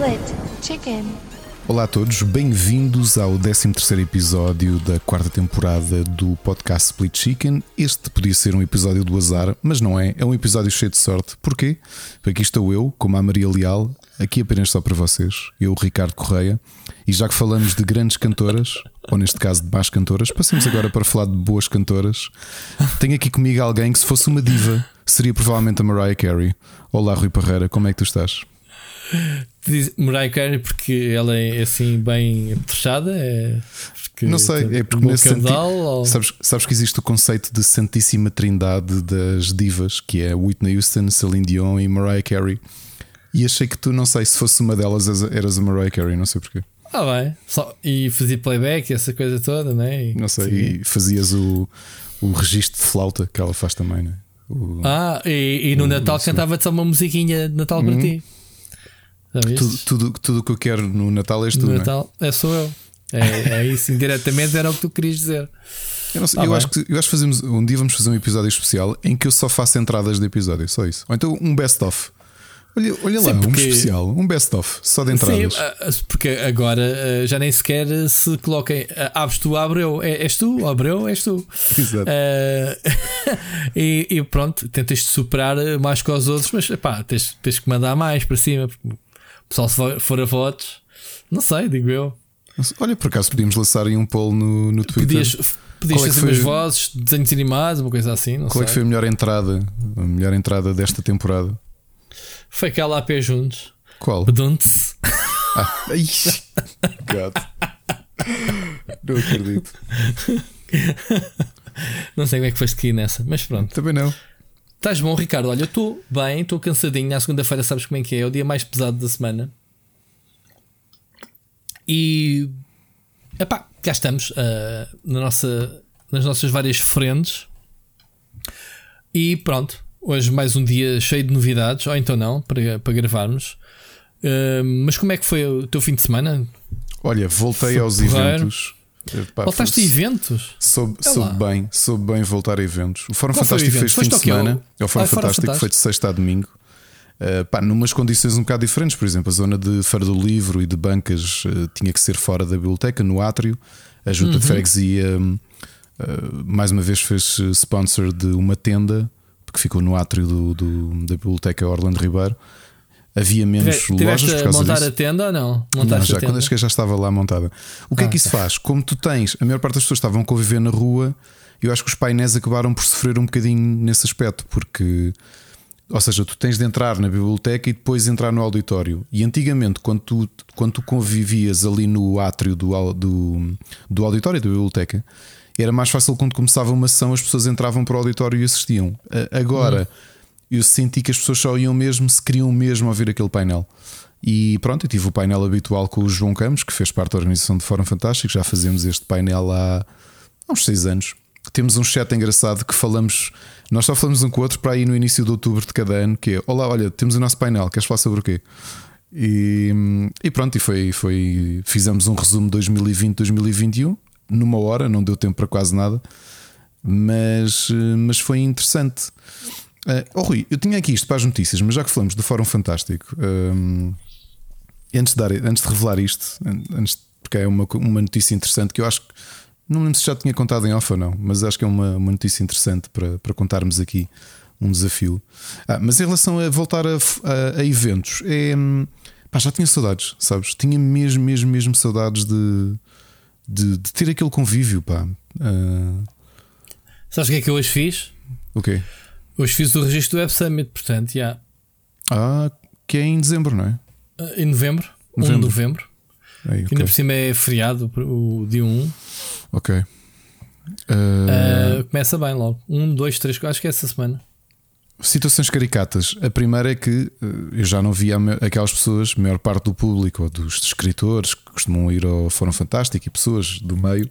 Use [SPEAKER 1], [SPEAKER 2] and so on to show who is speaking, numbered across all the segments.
[SPEAKER 1] Split Chicken.
[SPEAKER 2] Olá a todos, bem-vindos ao 13 episódio da quarta temporada do podcast Split Chicken. Este podia ser um episódio do azar, mas não é, é um episódio cheio de sorte. Porquê? Porque aqui estou eu, como a Maria Leal, aqui apenas só para vocês, eu, Ricardo Correia, e já que falamos de grandes cantoras, ou neste caso de más cantoras, passemos agora para falar de boas cantoras. Tenho aqui comigo alguém que, se fosse uma diva, seria provavelmente a Mariah Carey. Olá, Rui Parreira, como é que tu estás?
[SPEAKER 3] Diz Mariah Carey porque ela é assim bem apetrechada? É
[SPEAKER 2] não sei, é porque nesse sentido, ou... sabes, sabes que existe o conceito de Santíssima Trindade das divas, que é Whitney Houston, Celine Dion e Mariah Carey. E achei que tu, não sei, se fosse uma delas, eras a Mariah Carey, não sei porquê.
[SPEAKER 3] Ah, bem. Só, e fazia playback, essa coisa toda, né?
[SPEAKER 2] E, não sei, sim. e fazias o, o registro de flauta que ela faz também, né? O,
[SPEAKER 3] ah, e, e no o, Natal cantava-te só uma musiquinha de Natal para uhum. ti.
[SPEAKER 2] Tudo, tudo, tudo que eu quero no Natal és tu. No
[SPEAKER 3] é? Natal é? é sou eu. É, é isso, indiretamente era o que tu querias dizer.
[SPEAKER 2] Eu, sei, ah, eu acho que, eu acho que fazemos, um dia vamos fazer um episódio especial em que eu só faço entradas de episódio, só isso. Ou então um best-of. Olha, olha lá, Sim, porque... um especial, um best-of, só de entradas. Sim,
[SPEAKER 3] porque agora ah, já nem sequer se coloquem. Ah, abres tu, Abreu, é, és tu, Abreu, és tu. Exato. Uh, e, e, pronto, tentas superar mais que os outros, mas pá, tens, tens que mandar mais para cima. Porque pessoal se for a votos, não sei, digo eu.
[SPEAKER 2] Olha, por acaso podíamos lançar aí um poll no, no Twitter.
[SPEAKER 3] Podias, podias é fazer umas vozes, desenhos animados, uma coisa assim.
[SPEAKER 2] Qual
[SPEAKER 3] sei.
[SPEAKER 2] é que foi a melhor entrada? A melhor entrada desta temporada?
[SPEAKER 3] Foi aquela AP juntos.
[SPEAKER 2] Qual?
[SPEAKER 3] Bedunte-se.
[SPEAKER 2] Ah, God. Não acredito.
[SPEAKER 3] Não sei como é que foste aqui nessa, mas pronto.
[SPEAKER 2] Também não.
[SPEAKER 3] Estás bom, Ricardo? Olha, eu estou bem, estou cansadinho. Na segunda-feira, sabes como é que é? É o dia mais pesado da semana. E. Epá, cá estamos uh, na nossa, nas nossas várias frentes. E pronto, hoje mais um dia cheio de novidades, ou então não, para, para gravarmos. Uh, mas como é que foi o teu fim de semana?
[SPEAKER 2] Olha, voltei foi aos porreiro. eventos.
[SPEAKER 3] Pá, Voltaste a eventos?
[SPEAKER 2] Soube, soube bem, soube bem voltar a eventos. O Fórum Qual Fantástico fez fim de semana. É o Fórum ah, Fantástico, Fantástico, foi de sexta a domingo. Uh, pá, numas condições um bocado diferentes, por exemplo, a zona de Feira do Livro e de bancas uh, tinha que ser fora da biblioteca, no átrio. A junta uhum. de freguesia, uh, mais uma vez, fez sponsor de uma tenda, que ficou no átrio do, do, da biblioteca Orlando Ribeiro havia menos Tive, lojas por causa
[SPEAKER 3] montar
[SPEAKER 2] disso.
[SPEAKER 3] a tenda ou não? Montaste
[SPEAKER 2] não já, quando que já estava lá montada. O que ah, é que isso faz? Como tu tens, a maior parte das pessoas estavam a conviver na rua, eu acho que os painéis acabaram por sofrer um bocadinho nesse aspecto, porque. Ou seja, tu tens de entrar na biblioteca e depois entrar no auditório. E antigamente, quando tu, quando tu convivias ali no átrio do, do, do auditório da biblioteca, era mais fácil quando começava uma sessão, as pessoas entravam para o auditório e assistiam. Agora. Hum eu senti que as pessoas só iam mesmo se queriam mesmo ouvir aquele painel. E pronto, eu tive o painel habitual com o João Campos, que fez parte da organização do Fórum Fantástico. Já fazemos este painel há, uns seis anos. Temos um chat engraçado que falamos, nós só falamos um com o outro para aí no início de outubro de cada ano, que é Olá, olha, temos o nosso painel, queres falar sobre o quê? E, e pronto, e foi, foi. Fizemos um resumo 2020-2021 numa hora, não deu tempo para quase nada, mas, mas foi interessante. Uh, oh, Rui, eu tinha aqui isto para as notícias, mas já que falamos do Fórum Fantástico, um, antes, de dar, antes de revelar isto, antes, porque é uma, uma notícia interessante que eu acho que não lembro se já tinha contado em off ou não, mas acho que é uma, uma notícia interessante para, para contarmos aqui um desafio. Ah, mas em relação a voltar a, a, a eventos, é, pá, já tinha saudades, sabes? Tinha mesmo, mesmo, mesmo saudades de, de, de ter aquele convívio. Pá. Uh...
[SPEAKER 3] Sabes o que é que eu hoje fiz?
[SPEAKER 2] O quê?
[SPEAKER 3] Hoje fiz o registro do Web Summit, portanto, já.
[SPEAKER 2] Ah, que é em dezembro, não é?
[SPEAKER 3] Uh, em novembro, novembro. 1 de novembro. Aí, okay. Ainda por cima é feriado, o dia 1.
[SPEAKER 2] Ok. Uh...
[SPEAKER 3] Uh, começa bem logo. 1, 2, 3, acho que é essa semana.
[SPEAKER 2] Situações caricatas. A primeira é que eu já não via aquelas pessoas, a maior parte do público, ou dos escritores que costumam ir ao Fórum Fantástico e pessoas do meio,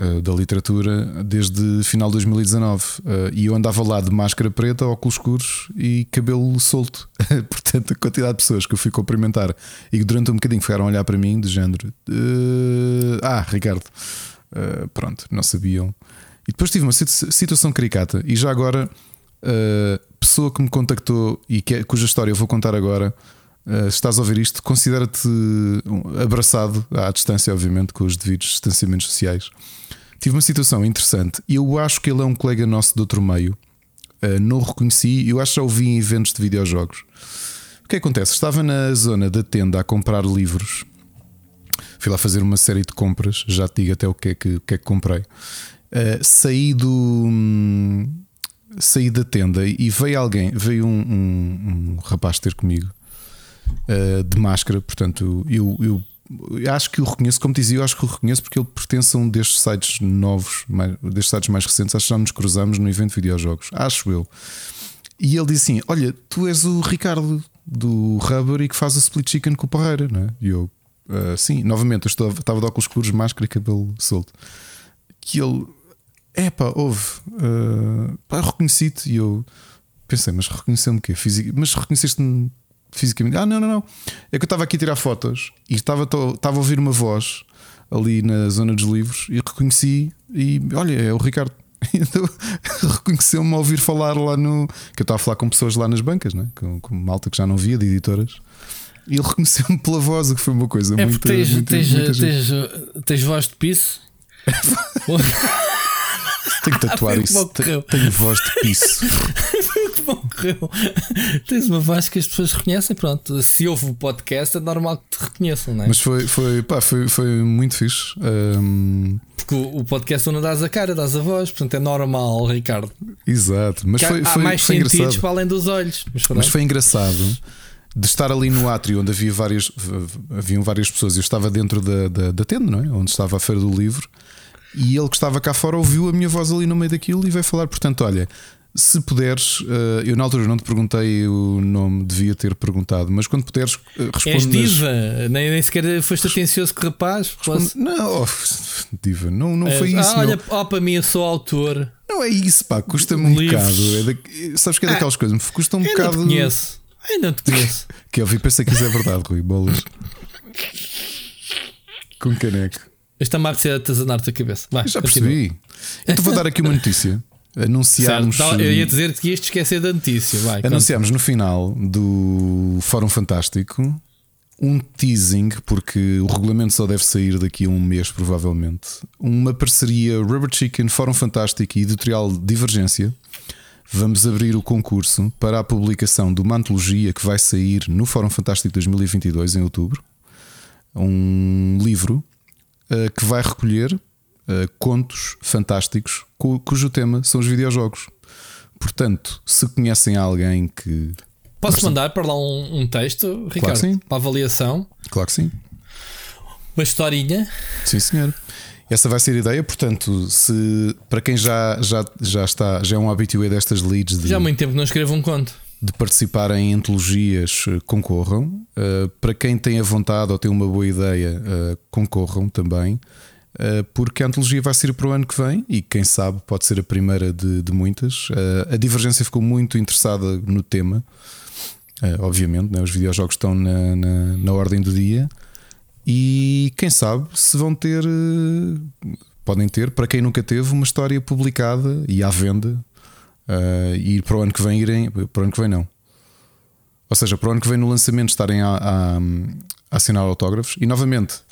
[SPEAKER 2] uh, da literatura desde final de 2019. Uh, eh, e eu andava lá de máscara preta, óculos escuros e cabelo solto. Portanto, a quantidade de pessoas que eu fui cumprimentar e que durante um bocadinho ficaram a olhar para mim, de género: uh, Ah, Ricardo, pronto, não sabiam. E depois tive uma situação caricata, e já agora, pessoa que me contactou e que, é, cuja história eu vou contar agora. uh, estás a ouvir isto, considera-te abraçado à distância, obviamente, com os devidos distanciamentos sociais. Tive uma situação interessante. Eu acho que ele é um colega nosso de outro meio. Uh, não o reconheci. Eu acho que já ouvi em eventos de videojogos. O que acontece? Estava na zona da tenda a comprar livros. Fui lá fazer uma série de compras. Já te digo até o que é que, o que, é que comprei. Uh, saí do. Hum, saí da tenda e veio alguém, veio um, um, um rapaz ter comigo uh, de máscara. Portanto, eu, eu acho que o reconheço, como dizia, eu acho que o reconheço porque ele pertence a um destes sites novos, mais, destes sites mais recentes. Acho que já nos cruzamos no evento de videojogos, acho eu. E ele disse assim: Olha, tu és o Ricardo do Rubber e que faz o split chicken com o Parreira, não é? E eu, uh, sim, novamente, eu estava, estava de óculos escuros, máscara e cabelo solto. Que ele, é pá, houve, uh, pá, reconheci-te. E eu pensei, mas reconheceu-me o quê? Mas reconheceste-me fisicamente. Ah, não, não, não. É que eu estava aqui a tirar fotos e estava, estava a ouvir uma voz ali na zona dos livros e reconheci e olha, é o Ricardo. Então reconheceu-me a ouvir falar lá no. Que eu estava a falar com pessoas lá nas bancas, né? com, com malta que já não via, de editoras. E ele reconheceu-me pela voz, o que foi uma coisa
[SPEAKER 3] é
[SPEAKER 2] muito.
[SPEAKER 3] Tens, muito, tens, tens, tens, voz de piso?
[SPEAKER 2] Tenho que tatuar isso. Tenho voz de piso.
[SPEAKER 3] morreu. Tens uma voz que as pessoas reconhecem. Pronto, se ouve o podcast, é normal que te reconheçam, não é?
[SPEAKER 2] Mas foi, foi, pá, foi, foi muito fixe. Um...
[SPEAKER 3] Porque o, o podcast não dás a cara, dás a voz, portanto é normal, Ricardo.
[SPEAKER 2] Exato, mas foi,
[SPEAKER 3] há
[SPEAKER 2] foi,
[SPEAKER 3] mais
[SPEAKER 2] foi
[SPEAKER 3] sentidos
[SPEAKER 2] engraçado.
[SPEAKER 3] para além dos olhos.
[SPEAKER 2] Mas, mas foi engraçado de estar ali no átrio onde havia várias, haviam várias pessoas. Eu estava dentro da, da, da tenda, não é? Onde estava a Feira do Livro. E ele que estava cá fora ouviu a minha voz ali no meio daquilo e veio falar. Portanto, olha, se puderes, eh, eu na altura não te perguntei o nome, devia ter perguntado, mas quando puderes, eh, responde.
[SPEAKER 3] És diva, nem, nem sequer foste atencioso o rapaz.
[SPEAKER 2] Responde... Não, oh, diva, não, não foi
[SPEAKER 3] ah,
[SPEAKER 2] isso.
[SPEAKER 3] Olha,
[SPEAKER 2] não.
[SPEAKER 3] Oh, para mim, eu sou autor.
[SPEAKER 2] Não é isso, pá, custa-me um bocado. É da... Sabes que é daquelas ah, coisas, me custa um
[SPEAKER 3] eu
[SPEAKER 2] bocado.
[SPEAKER 3] Não te conheço, eu não te conheço.
[SPEAKER 2] que eu vi, pensei que isso é verdade, Rui, bolas. Com caneco.
[SPEAKER 3] Esta é atazanar-te a cabeça. Vai,
[SPEAKER 2] já percebi. Então vou dar aqui uma notícia. Anunciámos.
[SPEAKER 3] Certo, eu ia dizer que ias esquecer da notícia. Vai,
[SPEAKER 2] anunciámos no final do Fórum Fantástico um teasing, porque o regulamento só deve sair daqui a um mês, provavelmente. Uma parceria Rubber Chicken, Fórum Fantástico e Editorial Divergência. Vamos abrir o concurso para a publicação de uma antologia que vai sair no Fórum Fantástico 2022, em outubro. Um livro que vai recolher uh, contos fantásticos cujo tema são os videojogos. Portanto, se conhecem alguém que.
[SPEAKER 3] Posso mandar para lá um, um texto, Ricardo? Claro sim. Para avaliação?
[SPEAKER 2] Claro que sim.
[SPEAKER 3] Uma historinha?
[SPEAKER 2] Sim, senhor. Essa vai ser a ideia, portanto, se para quem já, já, já está, já é um habitué destas leads de,
[SPEAKER 3] Já há muito tempo que não escrevo um conto.
[SPEAKER 2] De participar em antologias, eh, concorram. Uh, para quem tem a vontade ou tem uma boa ideia, uh, concorram também. Eh, porque a antologia vai ser para o ano que vem e quem sabe pode ser a primeira de, de muitas. Eh, a Divergência ficou muito interessada no tema, eh, obviamente, né? os videojogos estão na, na, na, ordem do dia e quem sabe se vão ter, podem ter, para quem nunca teve, uma história publicada e à venda. E para o ano que vem irem, para o ano que vem não. Ou seja, para o ano que vem no lançamento estarem a, a, a assinar autógrafos e novamente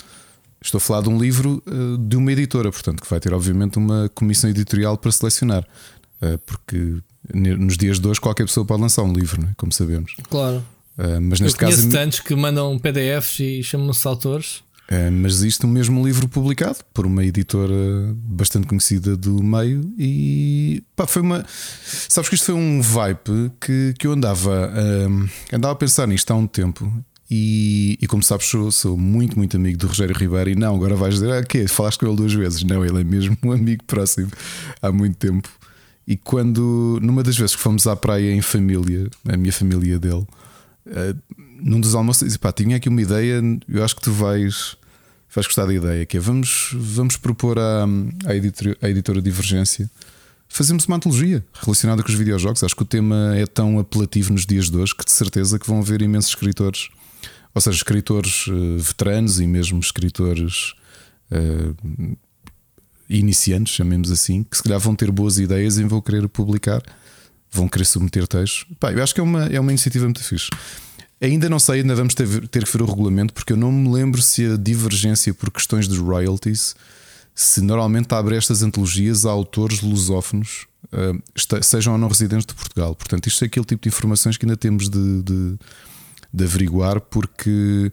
[SPEAKER 2] Estou a falar de um livro uh, de uma editora, portanto, que vai ter, obviamente, uma comissão editorial para selecionar. Uh, porque nos dias de hoje qualquer pessoa pode lançar um livro, é? como sabemos.
[SPEAKER 3] Claro.
[SPEAKER 2] Uh, mas neste
[SPEAKER 3] Eu
[SPEAKER 2] caso.
[SPEAKER 3] tantos que mandam PDFs e chamam-se autores.
[SPEAKER 2] Mas existe um mesmo livro publicado por uma editora bastante conhecida do meio e pá, foi uma. Sabes que isto foi um vibe que, que eu andava, andava a pensar nisto há um tempo e, e, como sabes, sou, sou, muito, muito amigo do Rogério Ribeiro. E não, agora vais dizer, ah, que Falaste com ele duas vezes? Não, ele é mesmo um amigo próximo há muito tempo. E quando, numa das vezes que fomos à praia em família, a minha família dele, uh, num dos almoços, disse: pá, tinha aqui uma ideia, eu acho que tu vais, vais gostar da ideia, que é vamos, vamos propor à, à, editora, à editora Divergência fazemos uma antologia relacionada com os videojogos. Acho que o tema é tão apelativo nos dias de hoje que de certeza que vão haver imensos escritores ou seja, escritores uh, veteranos e mesmo escritores uh, iniciantes, chamemos assim, que se calhar vão ter boas ideias e vão querer publicar, vão querer submeter textos. Pá, eu acho que é uma, é uma iniciativa muito fixe. Ainda não sei, ainda vamos ter, ter que ver o regulamento, porque eu não me lembro se a divergência por questões de royalties, se normalmente abre estas antologias a autores lusófonos, uh, sejam ou não residentes de Portugal. Portanto, isto é aquele tipo de informações que ainda temos de, de, de averiguar, porque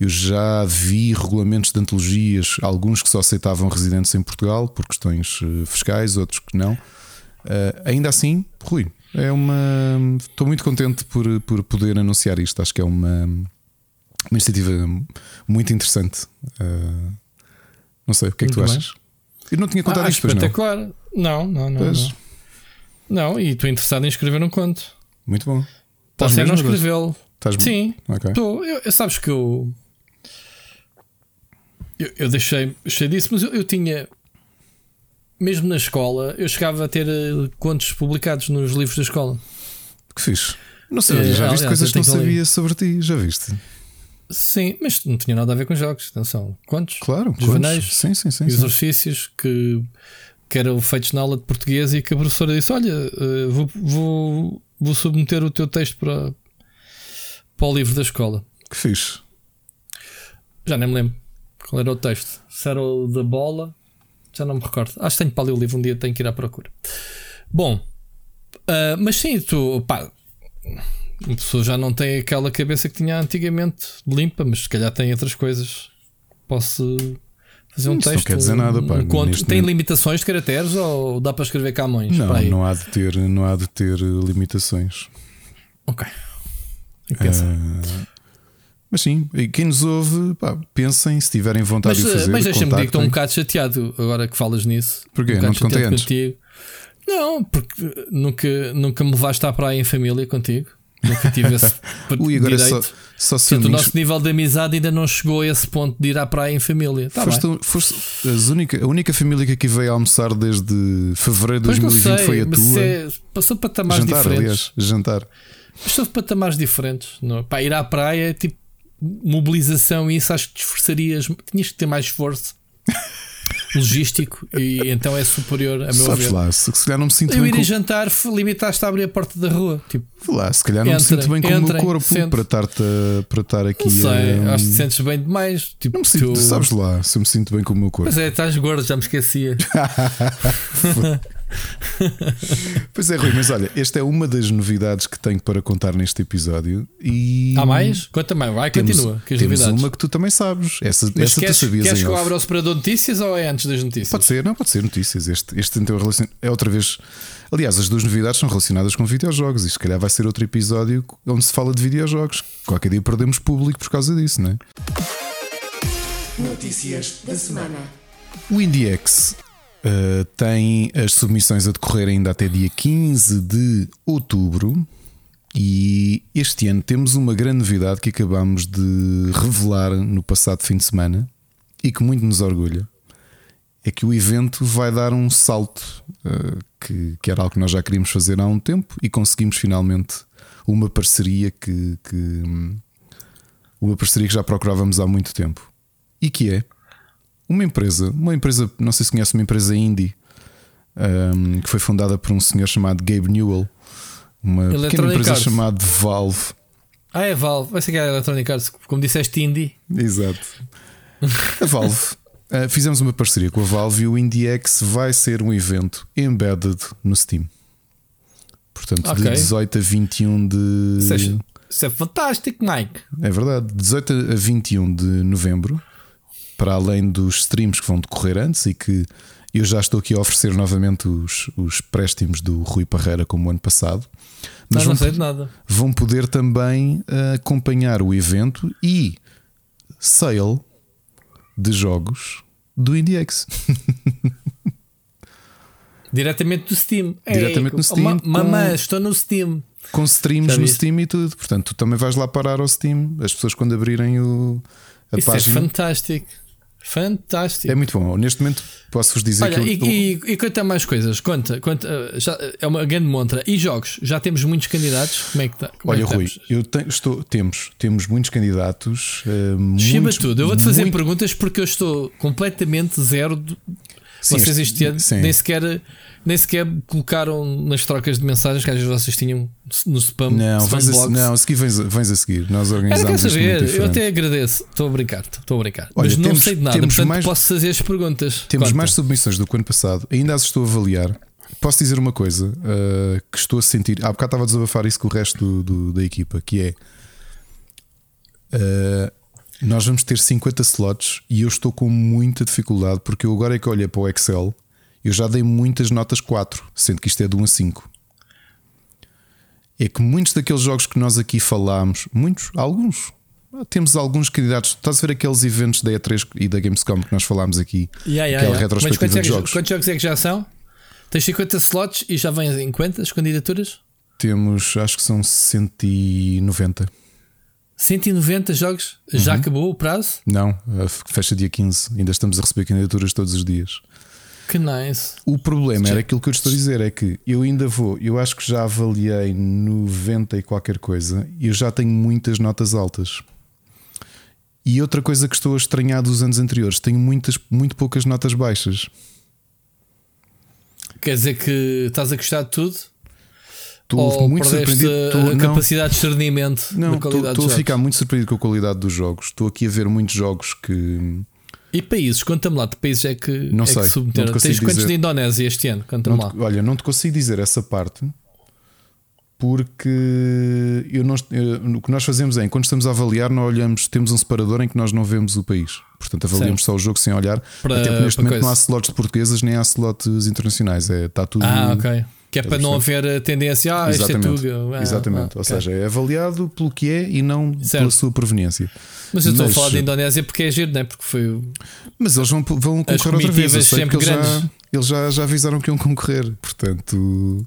[SPEAKER 2] eu já vi regulamentos de antologias, alguns que só aceitavam residentes em Portugal por questões eh, fiscais, outros que não. Uh, ainda assim, Rui, é uma. Estou muito contente por, por poder anunciar isto. Acho que é uma, uma iniciativa muito interessante. Uh, não sei, o que é que muito tu bem. achas? Eu não tinha contado ah, isto,
[SPEAKER 3] espetacular. Não. não, não, não, não. Não, e estou interessado em escrever um conto.
[SPEAKER 2] Muito bom.
[SPEAKER 3] Posso ser não escrevê-lo.
[SPEAKER 2] Sim,
[SPEAKER 3] okay. Tô, eu, sabes que eu, eu, eu deixei, deixei disso, mas eu, eu tinha mesmo na escola, eu chegava a ter eh, contos publicados nos livros da escola.
[SPEAKER 2] Que fixe. Não sei, já viste coisas que não sabia sobre ti, já viste?
[SPEAKER 3] Sim, mas não tinha nada a ver com jogos. Atenção, quantos?
[SPEAKER 2] Claro, quantos? Sim, sim, sim.
[SPEAKER 3] Exercícios sim. que, que eram feitos na aula de português e que a professora disse: Olha, eh, vou, vou, vou submeter o teu texto para, para o livro da escola.
[SPEAKER 2] Que fixe.
[SPEAKER 3] Já nem me lembro qual era o texto. Se era o da bola já não me recordo. Acho que tenho para ler o livro um dia, tenho que ir à procura. Bom, uh, mas sim, tu, pá, uma pessoa já não tem aquela cabeça que tinha antigamente limpa, mas se calhar tem outras coisas. Posso fazer um Isso texto. Não
[SPEAKER 2] quer dizer nada, pá. Um
[SPEAKER 3] conto. Tem limitações de caracteres ou dá para escrever Camões?
[SPEAKER 2] Não, não há, de ter, não há de ter limitações.
[SPEAKER 3] Ok. Uh,
[SPEAKER 2] mas sim, quem nos ouve, pá, pensem se tiverem vontade
[SPEAKER 3] mas,
[SPEAKER 2] de fazer.
[SPEAKER 3] Mas deixa-me dizer que estou um bocado chateado agora que falas nisso.
[SPEAKER 2] Porquê?
[SPEAKER 3] Um
[SPEAKER 2] não te contei antes?
[SPEAKER 3] Contigo. Não, porque nunca, nunca me levaste à praia em família contigo. Nunca tive esse Ui, agora direito. Só, só se Portanto, o nosso nível de amizade ainda não chegou a esse ponto de ir à praia em família. Tá foste,
[SPEAKER 2] foste a, única, a única família que aqui veio almoçar desde fevereiro de 2020 sei, foi a tua.
[SPEAKER 3] É, passou patamares jantar, diferentes. Aliás,
[SPEAKER 2] jantar.
[SPEAKER 3] Passou patamares diferentes. Não? Para ir à praia, tipo mobilização e isso acho que te esforçarias, tinhas que ter mais esforço. logístico e então é superior a meu
[SPEAKER 2] Sabes
[SPEAKER 3] ver.
[SPEAKER 2] lá, se, se calhar não me sinto
[SPEAKER 3] eu
[SPEAKER 2] bem.
[SPEAKER 3] Eu ir com... jantar, limitaste a abrir a porta da rua. Tipo,
[SPEAKER 2] lá, se calhar não entra, me sinto bem com o meu corpo sente. para estar, para estar aqui. Não
[SPEAKER 3] sei, um... acho que te sentes bem demais. Tipo,
[SPEAKER 2] não me sinto, tu... Sabes lá, se eu me sinto bem com o meu corpo.
[SPEAKER 3] Mas é, estás gordo, já me esquecia.
[SPEAKER 2] pois é, Rui, mas olha, esta é uma das novidades que tenho para contar neste episódio. E
[SPEAKER 3] Há mais? Conta também, vai, temos, continua. Que
[SPEAKER 2] temos novidades. uma que tu também sabes. Essa, mas essa queres, tu sabias
[SPEAKER 3] Queres
[SPEAKER 2] que
[SPEAKER 3] eu abra o separador de notícias ou é antes das notícias?
[SPEAKER 2] Pode ser, não, pode ser notícias. Este, este então é outra vez. Aliás, as duas novidades são relacionadas com videojogos. E se calhar vai ser outro episódio onde se fala de videojogos. Qualquer dia perdemos público por causa disso, não é? Notícias da semana. O IndieX Uh, tem as submissões a decorrer ainda até dia 15 de outubro. E este ano temos uma grande novidade que acabamos de revelar no passado fim de semana e que muito nos orgulha. É que o evento vai dar um salto, uh, que, que, era algo que nós já queríamos fazer há um tempo e conseguimos finalmente uma parceria que, que uma parceria que já procurávamos há muito tempo. E que é uma empresa, uma empresa, não sei se conhece uma empresa indie um, que foi fundada por um senhor chamado Gabe Newell, uma pequena empresa Arts. chamada Valve.
[SPEAKER 3] Ah, é Valve, vai ser que é a Electronic Arts, como disseste indie.
[SPEAKER 2] Exato. A Valve. Uh, fizemos uma parceria com a Valve e o IndieX vai ser um evento embedded no Steam. Portanto, okay. de 18 a 21 de.
[SPEAKER 3] Isso é, isso é fantástico, Mike.
[SPEAKER 2] É verdade. 18 a 21 de novembro para além dos streams que vão decorrer antes e que eu já estou aqui a oferecer novamente os, os préstimos do Rui Parreira como o ano passado.
[SPEAKER 3] Mas não, nada.
[SPEAKER 2] Vão poder também uh, acompanhar o evento e sale de jogos do IndieX.
[SPEAKER 3] Diretamente do Steam.
[SPEAKER 2] Diretamente Ei, no Steam.
[SPEAKER 3] Mamãe, com... estou no Steam.
[SPEAKER 2] Com streams no Steam e tudo. Portanto, tu também vais lá parar ao Steam. As pessoas, quando abrirem o, a
[SPEAKER 3] Isso é página. É fantástico. Fantástico.
[SPEAKER 2] É muito bom. Neste momento posso-vos dizer
[SPEAKER 3] Olha,
[SPEAKER 2] que.
[SPEAKER 3] E, e, e conta mais coisas. Conta, conta já, é uma grande montra. E jogos? Já temos muitos candidatos? Como é que está?
[SPEAKER 2] Olha,
[SPEAKER 3] é
[SPEAKER 2] Rui, eu tenho, estou, temos, temos muitos candidatos. Uh,
[SPEAKER 3] Chiba tudo. Eu vou-te fazer perguntas porque eu estou completamente zero. Sim, vocês este ano nem sequer, nem sequer colocaram nas trocas de mensagens que às vezes vocês tinham no spam.
[SPEAKER 2] Não, spam vens a, não, a seguir vens, vens a seguir. Nós organizamos.
[SPEAKER 3] Quero saber, eu até agradeço. Estou a brincar, estou a brincar. Olha, Mas temos, não sei de nada, portanto mais, posso fazer as perguntas.
[SPEAKER 2] Temos Conta. mais submissões do que o ano passado. Ainda as estou a avaliar. Posso dizer uma coisa uh, que estou a sentir. Há bocado estava a desabafar isso com o resto do, do, da equipa, que é. Uh, nós vamos ter 50 slots e eu estou com muita dificuldade porque eu agora é que olhei para o Excel, eu já dei muitas notas 4, sendo que isto é de 1 a 5. É que muitos daqueles jogos que nós aqui falámos, muitos, alguns, temos alguns candidatos. Estás a ver aqueles eventos da E3 e da Gamescom que nós falámos aqui?
[SPEAKER 3] Yeah, yeah, aquela yeah. retrospectiva de jogos. Quantos jogos é que já são? Tens 50 slots e já vêm em quantas candidaturas?
[SPEAKER 2] Temos, acho que são 190.
[SPEAKER 3] 190 jogos? Uhum. Já acabou o prazo?
[SPEAKER 2] Não, fecha dia 15. Ainda estamos a receber candidaturas todos os dias.
[SPEAKER 3] Que nice.
[SPEAKER 2] O problema era aquilo que eu estou a dizer: é que eu ainda vou, eu acho que já avaliei 90 e qualquer coisa e eu já tenho muitas notas altas. E outra coisa que estou a estranhar dos anos anteriores: tenho muitas, muito poucas notas baixas.
[SPEAKER 3] Quer dizer que estás a gostar de tudo? Estou muito surpreendido. A capacidade de discernimento não,
[SPEAKER 2] Estou a ficar muito surpreendido com a qualidade dos jogos. Estou aqui a ver muitos jogos que.
[SPEAKER 3] E países? Conta-me lá de países é que,
[SPEAKER 2] não
[SPEAKER 3] é
[SPEAKER 2] sei,
[SPEAKER 3] que submeteram. Tens quantos dizer. de Indonésia este ano? Conta-me lá.
[SPEAKER 2] Olha, não te consigo dizer essa parte porque eu não, eu, o que nós fazemos é, quando estamos a avaliar, nós olhamos, temos um separador em que nós não vemos o país. Portanto, avaliamos só o jogo sem olhar. Para, até porque neste momento coisa. não há slots portuguesas nem há slots internacionais. É, está tudo.
[SPEAKER 3] Ah, ok. Que é para não haver tendência, ah, Exatamente. isto é tudo. Ah,
[SPEAKER 2] Exatamente. Ah, Ou seja, é avaliado pelo que é e não certo. pela sua proveniência.
[SPEAKER 3] Mas eu estou Mas, a falar da Indonésia porque é giro, não é? Porque foi.
[SPEAKER 2] Mas eles vão, vão concorrer outra vez. Eu sei que eles, já, eles já, já avisaram que iam concorrer. Portanto.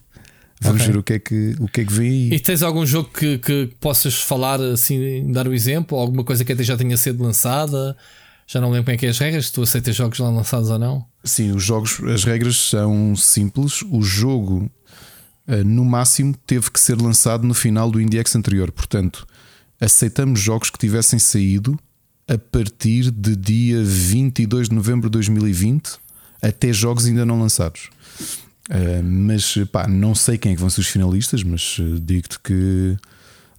[SPEAKER 2] Vamos okay. ver o que, é que, o que é que vem aí.
[SPEAKER 3] E tens algum jogo que, que possas falar assim, dar o um exemplo? Alguma coisa que até já tenha sido lançada? Já não lembro como é que é as regras, se tu aceitas jogos lá lançados ou não?
[SPEAKER 2] Sim, os jogos, as regras são simples. O jogo, eh, no máximo, teve que ser lançado no final do IndieX anterior. Portanto, aceitamos jogos que tivessem saído a partir de dia 22 de novembro de 2020 até jogos ainda não lançados. Uh, mas pá, não sei quem é que vão ser os finalistas, mas uh, digo-te que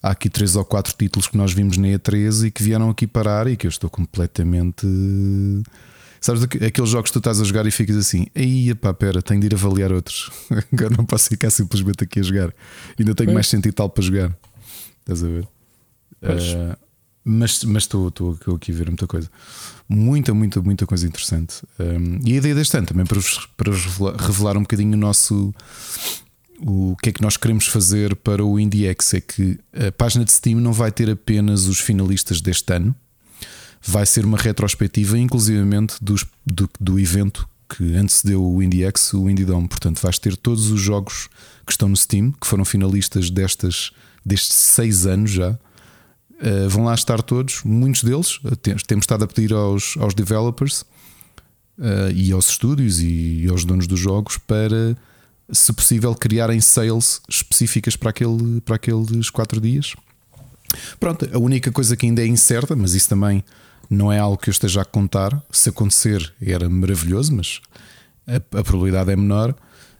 [SPEAKER 2] há aqui três ou quatro títulos que nós vimos na E13 e que vieram aqui parar e que eu estou completamente. Sabes aqueles jogos que tu estás a jogar e ficas assim, aí pá, pera, tenho de ir avaliar outros. Agora não posso ficar simplesmente aqui a jogar. Ainda tenho mais sentido tal para jogar. Estás a ver? Uh, mas, mas estou, estou, aqui a ver muita coisa. Muita, muita, muita coisa interessante. Um, e a ideia deste ano também para, para revelar um bocadinho o nosso o que é que nós queremos fazer para o IndieX é que a página de Steam não vai ter apenas os finalistas deste ano, vai ser uma retrospectiva, inclusivamente dos, do, do evento que antecedeu o IndieX, o Indie Dome. Portanto, vais ter todos os jogos que estão no Steam, que foram finalistas destas, destes seis anos já. Uh, vão lá estar todos, muitos deles. Temos estado a pedir aos, aos developers uh, e aos estúdios e, e aos donos dos jogos para se possível, criarem sales específicas para, aquele, para aqueles quatro dias. Pronto, a única coisa que ainda é incerta, mas isso também não é algo que eu esteja a contar. Se acontecer, era maravilhoso, mas a, a probabilidade é menor.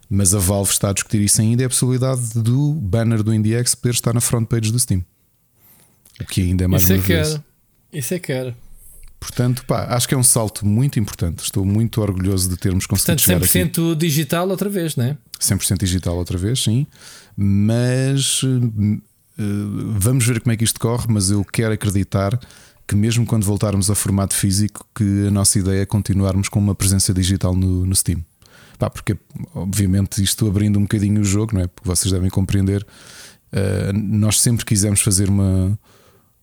[SPEAKER 2] Mas a Valve está a discutir isso ainda. É a possibilidade do banner do IndieX poder estar na front page do Steam. O que ainda é mais
[SPEAKER 3] isso
[SPEAKER 2] é maravilhoso.
[SPEAKER 3] É isso é que era.
[SPEAKER 2] Portanto, pá, acho que é um salto muito importante. Estou muito orgulhoso de termos conseguido
[SPEAKER 3] Portanto,
[SPEAKER 2] chegar
[SPEAKER 3] 100% aqui. digital outra vez, não é?
[SPEAKER 2] 100% digital outra vez, sim. Mas uh, vamos ver como é que isto corre. Mas eu quero acreditar que, mesmo quando voltarmos ao formato físico, que a nossa ideia é continuarmos com uma presença digital no, no Steam. Pá, porque, obviamente, isto abrindo um bocadinho o jogo, não é? Porque vocês devem compreender. Uh, nós sempre quisemos fazer uma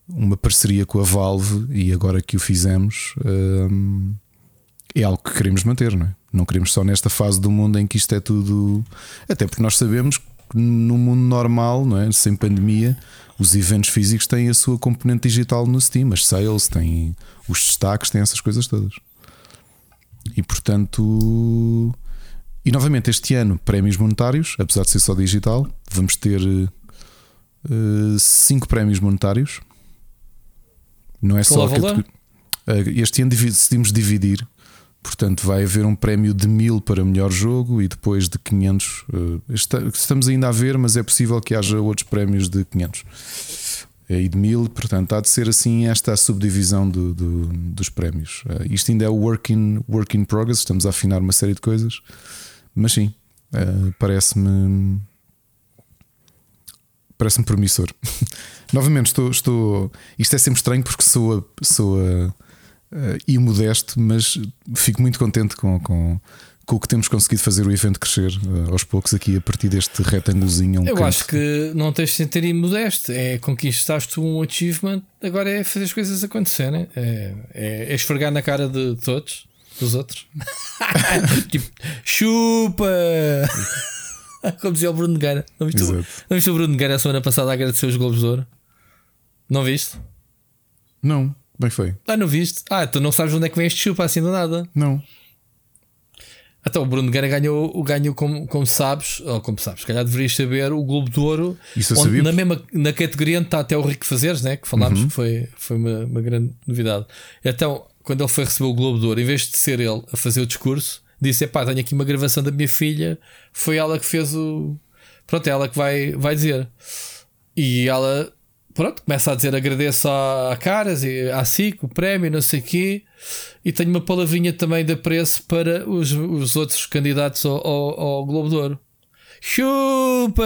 [SPEAKER 2] uma parceria com a Valve e agora que o fizemos hum, é algo que queremos manter, não é? Não queremos só nesta fase do mundo em que isto é tudo. Até porque nós sabemos que no mundo normal, não é? sem pandemia, os eventos físicos têm a sua componente digital no Steam, as sales, têm os destaques, têm essas coisas todas. E portanto. E novamente, este ano, prémios monetários, apesar de ser só digital, vamos ter uh, cinco prémios monetários não é Qual
[SPEAKER 3] só a
[SPEAKER 2] uh, Este ano decidimos dividir Portanto, vai haver um prémio de 1000 para melhor jogo e depois de 500. Eh, estamos ainda a ver, mas é possível que haja outros prémios de 500 e de 1000. Portanto, há de ser assim esta a subdivisão do, do, dos prémios. Eh, isto ainda é o work in, work in progress, estamos a afinar uma série de coisas, mas sim, eh, parece-me. Parece-me promissor. Novamente, estou, estou. Isto é sempre estranho porque soa, soa uh, e modesto, mas fico muito contente com, com, com o que temos conseguido fazer o evento crescer uh, aos poucos aqui a partir deste retângulozinho. Um
[SPEAKER 3] Eu canto. acho que não tens de sentir modesto, é conquistaste um achievement, agora é fazer as coisas acontecerem, é, é, é esfregar na cara de todos, dos outros. tipo, chupa! Como dizia o Bruno Nogueira. Não viste, o, não viste o Bruno Nogueira a semana passada a agradecer os Globos de Ouro? Não viste?
[SPEAKER 2] Não. Bem foi.
[SPEAKER 3] Ah, não viste? Ah, tu não sabes onde é que vem este chupa assim do nada?
[SPEAKER 2] Não.
[SPEAKER 3] Então o Bruno Guerra ganhou, ganhou como, como sabes, ou como sabes, se calhar deverias saber o Globo de Ouro.
[SPEAKER 2] Isso sabia.
[SPEAKER 3] Na mesma na categoria onde está até o Rico Fazeres, né? que falámos uhum. que foi, foi uma, uma grande novidade. Então, quando ele foi receber o Globo de Ouro, em vez de ser ele a fazer o discurso, disse: pá, tenho aqui uma gravação da minha filha, foi ela que fez o. Pronto, é ela que vai, vai dizer. E ela pronto, começa a dizer agradeço à, Caras e à SIC, o prémio, não sei o quê. E tenho uma palavrinha também de apreço para os, os outros candidatos ao, ao, ao Globo de Ouro. Chupa!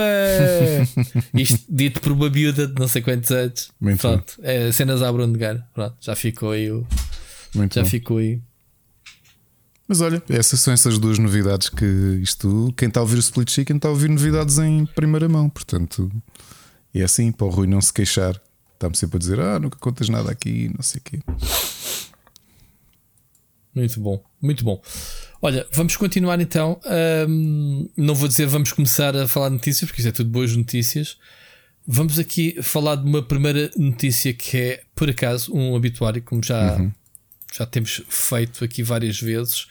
[SPEAKER 3] Isto dito por uma miúda de não sei quantos anos. Muito Pronto, é, cenas à Bruno de Pronto, já ficou aí. O, Muito já bom. ficou aí.
[SPEAKER 2] Mas olha, essas são essas duas novidades que isto. Quem está a ouvir o Split Chicken está a ouvir novidades em primeira mão, portanto. E é assim, para o Rui não se queixar. Está-me sempre a dizer: Ah, nunca contas nada aqui, não sei o quê.
[SPEAKER 3] Muito bom, muito bom. Olha, vamos continuar então. Um, não vou dizer vamos começar a falar de notícias, porque isso é tudo boas notícias. Vamos aqui falar de uma primeira notícia que é, por acaso, um habituário, como já, uhum. já temos feito aqui várias vezes.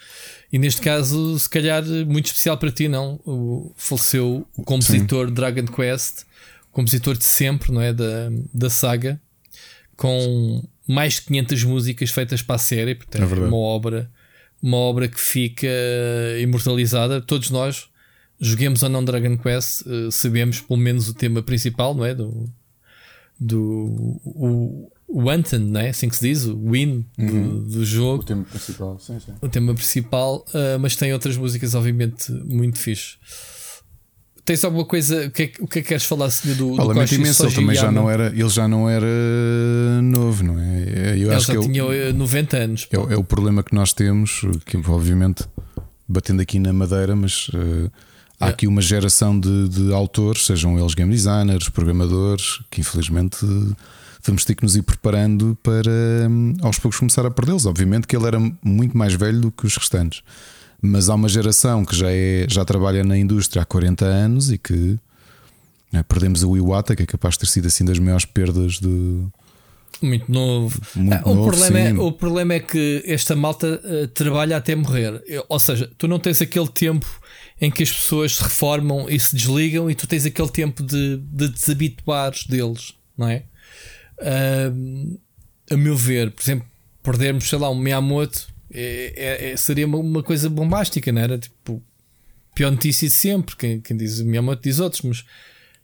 [SPEAKER 3] E neste caso, se calhar, muito especial para ti, não? O, faleceu o compositor Sim. Dragon Quest, compositor de sempre, não é? Da, da saga, com mais de 500 músicas feitas para a série, portanto, é uma obra, uma obra que fica imortalizada. Todos nós joguemos ou não Dragon Quest, uh, sabemos pelo menos o tema principal, não é? Do, do o, o Anthem, não é? Assim que se diz, o Win uhum. do, do, jogo.
[SPEAKER 2] O tema principal, sim, sim. O
[SPEAKER 3] tema principal, uh, mas tem outras músicas, obviamente, muito fixe. Tens alguma coisa? O que é, o que, é que queres falar do, do
[SPEAKER 2] Lamento imenso, ele também já não era, ele já não era novo, não é?
[SPEAKER 3] Eu ele acho já que tinha é o, 90 anos.
[SPEAKER 2] É, é, o problema que nós temos, que obviamente batendo aqui na madeira, mas uh, há é. aqui uma geração de, de, autores, sejam eles game designers, programadores, que infelizmente vamos ter que nos ir preparando para um, aos poucos começar a perdê-los. Obviamente que ele era muito mais velho do que os restantes mas há uma geração que já, é, já trabalha na indústria há 40 anos e que né, perdemos o Iwata, que é capaz de ter sido assim das maiores perdas de.
[SPEAKER 3] Muito novo. Muito ah, novo o, problema é, o problema é que esta malta uh, trabalha até morrer. Ou seja, tu não tens aquele tempo em que as pessoas se reformam e se desligam e tu tens aquele tempo de, de desabituares deles, não é? Uh, a meu ver, por exemplo, perdermos, sei lá, um Miyamoto é, é, é, seria uma, uma, coisa bombástica, não era? Tipo, pior notícia de sempre. Quem, quem diz Miyamoto diz outros, mas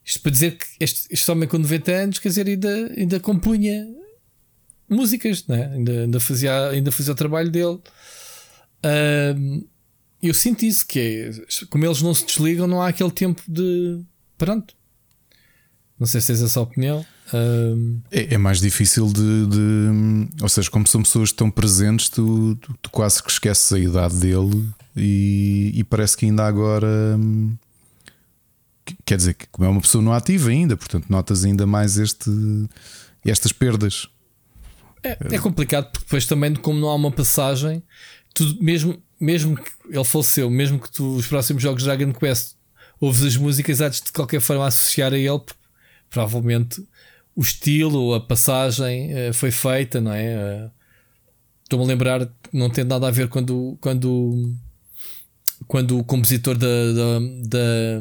[SPEAKER 3] isto para dizer que este, este homem com 90 anos, quer dizer, ainda, ainda compunha músicas, não é? ainda, ainda, fazia, ainda fazia o trabalho dele. Uh, eu sinto isso, que é como eles não se desligam, não há aquele tempo de pronto. Não sei se tens essa opinião.
[SPEAKER 2] É, é, mais difícil de, de, Ou seja, como são pessoas tão presentes, tu, tu, tu quase que esqueces a idade dele e, e, parece que ainda agora. Hum, quer dizer, que como é uma pessoa não ativa ainda, portanto, notas ainda mais este, estas perdas.
[SPEAKER 3] É, é complicado porque depois também, como não há uma passagem, tu, mesmo, mesmo que ele faleceu, mesmo que tu, os próximos jogos de Dragon Quest ouves as músicas, há de qualquer forma associar a ele, porque provavelmente o estilo, a passagem uh, foi feita, não é? Uh, Estou-me a lembrar, não tem nada a ver quando, quando, quando o compositor da, da, da,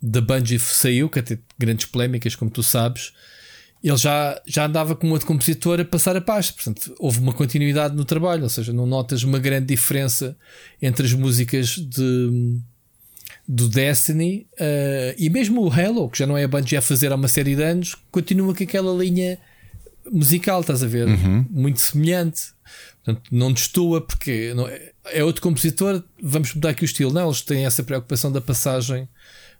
[SPEAKER 3] da Bungie saiu, que até grandes polémicas, como tu sabes, ele já, já andava com outro compositor a passar a pasta. Portanto, houve uma continuidade no trabalho, ou seja, não notas uma grande diferença entre as músicas de, do Destiny uh, e mesmo o Halo, que já não é a Bungie a fazer há uma série de anos, continua com aquela linha musical, estás a ver? Uhum. Muito semelhante. Portanto, não destoa porque não, é, é outro compositor, vamos mudar aqui o estilo. Não, eles têm essa preocupação da passagem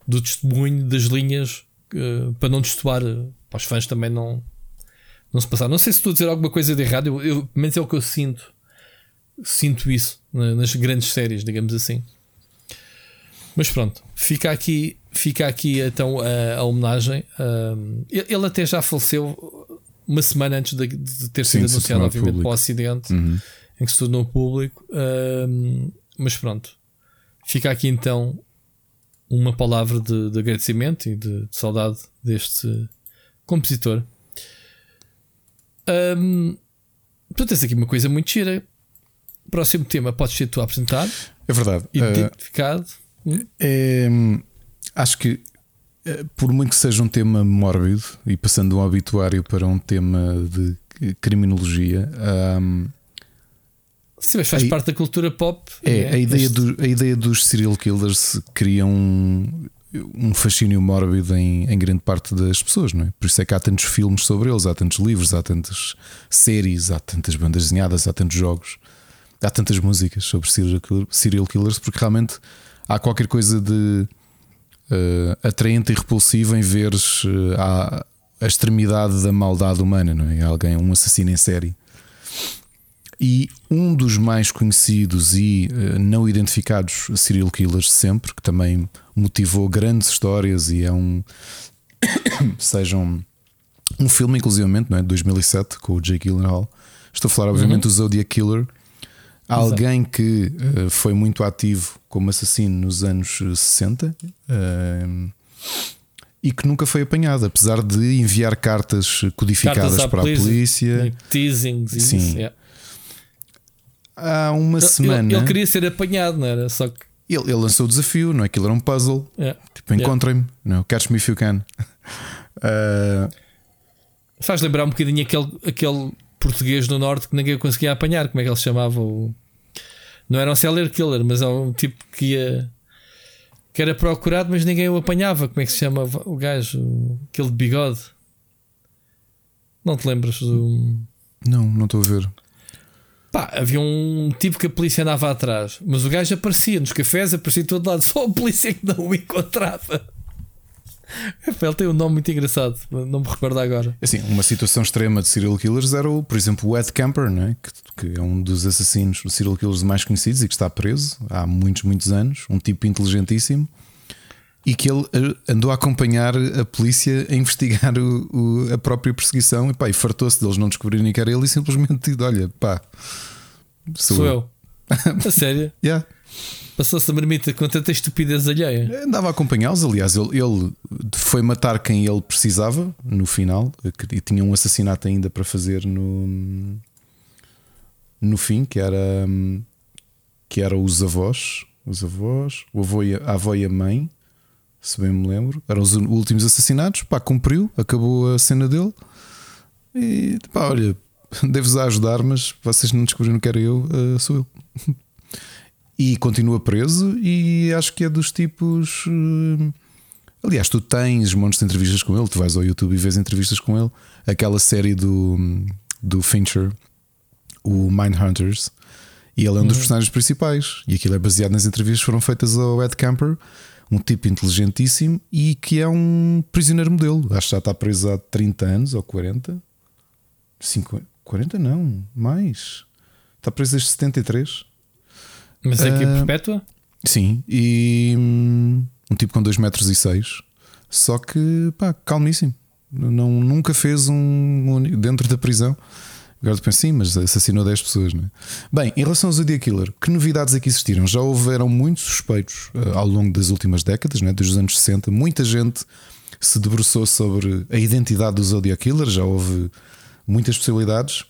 [SPEAKER 3] do testemunho das linhas uh, para não destoar para os fãs também não, não se passar. Não sei se estou a dizer alguma coisa de errado, eu, eu, mas é o que eu sinto. Sinto isso nas grandes séries, digamos assim. Mas pronto, fica aqui, fica aqui então a, a homenagem. Um, ele até já faleceu uma semana antes de, de ter sido Sim, anunciado, obviamente, público. para o acidente uhum. em que se tornou público. Um, mas pronto, fica aqui então uma palavra de, de agradecimento e de, de saudade deste compositor. Um, tu tens aqui uma coisa muito gira. Próximo tema, podes ser tu a apresentar.
[SPEAKER 2] É verdade.
[SPEAKER 3] Identificado.
[SPEAKER 2] Uh, é, acho que, eh, por muito que seja um tema mórbido e passando um obituário para um tema de criminologia. Um,
[SPEAKER 3] Sim, mas faz a, parte da cultura pop.
[SPEAKER 2] É, é a, ideia do, a ideia dos serial killers cria um, um fascínio mórbido em, em, grande parte das pessoas, não é? Por isso é que há tantos filmes sobre eles, há tantos livros, há tantas séries, há tantas bandas desenhadas, há tantos jogos, há tantas músicas sobre serial killers, porque realmente há qualquer coisa de uh, atraente e repulsivo em veres uh, a, a extremidade da maldade humana, não é? Alguém, um assassino em série. E um dos mais conhecidos e uh, não identificados serial killers sempre, que também motivou grandes histórias e é um. sejam um, um filme, inclusivamente, não é? de 2007, com o Jake Gyllenhaal. Estou a falar, obviamente, uhum. do Zodiac Killer. Alguém que uh, foi muito ativo como assassino nos anos 60 uh, e que nunca foi apanhado, apesar de enviar cartas codificadas cartas para a polícia.
[SPEAKER 3] Teasings, Sim. Isso, yeah
[SPEAKER 2] há uma ele, semana.
[SPEAKER 3] Ele, queria ser apanhado, não era? Só que.
[SPEAKER 2] Ele, ele lançou o desafio, não é? Aquilo era um puzzle. Yeah. Tipo, encontrem-me, não, catch me if you can. Uh...
[SPEAKER 3] Faz lembrar um bocadinho aquele, aquele português do norte que ninguém conseguia apanhar. Como é que ele se chamava? O... Não era um seller killer, mas é um tipo que ia. que era procurado, mas ninguém o apanhava. Como é que se chama o gajo? Aquele de bigode. Não te lembras do.
[SPEAKER 2] Não, não estou a ver.
[SPEAKER 3] Pá, havia um tipo que a polícia andava atrás, mas o gajo aparecia nos cafés, aparecia de todo lado, só a polícia que não o encontrava. Ele tem um nome muito engraçado, não me recordo agora.
[SPEAKER 2] Assim, uma situação extrema de serial killers era, o, por exemplo, o Ed Camper, não é? Que, que, é um dos assassinos, os serial killers mais conhecidos e que está preso há muitos, muitos anos. Um tipo inteligentíssimo e que ele eh, andou a acompanhar a polícia a investigar o, o, a própria perseguição e, pá, e fartou-se deles não descobrirem que era ele e simplesmente olha, pá,
[SPEAKER 3] sou, sou eu. eu. a sério?
[SPEAKER 2] yeah.
[SPEAKER 3] Passou-se a marmita com tanta estupidez alheia.
[SPEAKER 2] Andava a acompanhá-los, aliás, ele, ele, foi matar quem ele precisava no final, e tinha um assassinato ainda para fazer no, no fim, que era que era os avós, os avós, o avô e a, a avó e a mãe se bem me lembro. Eram os últimos assassinatos. Pá, cumpriu, acabou a cena dele. E pá, olha, devo-vos ajudar, mas vocês não descobriram que era eu, uh, sou eu. e continua preso. E acho que é dos tipos. Uh... Aliás, tu tens montes de entrevistas com ele. Tu vais ao YouTube e vês entrevistas com ele. Aquela série do, do Fincher, o Mindhunters. E ele é um dos uhum. personagens principais. E aquilo é baseado nas entrevistas que foram feitas ao Ed Camper um tipo inteligentíssimo e que é um prisioneiro modelo. Acho que já está preso há 30 anos ou 40. 50, 40 não, mais. Está preso desde 73.
[SPEAKER 3] Mas é que uh, perpétua?
[SPEAKER 2] Sim, e hum, um tipo com 2 metros e 6. Só que, pá, calmíssimo. Não, nunca fez um, um dentro da prisão. Agora pensas, sim, mas assassinou 10 pessoas, não é? Bem, em relação ao Zodiac Killer, que novidades aqui existiram? Já houveram muitos suspeitos uh, ao longo das últimas décadas, né? desde os anos 60. Muita gente se debruçou sobre a identidade do Zodiac Killer, já houve muitas possibilidades.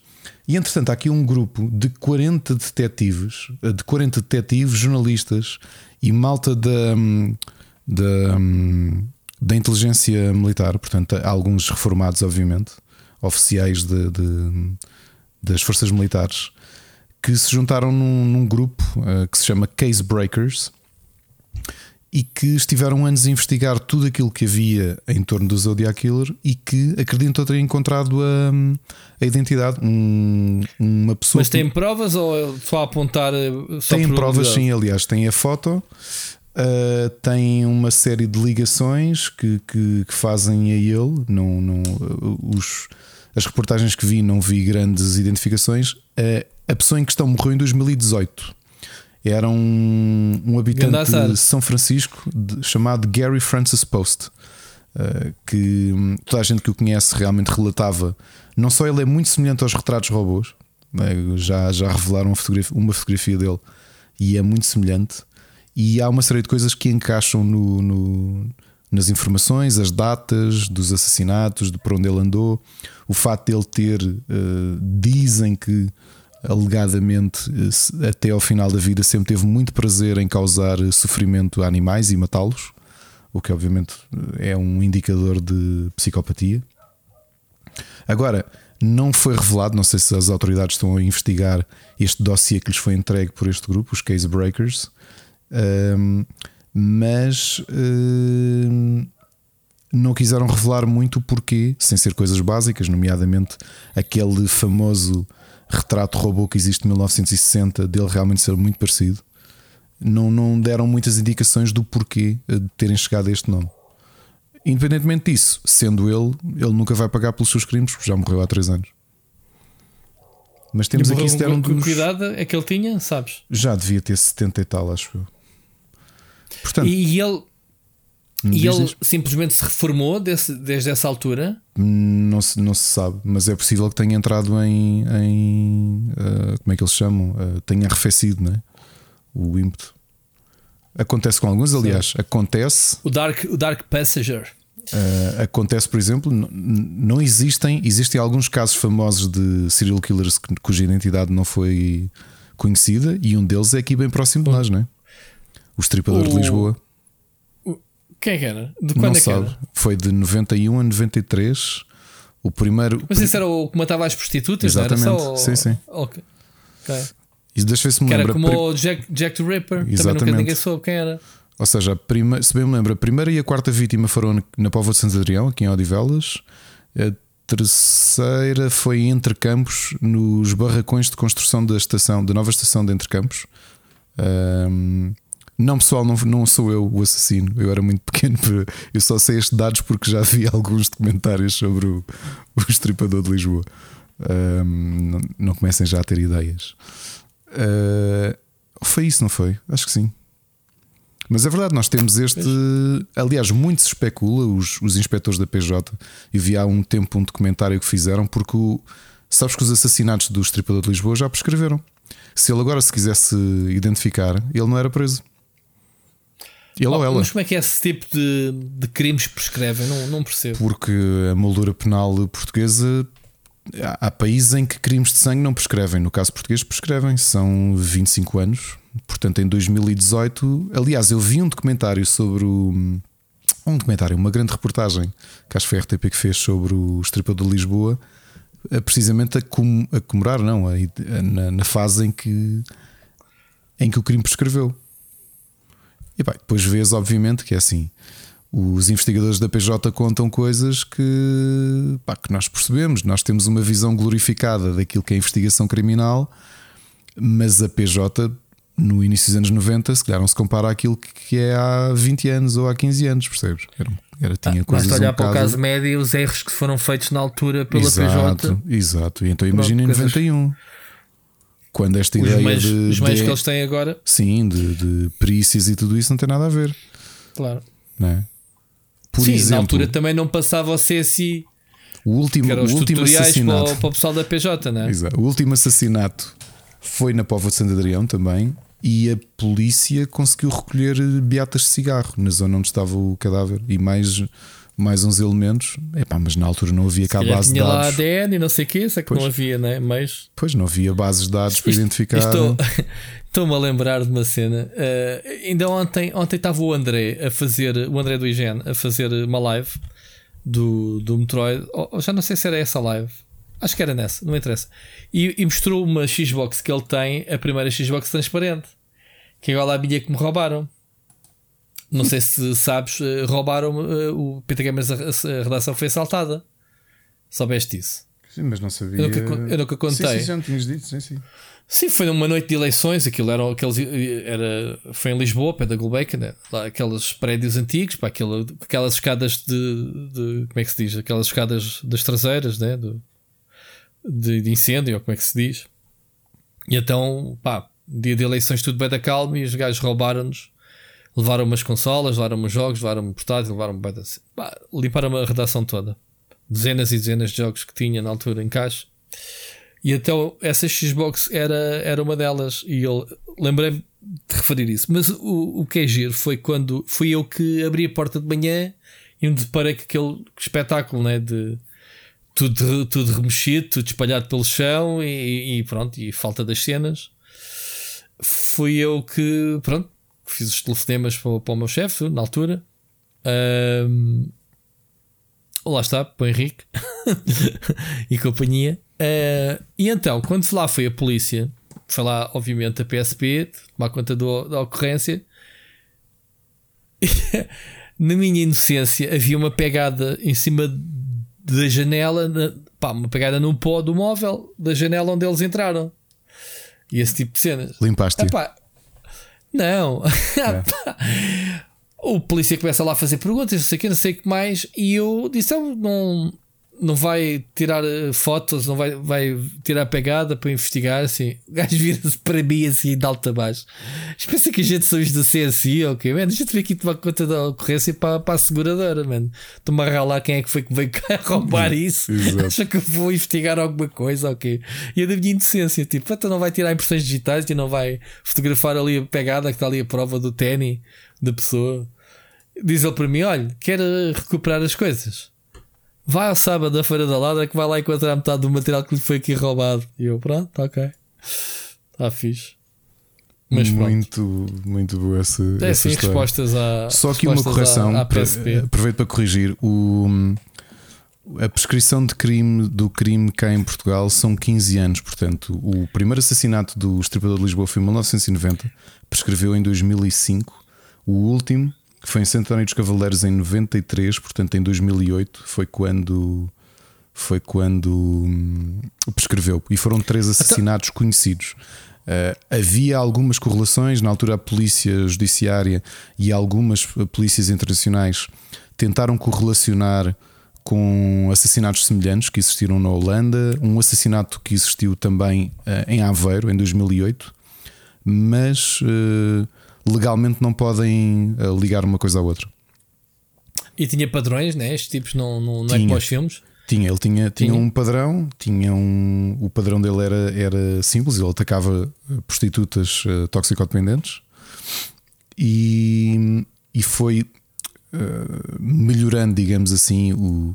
[SPEAKER 2] E entretanto, há aqui um grupo de 40 detetives, eh, de 40 detetives, jornalistas e malta da, hum, da, hum, da inteligência militar, portanto, alguns reformados, obviamente, oficiais de, de das forças militares, que se juntaram num, num grupo uh, que se chama Case Breakers e que estiveram anos a investigar tudo aquilo que havia em torno do Zodiac Killer e que acreditam ter encontrado a, a identidade. Um, uma pessoa.
[SPEAKER 3] Mas tem que... provas ou só apontar? Eh, só
[SPEAKER 2] tem provas, sim, aliás, tem a foto. Uh, tem uma série de ligações que, que, que fazem a ele. Não, não, os, as reportagens que vi, não vi grandes identificações. Uh, a pessoa em questão morreu em 2018 era um, um habitante de São Francisco de, chamado Gary Francis Post. Uh, que hum, toda a gente que o conhece realmente relatava. Não só ele é muito semelhante aos retratos robôs, né? já, já revelaram uma fotografia, uma fotografia, dele e é muito semelhante. E há uma série de coisas que encaixam no, no, nas informações, as datas dos assassinatos, de por onde ele andou, o facto de ele ter, uh, dizem que alegadamente eh, até ao final da vida sempre teve muito prazer em causar eh, sofrimento a animais e matá-los, o que obviamente é um indicador de psicopatia. Agora, não foi revelado, não sei se as autoridades estão a investigar este dossiê que lhes foi entregue por este grupo, os Case Breakers, um, mas um, não quiseram revelar muito o porquê, sem ser coisas básicas, nomeadamente aquele famoso retrato robô que existe em 1960 dele realmente ser muito parecido, não, não deram muitas indicações do porquê de terem chegado a este nome. Independentemente disso, sendo ele, ele nunca vai pagar pelos seus crimes, porque já morreu há 3 anos. Mas temos aqui se der um dos...
[SPEAKER 3] cuidado é que ele tinha, sabes?
[SPEAKER 2] Já devia ter 70 e tal, acho eu.
[SPEAKER 3] Portanto, e ele e ele simplesmente se reformou desse, desde essa altura?
[SPEAKER 2] Não se, não se sabe, mas é possível que tenha entrado em. em uh, como é que eles chamam? Uh, tenha arrefecido né? o ímpeto. Acontece com alguns, aliás, Sim. acontece.
[SPEAKER 3] O Dark, o Dark Passenger.
[SPEAKER 2] Uh, acontece, por exemplo, não existem, existem alguns casos famosos de serial killers cuja identidade não foi conhecida e um deles é aqui bem próximo de nós, não é? O Estripador o... de Lisboa.
[SPEAKER 3] Quem é que era? De quando não é sabe. que era?
[SPEAKER 2] Foi de 91 a 93. O primeiro.
[SPEAKER 3] Mas isso era o que matava as prostitutas,
[SPEAKER 2] Exatamente.
[SPEAKER 3] não era só?
[SPEAKER 2] Sim, sim.
[SPEAKER 3] Ok. okay.
[SPEAKER 2] Isso deixa ver se me que
[SPEAKER 3] lembra. Era como o Jack, Jack the Ripper. Exatamente. Também nunca ninguém soube quem era.
[SPEAKER 2] Ou seja, prima, se bem me lembro, a primeira e a quarta vítima foram na Póvoa de Santo Adrião, aqui em Odivelas. A terceira foi em Entre Campos, nos barracões de construção da estação, da nova estação de Entre Campos. Um, não, pessoal, não, não sou eu o assassino. Eu era muito pequeno. Eu só sei estes dados porque já vi alguns documentários sobre o, o estripador de Lisboa. Um, não, não, comecem já a ter ideias. Uh, foi isso, não foi? Acho que sim. Mas é verdade, nós temos este. Aliás, muito se especula, os, os inspectores da PJ. Eu vi há um tempo um documentário que fizeram, porque o, sabes que os assassinatos do estripador de Lisboa já prescreveram. Se ele agora se quisesse identificar, ele não era preso. Ele oh, ou ela.
[SPEAKER 3] Mas como é que esse tipo de, de crimes prescrevem? Não, não percebo.
[SPEAKER 2] Porque a moldura penal portuguesa. Há, há países em que crimes de sangue não prescrevem. No caso português, prescrevem. São 25 anos. Portanto, em 2018. Aliás, eu vi um documentário sobre o. Um documentário, uma grande reportagem que acho que foi a RTP que fez sobre o Estripador de Lisboa, precisamente a, com, a comemorar, não, a, a, na, na fase em que, em que o crime prescreveu. E bem, depois vês, obviamente, que é assim. Os investigadores da PJ contam coisas que, pá, que nós percebemos. Nós temos uma visão glorificada daquilo que é investigação criminal, mas a PJ, no início dos anos 90, se calhar não se compara àquilo que é há 20 anos ou há 15 anos, percebes? Era, era, tinha ah, coisas.
[SPEAKER 3] Basta olhar
[SPEAKER 2] um
[SPEAKER 3] para o caso médio e os erros que foram feitos na altura pela
[SPEAKER 2] exato, PJ. Exato, e então imagina em 91. Quando esta os ideia meios, de.
[SPEAKER 3] Os meios de, que eles têm agora.
[SPEAKER 2] Sim, de, de perícias e tudo isso não tem nada a ver.
[SPEAKER 3] Claro.
[SPEAKER 2] Não é?
[SPEAKER 3] Por sim, exemplo, na altura também não passava o CSI.
[SPEAKER 2] O último, que os o último assassinato.
[SPEAKER 3] Para, para o pessoal da PJ, é?
[SPEAKER 2] Exato. O último assassinato foi na Póvoa de Santo Adrião também. e a polícia conseguiu recolher beatas de cigarro na zona onde estava o cadáver e mais mais uns elementos. Epá, mas na altura não havia cá base de dados. lá
[SPEAKER 3] ADN e não sei o que, é que pois, não havia, né? Mas...
[SPEAKER 2] Pois não havia bases de dados para identificar.
[SPEAKER 3] Estou-me a lembrar de uma cena. Uh, ainda ontem, ontem estava o André a fazer, o André do IGN, a fazer uma live do, do Metroid. Oh, já não sei se era essa live. Acho que era nessa, não interessa. E, e mostrou uma Xbox que ele tem, a primeira Xbox transparente. Que é igual à minha que me roubaram. Não sei se sabes, eh, roubaram uh, o PT Gamers, a, a, redação foi assaltada. Soubeste isso?
[SPEAKER 2] Sim, mas não sabia. Eu
[SPEAKER 3] nunca, eu nunca contei. Sim,
[SPEAKER 2] sim, já tinhas dito, sim, sim.
[SPEAKER 3] Sim, foi numa noite de eleições, aquilo era, aqueles, era foi em Lisboa, pé da né? lá aqueles prédios antigos, pá, aquela, aquelas escadas de, de, como é que se diz? Aquelas escadas das traseiras, né? Do, de, de, incêndio, ou como é que se diz? E então, pá, dia de eleições tudo bem da calma e os gajos roubaram-nos Levaram umas consolas, levaram uns jogos, levaram um portátil, levaram um assim. limparam a redação toda. Dezenas e dezenas de jogos que tinha na altura em caixa. E então essa Xbox era, era uma delas. E eu lembrei-me de referir isso. Mas o, o que é giro foi quando fui eu que abri a porta de manhã e me deparei com aquele espetáculo né, de tudo, tudo remexido, tudo espalhado pelo chão e, e pronto, e falta das cenas. Fui eu que, pronto, fiz os telefonemas para, para o meu chefe na altura. Um, lá está, para o Henrique e companhia. Uh, e então, quando lá foi a polícia, foi lá, obviamente, a PSP, tomar conta do, da ocorrência. na minha inocência, havia uma pegada em cima da janela, na, pá, uma pegada no pó do móvel da janela onde eles entraram. E esse tipo de cenas.
[SPEAKER 2] Limpaste. Epá,
[SPEAKER 3] não. É. o polícia começa lá a fazer perguntas, não sei o que, não sei o que mais, e eu disse: não, não vai tirar eh, fotos, não vai, vai tirar pegada para investigar. Assim, o gajo vira-se para mim assim de alto a baixo. Pensa que a gente somos da CSI, ok? Man, deixa-te ver aqui tomar conta da ocorrência para, para a seguradora, mano. Estou-me a lá quem é que foi que veio cá roubar isso. Acha que eu vou investigar alguma coisa, ok? E a da minha indecência, tipo, então não vai tirar impressões digitais e não vai fotografar ali a pegada que está ali a prova do ténis da pessoa. Diz ele para mim: olha, quer recuperar as coisas vai ao sábado da Feira da Ladra que vai lá encontrar metade do material que lhe foi aqui roubado. E eu, pronto, ok. Está fixe.
[SPEAKER 2] Mas muito, pronto. muito boa essa.
[SPEAKER 3] É essa sim, respostas a.
[SPEAKER 2] Só aqui uma correção. À, à aproveito para corrigir. O, a prescrição de crime do crime cá em Portugal são 15 anos. Portanto, o primeiro assassinato do Estripador de Lisboa foi em 1990, prescreveu em 2005. O último foi em Santo dos Cavaleiros em 93, portanto em 2008 foi quando foi quando hum, prescreveu e foram três então- assassinatos conhecidos. Uh, havia algumas correlações na altura a polícia judiciária e algumas polícias internacionais tentaram correlacionar com assassinatos semelhantes que existiram na Holanda, um assassinato que existiu também uh, em Aveiro em 2008, mas uh, legalmente não podem eh, ligar uma coisa à outra.
[SPEAKER 3] E tinha padrões, né? Estes tipos não, não, não é como os filmes?
[SPEAKER 2] Tinha, ele tinha, tinha, tinha, um padrão, tinha um, o padrão dele era, era simples, ele atacava eh, prostitutas uh, toxicodependentes e, e foi uh, melhorando, digamos assim, o,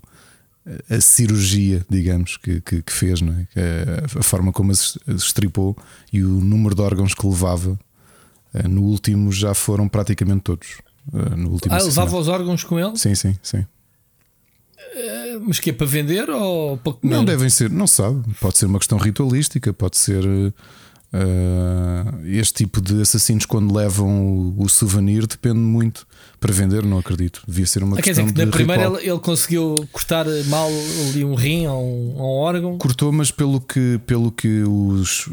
[SPEAKER 2] a cirurgia, digamos, que, que, que fez, não é? a, a forma como as estripou e o número de órgãos que levava no último já foram praticamente todos. Eh, no último
[SPEAKER 3] ah, levava os órgãos com ele?
[SPEAKER 2] Sim, sim, sim.
[SPEAKER 3] Eh, mas que é para vender ou para
[SPEAKER 2] comer? Não devem ser, não sabe. Pode ser uma questão ritualística, pode ser Uh, este tipo de assassinos, quando levam o, o, souvenir, depende muito para vender. Não acredito. Devia ser uma ah, questão quer dizer que
[SPEAKER 3] na primeira ele, ele, conseguiu cortar mal ali um rim ou um, um, órgão.
[SPEAKER 2] Cortou, mas pelo que, pelo que os.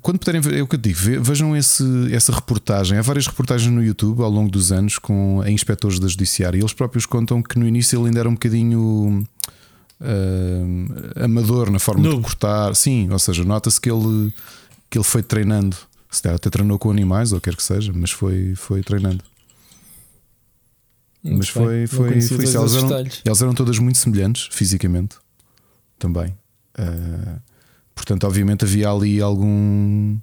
[SPEAKER 2] Quando puderem ver, é o que eu digo, vejam esse, essa reportagem. Há várias reportagens no YouTube ao longo dos anos com inspectores da Judiciária. E eles próprios contam que no início ele ainda era um bocadinho. Uh, amador na forma de cortar, sim, ou seja, nota-se que ele que ele foi treinando. Se calhar até treinou com animais ou quer que seja, mas foi, foi treinando. Muito mas foi, foi, foi isso. Elas eram, elas eram todas muito semelhantes fisicamente também. Uh, portanto, obviamente havia ali algum.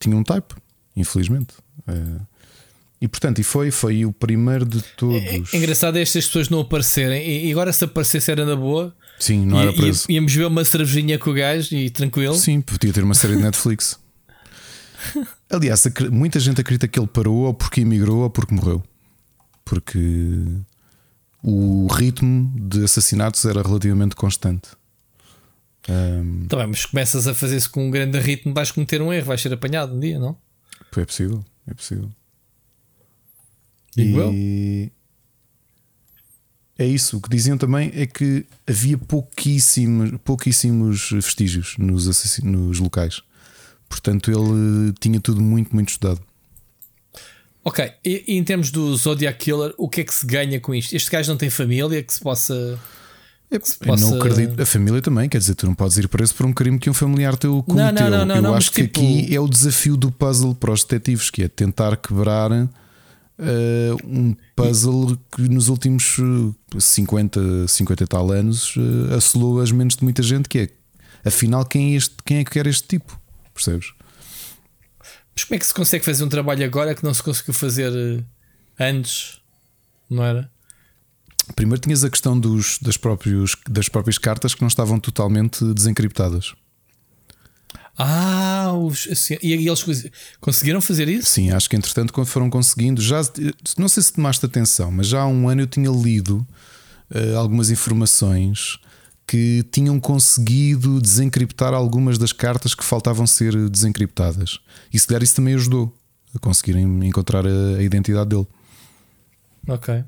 [SPEAKER 2] Tinha um type infelizmente. Uh, e portanto, e foi, foi o primeiro de todos. É,
[SPEAKER 3] é engraçado é estas pessoas não aparecerem. E agora, se aparecesse, era na boa.
[SPEAKER 2] Sim, não era preso.
[SPEAKER 3] Íamos ver uma cervejinha com o gajo e tranquilo.
[SPEAKER 2] Sim, podia ter uma série de Netflix. Aliás, muita gente acredita que ele parou ou porque emigrou ou porque morreu. Porque o ritmo de assassinatos era relativamente constante.
[SPEAKER 3] Um... Tá bem, mas começas a fazer isso com um grande ritmo, vais cometer um erro, vais ser apanhado um dia, não?
[SPEAKER 2] É possível, é possível. e é isso. O que diziam também é que havia pouquíssimos, pouquíssimos vestígios nos, nos locais. Portanto, ele tinha tudo muito, muito estudado.
[SPEAKER 3] Ok, e, e, em termos do Zodiac Killer, o que é que se ganha com isto? Este gajo não tem família que se possa.
[SPEAKER 2] Eu, possa... não acredito. A família também, quer dizer, tu não podes ir preso por um crime que um familiar teu cometeu. Não, não, não, Eu não, acho que tipo... aqui é o desafio do puzzle para os detetives, que é tentar quebrar uh, um puzzle que nos últimos 50, 50 e tal anos uh, assolou as mentes de muita gente, que é afinal quem é, este, quem é que quer este tipo? Percebes?
[SPEAKER 3] Mas como é que se consegue fazer um trabalho agora que não se conseguiu fazer eh, antes? Não era?
[SPEAKER 2] Primeiro tinhas a questão dos, das, próprios, das próprias cartas que não estavam totalmente desencriptadas.
[SPEAKER 3] Ah, os, assim, e eles conseguiram fazer isso?
[SPEAKER 2] Sim, acho que entretanto quando foram conseguindo, já não sei se tomaste atenção, mas já há um ano eu tinha lido uh, algumas informações que tinham conseguido desencriptar algumas das cartas que faltavam ser desencriptadas. E se calhar isso também ajudou a conseguirem encontrar a, a identidade dele.
[SPEAKER 3] Ok.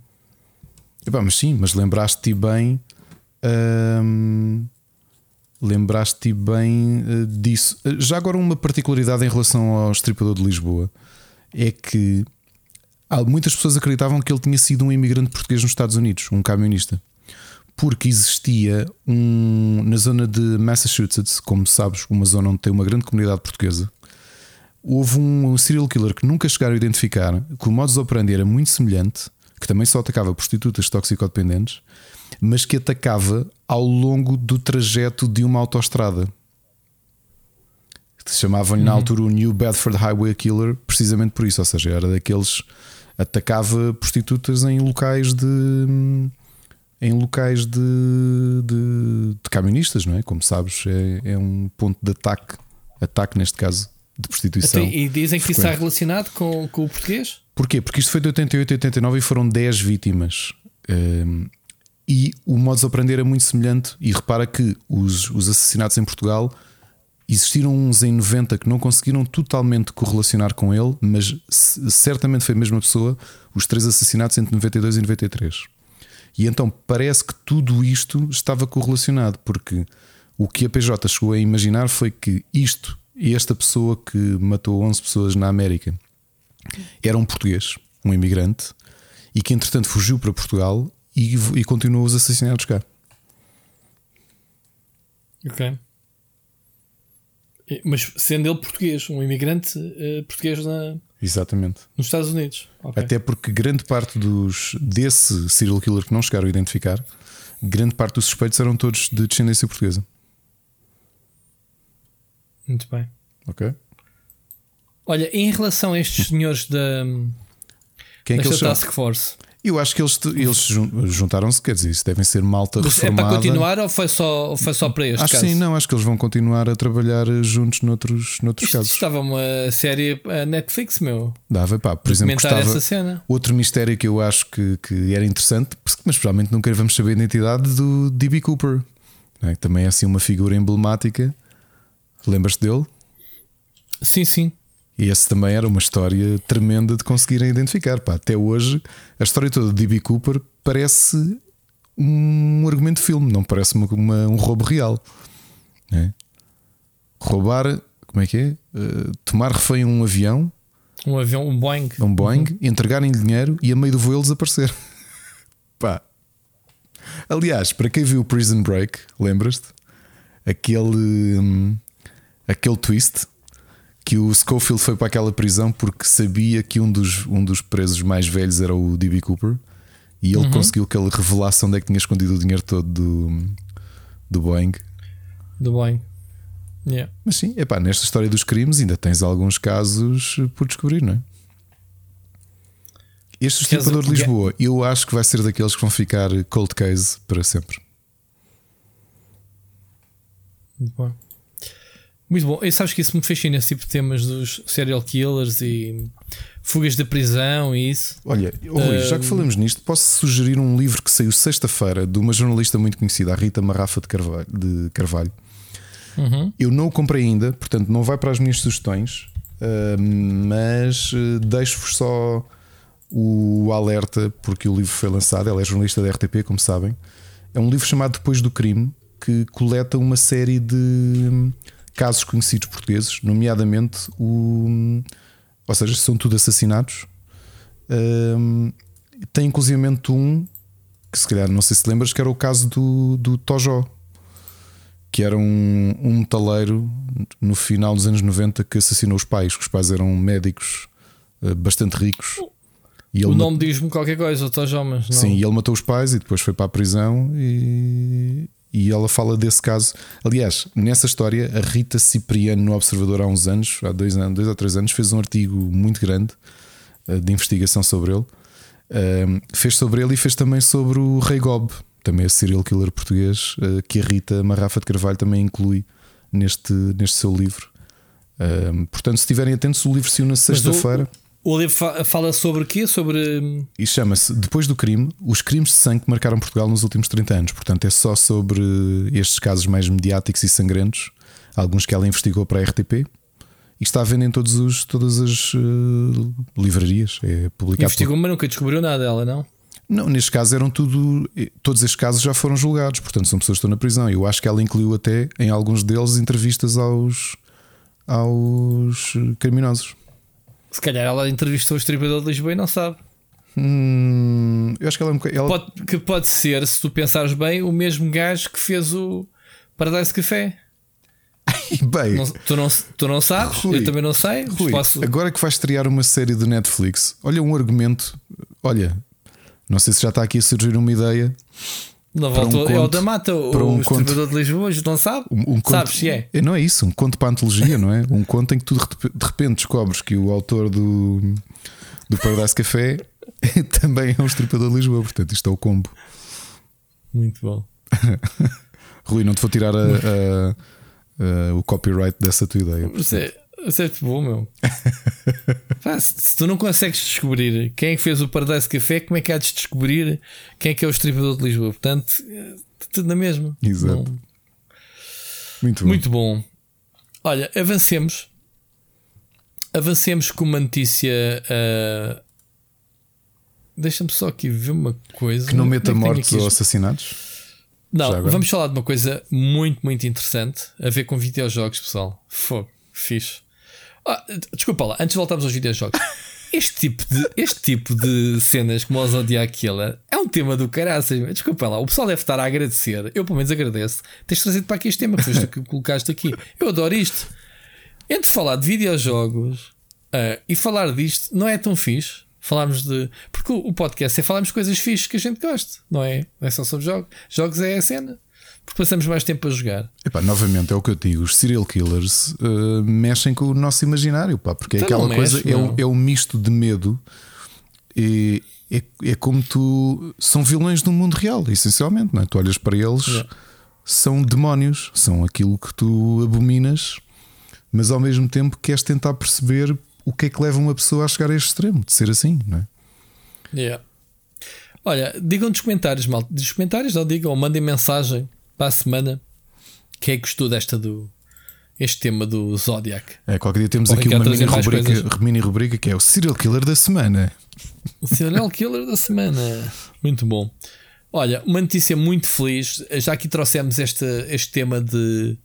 [SPEAKER 2] Epá, mas sim, mas lembraste-te bem. Hum, lembraste-te bem uh, disso. Já agora, uma particularidade em relação ao Estripador de Lisboa é que muitas pessoas acreditavam que ele tinha sido um imigrante português nos Estados Unidos, um camionista porque existia um, na zona de Massachusetts, como sabes, uma zona onde tem uma grande comunidade portuguesa. Houve um serial killer que nunca chegaram a identificar, que o modus operandi era muito semelhante, que também só atacava prostitutas toxicodependentes, mas que atacava ao longo do trajeto de uma autoestrada. Chamavam-lhe uhum. na altura o New Bedford Highway Killer, precisamente por isso, ou seja, era daqueles atacava prostitutas em locais de em locais de, de, de camionistas, não é? Como sabes, é, é, um ponto de ataque, ataque neste caso, de prostituição.
[SPEAKER 3] e dizem que frequente. isso está relacionado com, com o português?
[SPEAKER 2] Porquê? Porque isto foi de 88 a 89 e foram 10 vítimas. Um, e o modus operandi era muito semelhante. E repara que os, os assassinatos em Portugal existiram uns em 90 que não conseguiram totalmente correlacionar com ele, mas certamente foi a mesma pessoa. Os três assassinatos entre 92 e 93. E então parece que tudo isto estava correlacionado, porque o que a PJ chegou a imaginar foi que isto, esta pessoa que matou 11 pessoas na América, era um português, um imigrante, e que entretanto fugiu para Portugal e, e continuou os assassinatos cá.
[SPEAKER 3] Ok. Mas sendo ele português, um imigrante uh, português na,
[SPEAKER 2] Exatamente.
[SPEAKER 3] Nos Estados Unidos.
[SPEAKER 2] Okay. Até porque grande parte dos desse serial killer que não chegaram a identificar, grande parte dos suspeitos eram todos de descendência portuguesa.
[SPEAKER 3] Muito bem.
[SPEAKER 2] Ok.
[SPEAKER 3] Olha, em relação a estes senhores da, Quem é desta Task Force,
[SPEAKER 2] eu acho que eles, eles juntaram-se, quer dizer, isso devem ser malta reformada.
[SPEAKER 3] É para continuar ou foi só, foi só para este
[SPEAKER 2] acho
[SPEAKER 3] caso?
[SPEAKER 2] Sim, não, acho que eles vão continuar a trabalhar juntos noutros, noutros
[SPEAKER 3] Isto
[SPEAKER 2] casos.
[SPEAKER 3] Estava uma série a Netflix, meu.
[SPEAKER 2] Dava, pá, por exemplo, cena. outro mistério que eu acho que, que era interessante, mas provavelmente nunca vamos saber a identidade do D.B. Cooper, é? também é assim uma figura emblemática. Lembras-te dele?
[SPEAKER 3] Sim, sim.
[SPEAKER 2] E esse também era uma história tremenda de conseguirem identificar. Pá, até hoje, a história toda de D.B. Cooper parece um argumento de filme, não parece uma, uma, um roubo real. É? Roubar, como é que é? Uh, tomar refém um avião.
[SPEAKER 3] Um avião, um Boeing.
[SPEAKER 2] Um Boeing, uhum. entregarem dinheiro e a meio do voo ele desaparecer. Pá. Aliás, para quem viu Prison Break, lembras-te? Aquele, um, aquele twist que o Schofield foi para aquela prisão porque sabia que um dos, um dos presos mais velhos era o D.B. Cooper e ele uhum. conseguiu que ele revelasse onde é que tinha escondido o dinheiro todo do, do Boeing.
[SPEAKER 3] Do Boeing. Yeah.
[SPEAKER 2] Mas sim, epá, nesta história dos crimes ainda tens alguns casos por descobrir, não é? Este Estripador de Lisboa, eu acho que vai ser daqueles que vão ficar cold case para sempre.
[SPEAKER 3] Muito bom. Muito bom. E sabes que isso me fascina, esse tipo de temas dos serial killers e fugas da prisão e isso.
[SPEAKER 2] Olha, Rui, já que falamos nisto, posso sugerir um livro que saiu sexta-feira de uma jornalista muito conhecida, a Rita Marrafa de Carvalho. De Carvalho.
[SPEAKER 3] Uhum.
[SPEAKER 2] Eu não o comprei ainda, portanto não vai para as minhas sugestões, mas uh, deixo-vos só o alerta porque o livro foi lançado. Ela é jornalista da RTP, como sabem. É um livro chamado Depois do Crime que coleta uma série de casos conhecidos portugueses, nomeadamente o. Ou seja, são tudo assassinatos. Um, tem inclusivamente um que se calhar não sei se lembras, que era o caso do, do Tojó, que era um, um metaleiro no final dos anos 90 que assassinou os pais, que os pais eram médicos uh, bastante ricos.
[SPEAKER 3] E o nome diz-me qualquer coisa, Tojó, mas não.
[SPEAKER 2] Sim, e ele matou os pais e depois foi para a prisão e, e ela fala desse caso. Aliás, nessa história, a Rita Cipriano, no Observador, há uns anos, há dois, anos, dois ou três anos, fez um artigo muito grande uh, de investigação sobre ele. Uh, fez sobre ele e fez também sobre o Rei Gob, também esse serial killer português, uh, que a Rita Marrafa de Carvalho também inclui neste, neste seu livro. portanto, se estiverem atentos, o livro saiu na sexta-feira.
[SPEAKER 3] O livro fala sobre o quê? Sobre.
[SPEAKER 2] E chama-se Depois do Crime: Os crimes de sangue que marcaram Portugal nos últimos 30 anos. Portanto, é só sobre estes casos mais mediáticos e sangrentos, alguns que ela investigou para a RTP. E está a vender em todos os, todas as uh, livrarias. É publicado.
[SPEAKER 3] Investigou, por... mas nunca descobriu nada dela, não?
[SPEAKER 2] Não, neste caso eram tudo. Todos estes casos já foram julgados, portanto são pessoas que estão na prisão. Eu acho que ela incluiu até em alguns deles entrevistas aos, aos criminosos.
[SPEAKER 3] Se calhar ela entrevistou o estripador de Lisboa e não sabe.
[SPEAKER 2] Hum, eu acho que ela, é ela...
[SPEAKER 3] Pode, que pode ser, se tu pensares bem, o mesmo gajo que fez o Paradise Café.
[SPEAKER 2] bem,
[SPEAKER 3] não, tu, não, tu não sabes, Rui, eu também não sei.
[SPEAKER 2] Rui, posso... Agora que vais estrear uma série de Netflix, olha um argumento. Olha, não sei se já está aqui a surgir uma ideia.
[SPEAKER 3] Não um conto, é o da mata, o um conto, de Lisboa, não sabe? Um, um conto, Sabes se é?
[SPEAKER 2] Não é isso, um conto para a antologia, não é? Um conto em que tu de repente descobres que o autor do, do Paradise Café também é um estripador de Lisboa, portanto isto é o combo.
[SPEAKER 3] Muito bom.
[SPEAKER 2] Rui, não te vou tirar a, a, a, o copyright dessa tua ideia.
[SPEAKER 3] Você, muito bom, meu. se, se, tu não consegues descobrir quem é que fez o Paradise Café, como é que há de descobrir quem é que é o estripador de Lisboa? Portanto, é tudo na mesma.
[SPEAKER 2] Exato. Não. Muito bom.
[SPEAKER 3] Muito bom. Olha, avancemos. Avancemos com uma notícia. Uh... Deixa-me só aqui ver uma coisa.
[SPEAKER 2] Que não meta é mortes ou assassinatos?
[SPEAKER 3] Não, vamos falar de uma coisa muito, muito interessante a ver com videojogos, pessoal. Fogo, fixe. Ah, desculpa lá, antes de voltarmos aos videojogos. Este tipo de, este tipo de cenas como o Zodiac Killer é um tema do caraças. Desculpa lá, o pessoal deve estar a agradecer. Eu, pelo menos, agradeço. Tens trazido para aqui este tema que que colocaste aqui. Eu adoro isto. Entre falar de videojogos uh, e falar disto, não é tão fixe. Falarmos de. Porque o, o podcast é falarmos coisas fixes que a gente gosta, não é? Não é só sobre jogos. Jogos é a cena porque passamos mais tempo a jogar.
[SPEAKER 2] Epá, novamente é o que eu digo: os serial killers uh, mexem com o nosso imaginário, pá, porque é então aquela coisa, mexe, é, o, é o misto de medo. E é, é como tu. São vilões do mundo real, essencialmente, não é? Tu olhas para eles, são demónios, são aquilo que tu abominas, mas ao mesmo tempo queres tentar perceber o que é que leva uma pessoa a chegar a este extremo, de ser assim, não é?
[SPEAKER 3] Yeah. Olha, digam nos comentários, mal. Nos comentários, não digam, mandem mensagem para a semana. Quem é que gostou desta do. Este tema do Zodiac?
[SPEAKER 2] É, qualquer dia temos aqui uma mini rubrica, mini rubrica que é o Serial Killer da semana.
[SPEAKER 3] O Serial Killer da semana. Muito bom. Olha, uma notícia muito feliz. Já aqui trouxemos este, este tema de,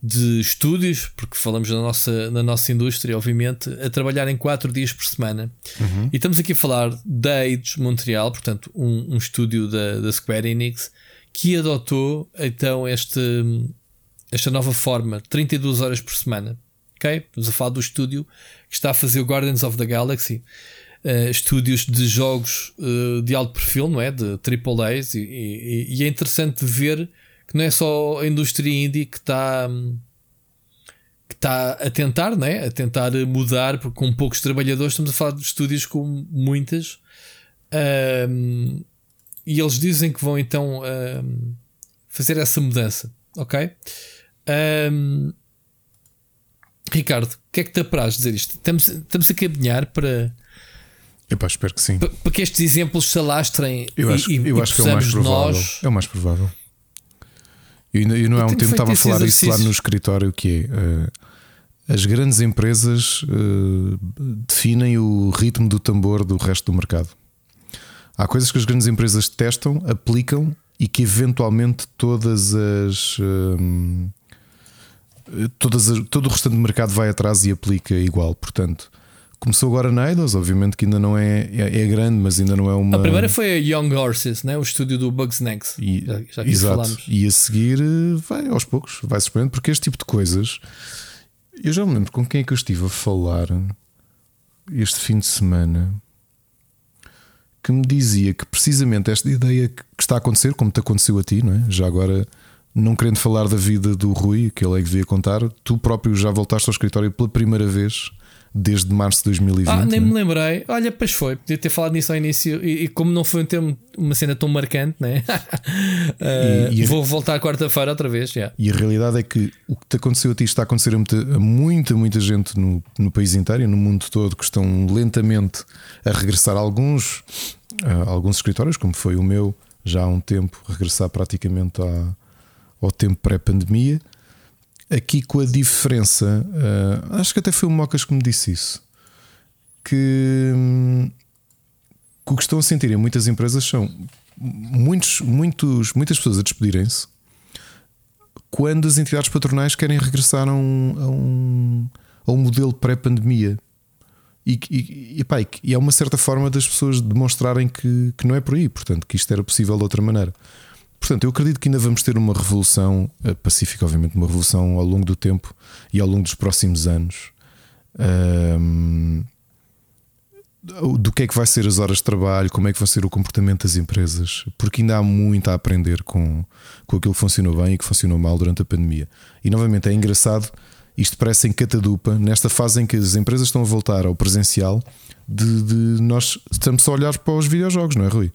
[SPEAKER 3] de estúdios, porque falamos na nossa, na nossa indústria, obviamente, a trabalhar em 4 dias por semana. Uhum. E estamos aqui a falar da Eidos Montreal, portanto, um, um estúdio da, da Square Enix, que adotou então este, esta nova forma, 32 horas por semana. Ok? Estamos a falar do estúdio que está a fazer o Guardians of the Galaxy. Uh, estúdios de jogos uh, de alto perfil, não é? De AAAs, e, e, e, é interessante ver que não é só a indústria indie que está, que a tentar, né? a tentar mudar, porque com poucos trabalhadores, estamos a falar de estúdios com muitas. Um, e eles dizem que vão então um, fazer essa mudança, ok? Um, Ricardo, o que é que te apraz dizer isto? Estamos, estamos a caminhar para.
[SPEAKER 2] Epá, espero que sim.
[SPEAKER 3] Para, para que estes exemplos se alastrem
[SPEAKER 2] eu acho, e, eu e acho que é o mais provável. Nós... É o mais provável. E, não é um tempo estava a falar isso lá no escritório que é. Uh, as grandes empresas uh, definem o ritmo do tambor do resto do mercado. Há coisas que as grandes empresas testam, aplicam e que eventualmente todas as. Uh, todas as, todo o restante do mercado vai atrás e aplica igual. Portanto, começou agora na Eidos, obviamente que ainda não é, é, é, grande, mas ainda não é uma.
[SPEAKER 3] A primeira foi a Young Horses, né? o estúdio do Bugsnax.
[SPEAKER 2] E, já, já exato. Falámos. E a seguir vai aos poucos, vai se expondo, porque este tipo de coisas. Eu já me lembro com quem é que eu estive a falar este fim de semana que me dizia que precisamente esta ideia que está a acontecer, como te aconteceu a ti, não é? Já agora não querendo falar da vida do Rui, que ele é que devia contar, tu próprio já voltaste ao escritório pela primeira vez desde março de 2020. Ah,
[SPEAKER 3] nem
[SPEAKER 2] né?
[SPEAKER 3] me lembrei. Olha, pois foi. Podia ter falado nisso ao início. E, e como não foi um termo, uma cena tão marcante, né? uh, e, e vou a... voltar quarta-feira outra vez. Yeah.
[SPEAKER 2] E a realidade é que o que te aconteceu a ti está a acontecer a muita, a muita, muita gente no, no país inteiro e no mundo todo que estão lentamente a regressar. Alguns, uh, alguns escritórios, como foi o meu, já há um tempo, regressar praticamente à, ao tempo pré-pandemia. Aqui com a diferença, uh, acho que até foi o Mocas que me disse isso, que, um, que o que estão a sentir em muitas empresas são muitos, muitos, muitas pessoas a despedirem-se quando as entidades patronais querem regressar a um, a um, a um modelo pré-pandemia. E, e, e, pá, e é uma certa forma das pessoas demonstrarem que, que não é por aí, portanto, que isto era possível de outra maneira. Portanto, eu acredito que ainda vamos ter uma revolução eh, pacífica, obviamente, uma revolução ao longo do tempo e ao longo dos próximos anos. Um, do que é que vai ser as horas de trabalho, como é que vai ser o comportamento das empresas, porque ainda há muito a aprender com, com aquilo que funcionou bem e que funcionou mal durante a pandemia. E novamente é engraçado, isto parece em catadupa, nesta fase em que as empresas estão a voltar ao presencial, de, de nós estamos a olhar para os videojogos, não é, Rui?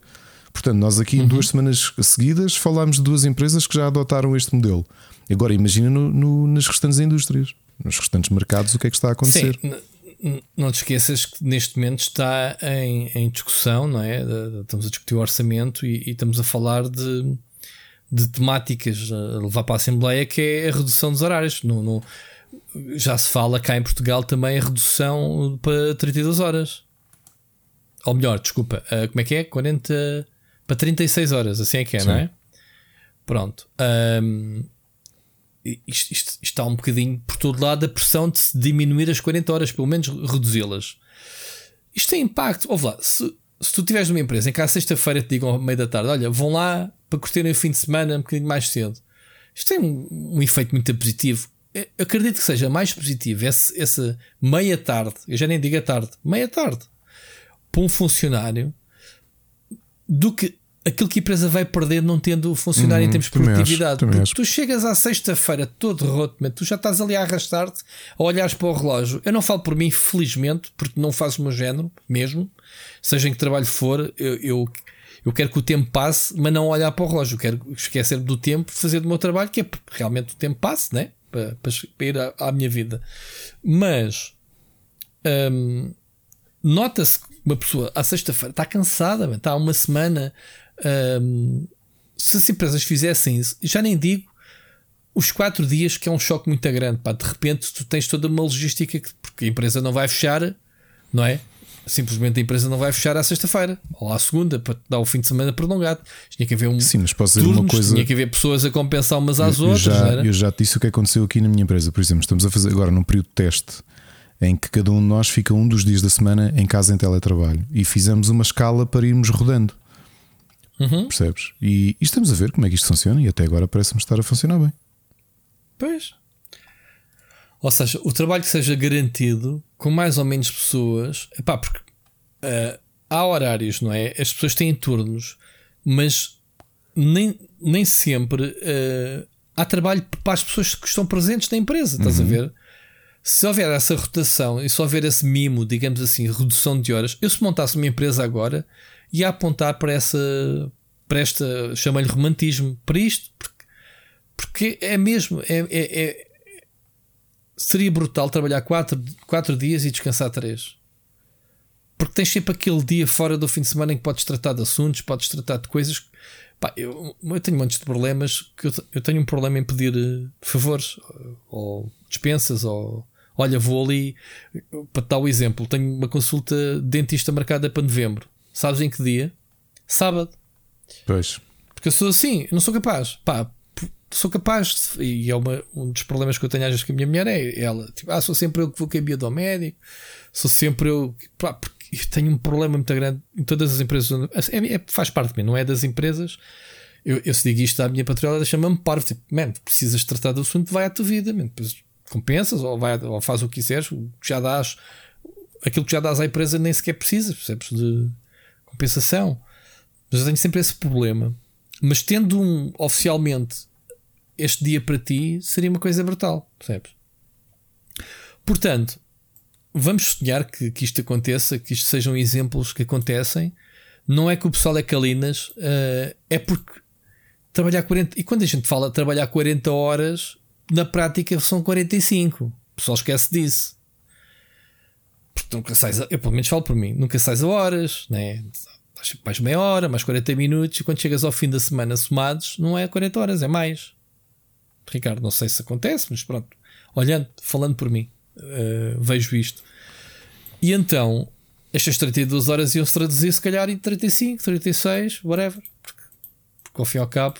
[SPEAKER 2] Portanto, nós aqui em uhum. duas semanas seguidas falámos de duas empresas que já adotaram este modelo. Agora imagina no, no, nas restantes indústrias, nos restantes mercados, o que é que está a acontecer.
[SPEAKER 3] Sim. Não te esqueças que neste momento está em, em discussão, não é? Estamos a discutir o orçamento e, e estamos a falar de, de, temáticas a levar para a Assembleia que é a redução dos horários. No, no, já se fala cá em Portugal também a redução para 32 horas. Ou melhor, desculpa, como é que é? 40 para 36 horas, assim é que é, Sim. não é? Pronto. Um, isto, isto, isto, está um bocadinho por todo lado a pressão de se diminuir as 40 horas, pelo menos reduzi-las. Isto tem impacto. Ouve lá, se, se tu tiveres numa empresa em que à sexta-feira te digam ao meio da tarde, olha, vão lá para curtirem o fim de semana um bocadinho mais cedo. Isto tem um, um efeito muito positivo. Eu acredito que seja mais positivo esse, essa meia tarde, eu já nem digo a tarde, meia tarde, para um funcionário do que aquilo que a empresa vai perder não tendo funcionário em uhum, termos de produtividade. Acho, Porque tu chegas à sexta-feira todo roto, tu já estás ali a arrastar-te, a olhares para o relógio. Eu não falo por mim, felizmente, porque não faço o meu género mesmo, seja em que trabalho for, eu, eu, eu quero que o tempo passe, mas não olhar para o relógio. Eu quero esquecer do tempo, fazer do meu trabalho, que é realmente o tempo passe, né? Para, para ir à, à minha vida. Mas hum, nota-se uma pessoa à sexta-feira está cansada, está há uma semana. Um, se as empresas fizessem isso, já nem digo os quatro dias, que é um choque muito grande. Pá, de repente, tu tens toda uma logística que, porque a empresa não vai fechar, não é? Simplesmente a empresa não vai fechar à sexta-feira ou à segunda para dar o fim de semana prolongado. Tinha que haver um.
[SPEAKER 2] Sim, mas posso dizer turnos, uma coisa.
[SPEAKER 3] Tinha que haver pessoas a compensar umas às eu, outras.
[SPEAKER 2] Já, eu já disse o que aconteceu aqui na minha empresa. Por exemplo, estamos a fazer agora num período de teste em que cada um de nós fica um dos dias da semana em casa em teletrabalho e fizemos uma escala para irmos rodando. Uhum. Percebes? E, e, estamos a ver como é que isto funciona e até agora parece-me estar a funcionar bem.
[SPEAKER 3] Pois. Ou seja, o trabalho que seja garantido com mais ou menos pessoas, epá, porque uh, há horários, não é? As pessoas têm turnos, mas nem, nem sempre uh, há trabalho para as pessoas que estão presentes na empresa, estás uhum. a ver? Se houver essa rotação e se houver esse mimo, digamos assim, redução de horas, eu se montasse uma empresa agora ia apontar para essa, para esta, chama-lhe romantismo, para isto, porque, porque é mesmo, é, é, é, seria brutal trabalhar 4 quatro, quatro dias e descansar 3. Porque tens sempre aquele dia fora do fim de semana em que podes tratar de assuntos, podes tratar de coisas. Pá, eu, eu tenho montes de problemas que eu, eu tenho um problema em pedir uh, favores ou dispensas ou olha, vou ali para dar o exemplo, tenho uma consulta de dentista marcada para novembro. Sabes em que dia? Sábado.
[SPEAKER 2] Pois.
[SPEAKER 3] Porque eu sou assim, não sou capaz. Pá, sou capaz, de, e é uma, um dos problemas que eu tenho às vezes com a minha mulher é ela, tipo, ah, sou sempre eu que vou caber ao médico, sou sempre eu, pá, porque eu tenho um problema muito grande em todas as empresas, é, é, faz parte de mim, não é das empresas. Eu, eu se digo isto à minha patroa, ela chama-me parvo, tipo, man, precisas tratar do assunto, vai à tua vida, man, depois compensas ou, vai, ou faz o que quiseres, já dás, aquilo que já dás à empresa nem sequer precisas, percebes? De compensação. Mas eu tenho sempre esse problema. Mas tendo um oficialmente este dia para ti, seria uma coisa brutal, percebes? Portanto, vamos sonhar que, que isto aconteça, que isto sejam exemplos que acontecem. Não é que o pessoal é calinas, uh, é porque trabalhar 40. E quando a gente fala trabalhar 40 horas, na prática são 45. O pessoal esquece disso. Porque nunca sais a, eu pelo menos falo por mim, nunca sais a horas, né? mais meia hora, mais 40 minutos, e quando chegas ao fim da semana somados, não é 40 horas, é mais. Ricardo, não sei se acontece, mas pronto, olhando, falando por mim, uh, vejo isto. E então, estas 32 horas iam-se traduzir, se calhar, em 35, 36, whatever. Porque, porque ao fim e ao cabo,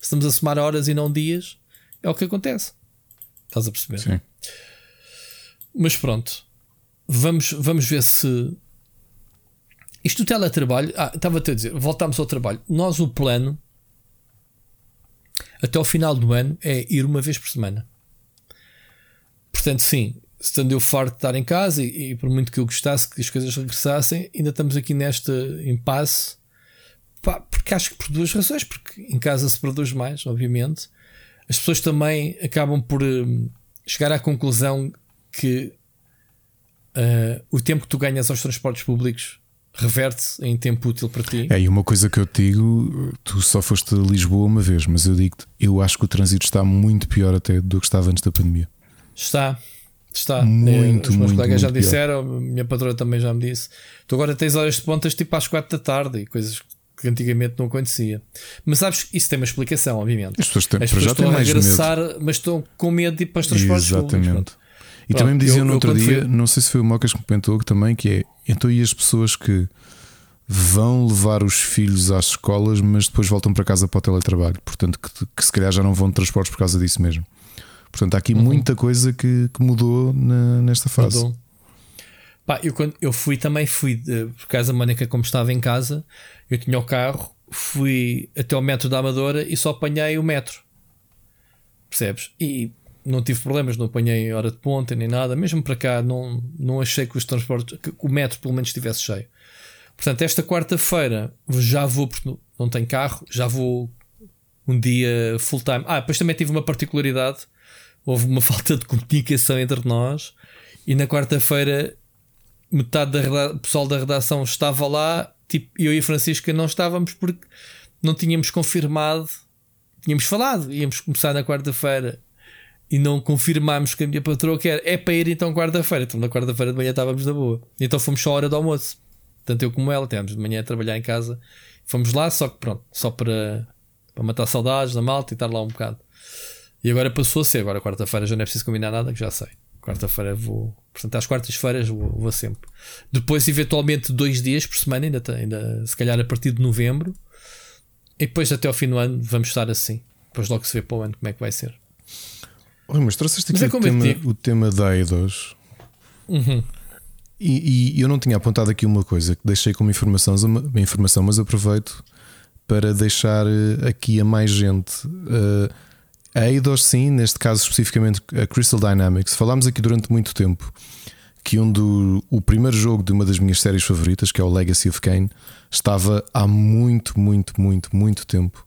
[SPEAKER 3] estamos a somar horas e não dias, é o que acontece. Estás a perceber?
[SPEAKER 2] Sim.
[SPEAKER 3] Mas pronto. Vamos, vamos ver se. Isto do teletrabalho. Ah, estava-te a dizer, voltamos ao trabalho. Nós, o plano, até ao final do ano, é ir uma vez por semana. Portanto, sim, estando eu farto de estar em casa e, e, por muito que eu gostasse que as coisas regressassem, ainda estamos aqui neste impasse. Pá, porque acho que por duas razões. Porque em casa se produz mais, obviamente as pessoas também acabam por uh, chegar à conclusão que uh, o tempo que tu ganhas aos transportes públicos reverte em tempo útil para ti.
[SPEAKER 2] É, e uma coisa que eu te digo, tu só foste a Lisboa uma vez, mas eu digo-te, eu acho que o trânsito está muito pior até do que estava antes da pandemia.
[SPEAKER 3] Está. Está.
[SPEAKER 2] Muito,
[SPEAKER 3] é, os meus
[SPEAKER 2] muito,
[SPEAKER 3] colegas
[SPEAKER 2] muito
[SPEAKER 3] já
[SPEAKER 2] pior.
[SPEAKER 3] disseram, a minha patroa também já me disse. Tu agora tens horas de pontas tipo às 4 da tarde e coisas que antigamente não acontecia. Mas sabes que isso tem uma explicação, obviamente.
[SPEAKER 2] As pessoas, têm,
[SPEAKER 3] As pessoas estão a
[SPEAKER 2] mais
[SPEAKER 3] regressar, mas estão com medo de ir para os transportes públicos.
[SPEAKER 2] Exatamente.
[SPEAKER 3] pronto.
[SPEAKER 2] E
[SPEAKER 3] Pronto,
[SPEAKER 2] também me diziam
[SPEAKER 3] eu-
[SPEAKER 2] no outro dia,
[SPEAKER 3] fui-
[SPEAKER 2] não sei se foi o Mocas que me comentou que também, que é então e as pessoas que vão levar os filhos às escolas, mas depois voltam para casa para o teletrabalho, portanto, que, que se calhar já não vão de transportes por causa disso mesmo. Portanto, há aqui
[SPEAKER 3] Uhum.
[SPEAKER 2] muita coisa que, que mudou na- nesta fase.
[SPEAKER 3] Mudou. Pá, eu, quando eu fui também fui de, por causa da Mónica, como estava em casa, eu tinha o carro, fui até ao metro da Amadora e só apanhei o metro. Percebes? E não tive problemas, não apanhei hora de ponta nem nada. Mesmo para cá, não, não achei que os transportes, que o metro pelo menos estivesse cheio. Portanto, esta quarta-feira já vou, porque não- não tenho carro, já vou um dia full time. Ah, depois também tive uma particularidade. Houve uma falta de comunicação entre nós e na quarta-feira metade reda- pessoal da redação estava lá, tipo, eu e a Francisca não estávamos porque não tínhamos confirmado, tínhamos falado, íamos começar na quarta-feira e não confirmámos que a minha patroa quer, é para ir então quarta-feira. Então na quarta-feira de manhã estávamos na boa. Então fomos só à hora do almoço. Tanto eu como ela, temos de manhã a trabalhar em casa. Fomos lá, só que pronto, só para, para matar saudades da malta e estar lá um bocado. E agora passou a ser, agora quarta-feira já não é preciso combinar nada, que já sei. Quarta-feira vou. Portanto, às quartas-feiras vou, vou sempre. Depois, eventualmente, dois dias por semana, ainda, ainda se calhar a partir de novembro. E depois, até ao fim do ano, vamos estar assim. Depois logo se vê para o ano como é que vai ser.
[SPEAKER 2] Olha, mas trouxeste
[SPEAKER 3] Mas
[SPEAKER 2] aqui
[SPEAKER 3] é
[SPEAKER 2] o, tema,
[SPEAKER 3] digo.
[SPEAKER 2] o tema da EIDOS
[SPEAKER 3] Uhum.
[SPEAKER 2] e, e eu não tinha apontado aqui uma coisa que deixei como informação, uma informação mas aproveito para deixar eh, aqui a mais gente. Eh, a EIDOS, sim, neste caso especificamente a Crystal Dynamics. Falámos aqui durante muito tempo que um do, o primeiro jogo de uma das minhas séries favoritas, que é o Legacy of Kain, estava há muito, muito, muito, muito tempo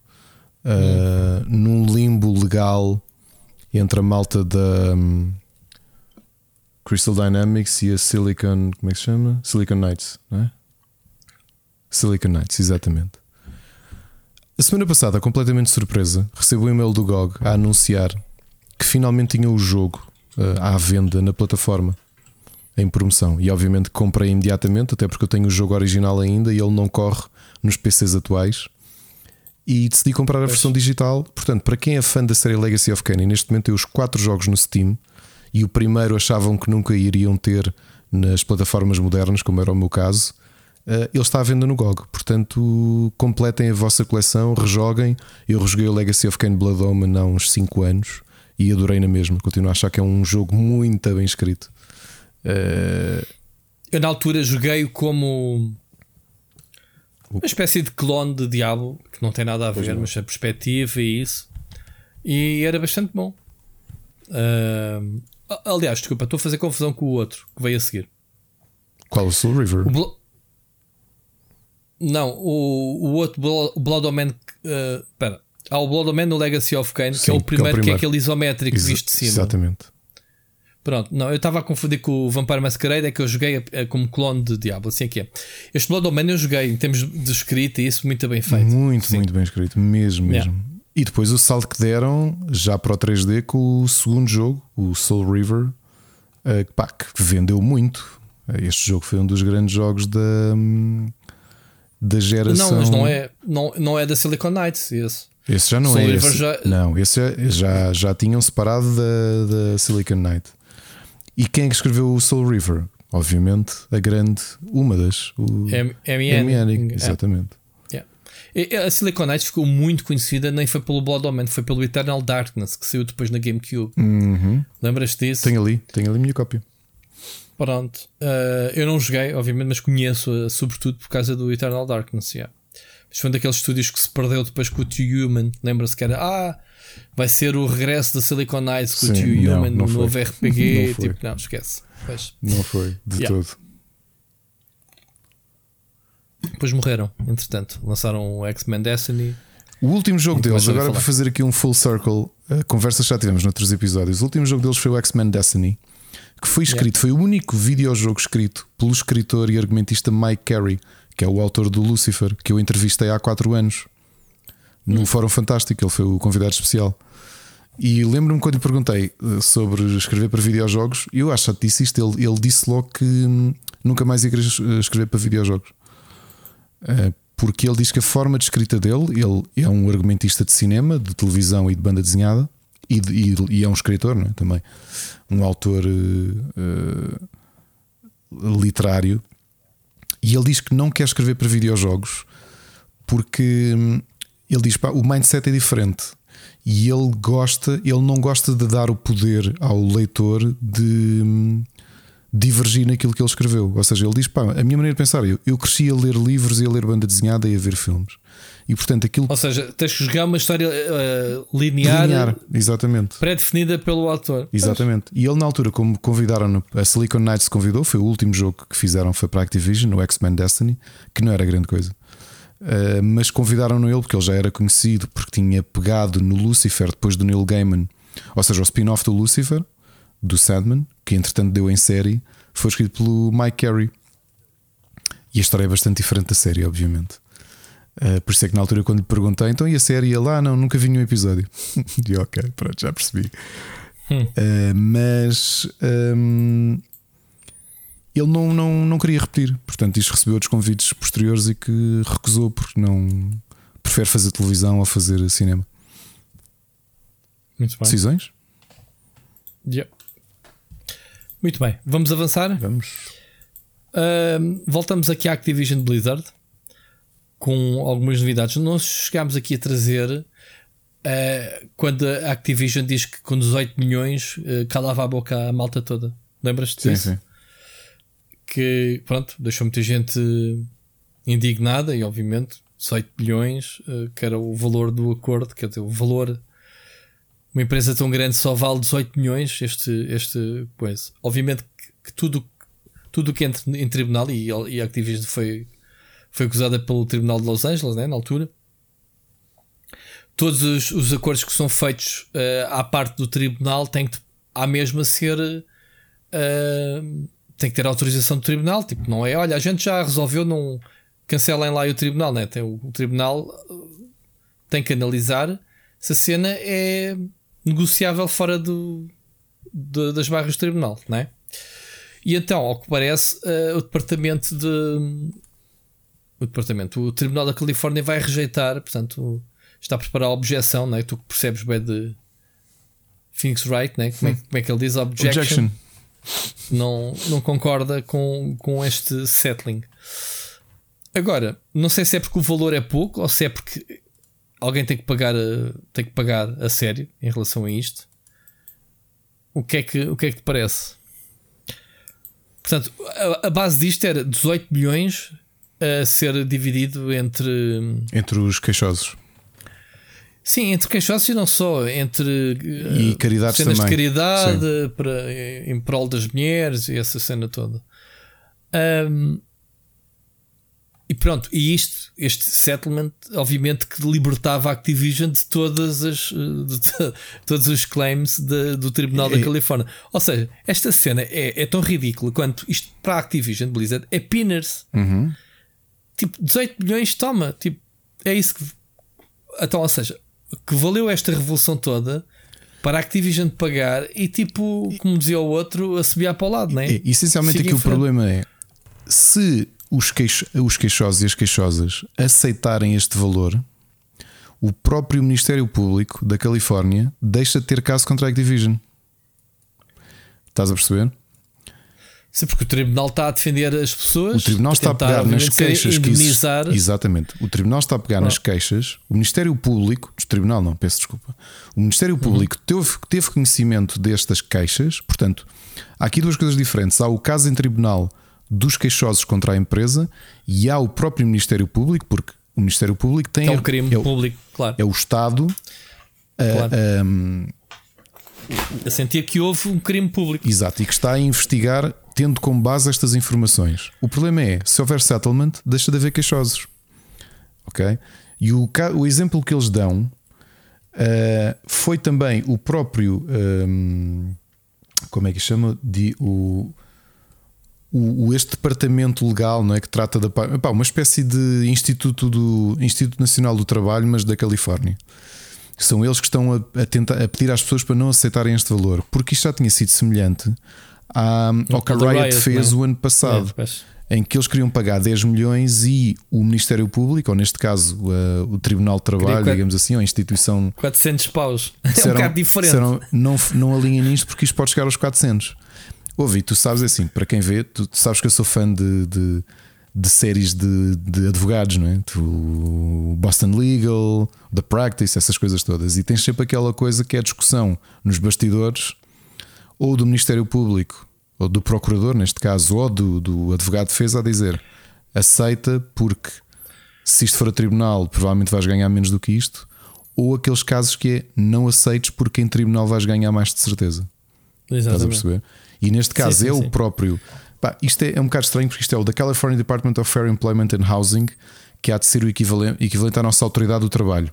[SPEAKER 2] eh, num limbo legal entre a malta da. hum, Crystal Dynamics e a Silicon. Como é que se chama? Silicon Knights, não é? Silicon Knights, exatamente. A semana passada, completamente surpresa, recebo um e-mail do GOG a anunciar que finalmente tinha o jogo uh, à venda na plataforma em promoção. E obviamente comprei imediatamente, até porque eu tenho o jogo original ainda e ele não corre nos PCs atuais. E decidi comprar a versão digital. Portanto, para quem é fã da série Legacy of Kain, neste momento tem os quatro jogos no Steam. E o primeiro achavam que nunca iriam ter nas plataformas modernas, como era o meu caso. Uh, ele está à venda no GOG, portanto completem a vossa coleção, rejoguem. Eu rejoguei o Legacy of Kain Blood Omen há uns 5 anos e adorei na mesma. Continuo a achar que é um jogo muito bem escrito. Uh...
[SPEAKER 3] Eu na altura joguei como uma espécie de clone de Diablo que não tem nada a ver, mas a perspectiva e isso, e era bastante bom. Uh... Aliás, desculpa, estou a fazer confusão com o outro que veio a seguir.
[SPEAKER 2] Qual o Soul River? O
[SPEAKER 3] Não, o, o outro Blood Omen. Uh, pera, há o Blood Omen no Legacy of Kain, que, é o primeiro, que é o primeiro que é aquele isométrico Exa visto de cima.
[SPEAKER 2] Exatamente.
[SPEAKER 3] Pronto, não, eu estava a confundir com o Vampire Masquerade, é que eu joguei como clone de Diablo, assim é que é. Este Blood Omen eu joguei em termos de escrita e isso muito bem feito.
[SPEAKER 2] Muito, Sim. muito bem escrito, mesmo, mesmo. Yeah. E depois o salto que deram já para o 3D com o segundo jogo, o Soul River, uh, pá, que vendeu muito. Este jogo foi um dos grandes jogos da, da geração.
[SPEAKER 3] Não, mas não é, não, não é da Silicon Knights, esse.
[SPEAKER 2] Esse já não Soul é. Esse, já... Não, esse é, já, já tinham separado da, da Silicon Knight. E quem é que escreveu o Soul River? Obviamente, a grande, uma das. O
[SPEAKER 3] M.N.
[SPEAKER 2] exatamente.
[SPEAKER 3] Yeah. A Silicon Knights ficou muito conhecida, nem foi pelo Blood Omen, foi pelo Eternal Darkness, que saiu depois na GameCube.
[SPEAKER 2] Uhum.
[SPEAKER 3] Lembras-te disso?
[SPEAKER 2] Tenho ali, tenho ali a minha cópia.
[SPEAKER 3] Pronto. Uh, eu não joguei, obviamente, mas conheço-a, sobretudo por causa do Eternal Darkness. Yeah. Mas foi um daqueles estúdios que se perdeu depois com o Two Human. Lembra-se que era. Ah, vai ser o regresso da Silicon Knights com o Two Human no novo RPG. Não tipo, não, esquece. Pois.
[SPEAKER 2] Não foi, de yeah. todo.
[SPEAKER 3] Depois morreram, entretanto. Lançaram o X-Men Destiny.
[SPEAKER 2] O último jogo deles, agora para fazer aqui um full circle, a conversa já tivemos noutros episódios. O último jogo deles foi o X-Men Destiny, que foi escrito, yeah. foi o único videojogo escrito pelo escritor e argumentista Mike Carey, que é o autor do Lucifer, que eu entrevistei há 4 anos no hum. Fórum Fantástico. Ele foi o convidado especial. E lembro-me quando lhe perguntei eh, sobre escrever para videojogos, eu acho que disse isto. Ele, ele disse logo que hum, nunca mais ia querer escrever para videojogos. Eh, porque ele diz que a forma de escrita dele, ele é um argumentista de cinema, de televisão e de banda desenhada, e, e, e é um escritor é? também, um autor uh, literário. E ele diz que não quer escrever para videojogos porque hum, ele diz pá, o mindset é diferente. E ele gosta, ele não gosta de dar o poder ao leitor de hum, divergir naquilo que ele escreveu. Ou seja, ele diz: pá, a minha maneira de pensar, eu, eu cresci a ler livros e a ler banda desenhada e a ver filmes. E portanto aquilo.
[SPEAKER 3] Ou seja, tens que jogar uma história uh, linear, linear
[SPEAKER 2] exatamente.
[SPEAKER 3] pré-definida pelo autor.
[SPEAKER 2] Exatamente. E ele, na altura, como convidaram a Silicon Knights convidou, foi o último jogo que fizeram foi para a Activision, o X-Men Destiny, que não era grande coisa. Uh, mas convidaram-no ele porque ele já era conhecido, porque tinha pegado no Lucifer depois do Neil Gaiman, ou seja, o spin-off do Lucifer, do Sandman, que entretanto deu em série, foi escrito pelo Mike Carey. E a história é bastante diferente da série, obviamente. Uh, por isso é que na altura, quando lhe perguntei, então e a série? Ele, ah, não, nunca vi nenhum episódio. e ok, pronto, já percebi. Hum. Uh, mas um, ele não, não, não queria repetir, portanto, isto recebeu outros convites posteriores e que recusou porque não prefere fazer televisão ou fazer cinema.
[SPEAKER 3] Muito bem.
[SPEAKER 2] Decisões?
[SPEAKER 3] Yeah. Muito bem, vamos avançar?
[SPEAKER 2] Vamos.
[SPEAKER 3] Uh, voltamos aqui à Activision Blizzard com algumas novidades. Nós chegámos aqui a trazer uh, quando a Activision diz que com 18 milhões uh, calava a boca a malta toda. Lembras-te
[SPEAKER 2] sim, disso? Sim.
[SPEAKER 3] Que pronto, deixou muita gente indignada e obviamente 18 milhões, uh, que era o valor do acordo, quer dizer, o valor uma empresa tão grande só vale 18 milhões este, este coisa. Obviamente que, que tudo tudo que entra em tribunal e, e a Activision foi, foi acusada pelo Tribunal de Los Angeles, né, na altura. Todos os, os acordos que são feitos uh, à parte do tribunal têm que, à mesma, ser uh, uh, tem que ter autorização do tribunal. Tipo, não é, olha, a gente já resolveu, não cancelem lá o tribunal, né? Tem, o, o tribunal tem que analisar se a cena é negociável fora do, das barras do tribunal, não é? E então, ao que parece, uh, o departamento de. O departamento, o Tribunal da Califórnia vai rejeitar, portanto, está a preparar a objeção, não é? Tu que percebes bem de Phoenix Wright, né? como, é, como é que ele diz? Objection. Objection. Não, não concorda com, com este settling. Agora, não sei se é porque o valor é pouco ou se é porque alguém tem que pagar a, tem que pagar a sério em relação a isto. O que é que, o que, é que te parece? Portanto, a, a base disto era 18 milhões a ser dividido entre
[SPEAKER 2] entre os queixosos.
[SPEAKER 3] Sim, entre queixosos e não só, entre
[SPEAKER 2] e uh, caridades cenas também.
[SPEAKER 3] de caridade para, em prol das mulheres e essa cena toda. Um, e pronto, e isto, este settlement, obviamente que libertava a Activision de todas as de, de, todos os claims de, do Tribunal da Califórnia. Ou seja, esta cena é, é, tão ridícula quanto isto para a Activision Blizzard é pinners.
[SPEAKER 2] Uhum.
[SPEAKER 3] Tipo, 18 milhões, toma. Tipo, é isso que. Então, ou seja, que valeu esta revolução toda para a Activision pagar e, tipo, como dizia o outro, a subir para o lado, não é?
[SPEAKER 2] essencialmente aqui o problema é se os, queixo, os queixosos e as queixosas aceitarem este valor, o próprio Ministério Público da Califórnia deixa de ter caso contra a Activision. Estás a perceber?
[SPEAKER 3] Sim, porque o Tribunal está a defender as pessoas.
[SPEAKER 2] O Tribunal está a pegar nas queixas que isso, Exatamente. O Tribunal está a pegar nas queixas. O Ministério Público, o Tribunal não, peço desculpa. O Ministério Público uhum. teve, teve conhecimento destas queixas. Portanto, há aqui duas coisas diferentes. Há o caso em tribunal dos queixosos contra a empresa e há o próprio Ministério Público, porque o Ministério Público tem.
[SPEAKER 3] É um crime
[SPEAKER 2] é
[SPEAKER 3] público, claro.
[SPEAKER 2] É o Estado. Claro. A,
[SPEAKER 3] a, a sentir que houve um crime público.
[SPEAKER 2] Exato, e que está a investigar tendo como base estas informações. O problema é, se houver settlement, deixa de haver queixosos. Ok? E o, o exemplo que eles dão uh, foi também o próprio. Um, como é que chama? De, o, o, este departamento legal não é que trata da epá, uma espécie de instituto do Instituto Nacional do Trabalho, mas da Califórnia. São eles que estão a, a, tentar a pedir às pessoas para não aceitarem este valor, porque isto já tinha sido semelhante à, ao que a Riot, Riot fez é? o ano passado, é, em que eles queriam pagar 10 milhões e o Ministério Público, ou neste caso uh, o Tribunal de Trabalho, quatro, digamos assim, ou a instituição
[SPEAKER 3] 400 paus, disseram, é um bocado diferente. Disseram,
[SPEAKER 2] não, não alinhem nisto porque isto pode chegar aos 400. Ouvi, tu sabes assim, para quem vê, tu, tu sabes que eu sou fã de, de, de séries de, de, advogados, não é? Tu, Boston Legal, The Practice, essas coisas todas. E tens sempre aquela coisa que é a discussão nos bastidores, ou do Ministério Público, ou do Procurador, neste caso, ou do, do advogado de defesa, a dizer aceita porque se isto for a tribunal, provavelmente vais ganhar menos do que isto, ou aqueles casos que é não aceites porque em tribunal vais ganhar mais de certeza.
[SPEAKER 3] Exatamente. Estás a perceber?
[SPEAKER 2] E neste caso sim, sim, é sim. o próprio. Pá, isto é, é, um bocado estranho porque isto é o da California Department of Fair Employment and Housing, que há de ser o equivalente, equivalente à nossa autoridade do trabalho.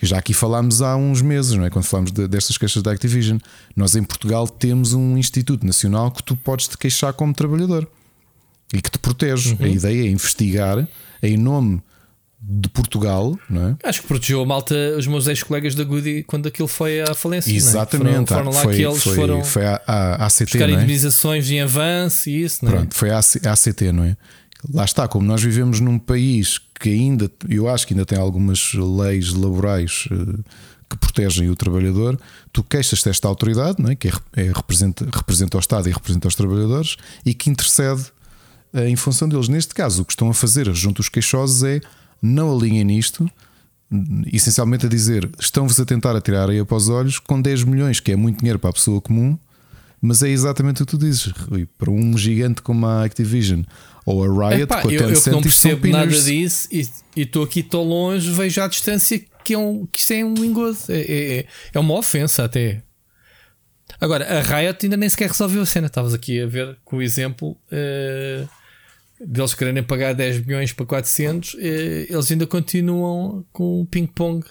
[SPEAKER 2] Já aqui falámos há uns meses, não é? Quando falámos de, destas queixas da Activision. Nós em Portugal temos um Instituto Nacional que tu podes te queixar como trabalhador e que te protege. Uhum. A ideia é investigar em nome de Portugal, não é?
[SPEAKER 3] Acho que protegeu a malta, os meus ex-colegas da Goody, quando aquilo foi à falência.
[SPEAKER 2] Exatamente,
[SPEAKER 3] foram, foram lá
[SPEAKER 2] foi,
[SPEAKER 3] que eles
[SPEAKER 2] foi,
[SPEAKER 3] foram
[SPEAKER 2] foi a, a, a ACT,
[SPEAKER 3] buscar indemnizações em avanço e isso, não
[SPEAKER 2] é? Pronto, foi a, a ACT, não é? Lá está, como nós vivemos num país que ainda, eu acho que ainda tem algumas leis laborais eh, que protegem o trabalhador, tu queixas desta autoridade, não é? que é, é, representa, representa o Estado e representa os trabalhadores, e que intercede eh, em função deles. Neste caso, o que estão a fazer junto aos queixosos é não alinhem nisto, essencialmente a dizer estão-vos a tentar atirar aí para os olhos com 10 milhões, que é muito dinheiro para a pessoa comum, mas é exatamente o que tu dizes, Rui, para um gigante como a Activision ou a Riot
[SPEAKER 3] Epá, com a Tencent, eu, eu não percebo nada disso e estou aqui tão longe, vejo à distância que, é um, que isso é um engodo, é, é, é, é uma ofensa até. Agora, a Riot ainda nem sequer resolveu a cena. Estavas aqui a ver com o exemplo. Uh, deles quererem pagar 10 milhões para 400, eh, eles ainda continuam com o ping-pong.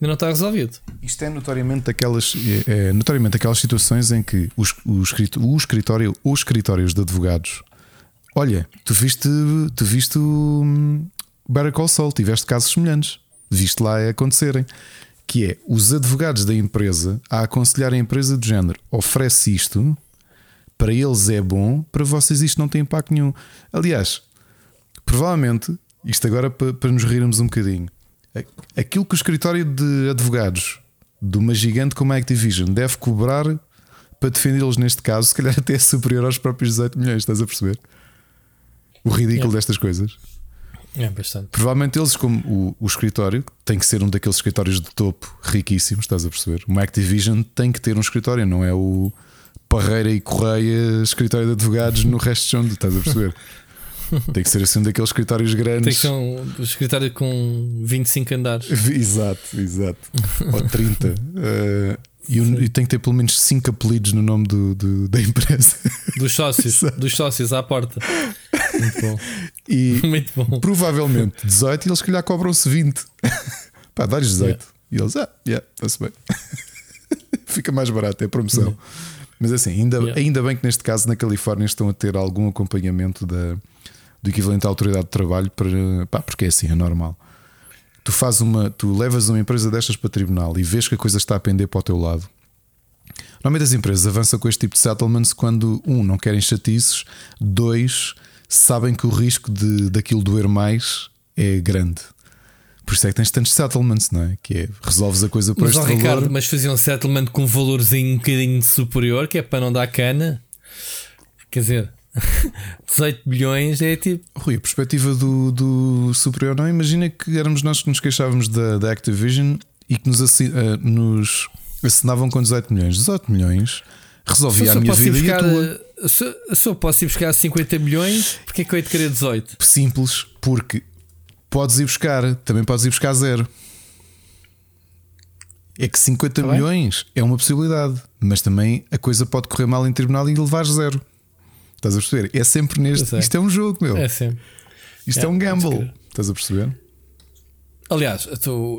[SPEAKER 3] Ainda não está resolvido.
[SPEAKER 2] Isto é notoriamente aquelas, é, é notoriamente aquelas situações em que os, o, o escritório ou escritórios de advogados. Olha, tu viste, tu viste o Better Call Saul, tiveste casos semelhantes, viste lá acontecerem. Que é os advogados da empresa a aconselhar a empresa do género: oferece isto, para eles é bom, para vocês isto não tem impacto nenhum. Aliás, provavelmente, isto agora para, para nos rirmos um bocadinho, aquilo que o escritório de advogados de uma gigante como a Activision deve cobrar para defendê-los neste caso, se calhar até é superior aos próprios 18 milhões, estás a perceber? O ridículo é. destas coisas.
[SPEAKER 3] É bastante.
[SPEAKER 2] Provavelmente eles, como o, o, escritório, tem que ser um daqueles escritórios de topo riquíssimos, estás a perceber? Uma Activision tem que ter um escritório, não é o Parreira e Correia escritório de advogados no resto de chão, estás a perceber? Tem que ser assim um daqueles escritórios grandes.
[SPEAKER 3] Tem que ser um escritório com 25 andares.
[SPEAKER 2] exato, exato. Ou 30. Uh, eh, e, um, e, tem que ter pelo menos 5 apelidos no nome do, do da empresa.
[SPEAKER 3] Dos sócios, dos sócios à porta. Muito bom.
[SPEAKER 2] E Muito bom. provavelmente 18 e eles, se calhar, cobram-se 20. Pá, dá-lhes 18. Yeah. E eles, ah, yeah, está-se bem. Fica mais barato, é promoção. Yeah. Mas assim, ainda, yeah. ainda bem que neste caso na Califórnia estão a ter algum acompanhamento da do equivalente à autoridade de trabalho, para, pá, porque é assim, é normal. Tu fazes uma, tu levas uma empresa destas para tribunal e vês que a coisa está a pender para o teu lado. Normalmente as empresas avançam com este tipo de settlements quando, um, não querem chatices, dois, sabem que o risco de daquilo doer mais é grande. Por isso é que tens tantos settlements, não é? Que é resolves a coisa por
[SPEAKER 3] mas,
[SPEAKER 2] este
[SPEAKER 3] Ricardo,
[SPEAKER 2] valor.
[SPEAKER 3] Mas faziam um settlement com um valorzinho um bocadinho superior, que é para não dar cana. Quer dizer, 18 bilhões é tipo.
[SPEAKER 2] Rui, a perspectiva do, do superior não. Imagina que éramos nós que nos queixávamos da, da Activision e que nos, assin, uh, nos assinavam com 18 milhões. 18 milhões resolvia a minha vida buscar, e a tua.
[SPEAKER 3] Eh, se, se eu posso ir buscar 50 milhões, porque é que eu hei de querer 18?
[SPEAKER 2] Simples, porque podes ir buscar, também podes ir buscar zero. É que 50 tá milhões bem? é uma possibilidade, mas também a coisa pode correr mal em tribunal e levar zero. Estás a perceber? É sempre neste. Isto é um jogo, meu.
[SPEAKER 3] É sempre.
[SPEAKER 2] Isto é, é um gamble. Estás a perceber?
[SPEAKER 3] Aliás,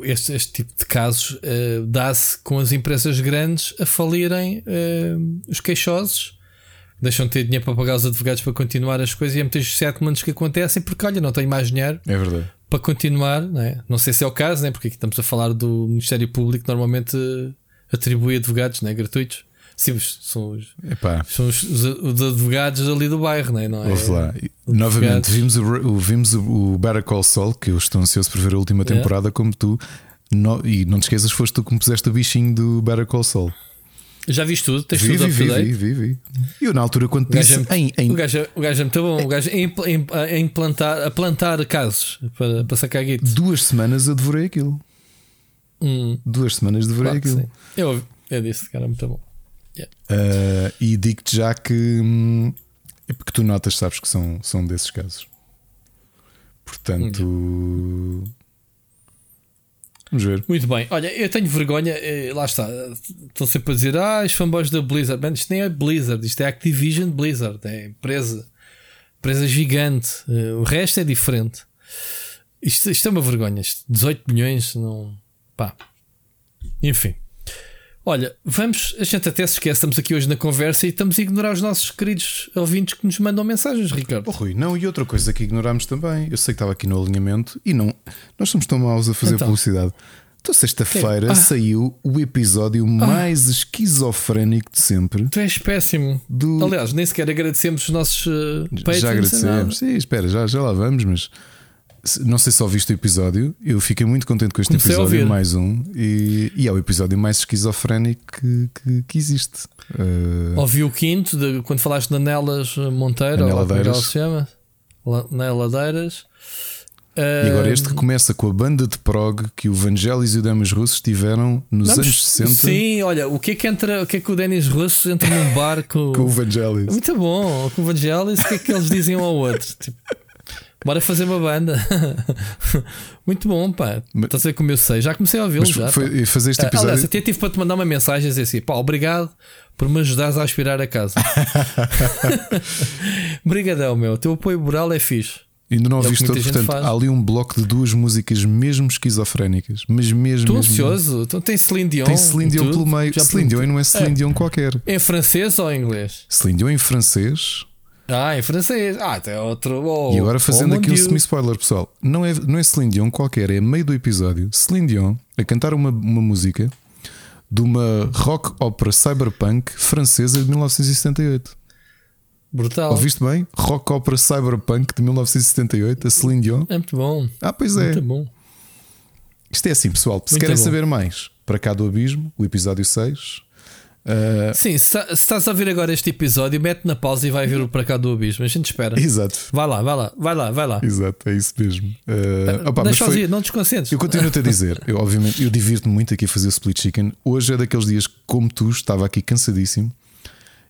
[SPEAKER 3] este, este, tipo de casos uh, dá-se com as empresas grandes a falirem uh, os queixosos, deixam de ter dinheiro para pagar os advogados para continuar as coisas e há muitos settlements que acontecem porque, olha, não tenho mais dinheiro
[SPEAKER 2] é verdade.
[SPEAKER 3] para continuar. Não, é? não sei se é o caso, né? porque aqui estamos a falar do Ministério Público, normalmente atribui advogados né? gratuitos. Sim, são os, são os, os, advogados ali do bairro, não é? Não é?
[SPEAKER 2] lá. Novamente, vimos o, vimos o Better Call Saul, que eu estou ansioso por ver a última temporada, como tu. No, e não te esqueças, foste tu que me puseste o bichinho do Better Call Saul.
[SPEAKER 3] Já viste tudo? Tens
[SPEAKER 2] vi,
[SPEAKER 3] tudo
[SPEAKER 2] vi, vi, vi, vi, vi. E eu, na altura, quando disse.
[SPEAKER 3] É, em, em... O, gajo, é, o gajo é muito bom. O gajo é a, implantar, a plantar casos para, para sacar guitos.
[SPEAKER 2] Duas semanas eu devorei aquilo.
[SPEAKER 3] Hum.
[SPEAKER 2] Duas semanas devorei claro aquilo.
[SPEAKER 3] Eu, eu disse que era muito bom.
[SPEAKER 2] Yeah. Uh, e digo-te já que. Hum, é porque tu notas, sabes que são, são desses casos. Portanto. Vamos ver.
[SPEAKER 3] Muito bem. Olha, eu tenho vergonha. Eh, lá está. Estão sempre a dizer: Ah, os fanboys da Blizzard. Man, isto nem é Blizzard, isto é Activision Blizzard. É empresa. Empresa gigante. Eh, o resto é diferente. Isto, isto é uma vergonha. Isto, 18 milhões. Não. Pá. Enfim. Olha, vamos, a gente até se esquece, estamos aqui hoje na conversa e estamos a ignorar os nossos queridos ouvintes que nos mandam mensagens, Ricardo.
[SPEAKER 2] Oh, Rui, não, e outra coisa que ignoramos também, eu sei que estava aqui no alinhamento e não, nós somos tão maus a fazer então, publicidade. Então, sexta-feira ah. saiu o episódio ah. mais esquizofrénico de sempre.
[SPEAKER 3] Tu és péssimo. Do... Aliás, nem sequer agradecemos os nossos uh,
[SPEAKER 2] Já agradecemos. Sim, espera, já, já lá vamos, mas não sei se ouviste o episódio, eu fiquei muito contente com este Comecei episódio, mais um, e, e, é o episódio mais esquizofrénico que, que, que existe.
[SPEAKER 3] Uh... Ouvi o quinto, de, quando falaste de Nelas Monteiro, ou como é ela se chama? Neladeiras.
[SPEAKER 2] E agora este que começa com a banda de prog que o Vangelis e o Denis Russos tiveram nos Vamos, anos 60.
[SPEAKER 3] Sim, olha, o que é que entra, o que é que o Denis Russos entra num bar com,
[SPEAKER 2] com o Vangelis?
[SPEAKER 3] Muito bom, com o Vangelis, o que é que eles dizem um ao outro? Tipo, Bora fazer uma banda. Muito bom, pá. Estás a ver como eu sei? Já comecei a ouvi-lo. Já,
[SPEAKER 2] foi, fazer este episódio.
[SPEAKER 3] Aliás, até tive para te mandar uma mensagem a dizer assim: pá, obrigado por me ajudares a aspirar a casa. Obrigadão, meu. O teu apoio moral é fixe.
[SPEAKER 2] Ainda não é ouviste todo, portanto, há ali um bloco de duas músicas mesmo esquizofrénicas, mas mesmo.
[SPEAKER 3] Estou ansioso, então, tem Celine Dion.
[SPEAKER 2] Tem Celine Dion pelo meio. Já Celine Dion não é Celine é. Dion qualquer.
[SPEAKER 3] Em francês ou em inglês?
[SPEAKER 2] Celine Dion em francês.
[SPEAKER 3] Ah, em francês. Ah, até outro. Oh,
[SPEAKER 2] e agora fazendo oh, aqui um semi-spoiler, pessoal. Não é, não é Celine Dion qualquer, é meio do episódio. Celine Dion a cantar uma, uma música de uma rock opera cyberpunk francesa de 1978.
[SPEAKER 3] Brutal.
[SPEAKER 2] Ouviste bem? Rock Opera Cyberpunk de 1978, a Celine Dion.
[SPEAKER 3] É muito bom.
[SPEAKER 2] Ah, pois é.
[SPEAKER 3] Muito bom.
[SPEAKER 2] Isto é assim, pessoal. Se muito querem bom. saber mais, para cá do Abismo, o episódio 6.
[SPEAKER 3] Uh... Sim, se, se estás a ouvir agora este episódio, mete na pausa e vai ver o para cá do Abismo. A gente espera.
[SPEAKER 2] Exato.
[SPEAKER 3] Vai lá, vai lá, vai lá, vai lá.
[SPEAKER 2] Exato, é isso mesmo. Uh, opa,
[SPEAKER 3] Deixa foi... ir, não desconcentres.
[SPEAKER 2] Eu continuo-te a dizer, eu, obviamente, eu divirto-me muito aqui a fazer o split chicken. Hoje é daqueles dias como tu, estava aqui cansadíssimo.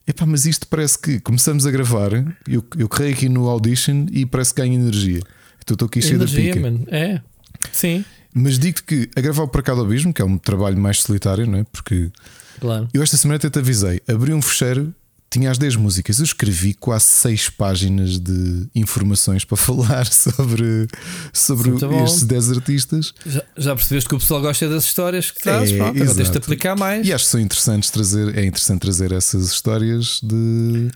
[SPEAKER 2] Epá, mas isto parece que começamos a gravar. Eu, eu carrei aqui no Audition e parece que ganha energia. Então estou aqui cheio da pica. Man.
[SPEAKER 3] É, sim.
[SPEAKER 2] Mas digo-te que a gravar o Para Cá do Abismo, que é um trabalho mais solitário, não é? Porque
[SPEAKER 3] claro.
[SPEAKER 2] eu esta semana até te avisei, abri um fecheiro tinha as 10 músicas. Eu escrevi quase 6 páginas de informações para falar sobre, sobre estes 10 artistas.
[SPEAKER 3] Já, já, percebeste que o pessoal gosta das histórias que traz, é, pronto, agora tens de aplicar mais.
[SPEAKER 2] E acho que são interessantes trazer, é interessante trazer essas histórias de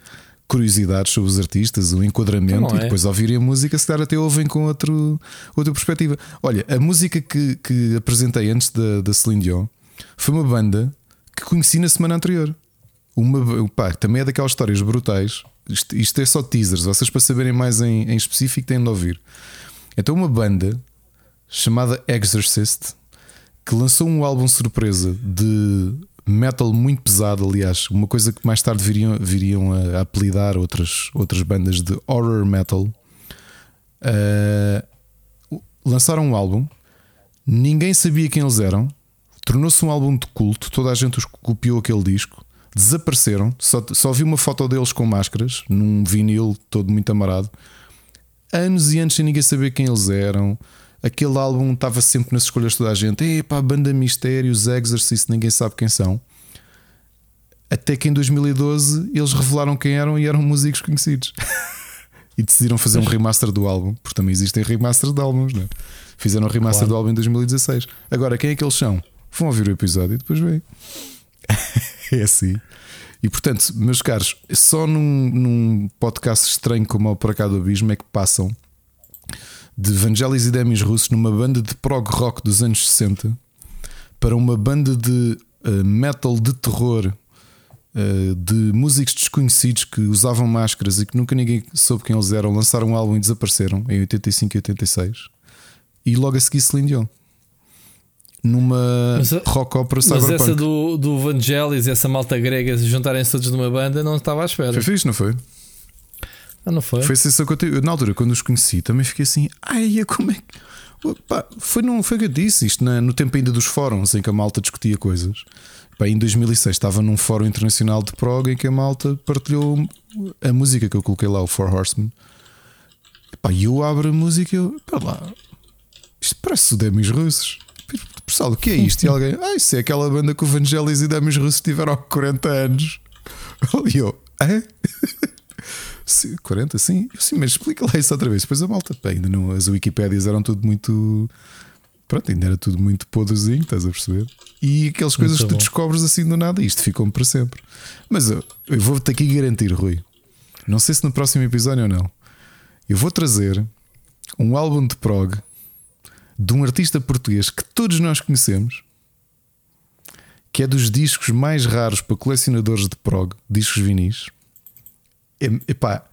[SPEAKER 2] curiosidades sobre os artistas, o enquadramento então, e depois ouvirem a música, se calhar até ouvem com outro, outra perspectiva. Olha, a música que, que apresentei antes da, da Celine Dion foi uma banda que conheci na semana anterior. Uma, pá, também é daquelas histórias brutais. Isto, isto, é só teasers. Vocês, para saberem mais em, em específico, têm de ouvir. Então, uma banda chamada Exorcist que lançou um álbum surpresa de metal muito pesado. Aliás, uma coisa que mais tarde viriam, viriam a, apelidar outras, outras bandas de horror metal. Uh, lançaram um álbum, ninguém sabia quem eles eram. Tornou-se um álbum de culto, toda a gente os copiou aquele disco desapareceram. Só, só vi uma foto deles com máscaras, num vinil todo muito amarado. Anos e anos sem ninguém saber quem eles eram. Aquele álbum estava sempre nas escolhas de toda a gente. Epá, banda Mistérios, Exorcist, ninguém sabe quem são. Até que em 2012 eles revelaram quem eram e eram músicos conhecidos. e decidiram fazer um remaster do álbum, porque também existem remasters de álbuns, né? Fizeram um remaster claro. do álbum em 2016. Agora, quem é que eles são? Vão ouvir o episódio e depois veem. é assim. E portanto, meus caros, só num, num podcast estranho como o Para Cá do Abismo é que passam de Vangelis e Demis russos numa banda de prog rock dos anos 60 para uma banda de uh, metal de terror uh, de músicos desconhecidos que usavam máscaras e que nunca ninguém soube quem eles eram, lançaram um álbum e desapareceram em 85 e 86 e logo a seguir Celine Dion numa mas, rock opera cyberpunk.
[SPEAKER 3] Mas essa do, do Vangelis, essa malta grega juntarem-se todos numa banda, não estava à espera.
[SPEAKER 2] Foi fixe, não foi?
[SPEAKER 3] Ah, não foi?
[SPEAKER 2] Foi sensação que eu tive. Na altura, quando os conheci, também fiquei assim, ai, como é que. Opa, foi, não, foi que eu disse isto na, no tempo ainda dos fóruns em que a malta discutia coisas. Pá, em 2006 estava num fórum internacional de prog em que a malta partilhou a música que eu coloquei lá, o Four Horsemen. E eu abro a música e eu, pá lá, isto parece o Demis Russos. Pessoal, o que é isto? E alguém, ah, isso é aquela banda que o Vangelis e Damis Russos tiveram há 40 anos. E eu, é? 40, sim. Eu, sim, mas explica lá isso outra vez. Depois a malta, ainda não, as Wikipédias eram tudo muito. Pronto, ainda era tudo muito podrezinho, estás a perceber? E aquelas coisas muito que tu bom. descobres assim do nada, isto ficou-me para sempre. Mas eu, eu vou-te aqui garantir, Rui. Não sei se no próximo episódio ou não. Eu vou trazer um álbum de prog de um artista português que todos nós conhecemos, que é dos discos mais raros para colecionadores de prog, discos vinis. Epá,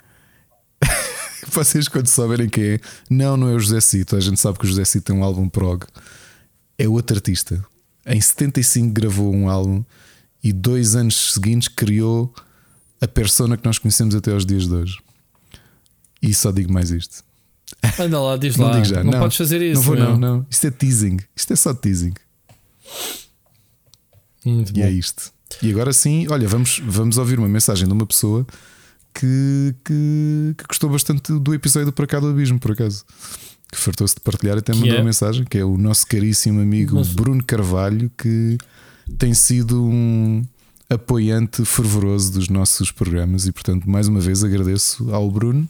[SPEAKER 2] vocês quando souberem quem é, não, não é o José Cito. A gente sabe que o José Cito tem um álbum prog. É outro artista. Em 75 gravou um álbum e dois anos seguintes criou a persona que nós conhecemos até aos dias de hoje. E só digo mais isto.
[SPEAKER 3] Anda lá, diz não lá. Digo já. Não, não podes fazer isso.
[SPEAKER 2] Não vou, não, não. Isto é teasing. Isto é só teasing.
[SPEAKER 3] Muito
[SPEAKER 2] e
[SPEAKER 3] bom.
[SPEAKER 2] é isto. E agora sim, olha, vamos, vamos ouvir uma mensagem de uma pessoa que, que, que gostou bastante do episódio Para Cá do Abismo, por acaso. Que fartou-se de partilhar e até mandou é? uma mensagem, que é o nosso caríssimo amigo Nossa. Bruno Carvalho, que tem sido um apoiante fervoroso dos nossos programas e, portanto, mais uma vez agradeço ao Bruno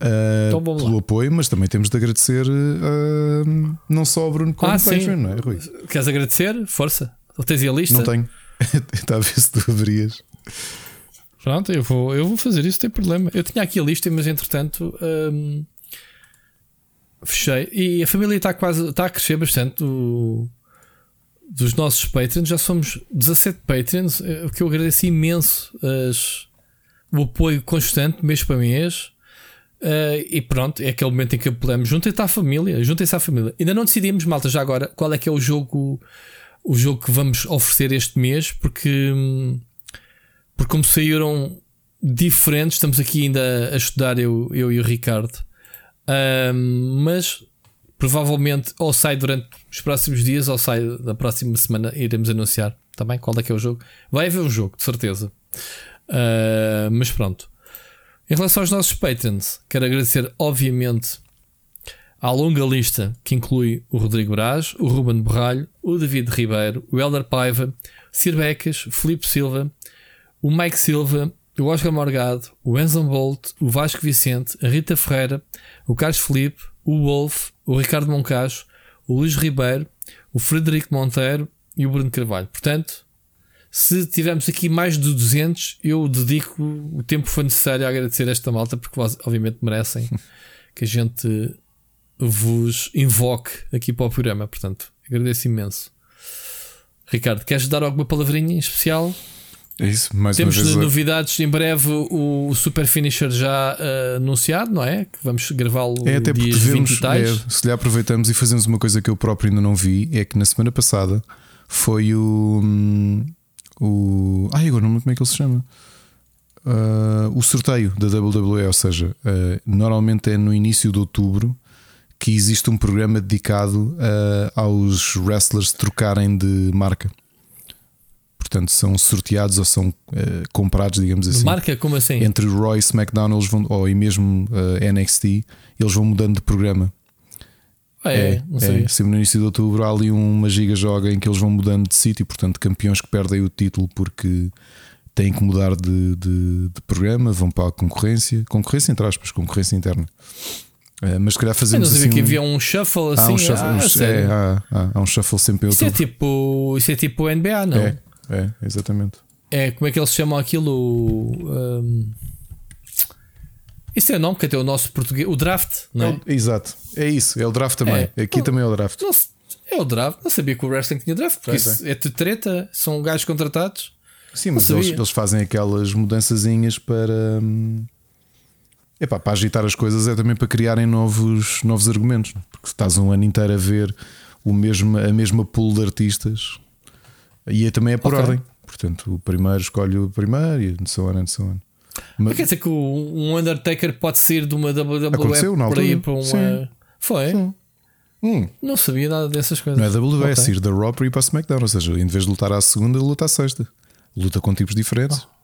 [SPEAKER 2] Uh, então pelo lá. apoio, mas também temos de agradecer uh, não só ao Bruno como ah, ao Patreon, não é, Rui?
[SPEAKER 3] Queres agradecer? Força. Ou tens a lista?
[SPEAKER 2] Não tenho. Está a ver se tu abrias.
[SPEAKER 3] Pronto, eu vou, eu vou fazer isso, tem problema. Eu tinha aqui a lista, mas entretanto um, fechei. E a família está quase está a crescer bastante. Do, dos nossos Patreons, já somos 17 Patreons, eh, o que eu agradeço imenso as, o apoio constante, mês para mês. Uh, e pronto, é aquele momento em que apelamos. Juntem-se à família, juntem-se à família. Ainda não decidimos, malta, já agora, qual é que é o jogo, o jogo que vamos oferecer este mês, porque, porque como saíram diferentes, estamos aqui ainda a estudar, eu, eu e o Ricardo. Uh, mas provavelmente ou sai durante os próximos dias ou sai na próxima semana, iremos anunciar também qual é que é o jogo. Vai haver um jogo, de certeza. Uh, mas pronto. Em relação aos nossos patrons, quero agradecer, obviamente, à longa lista que inclui o Rodrigo Braz, o Ruben Borralho, o David Ribeiro, o Helder Paiva, Sir Becas, Felipe Silva, o Mike Silva, o Oscar Morgado, o Enzo Bolt, o Vasco Vicente, a Rita Ferreira, o Carlos Felipe, o Wolf, o Ricardo Moncacho, o Luís Ribeiro, o Frederico Monteiro e o Bruno Carvalho. Portanto, se tivermos aqui mais de 200, eu dedico o tempo que for necessário a agradecer esta malta, porque obviamente merecem que a gente vos invoque aqui para o programa. Portanto, agradeço imenso. Ricardo, queres dar alguma palavrinha em especial?
[SPEAKER 2] É isso, mais
[SPEAKER 3] Temos
[SPEAKER 2] uma vez
[SPEAKER 3] novidades em breve. O Super Finisher já uh, anunciado, não é? Que vamos gravá-lo
[SPEAKER 2] é, até
[SPEAKER 3] dias
[SPEAKER 2] devemos,
[SPEAKER 3] 20 e tais.
[SPEAKER 2] É, se lhe aproveitamos e fazemos uma coisa que eu próprio ainda não vi: é que na semana passada foi o. O. Ai, agora não me como é que ele se chama. Uh, o sorteio da WWE, ou seja, uh, normalmente é no início de outubro que existe um programa dedicado uh, aos wrestlers trocarem de marca. Portanto, são sorteados ou são comprados, digamos assim.
[SPEAKER 3] Marca, como assim?
[SPEAKER 2] Entre Roy, SmackDown eles vão, ou e mesmo NXT, eles vão mudando de programa.
[SPEAKER 3] Ah, é, é, não sei.
[SPEAKER 2] É, sempre no início de outubro há ali uma giga joga em que eles vão mudando de sítio, portanto, campeões que perdem o título porque têm que mudar de, de, de programa, vão para a concorrência, concorrência entre aspas, concorrência interna. É, mas se calhar fazemos. Eu
[SPEAKER 3] não
[SPEAKER 2] sabia
[SPEAKER 3] assim, que havia um shuffle assim.
[SPEAKER 2] Há um shuffle,
[SPEAKER 3] ah,
[SPEAKER 2] é, há, há, há, um shuffle sempre em
[SPEAKER 3] outubro. Isso é tipo, isso é tipo NBA, não?
[SPEAKER 2] É, é, exatamente.
[SPEAKER 3] É, como é que eles chamam aquilo? Um... Isso é nome que até o nosso português. O draft, não é?
[SPEAKER 2] é exato. É isso. É o draft também. É. Aqui não, também é o draft.
[SPEAKER 3] Não, é o draft. Não sabia que o wrestling tinha draft. Porque isso é de treta. São gajos contratados.
[SPEAKER 2] Sim, mas eles, eles, fazem aquelas mudançazinhas para. Hum, epá, para agitar as coisas é também para criarem novos, novos argumentos. Porque estás um ano inteiro a ver o mesmo, a mesma pool de artistas e é, também é por okay. ordem. Portanto, o primeiro escolhe o primeiro e so on and so on.
[SPEAKER 3] Mas... Quer dizer que um Undertaker pode sair de uma WWE
[SPEAKER 2] Aconteceu, na para
[SPEAKER 3] ir para uma. Sim. Foi? Sim. Hum. Não sabia nada dessas coisas.
[SPEAKER 2] Não é WWE, okay. é sair da Raw para ir para a SmackDown. Ou seja, em vez de lutar à segunda, luta à sexta. Luta com tipos diferentes. Oh.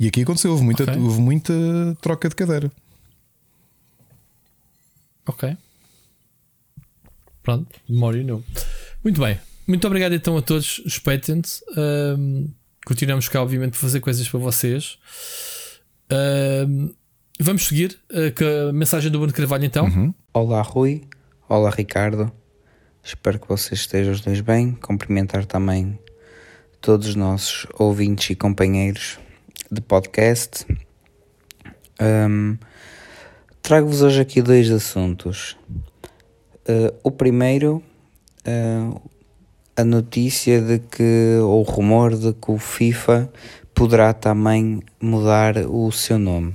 [SPEAKER 2] E aqui aconteceu, houve muita, okay. houve muita troca de cadeira.
[SPEAKER 3] Ok. Pronto, memória não. Muito bem. Muito obrigado então a todos os patrons. Um, continuamos cá, obviamente, a fazer coisas para vocês. Uh, vamos seguir uh, com a mensagem do Bruno Carvalho então.
[SPEAKER 2] Uhum.
[SPEAKER 1] Olá Rui, olá Ricardo. Espero que vocês estejam os dois bem. Cumprimentar também todos os nossos ouvintes e companheiros de podcast. Um, Trago-vos hoje aqui dois assuntos. Uh, o primeiro, uh, a notícia de que, ou o rumor de que o FIFA poderá também mudar o seu nome.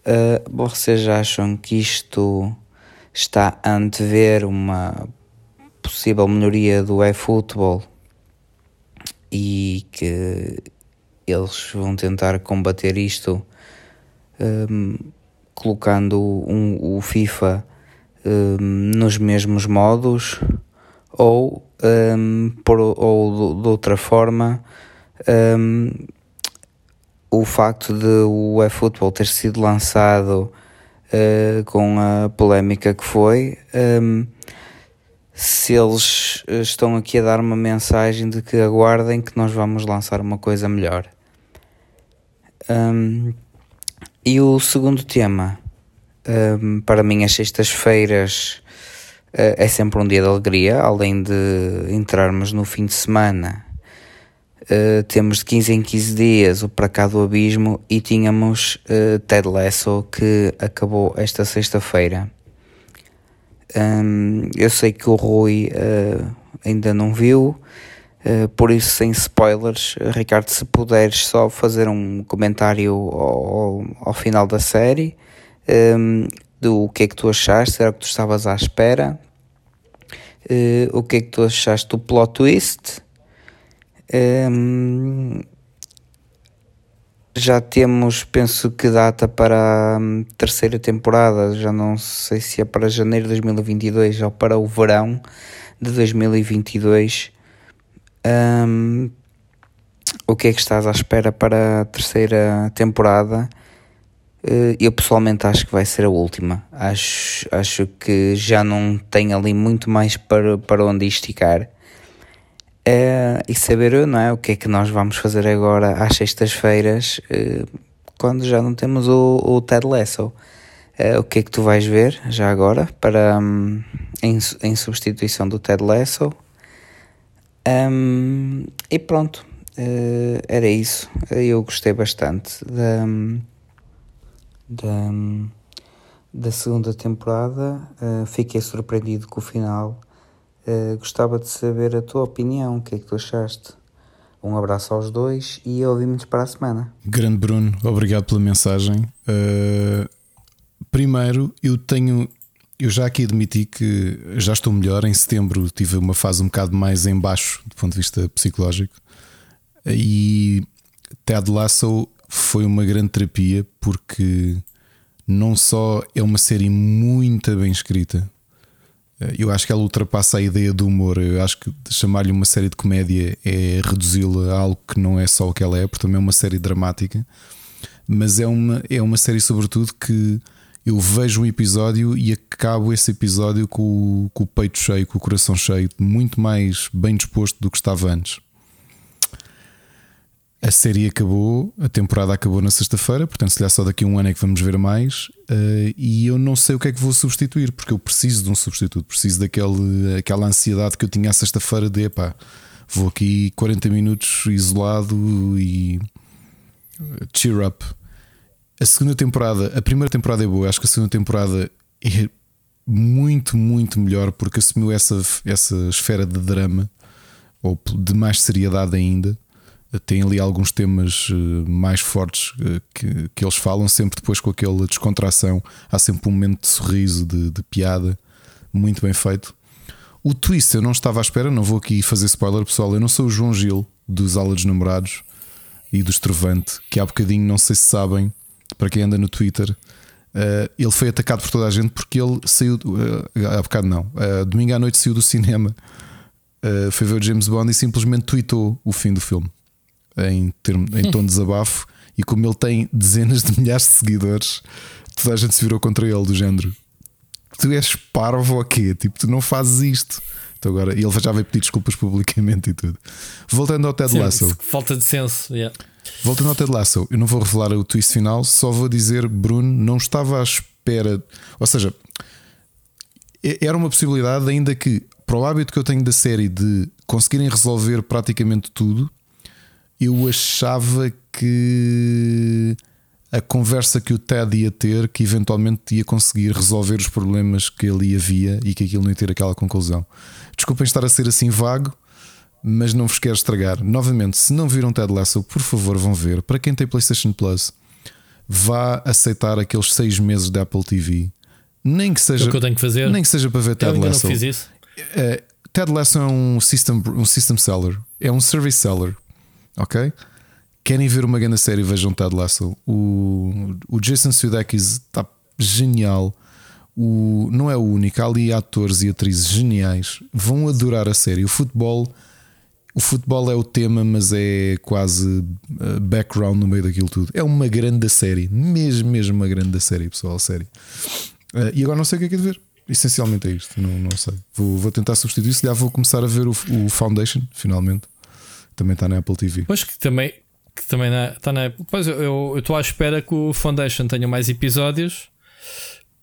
[SPEAKER 1] Uh, vocês acham que isto está a antever uma possível melhoria do eFootball e que eles vão tentar combater isto um, colocando um, o FIFA um, nos mesmos modos ou, por, ou de, de outra forma um, o facto de o eFootball ter sido lançado uh, com a polémica que foi, um, se eles estão aqui a dar uma mensagem de que aguardem que nós vamos lançar uma coisa melhor. Um, e o segundo tema Um, para mim, as sextas-feiras uh, é sempre um dia de alegria, além de entrarmos no fim de semana. Uh, temos de 15 em 15 dias o Para Cá do Abismo e tínhamos uh, Ted Lasso que acabou esta sexta-feira. Um, eu sei que o Rui ainda não viu, Uh, por isso, sem spoilers, Ricardo, se puderes só fazer um comentário ao, ao final da série, um, do que é que tu achaste, era o que tu estavas à espera, uh, o que é que tu achaste do plot twist. Um, já temos, penso que data para a terceira temporada, já não sei se é para janeiro de 2022 ou para o verão de 2022. Um, o que é que estás à espera para a terceira temporada? Uh, eu pessoalmente acho que vai ser a última. Acho, acho que já não tem ali muito mais para, para onde esticar. Uh, e saber não é, o que é que nós vamos fazer agora às sextas-feiras uh, quando já não temos o, o Ted Lasso. Uh, o que é que tu vais ver já agora para, um, em, em substituição do Ted Lasso? Um, e pronto, uh, era isso. Eu gostei bastante da, da, da segunda temporada. Fiquei surpreendido com o final. Uh, gostava de saber a tua opinião. O que é que tu achaste? Um abraço aos dois e ouvimos para a semana.
[SPEAKER 2] Grande Bruno, obrigado pela mensagem. primeiro, eu tenho eu já aqui admiti que já estou melhor. Em setembro tive uma fase um bocado mais em baixo do ponto de vista psicológico. E Ted Lasso foi uma grande terapia porque não só é uma série muito bem escrita, eu acho que ela ultrapassa a ideia do humor. Eu acho que chamar-lhe uma série de comédia é reduzi-la a algo que não é só o que ela é, porque também é uma série dramática. Mas é uma, é uma série, sobretudo, que eu vejo um episódio e acabo esse episódio com com o peito cheio, com o coração cheio, muito mais bem disposto do que estava antes. A série acabou, a temporada acabou na sexta-feira, portanto, se lhe só daqui a um ano é que vamos ver mais. Uh, e eu não sei o que é que vou substituir, porque eu preciso de um substituto, preciso daquele, aquela ansiedade que eu tinha à sexta-feira de epá, vou aqui 40 minutos isolado e cheer up. A segunda temporada, a primeira temporada é boa, acho que a segunda temporada é muito, muito melhor porque assumiu essa, essa esfera de drama ou de mais seriedade ainda. Tem ali alguns temas eh, mais fortes eh, que, que eles falam, sempre depois com aquela descontração. Há sempre um momento de sorriso, de, de piada, muito bem feito. O twist eu não estava à espera, não vou aqui fazer spoiler, pessoal. Eu não sou o João Gil dos Aula dos Namorados e do Estrovante, que há bocadinho, não sei se sabem, para quem anda no Twitter, uh, ele foi atacado por toda a gente porque ele saiu. Há bocado não. Domingo à noite saiu do cinema, foi ver o James Bond e simplesmente tweetou o fim do filme em, termo, em tom de desabafo. E como ele tem dezenas de milhares de seguidores, toda a gente se virou contra ele, do género. Tu és parvo ou quê? Tipo, tu não fazes isto. Então agora ele já veio pedir desculpas publicamente e tudo. Voltando ao Ted Sim, Lasso.
[SPEAKER 3] Falta de senso, yeah.
[SPEAKER 2] Voltando ao Ted Lasso, eu não vou revelar o twist final, só vou dizer, Bruno, não estava à espera. Ou seja, era uma possibilidade, ainda que, para o hábito que eu tenho da série de conseguirem resolver praticamente tudo, eu achava que a conversa que o Ted ia ter, que eventualmente ia conseguir resolver os problemas que ali havia e que aquilo não ia ter aquela conclusão. Desculpem estar a ser assim vago, mas não vos quero estragar. Novamente, se não viram Ted Lasso, por favor, vão ver. Para quem tem PlayStation Plus, vá aceitar aqueles seis meses da Apple TV. Nem que seja,
[SPEAKER 3] é que eu tenho que fazer.
[SPEAKER 2] Nem que seja para ver Ted
[SPEAKER 3] eu
[SPEAKER 2] Lasso.
[SPEAKER 3] Não fiz isso.
[SPEAKER 2] Uh, Ted Lasso é um system, um system seller, é um service seller. Ok? Querem ver uma grande série? Vejam Ted Lasso. O, o Jason Sudeikis está genial. O, não é o único, há ali atores e atrizes geniais. Vão adorar a série. O futebol o futebol é o tema, mas é quase eh, background no meio daquilo tudo. É uma grande série, mesmo, mesmo uma grande série, pessoal, série. Uh, e agora não sei o que é que é de ver. Essencialmente é isto, não, não sei. Vou, vou tentar substituir isso. Já vou começar a ver o, o Foundation, finalmente. Também está na Apple TV.
[SPEAKER 3] Pois que também, que também na, está na Apple. Pois eu estou à espera que o Foundation tenha mais episódios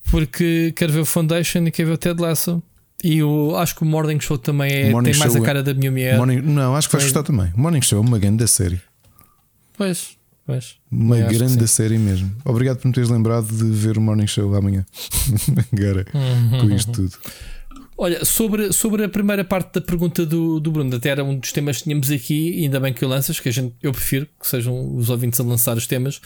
[SPEAKER 3] porque quero ver o Foundation e quero ver o Ted Lasso. E o, acho que o Morning Show também é, tem mais a é- cara da minha mulher.
[SPEAKER 2] Morning, não, acho que vais gostar também. O Morning Show é uma grande série.
[SPEAKER 3] Pois, pois.
[SPEAKER 2] Uma grande série mesmo. Obrigado por me teres lembrado de ver o Morning Show amanhã. Agora, com isto tudo.
[SPEAKER 3] Olha, sobre, sobre a primeira parte da pergunta do, do Bruno, até era um dos temas que tínhamos aqui, ainda bem que o lanças, que a gente, eu prefiro que sejam os ouvintes a lançar os temas,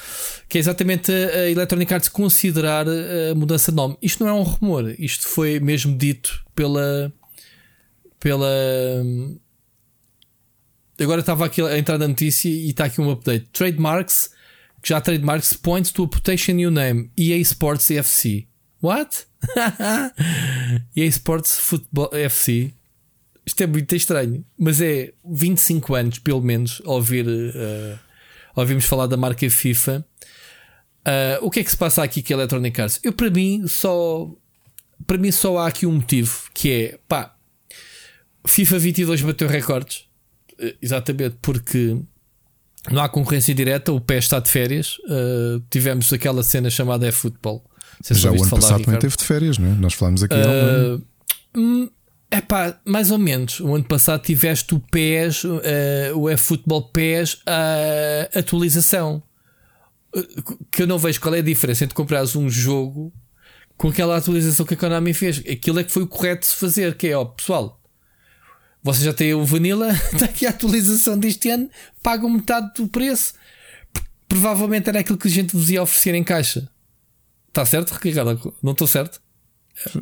[SPEAKER 3] que é exatamente a, a Electronic Arts considerar a mudança de nome. Isto não é um rumor, isto foi mesmo dito pela. pela. Agora estava aqui a entrar na notícia e está aqui um update. Trademarks, já trademarks points to a potential new name, EA Sports FC. What? EA Sports Football FC. Isto é muito estranho, mas é 25 anos, pelo menos, a ouvir, uh, ouvimos falar da marca FIFA. Uh, o que é que se passa aqui com a Electronic Arts? Eu, para mim, só para mim, só há aqui um motivo que é pá, FIFA 22 bateu recordes, uh, exatamente porque não há concorrência direta. O PES está de férias. tivemos aquela cena chamada é futebol
[SPEAKER 2] já o ano falar, passado também teve de férias, não é? Nós falámos aqui uh,
[SPEAKER 3] É pá, mais ou menos. O ano passado tiveste o PES, uh, o eFootball PES, a atualização. Que eu não vejo qual é a diferença entre comprares um jogo com aquela atualização que a Konami fez. Aquilo é que foi o correto de se fazer, que é, ó, pessoal, você já tem o Vanilla, está aqui a atualização deste ano, pagam metade do preço. Provavelmente era aquilo que a gente vos ia oferecer em caixa. Está certo, Ricardo? Não estou certo?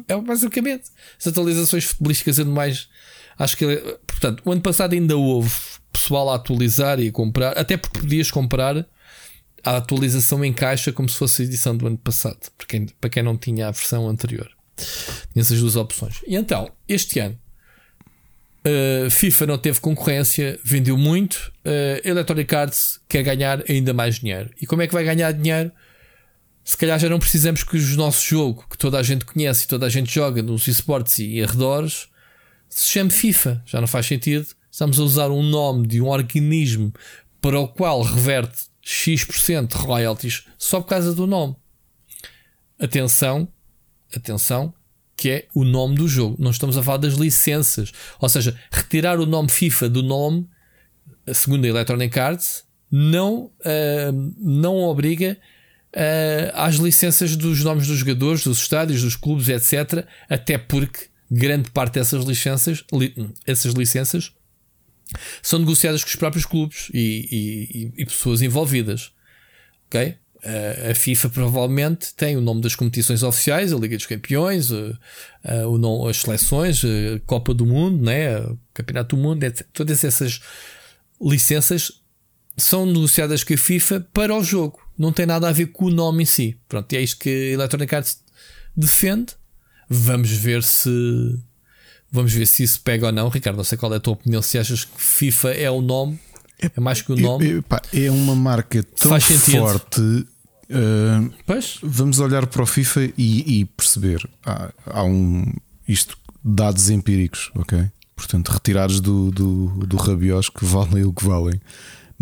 [SPEAKER 3] É basicamente. As atualizações futebolísticas e demais. Acho que. Portanto, o ano passado ainda houve pessoal a atualizar e a comprar, até porque podias comprar a atualização em caixa como se fosse a edição do ano passado, para quem, para quem não tinha a versão anterior. Tinha essas duas opções. E então, este ano, uh, FIFA não teve concorrência, vendeu muito. Uh, Electronic Arts quer ganhar ainda mais dinheiro. E como é que vai ganhar dinheiro? Se calhar já não precisamos que o nosso jogo, que toda a gente conhece e toda a gente joga nos esportes e arredores, se chame FIFA. Já não faz sentido. Estamos a usar um nome de um organismo para o qual reverte X% de royalties só por causa do nome. Atenção, atenção, que é o nome do jogo. Não estamos a falar das licenças. Ou seja, retirar o nome FIFA do nome, segundo a Electronic Arts, não, uh, não obriga uh, às licenças dos nomes dos jogadores, dos estádios, dos clubes, etc. Até porque grande parte dessas licenças, li, essas licenças são negociadas com os próprios clubes e, e, e pessoas envolvidas. Ok? Uh, a FIFA provavelmente tem o nome das competições oficiais, a Liga dos Campeões, uh, o as seleções, a Copa do Mundo, né? o Campeonato do Mundo, etc. todas essas licenças são negociadas com a FIFA para o jogo. Não tem nada a ver com o nome em si. Pronto, e é isto que a Electronic Arts defende. Vamos ver se. Vamos ver se isso pega ou não. Ricardo, não sei qual é a tua opinião. Se achas que FIFA é o nome, é mais que o nome.
[SPEAKER 2] É, pá, é uma marca tão forte. Uh,
[SPEAKER 3] pois?
[SPEAKER 2] Vamos olhar para o FIFA e, e perceber. Há, há, um. Isto, dados empíricos, ok? Portanto, retirados do, do, do rabiós que valem o que valem.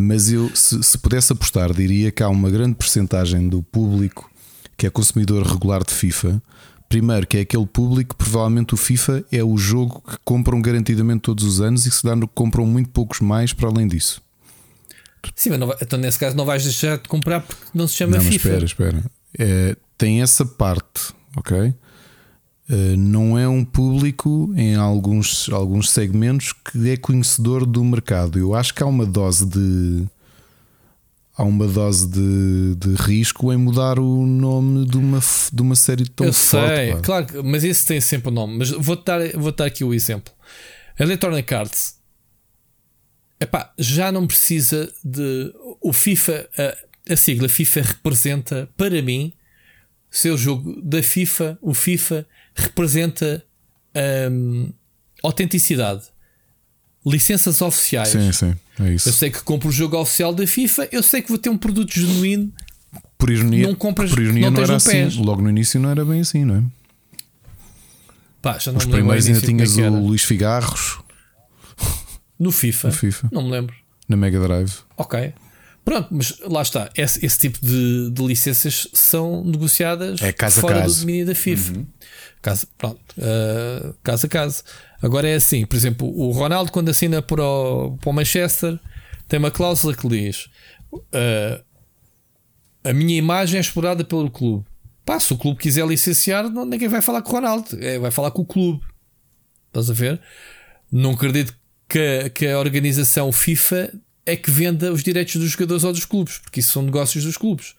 [SPEAKER 2] Mas eu, se, se pudesse apostar, diria que há uma grande percentagem do público que é consumidor regular de FIFA. Primeiro, que é aquele público, provavelmente o FIFA é o jogo que compram garantidamente todos os anos e se dá no que compram muito poucos mais para além disso.
[SPEAKER 3] Sim, mas não, então nesse caso não vais deixar de comprar porque não se chama
[SPEAKER 2] não,
[SPEAKER 3] FIFA.
[SPEAKER 2] Espera, espera. É, tem essa parte, ok? Eh, não é um público em alguns, alguns segmentos que é conhecedor do mercado. Eu acho que há uma dose de há uma dose de, de risco em mudar o nome de uma, de uma série tão
[SPEAKER 3] Eu
[SPEAKER 2] forte.
[SPEAKER 3] Sei, claro, mas isso tem sempre o um nome. Mas vou-te dar, vou dar aqui o exemplo. Electronic Arts epá, já não precisa de. O FIFA, a, a sigla FIFA representa, para mim, seu jogo da FIFA, o FIFA representa um, autenticidade. Licenças oficiais.
[SPEAKER 2] Sim, sim, é isso.
[SPEAKER 3] Eu sei que compro o jogo oficial da FIFA, eu sei que vou ter um produto genuíno.
[SPEAKER 2] Por ironia, não, compras, por ironia não, não era assim. Pés. Logo no início não era bem assim, não é?
[SPEAKER 3] Pá, já não
[SPEAKER 2] Os primeiros ainda é tinhas o Luís Figarros
[SPEAKER 3] no FIFA.
[SPEAKER 2] no FIFA.
[SPEAKER 3] Não me lembro.
[SPEAKER 2] Na Mega Drive.
[SPEAKER 3] Ok. Pronto, mas lá está. Esse, esse tipo de, de, licenças são negociadas
[SPEAKER 2] é casa
[SPEAKER 3] fora
[SPEAKER 2] a
[SPEAKER 3] do domínio da FIFA. Uhum. Casa, pronto, uh, a casa. Agora é assim, por exemplo, o Ronaldo, quando assina para o, para o Manchester, tem uma cláusula que diz: uh, A minha imagem é explorada pelo clube. Pá, se o clube quiser licenciar, não, ninguém vai falar com o Ronaldo, é, vai falar com o clube. Estás a ver? Não acredito que, que a organização FIFA é que venda os direitos dos jogadores ou dos clubes, porque isso são negócios dos clubes.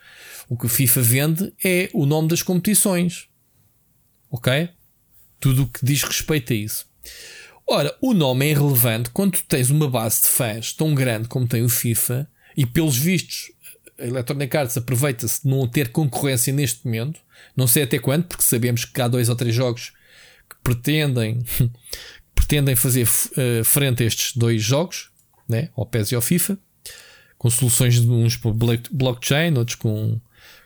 [SPEAKER 3] O que o FIFA vende é o nome das competições. Ok? Tudo o que diz respeito a isso. Ora, o nome é irrelevante quando tu tens uma base de fãs tão grande como tem o FIFA e, pelos vistos, a Electronic Arts aproveita-se de não ter concorrência neste momento. Não sei até quando, porque sabemos que há dois ou três jogos que pretendem, pretendem fazer uh, frente a estes dois jogos, né? ao PES e ao FIFA, com soluções de uns para blockchain, outros com.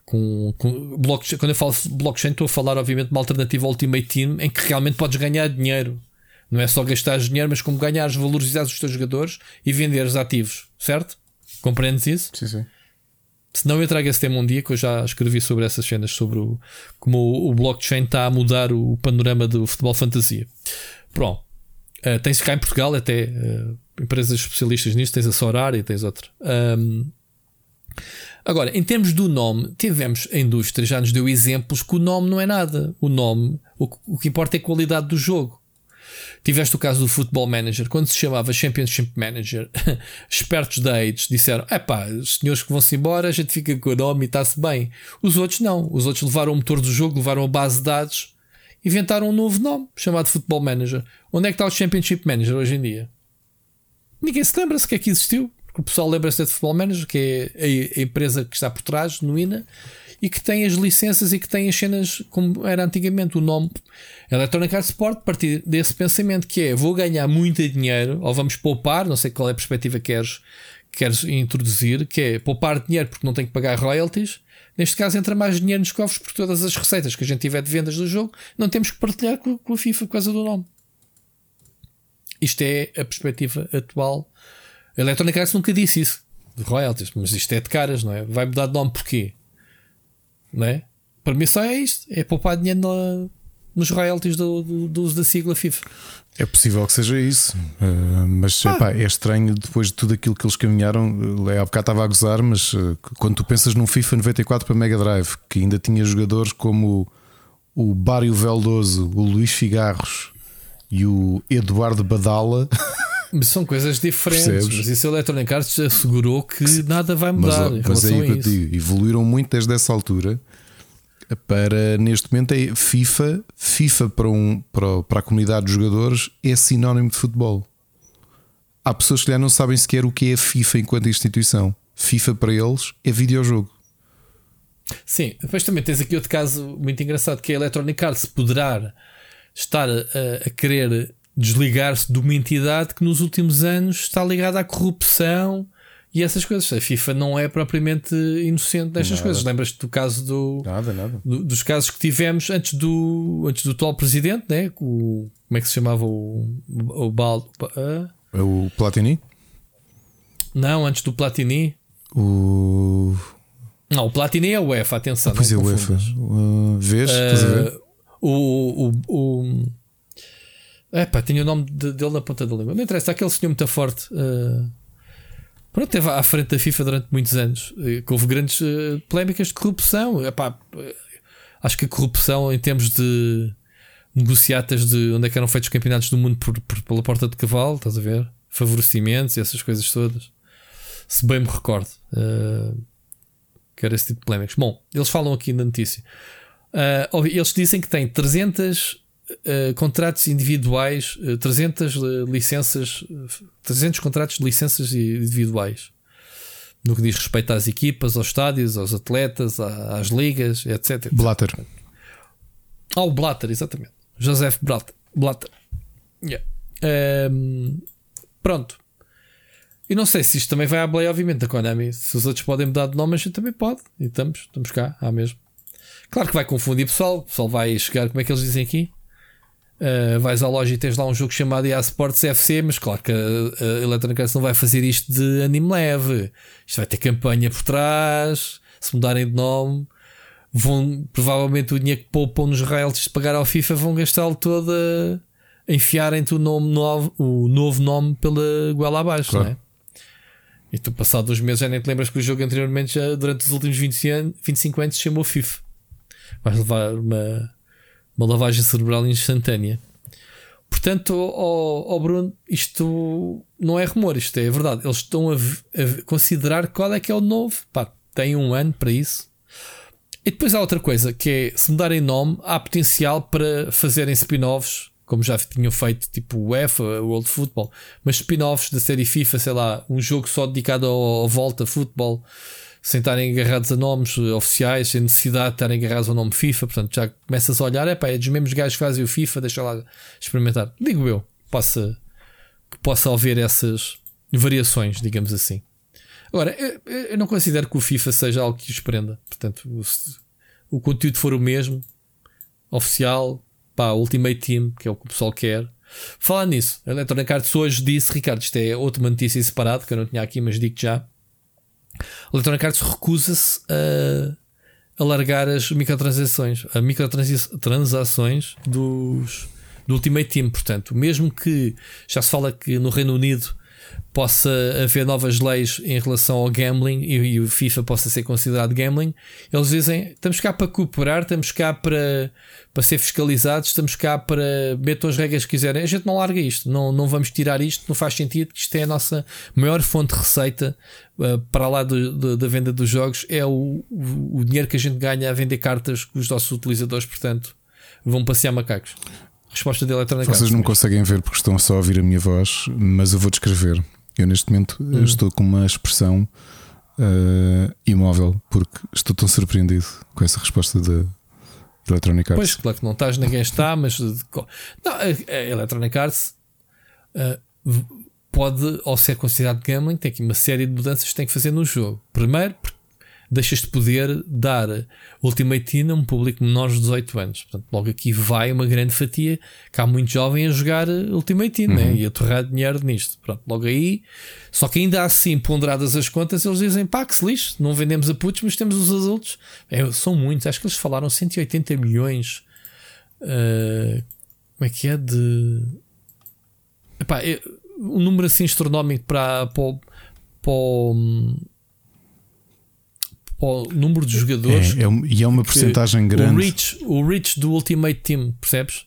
[SPEAKER 3] Com, com blockchain, quando eu falo blockchain, estou a falar, obviamente, de uma alternativa Ultimate Team em que realmente podes ganhar dinheiro. Não é só gastar dinheiro, mas como ganhares, valorizares os teus jogadores e venderes ativos, certo? Compreendes isso?
[SPEAKER 2] Sim, sim.
[SPEAKER 3] Se não, eu trago esse tema um dia que eu já escrevi sobre essas cenas, sobre o, como o, o blockchain está a mudar o panorama do futebol fantasia. Pronto. Uh, tens cá em Portugal até uh, empresas especialistas nisto, tens a Sorar e tens outra. Um, agora, em termos do nome, tivemos a indústria, já nos deu exemplos que o nome não é nada. O nome, o, o que importa é a qualidade do jogo. Tiveste o caso do Football Manager, quando se chamava Championship Manager, espertos da AIDS disseram: é pá, os senhores que vão-se embora, a gente fica com o nome e está-se bem. Os outros não. Os outros levaram o motor do jogo, levaram a base de dados, inventaram um novo nome chamado Football Manager. Onde é que está o Championship Manager hoje em dia? Ninguém se lembra se que é que o pessoal lembra-se de Football Manager, que é a empresa que está por trás, genuína e que tem as licenças e que tem as cenas como era antigamente. O nome Electronic Arts Sport, partir desse pensamento que é vou ganhar muito dinheiro ou vamos poupar, não sei qual é a perspectiva que queres, queres introduzir, que é poupar dinheiro porque não tem que pagar royalties. Neste caso, entra mais dinheiro nos cofres por todas as receitas que a gente tiver de vendas do jogo, não temos que partilhar com, com a FIFA por causa do nome. Isto é a perspectiva atual. A Electronic Arts nunca disse isso de royalties, mas isto é de caras, não é? Vai mudar de nome porquê? Não é? Para mim só é isto: é poupar dinheiro na, nos royalties do, do, do, uso da sigla FIFA.
[SPEAKER 2] É possível que seja isso, uh, mas ah. epá, é estranho depois de tudo aquilo que eles caminharam. É, há bocado estava a gozar, mas uh, quando tu pensas num FIFA 94 para Mega Drive, que ainda tinha jogadores como o, o Bário Veldoso, o Luís Figarros e o Eduardo Badala.
[SPEAKER 3] São coisas diferentes, Percebes? mas isso a Electronic Arts assegurou que nada vai mudar. Mas, mas aí que eu digo,
[SPEAKER 2] evoluíram muito desde essa altura para neste momento é FIFA. FIFA para, um, para, para a comunidade de jogadores é sinónimo de futebol. Há pessoas que já não sabem sequer o que é a FIFA enquanto instituição. FIFA para eles é videojogo.
[SPEAKER 3] Sim, depois também tens aqui outro caso muito engraçado que é a Electronic Arts poderá estar a, a querer desligar-se de uma entidade que nos últimos anos está ligada à corrupção e essas coisas. A FIFA não é propriamente inocente destas coisas. Lembras-te do caso do,
[SPEAKER 2] nada, nada.
[SPEAKER 3] Do, dos casos que tivemos antes do, antes do atual presidente, né? O, como é que se chamava o, o Baldo? Uh?
[SPEAKER 2] O Platini?
[SPEAKER 3] Não, antes do Platini.
[SPEAKER 2] O.
[SPEAKER 3] Não, o Platini é o UEFA, atenção.
[SPEAKER 2] Pois é, o UEFA. Uh, vês? Uh?
[SPEAKER 3] O. o, o Epá, tinha o nome dele na ponta da língua. Não interessa, aquele senhor muito forte. Uh, pronto, esteve à frente da FIFA durante muitos anos. Que houve grandes uh, polémicas de corrupção. Epá, acho que a corrupção, em termos de negociatas de onde é que eram feitos os campeonatos do mundo por, por, pela porta de cavalo, estás a ver? Favorecimentos e essas coisas todas. Se bem me recordo. Uh, que era esse tipo de polémicas. Bom, eles falam aqui na notícia. Uh, eles dizem que têm 300 uh, contratos individuais, uh, 300 uh, licenças, 300 contratos de licenças individuais. No que diz respeito às equipas, aos estádios, aos atletas, às ligas, etc.
[SPEAKER 2] Blatter.
[SPEAKER 3] Ah, o Blatter, exatamente. Joseph Blatter. Blatter. Yeah. Um, pronto. E não sei se isto também vai à Blay, obviamente, da Konami. Se os outros podem mudar de nome, a gente também pode. E estamos, estamos cá, há mesmo. Claro que vai confundir pessoal. O pessoal vai chegar, como é que eles dizem aqui? Uh, vais à loja e tens lá um jogo chamado EA Sports FC, mas claro que a, a Electronic Arts não vai fazer isto de anime leve. Isto vai ter campanha por trás. Se mudarem de nome, vão provavelmente o dinheiro que poupam nos royalties de pagar ao FIFA vão gastá-lo todo a enfiarem-te o, nome novo, o novo nome pela goela abaixo, claro. não é? E tu, passado dois meses, já nem te lembras que o jogo anteriormente, já durante os últimos 20 anos, 25 anos, se chamou FIFA. Vais levar uma uma lavagem cerebral instantânea. Portanto, ao, Bruno, isto não é rumor, isto é verdade. Eles estão a, a, considerar qual é que é o novo. Pá, tem um ano para isso. E depois há outra coisa que é se mudarem nome, há potencial para fazerem spin-offs, como já tinham feito, tipo o UEFA, o World Football, mas spin-offs da série FIFA, sei lá, um jogo só dedicado ao, ao volta, futebol sem estarem agarrados a nomes oficiais, sem necessidade de estarem agarrados ao nome FIFA. Portanto, já começas a olhar, é pá, é dos mesmos gajos que fazem o FIFA, deixa lá experimentar. Digo eu, possa, que possa haver essas variações, digamos assim. Agora, eu, eu, não considero que o FIFA seja algo que os prenda. Portanto, se o conteúdo for o mesmo, oficial, pá, Ultimate Team, que é o que o pessoal quer. Falar nisso, a Electronic Arts hoje disse, Ricardo, isto é outra notícia separada que eu não tinha aqui, mas digo já Electronic Arts recusa-se a alargar as microtransações, a microtransações dos, do Ultimate Team. Portanto, mesmo que já se fala que no Reino Unido possa haver novas leis em relação ao gambling e, e, o FIFA possa ser considerado gambling, eles dizem: estamos cá para cooperar, estamos cá para, para ser fiscalizados, estamos cá para metam as regras que quiserem. A gente não larga isto, não, não vamos tirar isto, não faz sentido, isto é a nossa maior fonte de receita uh, para lá do, do, da venda dos jogos, é o, o, o dinheiro que a gente ganha a vender cartas que os nossos utilizadores, portanto, vão passear macacos. Resposta de Electronic
[SPEAKER 2] Vocês não conseguem ver porque estão só a ouvir a minha voz, mas eu vou descrever. Eu neste momento hum. estou com uma expressão uh, imóvel porque estou tão surpreendido com essa resposta da Electronic Arts.
[SPEAKER 3] Pois, claro que não estás, ninguém está, mas não, a Electronic Arts uh, pode, ao ser considerado gambling, tem aqui uma série de mudanças que tem que fazer no jogo. Primeiro, porque deixas de poder dar Ultimate Team a um público menor de 18 anos. Portanto, logo aqui vai uma grande fatia que há muito jovem a jogar Ultimate Team né? uhum. né? e a torrar dinheiro nisto. Pronto, logo aí, só que ainda assim, ponderadas as contas, eles dizem pá, que se lixe, não vendemos a putos, mas temos os adultos. É, são muitos, acho que eles falaram 180 milhões. Uh, como é que é? De. Epá, é, um número assim astronómico para, para, para o número de jogadores.
[SPEAKER 2] É, é, e é uma porcentagem grande.
[SPEAKER 3] O reach, o reach do Ultimate Team, percebes?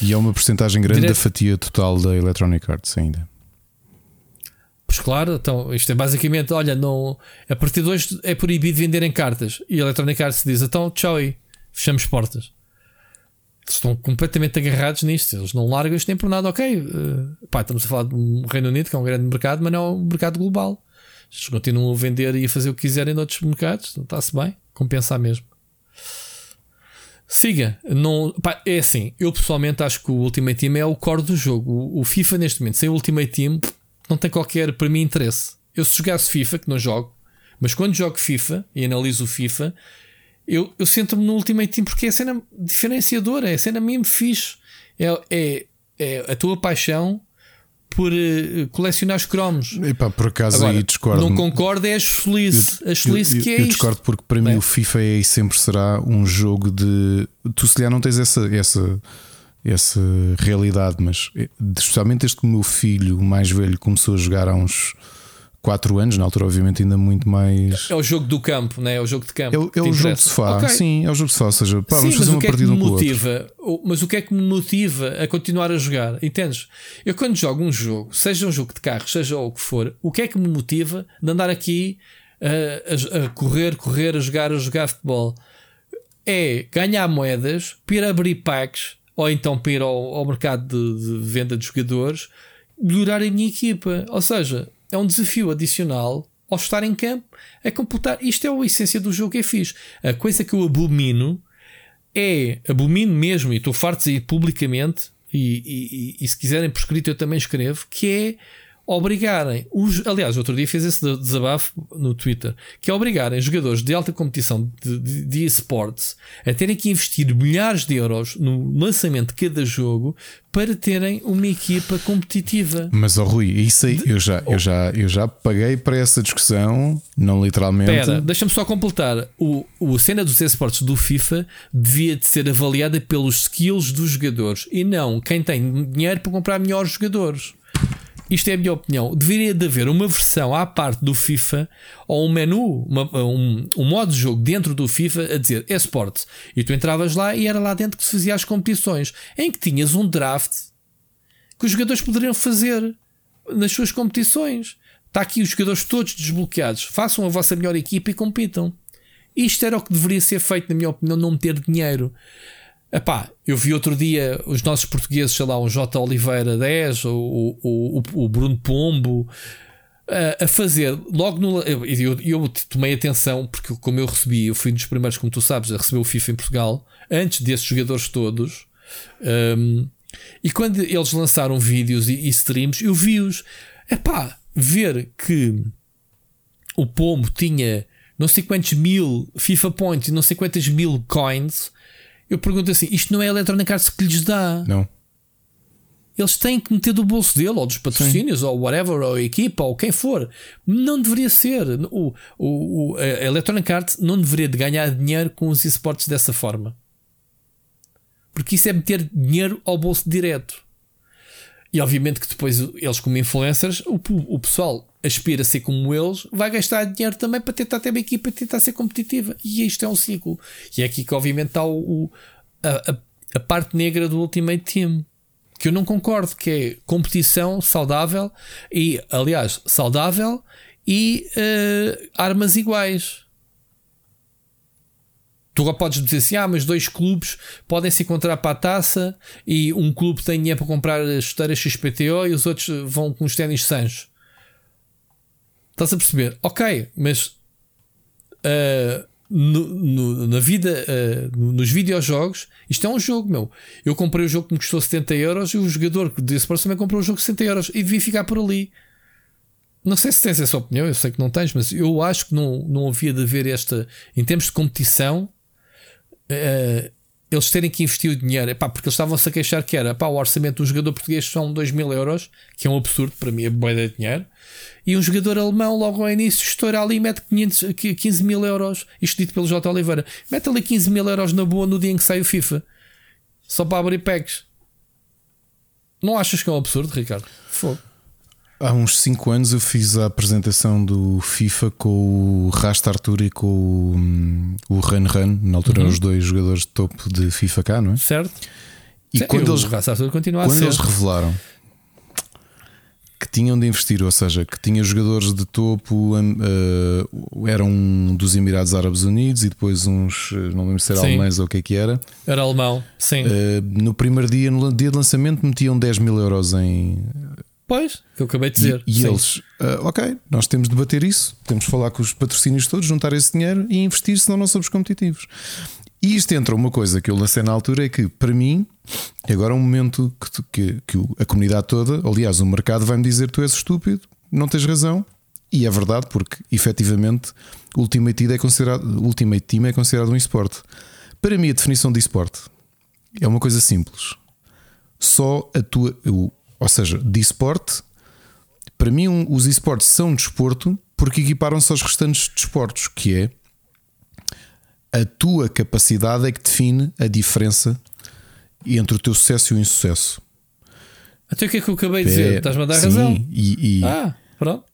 [SPEAKER 2] E é uma porcentagem grande Direto. da fatia total da Electronic Arts ainda.
[SPEAKER 3] Pois claro, então isto é basicamente: olha, não, a partir de hoje é proibido venderem cartas. E a Electronic Arts diz: então, tchau aí, fechamos portas. Estão completamente agarrados nisto, eles não largam isto nem por nada. Ok, uh, pá, estamos a falar do Reino Unido, que é um grande mercado, mas não é um mercado global. Eles continuam a vender e a fazer o que quiserem noutros mercados, está-se bem, compensa mesmo. Siga, não, pá, é assim. Eu pessoalmente acho que o Ultimate Team é o core do jogo. O, o, FIFA, neste momento, sem o Ultimate Team, não tem qualquer, para mim, interesse. Eu, se jogasse FIFA, que não jogo, mas quando jogo FIFA e analiso o FIFA, eu, eu centro-me no Ultimate Team porque é a cena diferenciadora, é a cena mesmo fixe. É, é, é a tua paixão por uh, colecionar os cromos.
[SPEAKER 2] Epá, por acaso Agora, aí discordo.
[SPEAKER 3] Não concordo, é a Schliss. A Schliss que é
[SPEAKER 2] Eu discordo porque para mim o FIFA é e sempre será um jogo de. Tu se calhar não tens essa, essa, essa realidade, mas eh, especialmente desde que o meu filho mais velho começou a jogar há uns 4 anos, na altura, obviamente, ainda muito mais.
[SPEAKER 3] É o jogo do campo, né? é o jogo de campo.
[SPEAKER 2] É, é o jogo de sofá, okay. sim, é o jogo de sofá. Ou seja, pá, sim, vamos fazer uma é partida um
[SPEAKER 3] motiva, Mas o que é que me motiva a continuar a jogar? Entendes? Eu, quando jogo um jogo, seja um jogo de carro, seja o que for, o que é que me motiva de andar aqui a, a, a correr, correr, a jogar, a jogar futebol? É ganhar moedas, para ir abrir packs, ou então para ir ao, ao mercado de, de venda de jogadores, melhorar a minha equipa. Ou seja, é um desafio adicional ao estar em campo a computar. Isto é a essência do jogo, é fixe. A coisa que eu abomino é, abomino mesmo, e estou farto de dizer publicamente, e, e, e, e se quiserem por escrito eu também escrevo, que é obrigarem os. Aliás, outro dia fez esse desabafo no Twitter, que é obrigarem jogadores de alta competição de, de, de esportes a terem que investir milhares de euros no lançamento de cada jogo para terem uma equipa competitiva.
[SPEAKER 2] Mas, oh, Rui, isso aí eu já, eu, já, eu já paguei para essa discussão, não literalmente.
[SPEAKER 3] Espera, deixa-me só completar. O, o cena dos esportes do FIFA devia de ser avaliada pelos skills dos jogadores e não quem tem dinheiro para comprar melhores jogadores isto é a minha opinião, deveria de haver uma versão à parte do FIFA ou um menu, uma, um, um modo de jogo dentro do FIFA a dizer esporte. E tu entravas lá e era lá dentro que se fazia as competições, em que tinhas um draft que os jogadores poderiam fazer nas suas competições. Está aqui os jogadores todos desbloqueados. Façam a vossa melhor equipa e compitam. Isto era o que deveria ser feito, na minha opinião, não meter dinheiro. Epá, eu vi outro dia os nossos portugueses, sei lá, o J. Oliveira 10, o, o, o, Bruno Pombo, a, a, fazer logo no. Eu, eu, eu, tomei atenção, porque como eu recebi, eu fui um dos primeiros, como tu sabes, a receber o FIFA em Portugal, antes desses jogadores todos. Um, e quando eles lançaram vídeos e, e streams, eu vi-os. Epá, ver que o Pombo tinha não sei quantos mil FIFA points e não sei quantas mil coins eu pergunto assim: isto não é a Electronic Arts que lhes dá?
[SPEAKER 2] Não.
[SPEAKER 3] Eles têm que meter do bolso dele, ou dos patrocínios, Sim. ou whatever, ou a equipa, ou quem for. Não deveria ser. O, o, o, a Electronic Arts não deveria de ganhar dinheiro com os esportes dessa forma. Porque isso é meter dinheiro ao bolso direto. E obviamente que depois eles, como influencers, o, o pessoal aspira a ser como eles, vai gastar dinheiro também para tentar ter uma equipa tentar ser competitiva. E isto é um ciclo. E é aqui que, obviamente, está o, o a, a, parte negra do Ultimate Team. Que eu não concordo, que é competição saudável e, aliás, saudável e uh, armas iguais. Tu podes dizer assim: ah, mas dois clubes podem se encontrar para a taça e um clube tem dinheiro para comprar as chuteiras XPTO e os outros vão com os ténis Sancho. Estás a perceber? Ok, mas uh, no, no, na vida, uh, nos videojogos, isto é um jogo, meu. Eu comprei o jogo que me custou 70 euros e o jogador desse próximo também comprou o jogo de 60 euros e devia ficar por ali. Não sei se tens essa opinião, eu sei que não tens, mas eu acho que não, não havia de haver esta, em termos de competição, uh, eles terem que investir o dinheiro, epá, porque eles estavam-se a queixar que era epá, o orçamento do jogador português são 2 mil euros, que é um absurdo, para mim é boa de dinheiro. E um jogador alemão, logo ao início, estoura ali e mete 500, 15 mil euros. Isto dito pelo J. Oliveira. Mete ali 15 mil euros na boa no dia em que sai o FIFA. Só para abrir packs. Não achas que é um absurdo, Ricardo? Fogo.
[SPEAKER 2] Há uns 5 anos eu fiz a apresentação do FIFA com o Rasta Arthur e com o, hum, o Run. Na altura uhum. eram os dois jogadores de topo de FIFA cá, não é?
[SPEAKER 3] Certo.
[SPEAKER 2] E quando, eles, quando eles revelaram que tinham de investir, ou seja, que tinha jogadores de topo, uh, eram um dos Emirados Árabes Unidos e depois uns, eh, não lembro se era alemães ou o que é que era.
[SPEAKER 3] Era alemão, sim. Uh,
[SPEAKER 2] no primeiro dia, no dia de lançamento, metiam 10 mil euros em.
[SPEAKER 3] Pois, que eu acabei de dizer.
[SPEAKER 2] E, e eles, uh, ok, nós temos de debater isso, temos de falar com os patrocínios todos, juntar esse dinheiro e investir, senão não somos competitivos. E isto entra uma coisa que eu lancei na altura: é que para mim, agora é um momento que, que, que a comunidade toda, aliás, o mercado vai-me dizer tu és estúpido, não tens razão. E é verdade, porque efetivamente Ultimate Team é considerado, Ultimate Team é considerado um esporte. Para mim, a definição de esporte é uma coisa simples. Só a tua. Ou seja, de esporte, para mim, os esportes são desporto porque equiparam-se aos restantes desportos, que é a tua capacidade é que define a diferença entre o teu sucesso e o insucesso.
[SPEAKER 3] Até o que é que eu acabei de dizer? Estás-me a dar sim, razão.
[SPEAKER 2] E,
[SPEAKER 3] e ah, pronto.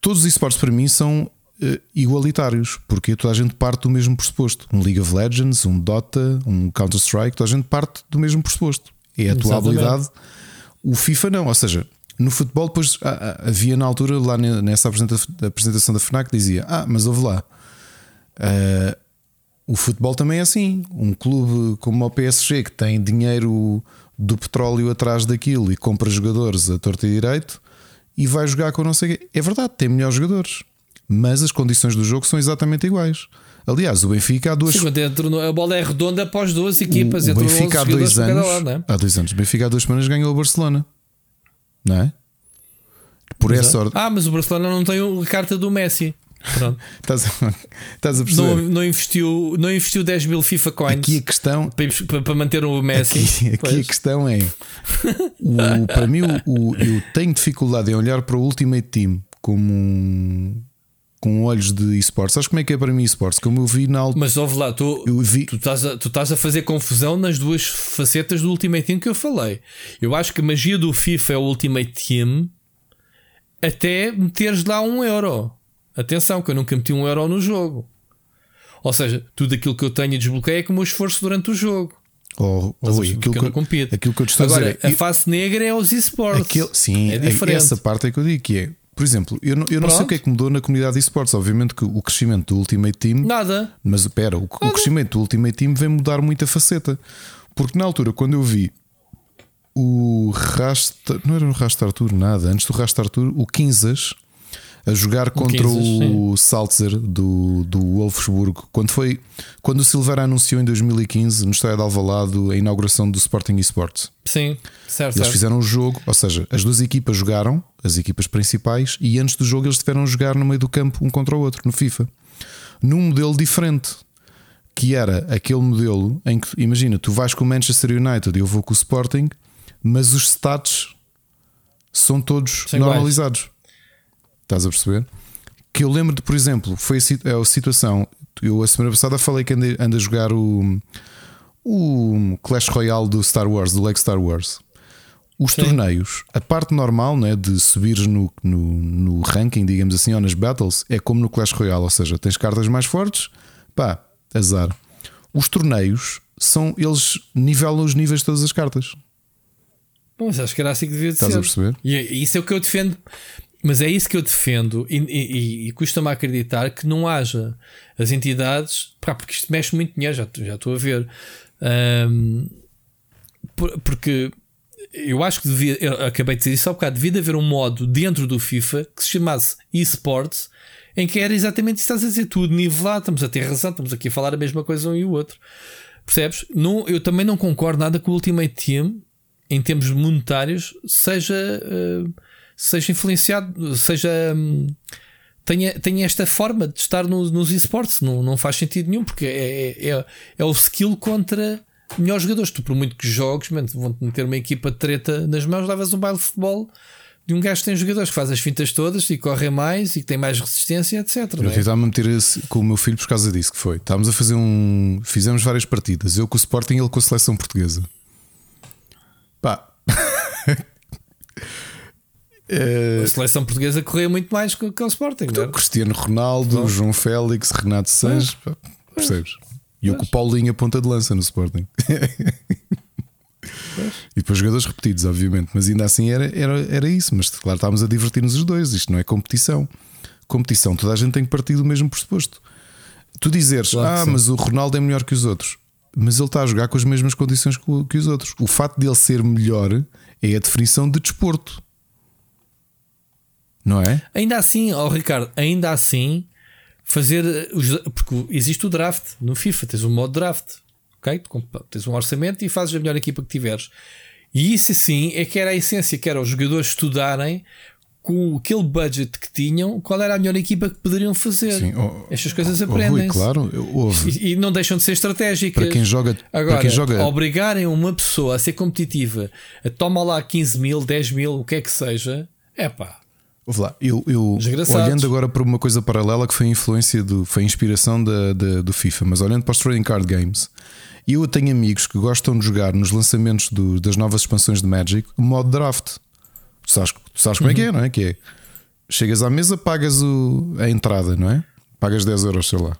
[SPEAKER 2] Todos os esportes para mim são uh, igualitários, porque toda a gente parte do mesmo pressuposto. Um League of Legends, um Dota, um Counter-Strike, toda a gente parte do mesmo pressuposto. É a tua Exatamente. habilidade. O FIFA não, ou seja, no futebol, depois havia na altura, lá nessa apresentação da FNAC, dizia: Ah, mas houve lá. Uh, o futebol também é assim. Um clube como o PSG que tem dinheiro do petróleo atrás daquilo e compra jogadores a torta e direito e vai jogar com não sei quê. É verdade, tem melhores jogadores, mas as condições do jogo são exatamente iguais. Aliás, o Benfica há duas.
[SPEAKER 3] Sim, a bola é redonda após duas equipas.
[SPEAKER 2] O, o Benfica há dois anos. Lado, é? Há dois anos. O Benfica há duas semanas ganhou o Barcelona, não é? Por Exato. essa ordem.
[SPEAKER 3] Ah, mas o Barcelona não tem a carta do Messi. Pronto.
[SPEAKER 2] estás, a, estás a perceber?
[SPEAKER 3] Não, não, investiu, não investiu 10 mil FIFA coins
[SPEAKER 2] aqui a questão,
[SPEAKER 3] para, para manter o Messi.
[SPEAKER 2] Aqui, aqui a questão é: o, para mim, o, o, eu tenho dificuldade em olhar para o Ultimate Team como um, com olhos de esportes. Sabes como é que é para mim esportes? Como eu vi na altura.
[SPEAKER 3] Mas ouve lá, tu, vi... tu, estás a, tu estás a fazer confusão nas duas facetas do Ultimate Team que eu falei. Eu acho que a magia do FIFA é o Ultimate Team até meteres lá um euro. Atenção, que eu nunca meti um euro no jogo. Ou seja, tudo aquilo que eu tenho desbloqueio é com o meu esforço durante o jogo.
[SPEAKER 2] Oh, oh, aquilo, que, eu,
[SPEAKER 3] compito.
[SPEAKER 2] aquilo que eu te estou
[SPEAKER 3] Agora,
[SPEAKER 2] a dizer.
[SPEAKER 3] A face negra é os esportes.
[SPEAKER 2] sim, é diferente. essa parte é que eu digo que é. Por exemplo, eu não, eu não sei o que é que mudou na comunidade de esportes. Obviamente que o crescimento do Ultimate Team.
[SPEAKER 3] Nada.
[SPEAKER 2] Mas espera, o, o crescimento do Ultimate Team vem mudar muita faceta. Porque na altura, quando eu vi o Rasta. Não era o Rasta Arthur, nada. Antes do Rasta Arthur, o Quinzas a jogar contra o Salzer do, do Wolfsburgo. Quando foi quando o Silveira anunciou em 2015 no Estádio de Alvalado a inauguração do Sporting Esports.
[SPEAKER 3] Sim, certo.
[SPEAKER 2] Eles fizeram o jogo, ou seja, as duas equipas jogaram, as equipas principais, e antes do jogo eles tiveram jogar no meio do campo um contra o outro no FIFA, num modelo diferente. Que era aquele modelo em que, imagina, tu vais com o Manchester United e eu vou com o Sporting, mas os stats são todos Sem normalizados. Estás a perceber? Que eu lembro de, por exemplo, foi a, a situação. Eu a semana passada falei que ando, ando a jogar o, o Clash Royale do Star Wars, do Lego Star Wars. Os Sim. torneios, a parte normal né, de subir no, no, no, ranking, digamos assim, ou nas battles, é como no Clash Royale, ou seja, tens cartas mais fortes, pá, azar. Os torneios são, eles nivelam os níveis de todas as cartas.
[SPEAKER 3] Bom, mas acho que era assim que devia
[SPEAKER 2] Estás
[SPEAKER 3] ser.
[SPEAKER 2] Estás a perceber?
[SPEAKER 3] E isso é o que eu defendo. Mas é isso que eu defendo e, e, e custa-me acreditar que não haja as entidades, pá, porque isto mexe muito dinheiro, já, já estou a ver. Um, porque eu acho que devia, eu acabei de dizer isso há bocado, devia haver um modo dentro do FIFA que se chamasse eSports, em que era exatamente isso estás a dizer, tudo nivelado, estamos a ter razão, estamos aqui a falar a mesma coisa um e o outro. Percebes? Não, eu também não concordo nada com o Ultimate Team, em termos monetários, seja. Uh, seja influenciado, seja. Hum, tenha, tenha esta forma de estar no, nos esportes. Não, não faz sentido nenhum, porque é, é, é o skill contra melhores jogadores. Tu, por muito que jogues, vão-te meter uma equipa de treta nas mãos, levas um baile de futebol de um gajo que tem jogadores que faz as fintas todas e corre mais e que tem mais resistência, etc.
[SPEAKER 2] Eu é? estava a meter com o meu filho por causa disso que foi. Estávamos a fazer um. Fizemos várias partidas. Eu com o Sporting e ele com a seleção portuguesa. Pá.
[SPEAKER 3] Uh, a seleção portuguesa corria muito mais que, que o Sporting.
[SPEAKER 2] Então, Cristiano Ronaldo, João Félix, Renato Sanches, percebes? E eu com o Paulinho a ponta de lança no Sporting. e depois jogadores repetidos, obviamente, mas ainda assim era, era, era isso. Mas claro, estávamos a divertir-nos os dois. Isto não é competição. Competição, toda a gente tem que partir do mesmo pressuposto. Tu dizeres, claro ah, mas o Ronaldo é melhor que os outros, mas ele está a jogar com as mesmas condições que, que os outros. O facto de ele ser melhor é a definição de desporto não é?
[SPEAKER 3] Ainda assim, ó oh Ricardo, ainda assim, fazer. Os, porque existe o draft no FIFA, tens um modo draft, ok? Tens um orçamento e fazes a melhor equipa que tiveres. E isso sim é que era a essência, que era os jogadores estudarem com aquele budget que tinham, qual era a melhor equipa que poderiam fazer. Sim, oh,
[SPEAKER 2] Estas
[SPEAKER 3] coisas oh, aprendem.
[SPEAKER 2] Claro,
[SPEAKER 3] e, e, não deixam de ser estratégicas.
[SPEAKER 2] Para quem joga,
[SPEAKER 3] Agora,
[SPEAKER 2] quem joga...
[SPEAKER 3] obrigarem uma pessoa a ser competitiva, a toma lá 15 mil, 10 mil, o que é que seja, é pá.
[SPEAKER 2] Ouve lá, eu, eu olhando agora para uma coisa paralela que foi a influência do, foi a inspiração da, da, do FIFA, mas olhando para os trading card games, eu tenho amigos que gostam de jogar nos lançamentos do, das novas expansões de Magic o modo draft. Tu sabes, tu sabes como uhum. é que é, uhum. não é? Que é chegas à mesa, pagas o, a entrada, não é? Pagas 10 euros, sei lá.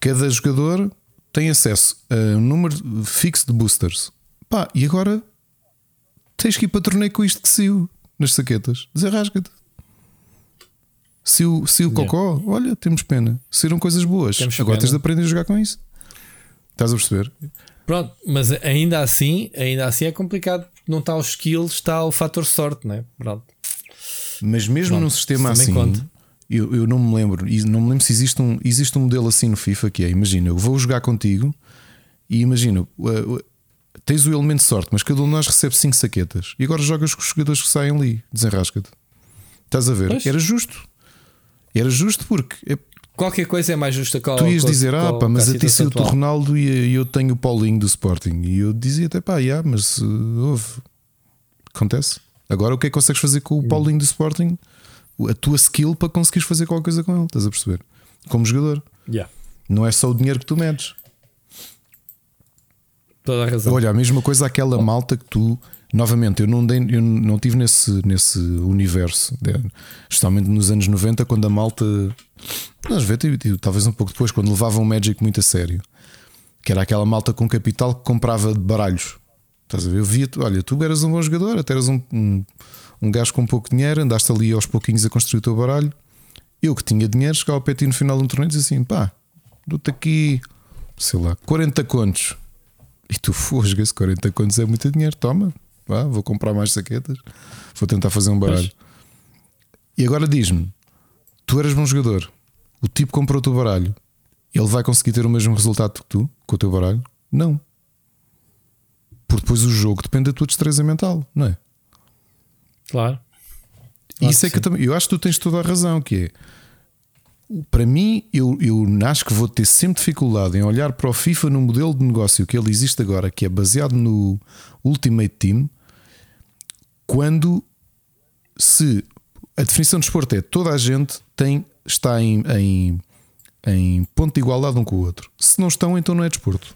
[SPEAKER 2] Cada jogador tem acesso a um número fixo de boosters. Pá, e agora tens que ir para torneio com isto que saiu nas saquetas, desarrasca-te. Se o, se o cocó, olha, temos pena. Saíram coisas boas. Temos Agora pena. tens de aprender a jogar com isso. Estás a perceber?
[SPEAKER 3] Pronto, mas ainda assim, ainda assim é complicado. Não está os skills, está o fator sorte, não é? Pronto.
[SPEAKER 2] Mas mesmo Pronto, num sistema assim, eu, eu não me lembro, e não me lembro se existe um, existe um modelo assim no FIFA que é: imagina, eu vou jogar contigo e imagina, tens o elemento de sorte, mas cada um de nós recebe 5 saquetas. E agora jogas com os jogadores que saem ali, desenrasca-te. Estás a ver? Pois. Era justo. Era justo porque. É
[SPEAKER 3] Qualquer coisa é mais justa
[SPEAKER 2] que Tu ias dizer, ah, pá, mas a ti saiu o Ronaldo e eu tenho o Paulinho do Sporting. E eu dizia até, pá, yeah, mas uh, houve. Acontece. Agora o que é que consegues fazer com o hum. Paulinho do Sporting? A tua skill para conseguires fazer qualquer coisa com ele, estás a perceber? Como jogador.
[SPEAKER 3] Yeah.
[SPEAKER 2] Não é só o dinheiro que tu metes.
[SPEAKER 3] Toda a razão.
[SPEAKER 2] Olha, a mesma coisa aquela malta que tu. Novamente, eu não, dei, eu não tive nesse, nesse universo, justamente nos anos 90, quando a malta. Nós vemos, talvez um pouco depois, quando levavam o Magic muito a sério, que era aquela malta com capital que comprava de baralhos. Estás a ver? Eu via, olha, tu eras um bom jogador, até eras um, um, um gajo com pouco dinheiro, andaste ali aos pouquinhos a construir o teu baralho. Eu que tinha dinheiro, chegava ao pé no final de um torneio e dizia assim: pá, dou-te aqui, sei lá, 40 contos. E tu fosgas, 40 contos é muito dinheiro, toma, vá, vou comprar mais saquetas, vou tentar fazer um baralho. E agora diz-me: tu eras bom jogador, o tipo comprou o teu baralho, ele vai conseguir ter o mesmo resultado que tu com o teu baralho? Não. Porque depois o jogo depende da tua destreza mental, não é?
[SPEAKER 3] Claro. claro
[SPEAKER 2] Isso que é que eu também. Eu acho que tu tens toda a razão, que é para mim, eu, eu acho que vou ter sempre dificuldade em olhar para o FIFA no modelo de negócio que ele existe agora, que é baseado no Ultimate Team, quando se a definição de esporte é toda a gente tem, está em, em, em ponto de igualdade um com o outro. Se não estão, então não é desporto.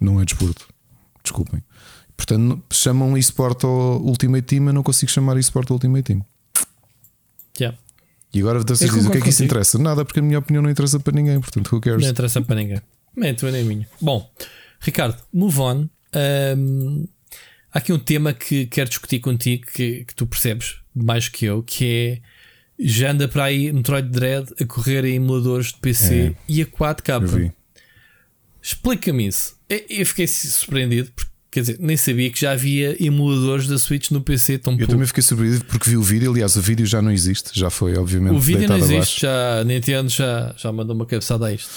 [SPEAKER 2] Não é desporto. Desculpem. Portanto, chamam esporte ao Ultimate Team, eu não consigo chamar esporte ao Ultimate Team.
[SPEAKER 3] Yeah.
[SPEAKER 2] E agora vocês dizem o que é que isso interessa? Nada, porque a minha opinião não interessa para ninguém, portanto, who cares?
[SPEAKER 3] Não interessa para ninguém. Nem a tua nem a minha. Bom, Ricardo, move on. Um, há aqui um tema que quero discutir contigo que, que tu percebes mais que eu, que é já anda para aí Metroid Dread a correr em emuladores de PC é. e a 4K. Explica-me isso. Eu fiquei surpreendido porque Quer dizer, nem sabia que já havia emuladores da Switch no PC tão
[SPEAKER 2] Eu
[SPEAKER 3] pouco.
[SPEAKER 2] também fiquei surpreendido porque vi o vídeo. Aliás, o vídeo já não existe, já foi, obviamente.
[SPEAKER 3] O vídeo não existe, abaixo. já a Nintendo já, já mandou uma cabeçada a isto.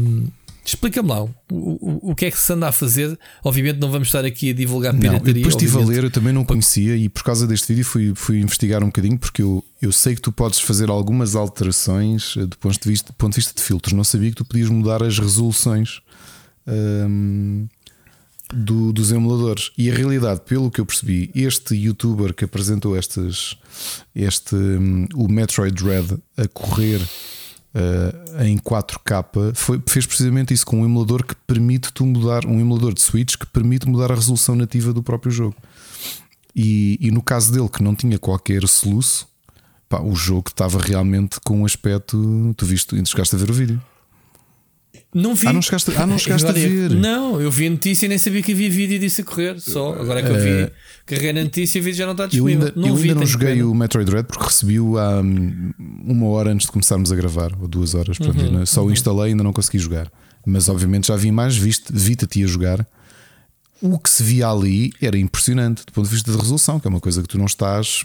[SPEAKER 3] Um, Explica-me lá o, o, o, que é que se anda a fazer. Obviamente, não vamos estar aqui a divulgar pirataria. Não,
[SPEAKER 2] depois estive a ler, eu também não conhecia e por causa deste vídeo fui, fui investigar um bocadinho porque eu, eu sei que tu podes fazer algumas alterações eh, do ponto de vista, do ponto de, vista de filtros. Não sabia que tu podias mudar as resoluções. Um, do, dos emuladores. E a realidade, pelo que eu percebi, este youtuber que apresentou estes, este, um, o Metroid Dread a correr uh, em 4K foi, fez precisamente isso com um emulador que permite tu mudar, um emulador de Switch que permite mudar a resolução nativa do próprio jogo. E, e no caso dele, que não tinha qualquer soluço, pá, o jogo estava realmente com um aspecto. Tu viste, chegaste a ver o vídeo.
[SPEAKER 3] Não vi.
[SPEAKER 2] Ah, não chegaste, ah, não chegaste a ver.
[SPEAKER 3] Não, eu vi a notícia e nem sabia que havia vídeo disso a correr. Só agora é que eu vi, uh, carreguei na notícia e o vídeo já não está disponível.
[SPEAKER 2] Eu ainda não, eu vi, ainda não joguei o Metroid Dread porque recebi-o há hum, uma hora antes de começarmos a gravar, ou duas horas. Uhum, só uhum. o instalei e ainda não consegui jogar. Mas obviamente já vi mais, vi-te vi a jogar. O que se via ali era impressionante do ponto de vista de resolução, que é uma coisa que tu não estás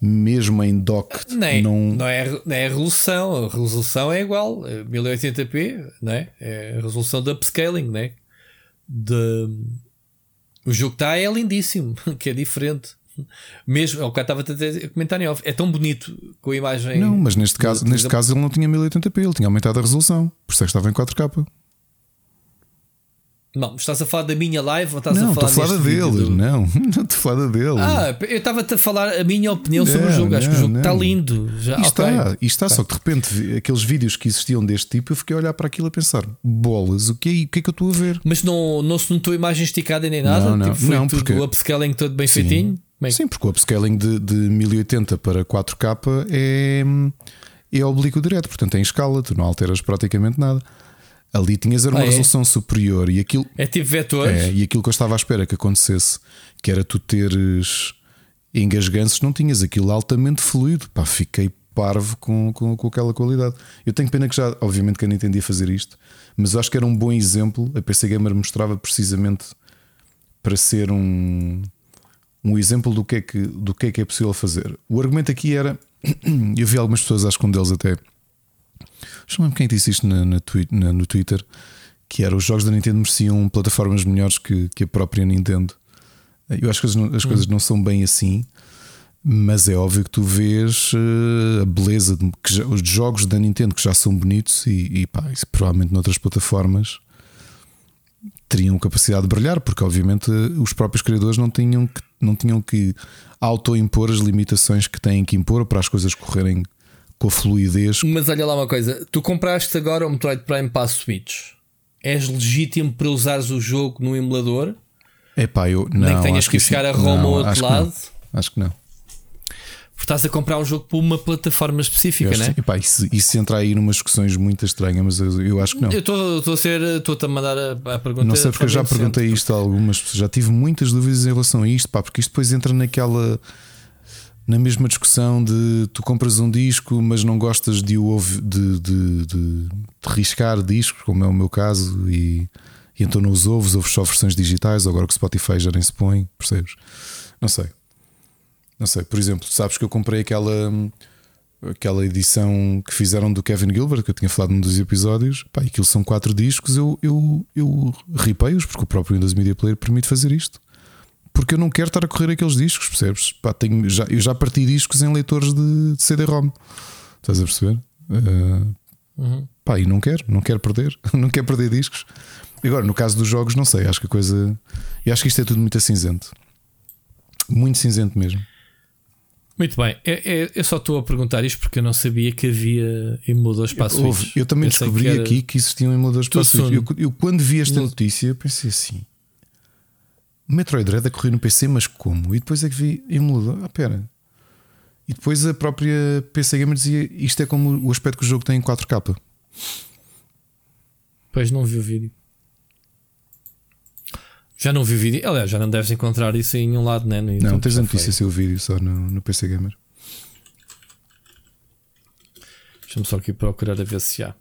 [SPEAKER 2] mesmo em dock.
[SPEAKER 3] Nem, não... Não, é, não é a resolução, a resolução é igual, 1080p, é não é? a resolução de upscaling, não é? De... O jogo está é lindíssimo, que é diferente. Mesmo, o que estava a comentar em off, é tão bonito com a imagem.
[SPEAKER 2] Não, mas neste caso, neste caso ele não tinha 1080p, ele tinha aumentado a resolução, por isso é que estava em 4K.
[SPEAKER 3] Não, estás a falar da minha live ou estás
[SPEAKER 2] não,
[SPEAKER 3] a falar
[SPEAKER 2] estou a falar dele, do... não, não estou a falar dele.
[SPEAKER 3] Ah, eu estava-te a falar a minha opinião sobre o jogo. Acho que o jogo está lindo. Já,
[SPEAKER 2] e está, okay. e está, okay. só que de repente aqueles vídeos que existiam deste tipo, eu fiquei a olhar para aquilo a pensar: bolas, o que é, o que, é que eu estou a ver?
[SPEAKER 3] Mas não, não se notou imagem esticada nem nada?
[SPEAKER 2] Não, não,
[SPEAKER 3] tipo,
[SPEAKER 2] não porque
[SPEAKER 3] o upscaling todo bem sim, feitinho?
[SPEAKER 2] Bem... Sim, porque o upscaling de, de 1080 para 4K é, é oblíquo direto, portanto é em escala, tu não alteras praticamente nada. Ali tinhas era uma ah, é? resolução superior e aquilo.
[SPEAKER 3] É tipo vetores.
[SPEAKER 2] É, e aquilo que eu estava à espera que acontecesse, que era tu teres engasganços, não tinhas aquilo altamente fluido. Pá, fiquei parvo com, com, com aquela qualidade. Eu tenho pena que já, obviamente, que eu não entendia fazer isto, mas acho que era um bom exemplo. A PC Gamer mostrava precisamente para ser um, um exemplo do que, é que, do que é que é possível fazer. O argumento aqui era. Eu vi algumas pessoas, acho que um deles até não lembro quem disse isto na, na, na, no Twitter, que era os jogos da Nintendo mereciam plataformas melhores que, que a própria Nintendo. Eu acho que as, as coisas hum. não são bem assim. Mas é óbvio que tu vês uh, a beleza de que já, os jogos da Nintendo que já são bonitos e, e pá, isso, provavelmente noutras plataformas teriam capacidade de brilhar, porque obviamente os próprios criadores não tinham que, não tinham que auto-impor as limitações que têm que impor para as coisas correrem com a fluidez.
[SPEAKER 3] Mas olha lá uma coisa: tu compraste agora o Metroid Prime para a Switch. És legítimo para usares o jogo no emulador?
[SPEAKER 2] É pá, eu não.
[SPEAKER 3] Nem que tenhas que chegar a Roma ao outro lado.
[SPEAKER 2] Acho que não.
[SPEAKER 3] estás a comprar um jogo para uma plataforma específica, não é?
[SPEAKER 2] Epá, isso, isso entra aí numas discussões muito estranhas, mas eu, eu acho que não.
[SPEAKER 3] Eu estou a ser, estou-te a mandar a, a pergunta.
[SPEAKER 2] Não sei porque eu já perguntei isto a algumas pessoas, já tive muitas dúvidas em relação a isto, pá, porque isto depois entra naquela na mesma discussão de tu compras um disco, mas não gostas de, de, de, de, de riscar discos, como é o meu caso, e, e então não os ouves, ouves só versões digitais, agora que o Spotify já nem se põe, percebes? Não sei. Não sei, por exemplo, sabes que eu comprei aquela aquela edição que fizeram do Kevin Gilbert, que eu tinha falado num dos episódios, pá, aquilo são quatro discos, eu, eu, eu ripei-os, porque o próprio Windows Media Player permite fazer isto porque eu não quero estar a correr aqueles discos, percebes? Pá, tenho, já, eu já parti discos em leitores de, de CD-ROM, estás a perceber? Uh, uhum. Pá, e não quero, não quero perder, não quero perder discos. Agora, no caso dos jogos, não sei, acho que a coisa. E acho que isto é tudo muito cinzento. Muito cinzento mesmo.
[SPEAKER 3] Muito bem, eu, eu, eu só estou a perguntar isto porque eu não sabia que havia emuladores para.
[SPEAKER 2] Eu, eu também descobri que era... aqui que existiam emuladores para. Eu, eu, quando vi esta notícia, pensei assim: Metroid Dread a correr no PC, mas como? E depois é que vi emulador. Ah, pera. E depois a própria PC Gamer dizia isto é como o aspecto que o jogo tem em 4K.
[SPEAKER 3] Pois não vi o vídeo. Já não vi o vídeo. Aliás, já não deves encontrar isso em nenhum lado, né?
[SPEAKER 2] não, tens a notícia o vídeo só no, no PC Gamer.
[SPEAKER 3] Deixa-me só aqui procurar a ver se há.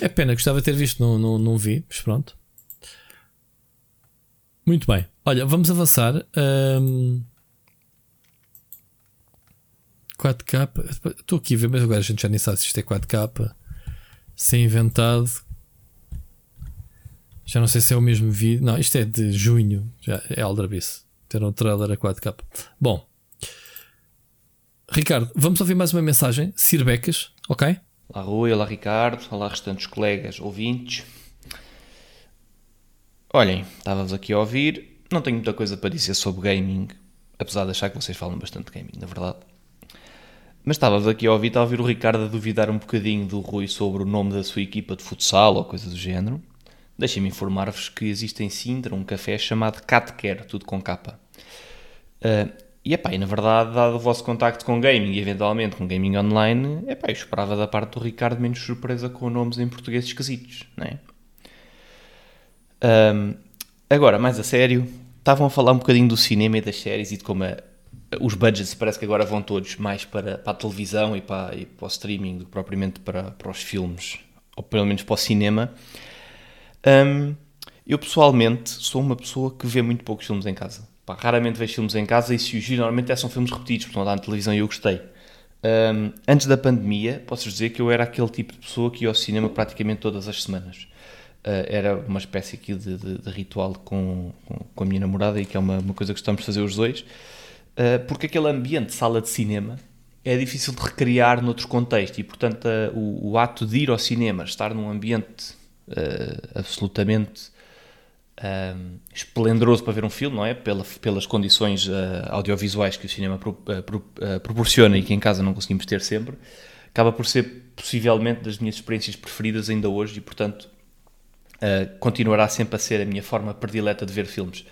[SPEAKER 3] É pena, gostava de ter visto, não, não, não vi, mas pronto. Muito bem. Olha, vamos avançar. Um... 4K. Estou aqui a ver, mas agora a gente já nem sabe se isto é 4K. Sem inventado. Já não sei se é o mesmo vídeo. Não, isto é de junho. Já é Aldrabice. Ter um trailer a 4K. Bom. Ricardo, vamos ouvir mais uma mensagem. Sir Becas, ok?
[SPEAKER 4] Olá Rui, olá Ricardo, olá restantes colegas ouvintes. Olhem, estava-vos aqui a ouvir, não tenho muita coisa para dizer sobre gaming, apesar de achar que vocês falam bastante de gaming, na verdade. Mas estava-vos aqui a ouvir, estava a ouvir o Ricardo a duvidar um bocadinho do Rui sobre o nome da sua equipa de futsal ou coisa do género. Deixem-me informar-vos que existe em Sintra um café chamado Catcare, tudo com capa. Uh, e, epá, e na verdade, dado o vosso contacto com gaming e eventualmente com gaming online, epá, eu esperava da parte do Ricardo menos surpresa com nomes em português esquisitos, não é? Um, agora, mais a sério, estavam a falar um bocadinho do cinema e das séries e de como a, os budgets parece que agora vão todos mais para, para a televisão e para, e para o streaming do que propriamente para, para os filmes, ou pelo menos para o cinema. Um, eu pessoalmente sou uma pessoa que vê muito poucos filmes em casa Pá, raramente vejo filmes em casa e se os giro, normalmente é, são filmes repetidos, porque não dá na televisão e eu gostei. Um, antes da pandemia, posso dizer que eu era aquele tipo de pessoa que ia ao cinema praticamente todas as semanas. Uh, era uma espécie aqui de, de, de ritual com, com, com, a minha namorada e que é uma, uma coisa que estamos a fazer os dois, uh, porque aquele ambiente de sala de cinema é difícil de recriar noutro contexto e, portanto, uh, o, o, ato de ir ao cinema, estar num ambiente absolutamente um, esplendoroso para ver um filme, não é? Pela, pelas condições uh, audiovisuais que o cinema pro, uh, pro, uh, proporciona e que em casa não conseguimos ter sempre, acaba por ser possivelmente das minhas experiências preferidas ainda hoje e, portanto, continuará sempre a ser a minha forma predileta de ver filmes.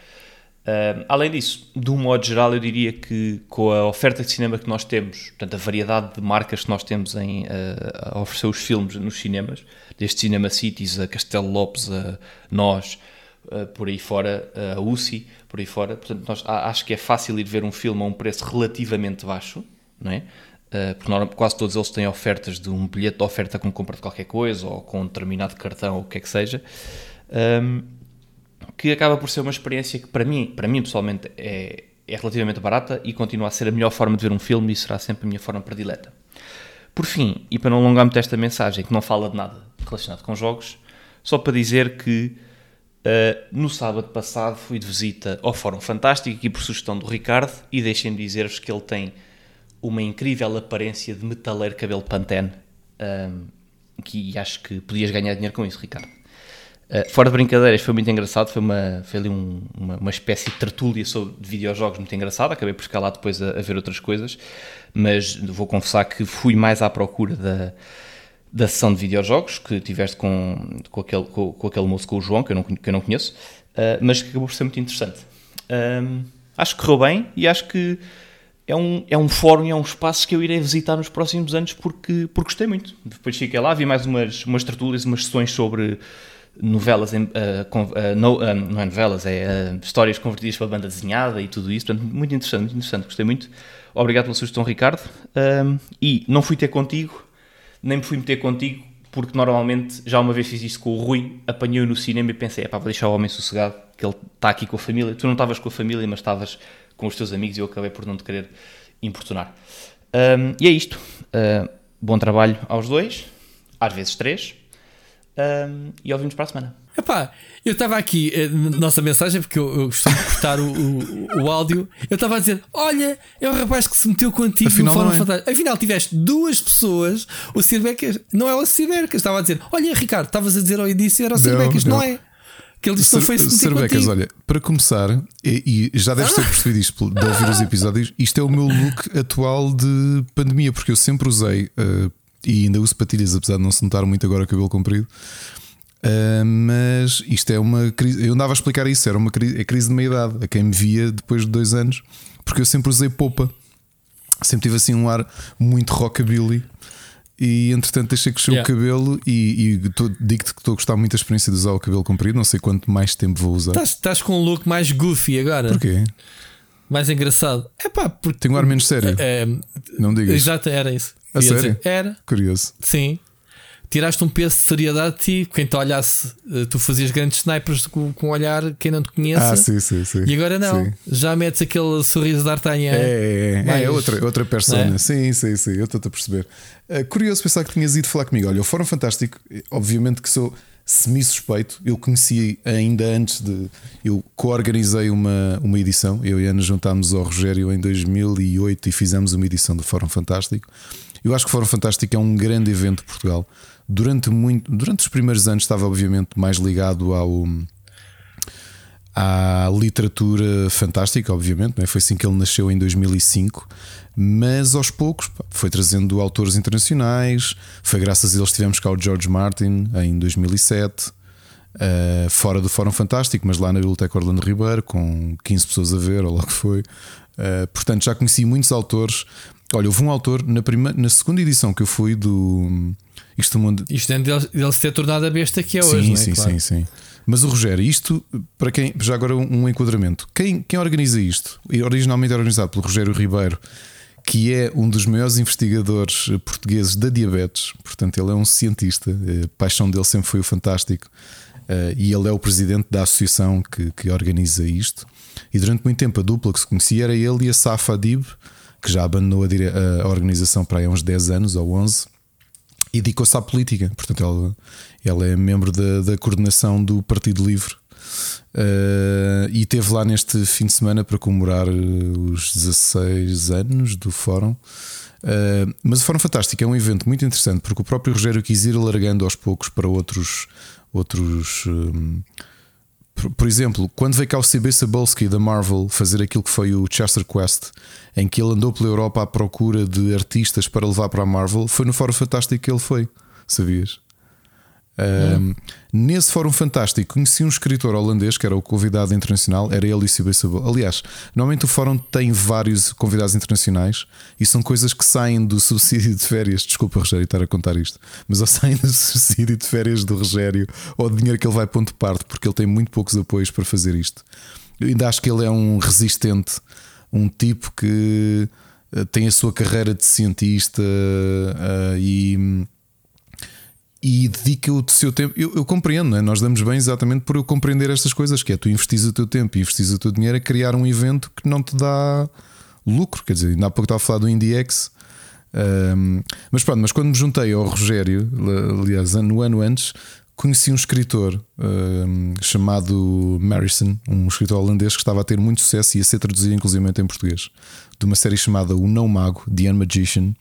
[SPEAKER 4] além disso, de um modo geral, eu diria que com a oferta de cinema que nós temos, portanto, a variedade de marcas que nós temos em a oferecer os filmes nos cinemas, desde Cinema Cities a Castelo Lopes a Nós, uh, por aí fora, uh, a UCI, por aí fora. Portanto, nós, acho que é fácil ir ver um filme a um preço relativamente baixo, não é? Uh, porque quase todos eles têm ofertas de um bilhete de oferta com compra de qualquer coisa ou com um determinado cartão ou o que é que seja. Um, ehm, que acaba por ser uma experiência que para mim, para mim pessoalmente é, é relativamente barata e continua a ser a melhor forma de ver um filme e será sempre a minha forma predileta. Por fim, e para não alongar muito esta mensagem que não fala de nada relacionado com jogos, só para dizer que Uh, no sábado passado fui de visita ao Fórum Fantástico aqui por sugestão do Ricardo e deixem-me dizer-vos que ele tem uma incrível aparência de metaleiro cabelo Pantene um, que acho que podias ganhar dinheiro com isso, Ricardo. Uh, fora de brincadeiras, foi muito engraçado. Foi, uma, foi ali um, uma, uma, espécie de tertúlia sobre de videojogos muito engraçada. Acabei por lá depois a, a, ver outras coisas, mas vou confessar que fui mais à procura da, da sessão de videojogos que tiveste com, com, aquele, com, com aquele moço, com o João, que eu não, que eu não conheço, uh, mas que acabou por ser muito interessante. Um, acho que correu bem e acho que é um, é um fórum, é um espaço que eu irei visitar nos próximos anos porque, porque gostei muito. Depois fiquei lá, vi mais umas, umas tertúlias, umas sessões sobre novelas, uh, uh, no, uh, não é novelas, é histórias convertidas para banda desenhada e tudo isso. Portanto, muito interessante, muito interessante, gostei muito. Obrigado pela sugestão, Ricardo. e não fui ter contigo, nem me fui meter contigo, porque normalmente já uma vez fiz isto com o Rui, apanhei-o no cinema e pensei, é pá, vou deixar o homem sossegado, que ele está aqui com a família. Tu não estavas com a família, mas estavas com os teus amigos e eu acabei por não te querer importunar. Um, e é isto. Uh, bom trabalho aos dois, às vezes três, um, e ouvimos para a semana.
[SPEAKER 3] Epá, eu estava aqui, eh, nossa mensagem, porque eu, eu costumo cortar o, o, o, áudio. Eu estava a dizer: Olha, é o rapaz que se meteu contigo Afinal, no Fórum é. Fantástico. Afinal, tiveste duas pessoas. O Sir Becas, não é o Sir Becas, estava a dizer: Olha, Ricardo, estavas a dizer ao início, era o Sir Becas, não, não é? que ele disse que não foi
[SPEAKER 2] Cervecas, olha, para começar, e, e já deves ter ah! percebido isto de ouvir os episódios, isto é o meu look atual de pandemia, porque eu sempre usei, uh, e ainda uso patilhas, apesar de não se notar muito agora o cabelo comprido. Uh, mas isto é uma crise. Eu andava a explicar isso, era uma crise, é crise de meia idade, a quem me via depois de dois anos, porque eu sempre usei popa, sempre tive assim um ar muito rockabilly e entretanto deixei crescer yeah. o cabelo e, e digo-te que estou a gostar muito da experiência de usar o cabelo comprido. Não sei quanto mais tempo vou usar.
[SPEAKER 3] Estás com um look mais goofy agora.
[SPEAKER 2] Porquê?
[SPEAKER 3] Mais engraçado. É pá, porque.
[SPEAKER 2] Tenho um ar menos sério. É,
[SPEAKER 3] não digas. Exato, era isso.
[SPEAKER 2] A sério? Dizer.
[SPEAKER 3] Era.
[SPEAKER 2] Curioso.
[SPEAKER 3] Sim tiraste um peso de seriedade de ti. Quem te olhasse, eh, tu fazias grandes snipers com, com um olhar quem não te conhece.
[SPEAKER 2] Ah, sim, sim, sim.
[SPEAKER 3] E agora não, sim. já metes aquele sorriso de D'Artagnan.
[SPEAKER 2] É, é, é, mais... é outra, outra persona. É? Sim, sim, sim. Eu estou-te a perceber. Uh, curioso pensar que tinhas ido falar comigo. Olha, o Fórum Fantástico, obviamente que sou semi-suspeito. Eu conheci ainda antes de. Eu co-organizei uma, uma edição. Eu e Ana juntámos ao Rogério em 2008 e fizemos uma edição do Fórum Fantástico. Eu acho que o Fórum Fantástico é um grande evento de Portugal durante, muito, durante os primeiros anos estava, obviamente, mais ligado ao. À literatura fantástica, obviamente, é? foi assim que ele nasceu em 2005, mas aos poucos foi trazendo autores internacionais. Foi graças a eles que tivemos cá o George Martin em 2007, uh, eh, fora do Fórum Fantástico, mas lá na Biblioteca Orlando Ribeiro, com 15 pessoas a ver, ou lá que foi. Uh, portanto, já conheci muitos autores. Olha, houve um autor na, primeira, na segunda edição que eu fui do
[SPEAKER 3] isto, mundo... isto é dele, dele se ter tornado a besta que é
[SPEAKER 2] sim,
[SPEAKER 3] hoje.
[SPEAKER 2] Sim,
[SPEAKER 3] é? claro.
[SPEAKER 2] sim, sim. Mas o Rogério, isto, para quem, já agora um enquadramento. Quem, quem organiza isto? Originalmente é organizado pelo Rogério Ribeiro, que é um dos maiores investigadores portugueses da diabetes. Portanto, ele é um cientista. A paixão dele sempre foi o fantástico. Eh, e ele é o presidente da associação que, que organiza isto. E durante muito tempo a dupla que se conhecia era ele e a Safa Adib, que já abandonou a, a organização para aí há uns 10 anos ou 11 e dedicou-se à política. Portanto, ela, ela é membro da, da coordenação do Partido Livre. Uh, e esteve lá neste fim de semana para comemorar os 16 anos do Fórum. Uh, mas o Fórum Fantástico é um evento muito interessante porque o próprio Rogério quis ir alargando aos poucos para outros. outros um, por, por, exemplo, quando veio cá o CB Sabolsky da Marvel fazer aquilo que foi o Chester Quest, em que ele andou pela Europa à procura de artistas para levar para a Marvel, foi no Fórum Fantástico que ele foi, sabias? Nesse Fórum Fantástico conheci um escritor holandês que era o convidado internacional, era ele e o Sabor. Aliás, normalmente o Fórum tem vários convidados internacionais e são coisas que saem do subsídio de férias. Desculpa, Rogério, estar a contar isto, mas ou saem do subsídio de férias do Rogério ou do dinheiro que ele vai ponto de parte, porque ele tem muito poucos apoios para fazer isto. Eu ainda acho que ele é um resistente, um tipo que eh, tem a sua carreira de cientista uh, e e dedica o seu tempo. Eu, eu compreendo, é? nós damos bem exatamente por eu compreender estas coisas, que é tu investis o teu tempo e investis o teu dinheiro a criar um evento que não te dá lucro. Quer dizer, ainda há pouco estava a falar do IndieX. Um, mas pronto, mas quando me juntei ao Rogério, aliás, no ano antes, conheci um escritor uh, chamado Marison, um escritor holandês que estava a ter muito sucesso e a ser traduzido inclusive em português, de uma série chamada O Não Mago, The Unmagician,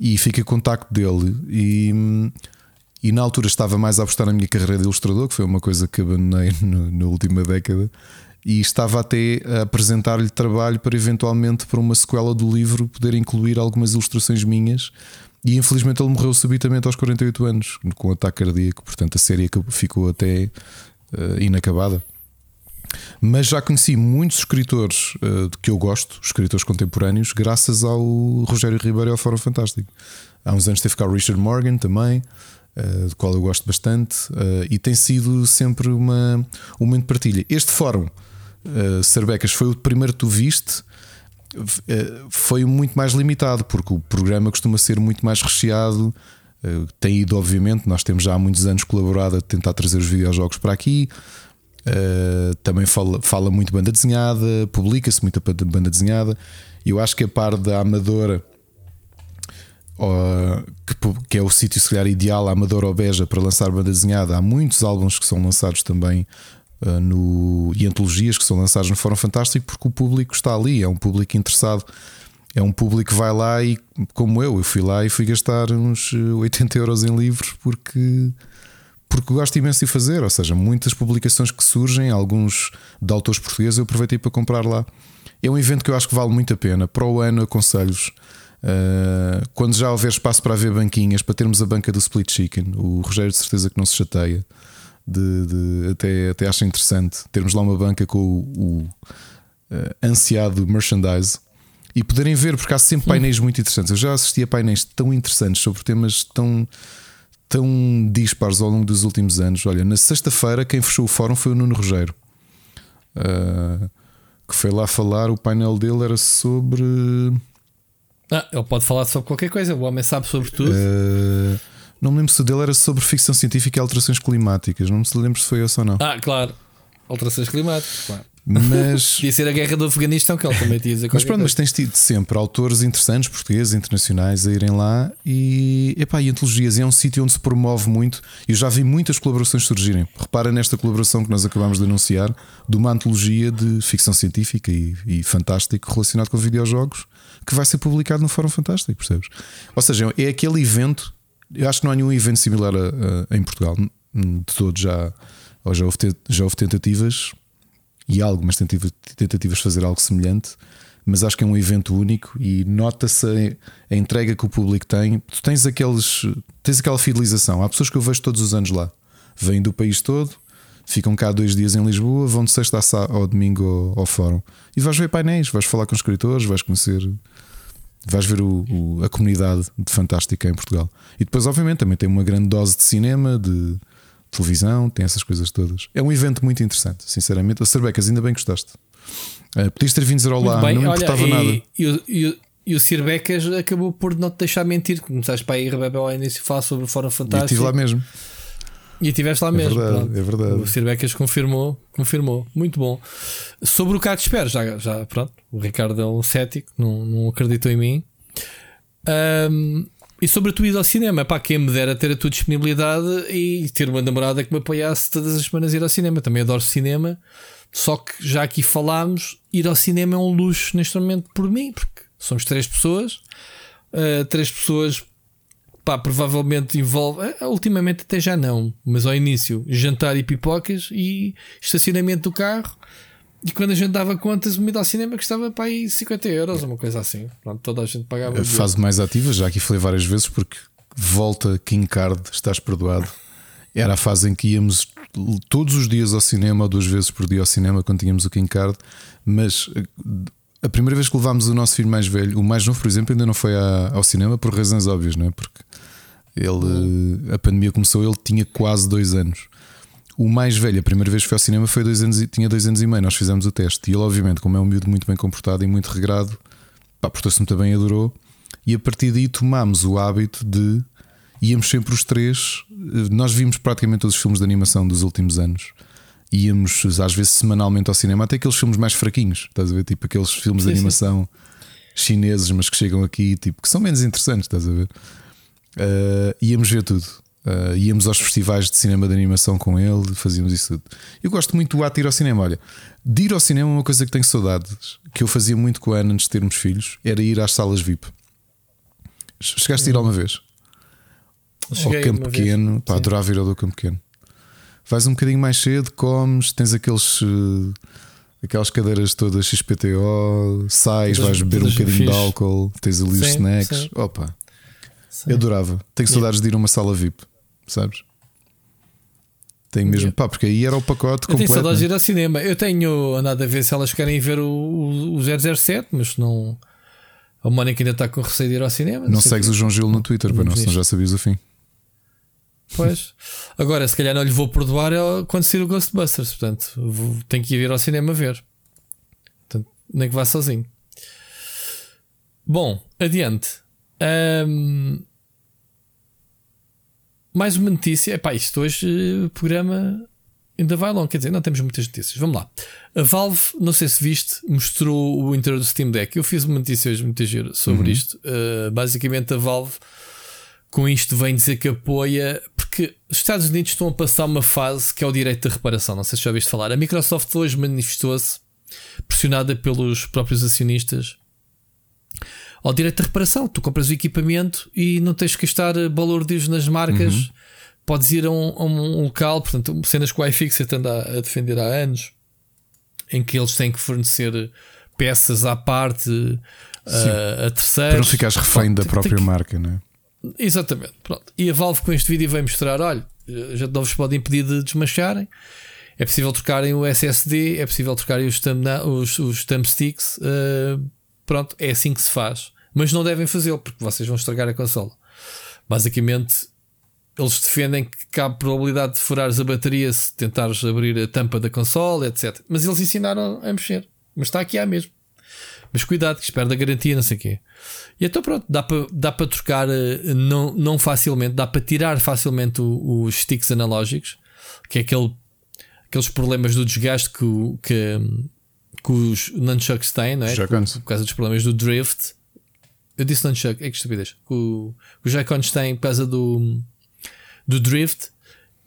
[SPEAKER 2] e em contacto dele e, e na altura estava mais a apostar na minha carreira de ilustrador, que foi uma coisa que abandonei no, na última década, e estava até a apresentar-lhe trabalho para eventualmente para uma sequela do livro poder incluir algumas ilustrações minhas e infelizmente ele morreu subitamente aos 48 anos, com um ataque cardíaco. Portanto, a série ficou até uh, inacabada. Mas já conheci muitos escritores uh, que eu gosto, escritores contemporâneos, graças ao Rogério Ribeiro e ao Fórum Fantástico. Há uns anos teve cá o Richard Morgan também, uh, do qual eu gosto bastante, uh, e tem sido sempre uma, um momento de partilha. Este fórum, uh, foi o primeiro que tu viste eh, foi muito mais limitado, porque o programa costuma ser muito mais recheado. Eh, tem ido, obviamente, nós temos já há muitos anos colaborado a tentar trazer os videojogos para aqui. Eh, também fala, fala muito banda desenhada, publica-se muita banda desenhada. Eu acho que a par da Amadora, que, é o sítio se calhar ideal, a Amadora ou Beja, para lançar banda desenhada, há muitos álbuns que são lançados também uh, no, e antologias que são lançadas no Fórum Fantástico porque o público está ali, é um público interessado. É um público que vai lá e, como eu, eu fui lá e fui gastar uns 80 euros em livros porque, porque gosto imenso de fazer. Ou seja, muitas publicações que surgem, alguns de autores portugueses, eu aproveitei para comprar lá. É um evento que eu acho que vale muito a pena. Para o ano, aconselho-vos. Uh, quando já houver espaço para haver banquinhas, para termos a banca do Split Chicken, o Rogério de certeza que não se chateia de, de, até, até acho interessante termos lá uma banca com o, o uh, ansiado merchandise e poderem ver, porque há sempre painéis muito interessantes. Eu já assisti a painéis tão interessantes sobre temas tão, tão dispares ao longo dos últimos anos. Olha, na sexta-feira, quem fechou o fórum foi o Nuno Rogério, uh, que foi lá falar. O painel dele era sobre.
[SPEAKER 3] Ah, ele pode falar sobre qualquer coisa, o homem sabe sobre tudo. Uh,
[SPEAKER 2] não me lembro se o dele era sobre ficção científica e alterações climáticas. Não me lembro se foi esse ou não.
[SPEAKER 3] Ah, claro. Alterações climáticas, claro.
[SPEAKER 2] Mas.
[SPEAKER 3] Podia ser a guerra do Afeganistão, que ele também tinha dizer
[SPEAKER 2] Mas pronto, mas tens tido sempre autores interessantes, portugueses, internacionais, a irem lá e. Epá, e antologias. E é um sítio onde se promove muito. E eu já vi muitas colaborações surgirem. Repara nesta colaboração que nós acabamos de anunciar de uma antologia de ficção científica e, e fantástico relacionado com videojogos que vai ser publicado no Fórum Fantástico, percebes? Ou seja, é aquele evento eu acho que não há nenhum evento similar a, a, em Portugal. De todos já, já, houve, já houve tentativas e algumas tentativas de fazer algo semelhante, mas acho que é um evento único e nota-se a, a, entrega que o público tem. Tu tens aqueles tens aquela fidelização. Há pessoas que eu vejo todos os anos lá, vêm do país todo, ficam cá dois dias em Lisboa, vão de sexta ao domingo ao, ao fórum e vais ver painéis, vais falar com escritores, vais conhecer vais ver o, o, a comunidade de Fantástica em Portugal. E depois, obviamente, também tem uma grande dose de cinema, de televisão, tem essas coisas todas. É um evento muito interessante, sinceramente. A Cerbecas, ainda bem gostaste. Uh, podias ter vindo dizer olá, bem, não importava olha, nada.
[SPEAKER 3] E, e, e, o Sir Becas acabou por não te deixar mentir. Começaste para ir Rebebe ao início falar sobre o Fórum Fantástico.
[SPEAKER 2] E estive lá mesmo.
[SPEAKER 3] E estiveste lá
[SPEAKER 2] é
[SPEAKER 3] mesmo.
[SPEAKER 2] Verdade, é verdade. O
[SPEAKER 3] Sir Becas confirmou, confirmou. Muito bom. Sobre o Cato Espero, já, já pronto. O Ricardo é um cético, não, não acreditou em mim. Um, e sobre a tua ida ao cinema, pá, quem me dera ter a tua disponibilidade e ter uma namorada que me apoiasse todas as semanas a ir ao cinema. Também adoro cinema, só que já aqui falámos, ir ao cinema é um luxo neste momento por mim, porque somos três pessoas, uh, três pessoas, pá, provavelmente envolve, uh, ultimamente até já não, mas ao início, jantar e pipocas e estacionamento do carro e quando a gente dava contas, o ao cinema custava para aí 50 euros, uma coisa assim. Pronto, toda a gente pagava.
[SPEAKER 2] A fase mais ativa, já aqui falei várias vezes, porque volta King Card, estás perdoado. Era a fase em que íamos todos os dias ao cinema, ou duas vezes por dia ao cinema, quando tínhamos o King Card. Mas eh, a primeira vez que levámos o nosso filho mais velho, o mais novo, por exemplo, ainda não foi ao cinema por razões óbvias, não é? Porque ele, a pandemia começou, ele tinha quase dois anos. O mais velho, a primeira vez que foi ao cinema foi dois anos, tinha dois anos e meio. Nós fizemos o teste e ele, obviamente, como é um miúdo muito bem comportado e muito regrado, portou-se muito bem, adorou. E a partir daí tomámos o hábito de íamos sempre os três. Nós vimos praticamente todos os filmes de animação dos últimos anos. Íamos às vezes semanalmente ao cinema, até aqueles filmes mais fraquinhos, estás a ver? Tipo aqueles filmes sim, de animação sim. chineses, mas que chegam aqui, tipo, que são menos interessantes, estás a ver? Uh, íamos ver tudo. Uh, íamos aos festivais de cinema de animação com ele, fazíamos isso tudo. Eu gosto muito do ato de ir ao cinema. Olha, de ir ao cinema, é uma coisa que tenho saudades, que eu fazia muito com a Ana antes de termos filhos, era ir às salas VIP. Chegaste a ir alguma vez?
[SPEAKER 3] Cheguei
[SPEAKER 2] ao Campo Pequeno, vez. pá, adorava ir ao do Campo Pequeno. Vais um bocadinho mais cedo, comes, tens aqueles. Uh, aquelas cadeiras todas XPTO, sais, todas, vais beber um bocadinho fixe. de álcool, tens ali os snacks. Sim. Opa, sim. eu adorava. Tenho saudades de ir a uma sala VIP sabes? Tenho mesmo, yeah. pá, porque aí era o pacote
[SPEAKER 3] eu completo. Eu tenho saudades de ir ao cinema. Eu tenho andado a ver se elas querem ver o, o, o 007, mas não. A Mónica ainda está com receio de ir ao cinema.
[SPEAKER 2] Não, não segues o João Gil no Twitter, para não, senão já sabias o fim.
[SPEAKER 3] Pois. Agora, se calhar não lhe vou perdoar quando sair o Ghostbusters. Portanto, vou, tenho que ir ao cinema ver. Portanto, nem que vá sozinho. Bom, adiante. Um, mais uma notícia. Epá, isto hoje, o programa ainda vai longo. Quer dizer, não temos muitas notícias. Vamos lá. A Valve, não sei se viste, mostrou o interior do Steam Deck. Eu fiz uma notícia hoje muito gira sobre uhum. isto. Uh, basicamente, a Valve com isto vem dizer que apoia, porque os Estados Unidos estão a passar uma fase que é o direito de reparação. Não sei se já ouviste falar. A Microsoft hoje manifestou-se, pressionada pelos próprios acionistas, ao direito de reparação. Tu compras o equipamento e não tens que gastar balúrdios nas marcas. Uhum. Podes ir a um, a um, local, portanto, cenas que o iFixit anda a defender há anos, em que eles têm que fornecer peças à parte uh, a terceiros. Para
[SPEAKER 2] não ficares refém da própria que... marca, não é?
[SPEAKER 3] Exatamente. Pronto. E a Valve com este vídeo vem mostrar: olha, já não vos podem impedir de desmancharem. É possível trocarem o SSD, é possível trocarem os, thumb, os, os thumbsticks. Uh, Pronto, é assim que se faz. Mas não devem fazê-lo porque vocês vão estragar a consola. Basicamente, eles defendem que há probabilidade de furares a bateria se tentares abrir a tampa da consola, etc. Mas eles ensinaram a mexer. Mas está aqui há mesmo. Mas cuidado, que espera da garantia, não sei o quê. E então pronto, dá para dá para trocar eh, não, não facilmente, dá para tirar facilmente os sticks analógicos, que é aquele, aqueles problemas do desgaste que, que, que os nunchucks têm, não é? Por, por causa dos problemas do drift. Eu disse nunchuck, é que estupidez. O, os Joy-Cons têm por causa do, do drift.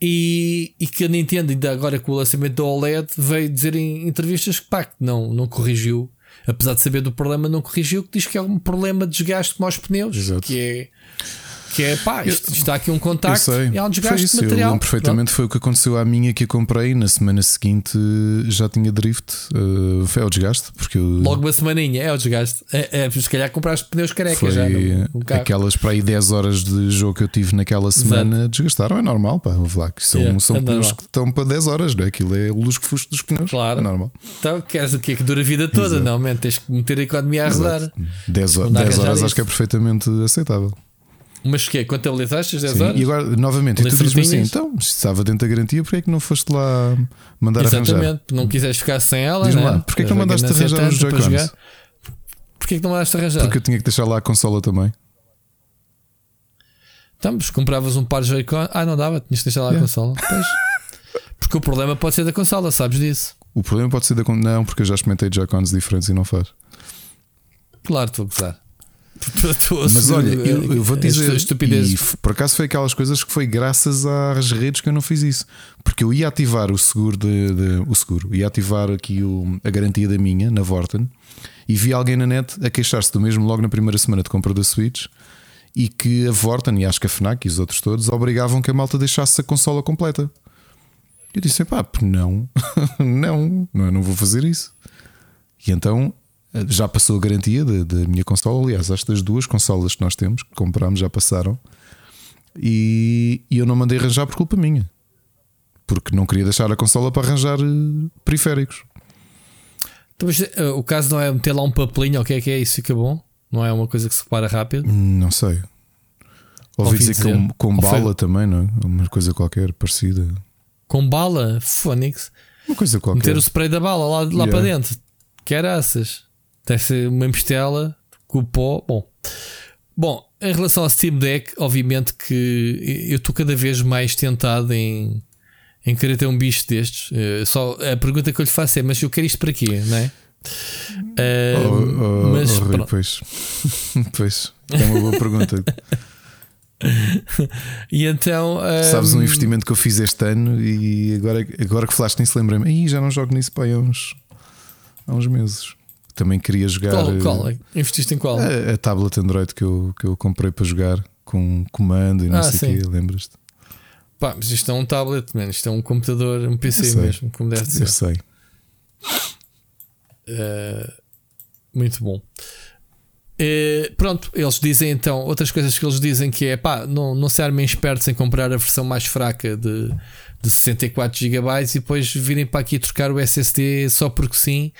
[SPEAKER 3] E, e que a Nintendo, ainda agora com o lançamento do OLED, veio dizer em entrevistas que pá, não, não corrigiu. Apesar de saber do problema, não corrigiu. Que diz que é um problema de desgaste como aos pneus. Exato. Que é que é pá, isto, está aqui um contacto e há um desgaste de material. Eu
[SPEAKER 2] perfeitamente Pronto. foi o que aconteceu à minha que eu comprei. Na semana seguinte já tinha drift. Uh, foi o desgaste. Porque eu...
[SPEAKER 3] Logo uma semaninha, é o desgaste. É, é, se calhar compraste pneus careca foi já. No, no
[SPEAKER 2] aquelas para aí 10 horas de jogo que eu tive naquela semana Exato. desgastaram. É normal, pá. Vou falar que são, yeah, são é pneus normal. que estão para 10 horas, não é? Aquilo é o lusco-fusco dos pneus. Claro. É normal.
[SPEAKER 3] Então queres o quê? Que dura a vida toda? Exato. Não, man, tens que meter a economia a rodar.
[SPEAKER 2] 10, 10 horas acho que é perfeitamente aceitável.
[SPEAKER 3] Mas que é? Contabilizaste as 10 Sim, horas?
[SPEAKER 2] E agora, novamente, e tu dizes assim: então, se estava dentro da garantia, porquê é que não foste lá mandar Exatamente, arranjar? Exatamente,
[SPEAKER 3] não quiseste ficar sem ela.
[SPEAKER 2] Diz-me né? lá, porquê é que não mandaste arranjar os Joy-Cons?
[SPEAKER 3] Porquê é que não mandaste arranjar?
[SPEAKER 2] Porque eu tinha que deixar lá a consola também.
[SPEAKER 3] Então, mas compravas um par de Joy-Con. Ah, não dava, tinhas que deixar lá yeah. a consola. Pois. Porque o problema pode ser da consola, sabes disso?
[SPEAKER 2] O problema pode ser da consola. Não, porque eu já experimentei Joy-Cons diferentes e não faz.
[SPEAKER 3] Claro, estou a gozar.
[SPEAKER 2] Mas olha, eu, eu vou dizer, estupidez. E por acaso foi aquelas coisas que foi graças às redes que eu não fiz isso, porque eu ia ativar o seguro de, de o seguro, ia ativar aqui o, a garantia da minha na Vorten e vi alguém na net a queixar-se do mesmo logo na primeira semana de compra da Switch e que a Vorten e acho que a Fnac e os outros todos obrigavam que a malta deixasse a consola completa. Eu disse: pá, não, não, não, não vou fazer isso. E então já passou a garantia da minha consola. Aliás, estas duas consolas que nós temos, que comprámos, já passaram. E, e, eu não mandei arranjar por culpa minha. Porque não queria deixar a consola para arranjar eh, periféricos.
[SPEAKER 3] Então, mas, uh, o caso não é meter lá um papelinho, o que é que é isso? Fica bom? Não é uma coisa que se repara rápido?
[SPEAKER 2] Não sei. Ouvi dizer, dizer com, com bala foi... também, não é? Uma coisa qualquer parecida.
[SPEAKER 3] Com bala? Fónix?
[SPEAKER 2] Uma coisa qualquer.
[SPEAKER 3] Meter o spray da bala lá, lá yeah. para dentro. Que essas? Deve ser uma mistela com o pó. Bom. Bom, em relação ao Steam Deck, obviamente que eu estou cada vez mais tentado em, em querer ter um bicho destes. Uh, só a pergunta que eu lhe faço é: mas eu quero isto para quê? Não é? Uh,
[SPEAKER 2] oh, oh, mas, oh, Rui, pois, pois, é uma boa pergunta.
[SPEAKER 3] e então. Um...
[SPEAKER 2] Sabes um investimento que eu fiz este ano e agora, agora que falaste nisso, lembrei-me. já não jogo nisso para há uns, há uns meses. Também queria jogar.
[SPEAKER 3] Qual? qual? Investiste em qual?
[SPEAKER 2] A, a, tablet Android que eu, que eu comprei para jogar com comando e não ah, sei o quê, lembras-te?
[SPEAKER 3] Pá, mas isto é um tablet, man. isto é um computador, um PC mesmo, como deve ser.
[SPEAKER 2] Eu sei.
[SPEAKER 3] Uh, muito bom. Uh, pronto, eles dizem então outras coisas que eles dizem que é pá, não, não se armem espertos em comprar a versão mais fraca de, de 64 GB e depois virem para aqui trocar o SSD só porque sim.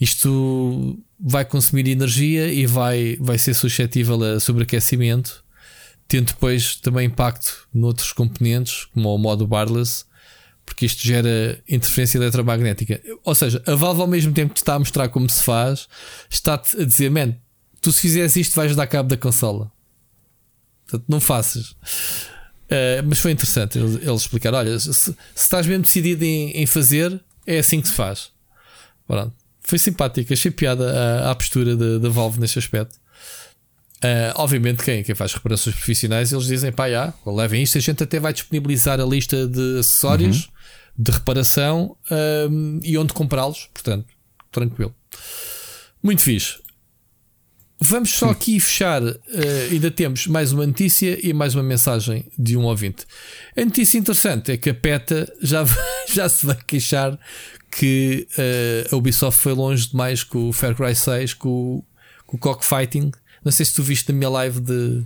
[SPEAKER 3] Isto vai consumir energia e vai, vai ser suscetível a sobreaquecimento, tendo depois também impacto noutros componentes, como o modo wireless, porque isto gera interferência eletromagnética. Ou seja, a Valve, ao mesmo tempo que está a mostrar como se faz, está-te a dizer: man, tu se fizeres isto, vais dar cabo da consola. Portanto, não faças. Uh, mas foi interessante eles, eles explicar: olha, se, se, estás mesmo decidido em, em, fazer, é assim que se faz. Pronto. Foi simpático, achei piada a, postura da Valve neste aspecto. Uh, obviamente, quem, quem faz reparações profissionais, eles dizem: pá, já, levem isto. A gente até vai disponibilizar a lista de acessórios uhum. de reparação um, e onde comprá-los. Portanto, tranquilo. Muito fixe. Vamos só aqui fechar. Uh, ainda temos mais uma notícia e mais uma mensagem de um ouvinte. A notícia interessante é que a PETA já, já se vai queixar que uh, a Ubisoft foi longe demais com o Far Cry 6, com, com o Cockfighting. Não sei se tu viste na minha live de.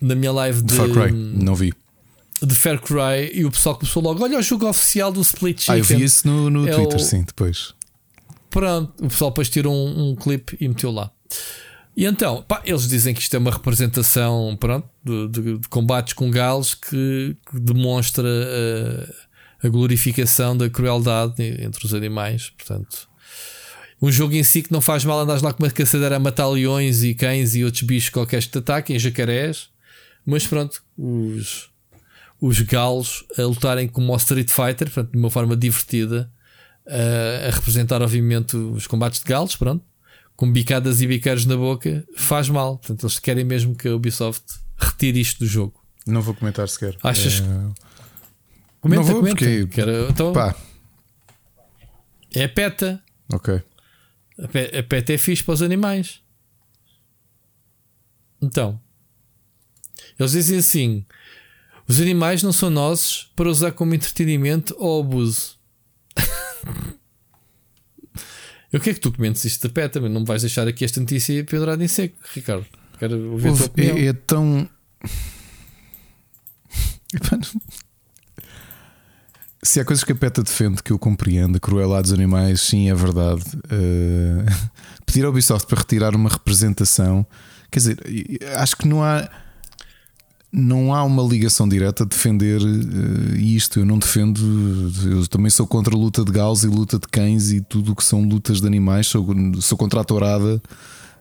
[SPEAKER 3] Na minha live de.
[SPEAKER 2] Far Cry, não vi.
[SPEAKER 3] De Far Cry e o pessoal começou logo: olha o jogo oficial do Split Chicken.
[SPEAKER 2] Ah, eu vi isso no, no é Twitter, o... sim, depois.
[SPEAKER 3] Pronto, o pessoal depois tirou um, um clipe e meteu lá. E então, pá, eles dizem que isto é uma representação pronto, de, de, de combates com galos que, que demonstra a, a, glorificação da crueldade entre os animais. Portanto, um jogo em si que não faz mal andares lá com uma caçadeira a matar leões e cães e outros bichos qualquer que te ataquem, jacarés, mas pronto, os, os galos a lutarem como o Street Fighter, portanto, de uma forma divertida, a, a representar, obviamente, os combates de galos, pronto com bicadas e biqueiros na boca, faz mal. Portanto, eles querem mesmo que a Ubisoft retire isto do jogo.
[SPEAKER 2] Não vou comentar sequer.
[SPEAKER 3] Achas? É... Comenta, não vou comenta. porque. Quero, então... Pá. É a PETA.
[SPEAKER 2] Ok.
[SPEAKER 3] A PETA é fixe para os animais. Então. Eles dizem assim: os animais não são nossos para usar como entretenimento ou abuso. O que é que tu comentes isto de pé também? Não me vais deixar aqui esta notícia pendurada em seco, Ricardo. Quero ouvir Ouve, a tua opinião.
[SPEAKER 2] É, é tão. Se há coisas que a PETA defende que eu compreendo, crueldade dos animais, sim, é verdade. Uh, pedir ao Ubisoft para retirar uma representação, quer dizer, acho que não há não há uma ligação direta a defender uh, isto. Eu não defendo, eu também sou contra a luta de galos e luta de cães e tudo o que são lutas de animais. Sou, sou contra a tourada.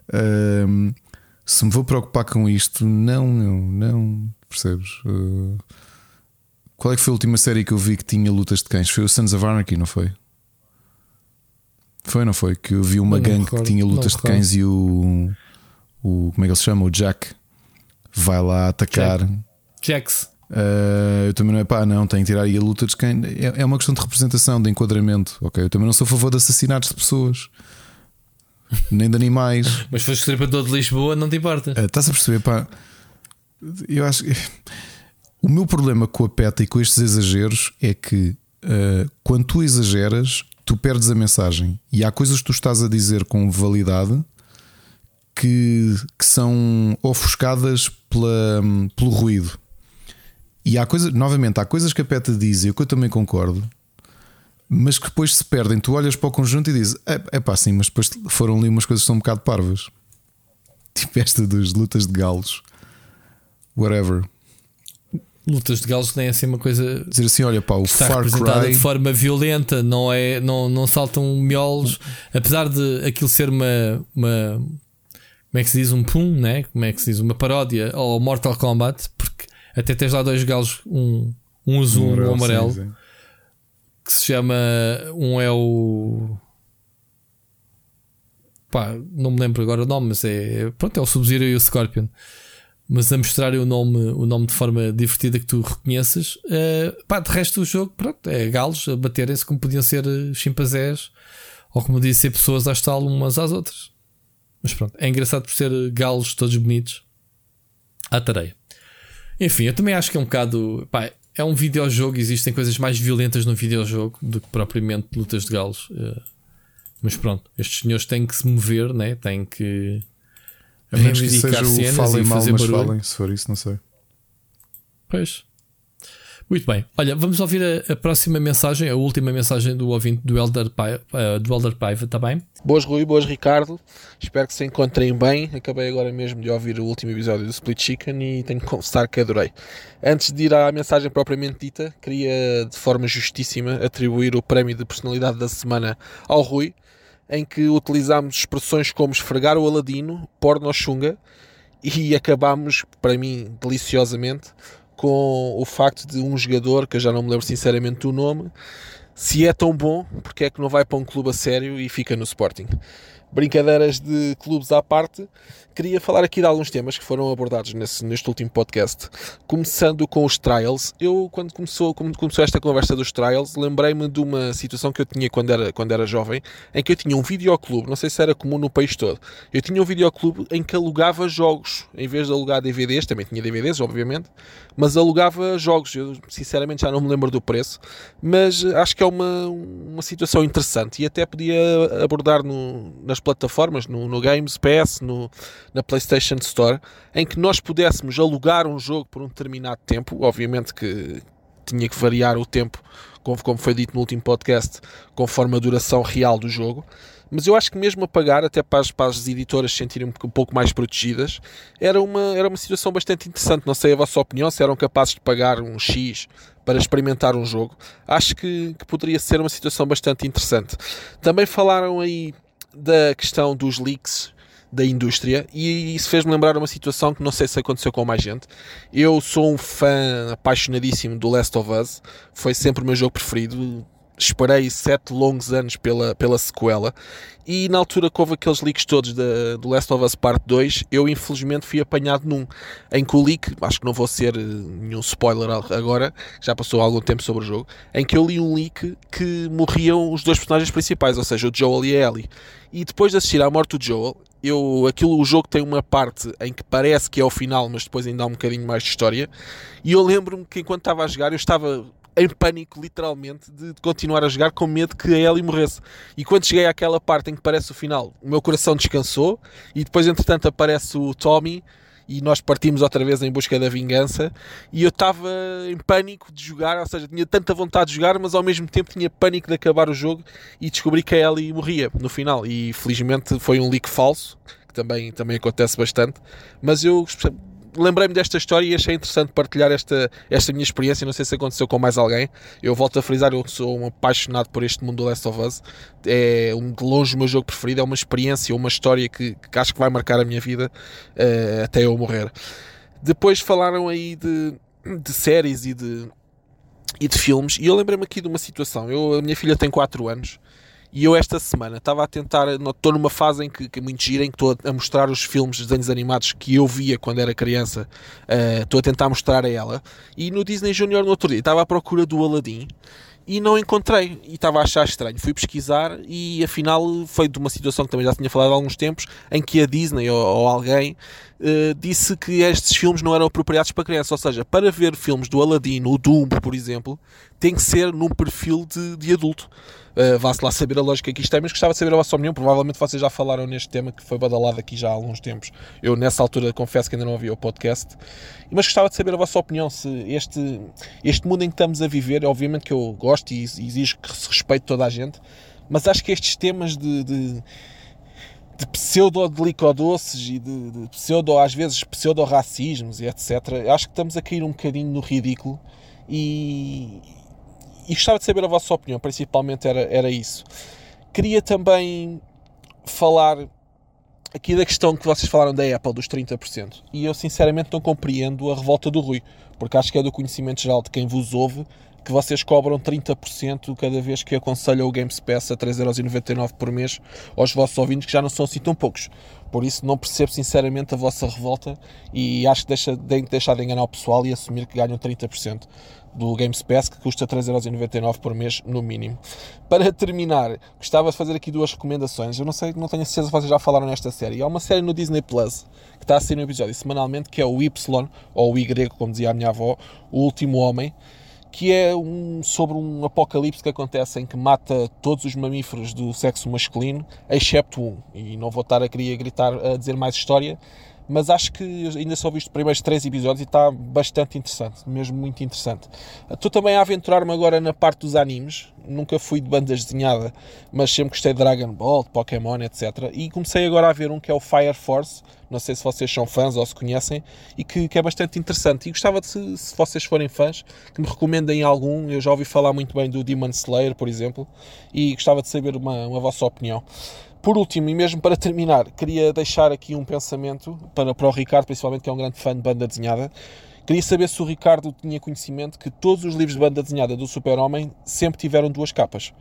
[SPEAKER 2] Uh, se me vou preocupar com isto, não, não, não percebes? Uh, qual é que foi a última série que eu vi que tinha lutas de cães? Foi o Sons of Anarchy, não foi? Foi, não foi? Que eu vi uma gangue que tinha lutas de cães e o, o. Como é que ele se chama? O Jack vai lá atacar. Jack.
[SPEAKER 3] Jacks.
[SPEAKER 2] Uh, eu também não é pá, não, tem que tirar aí a luta de quem. É, é uma questão de representação, de enquadramento. Ok, eu também não sou a favor de assassinatos de pessoas, nem de animais.
[SPEAKER 3] Mas foste estripador de Lisboa, não te importa.
[SPEAKER 2] Uh, estás a perceber, pá? Eu acho que o meu problema com a PETA e com estes exageros é que uh, quando tu exageras, tu perdes a mensagem e há coisas que tu estás a dizer com validade que, que são ofuscadas pela, pelo ruído. E há coisas, novamente, há coisas que a PETA diz e que eu também concordo, mas que depois se perdem. Tu olhas para o conjunto e dizes: é, pá, sim, mas depois foram ali umas coisas que são um bocado parvas. Tipo esta das lutas de galos, whatever.
[SPEAKER 3] Lutas de galos que nem é assim uma coisa.
[SPEAKER 2] Dizer assim, olha pá, o Far Cry.
[SPEAKER 3] de forma violenta, não, é, não, não saltam miolos, apesar de aquilo ser uma, uma como é que se diz um pum, né? Como é que se diz uma paródia ao Mortal Kombat, porque até tens lá dois galos, um, um azul um, um amarelo, sim, sim. que se chama. Um é o. Pá, não me lembro agora o nome, mas é. Pronto, é o Sub-Zero e o Scorpion. Mas a mostrar o nome, o nome de forma divertida que tu reconheças. Uh, pá, de resto do jogo, pronto, é galos a baterem-se como podiam ser chimpanzés ou como podia ser pessoas a estar umas às outras. Mas pronto, é engraçado por ser galos todos bonitos à tareia. Enfim, eu também acho que é um bocado. Pá, é um videojogo, existem coisas mais violentas no videojogo do que propriamente lutas de galos. Uh, mas pronto, estes senhores têm que se mover, né? têm que
[SPEAKER 2] a menos que seja o falem mal, mas barulho. falem, se for isso, não sei.
[SPEAKER 3] Pois. Muito bem. Olha, vamos ouvir a, a, próxima mensagem, a última mensagem do ouvinte do Elder, Paiva, uh, do Elder Paiva, está bem?
[SPEAKER 5] Boas Rui, boas Ricardo. Espero que se encontrem bem. Acabei agora mesmo de ouvir o último episódio do Split Chicken e tenho que confessar que adorei. Antes de ir à mensagem propriamente dita, queria de forma justíssima atribuir o prémio de personalidade da semana ao Rui em que utilizámos expressões como esfregar o Aladino, porno chunga, e acabámos, para mim, deliciosamente, com o facto de um jogador, que eu já não me lembro sinceramente do nome, se é tão bom, porque é que não vai para um clube a sério e fica no Sporting? Brincadeiras de clubes à parte, queria falar aqui de alguns temas que foram abordados nesse, neste último podcast. Começando com os trials, eu, quando começou, quando começou esta conversa dos trials, lembrei-me de uma situação que eu tinha quando era, quando era jovem, em que eu tinha um videoclube, não sei se era comum no país todo, eu tinha um videoclube em que alugava jogos, em vez de alugar DVDs, também tinha DVDs, obviamente, mas alugava jogos. Eu, sinceramente, já não me lembro do preço, mas acho que é uma, uma situação interessante e até podia abordar no, nas plataformas, no, no Games PS, no na PlayStation Store, em que nós pudéssemos alugar um jogo por um determinado tempo, obviamente que tinha que variar o tempo, como foi dito no último podcast, conforme a duração real do jogo. Mas eu acho que mesmo a pagar, até para as, para as editoras se sentirem um pouco mais protegidas, era uma, era uma situação bastante interessante. Não sei a vossa opinião, se eram capazes de pagar um X para experimentar um jogo. Acho que, que poderia ser uma situação bastante interessante. Também falaram aí da questão dos leaks da indústria e isso fez-me lembrar uma situação que não sei se aconteceu com mais gente. Eu sou um fã apaixonadíssimo do Last of Us, foi sempre o meu jogo preferido. Esperei sete longos anos pela, pela sequela e na altura que houve aqueles leaks todos da, do Last of Us Part 2, eu infelizmente fui apanhado num em que o leak, acho que não vou ser eh, nenhum spoiler agora, já passou algum tempo sobre o jogo, em que eu li um leak que morriam os dois personagens principais, ou seja, o Joel e a Ellie. E depois de assistir à morte do Joel, eu, aquilo, o jogo tem uma parte em que parece que é o final, mas depois ainda há um bocadinho mais de história. E eu lembro-me que enquanto estava a jogar, eu estava em pânico, literalmente, de, continuar a jogar com medo que a Ellie morresse. E quando cheguei àquela parte em que parece o final, o meu coração descansou e depois, entretanto, aparece o Tommy e nós partimos outra vez em busca da vingança. E eu estava em pânico de jogar, ou seja, tinha tanta vontade de jogar, mas ao mesmo tempo tinha pânico de acabar o jogo e descobri que a Ellie morria no final. E felizmente foi um leak falso, que também, também acontece bastante, mas eu lembrei-me desta história e achei interessante partilhar esta, esta minha experiência. Não sei se aconteceu com mais alguém. Eu volto a frisar, eu sou um apaixonado por este mundo do Last of Us. É um, de longe o meu jogo preferido. É uma experiência, uma história que, que acho que vai marcar a minha vida uh, até eu morrer. Depois falaram aí de, de séries e de, e de filmes. E eu lembrei-me aqui de uma situação. Eu, a minha filha tem 4 anos e eu esta semana estava a tentar, estou numa fase em que, que é muito gira, em que estou a mostrar os filmes, desenhos animados que eu via quando era criança, uh, estou a tentar mostrar a ela. E no Disney Junior no outro dia estava à procura do Aladdin e não encontrei e estava a achar estranho. Fui pesquisar e afinal foi de uma situação que também já tinha falado há alguns tempos em que a Disney ou, ou alguém uh, disse que estes filmes não eram apropriados para crianças. Ou seja, para ver filmes do Aladdin, o Dumbo, por exemplo, tem que ser num perfil de, de adulto. Uh, Vá-se lá saber a lógica que isto é, mas gostava de saber a vossa opinião. Provavelmente vocês já falaram neste tema que foi badalado aqui já há alguns tempos. Eu, nessa altura, confesso que ainda não ouvi o podcast, mas gostava de saber a vossa opinião. Se este, este mundo em que estamos a viver, obviamente que eu gosto e exijo que se respeite toda a gente, mas acho que estes temas de, de de pseudo-delicodoces e de, de, pseudo, às vezes, pseudo-racismos e etc. Acho que estamos a cair um bocadinho no ridículo e, e gostava de saber a vossa opinião, principalmente era, era isso. Queria também falar aqui da questão que vocês falaram da Apple, dos 30%. E eu sinceramente não compreendo a revolta do Rui, porque acho que é do conhecimento geral de quem vos ouve que vocês cobram 30% cada vez que aconselham o Games Pass a 3,99€ por mês aos vossos ouvintes, que já não são assim tão poucos. Por isso não percebo sinceramente a vossa revolta e acho que deixa, de deixar de enganar o pessoal e assumir que ganham 30% do Games Pass, que custa 3,99€ por mês, no mínimo. Para terminar, gostava de fazer aqui duas recomendações. Eu não sei, não tenho certeza se vocês já falaram nesta série. Há uma série no Disney Plus que está a ser um episódio semanalmente, que é o Y, ou o Y, como dizia a minha avó, O Último Homem, que é um, sobre um apocalipse que acontece em que mata todos os mamíferos do sexo masculino, excepto um. E não vou estar a querer gritar a dizer mais história, mas acho que ainda só vi os primeiros três episódios e está bastante interessante, mesmo muito interessante. Estou também a aventurar-me agora na parte dos animes, nunca fui de bandas desenhada, mas sempre gostei de Dragon Ball, de Pokémon, etc. E comecei agora a ver um que é o Fire Force, não sei se vocês são fãs ou se conhecem, e que, que é bastante interessante. E gostava de, se, se vocês forem fãs, que me recomendem algum. Eu já ouvi falar muito bem do Demon Slayer, por exemplo, e gostava de saber uma, uma vossa opinião. Por último, e mesmo para terminar, queria deixar aqui um pensamento para, para o Ricardo, principalmente, que é um grande fã de banda desenhada. Queria saber se o Ricardo tinha conhecimento que todos os livros de banda desenhada do Super-Homem sempre tiveram duas capas.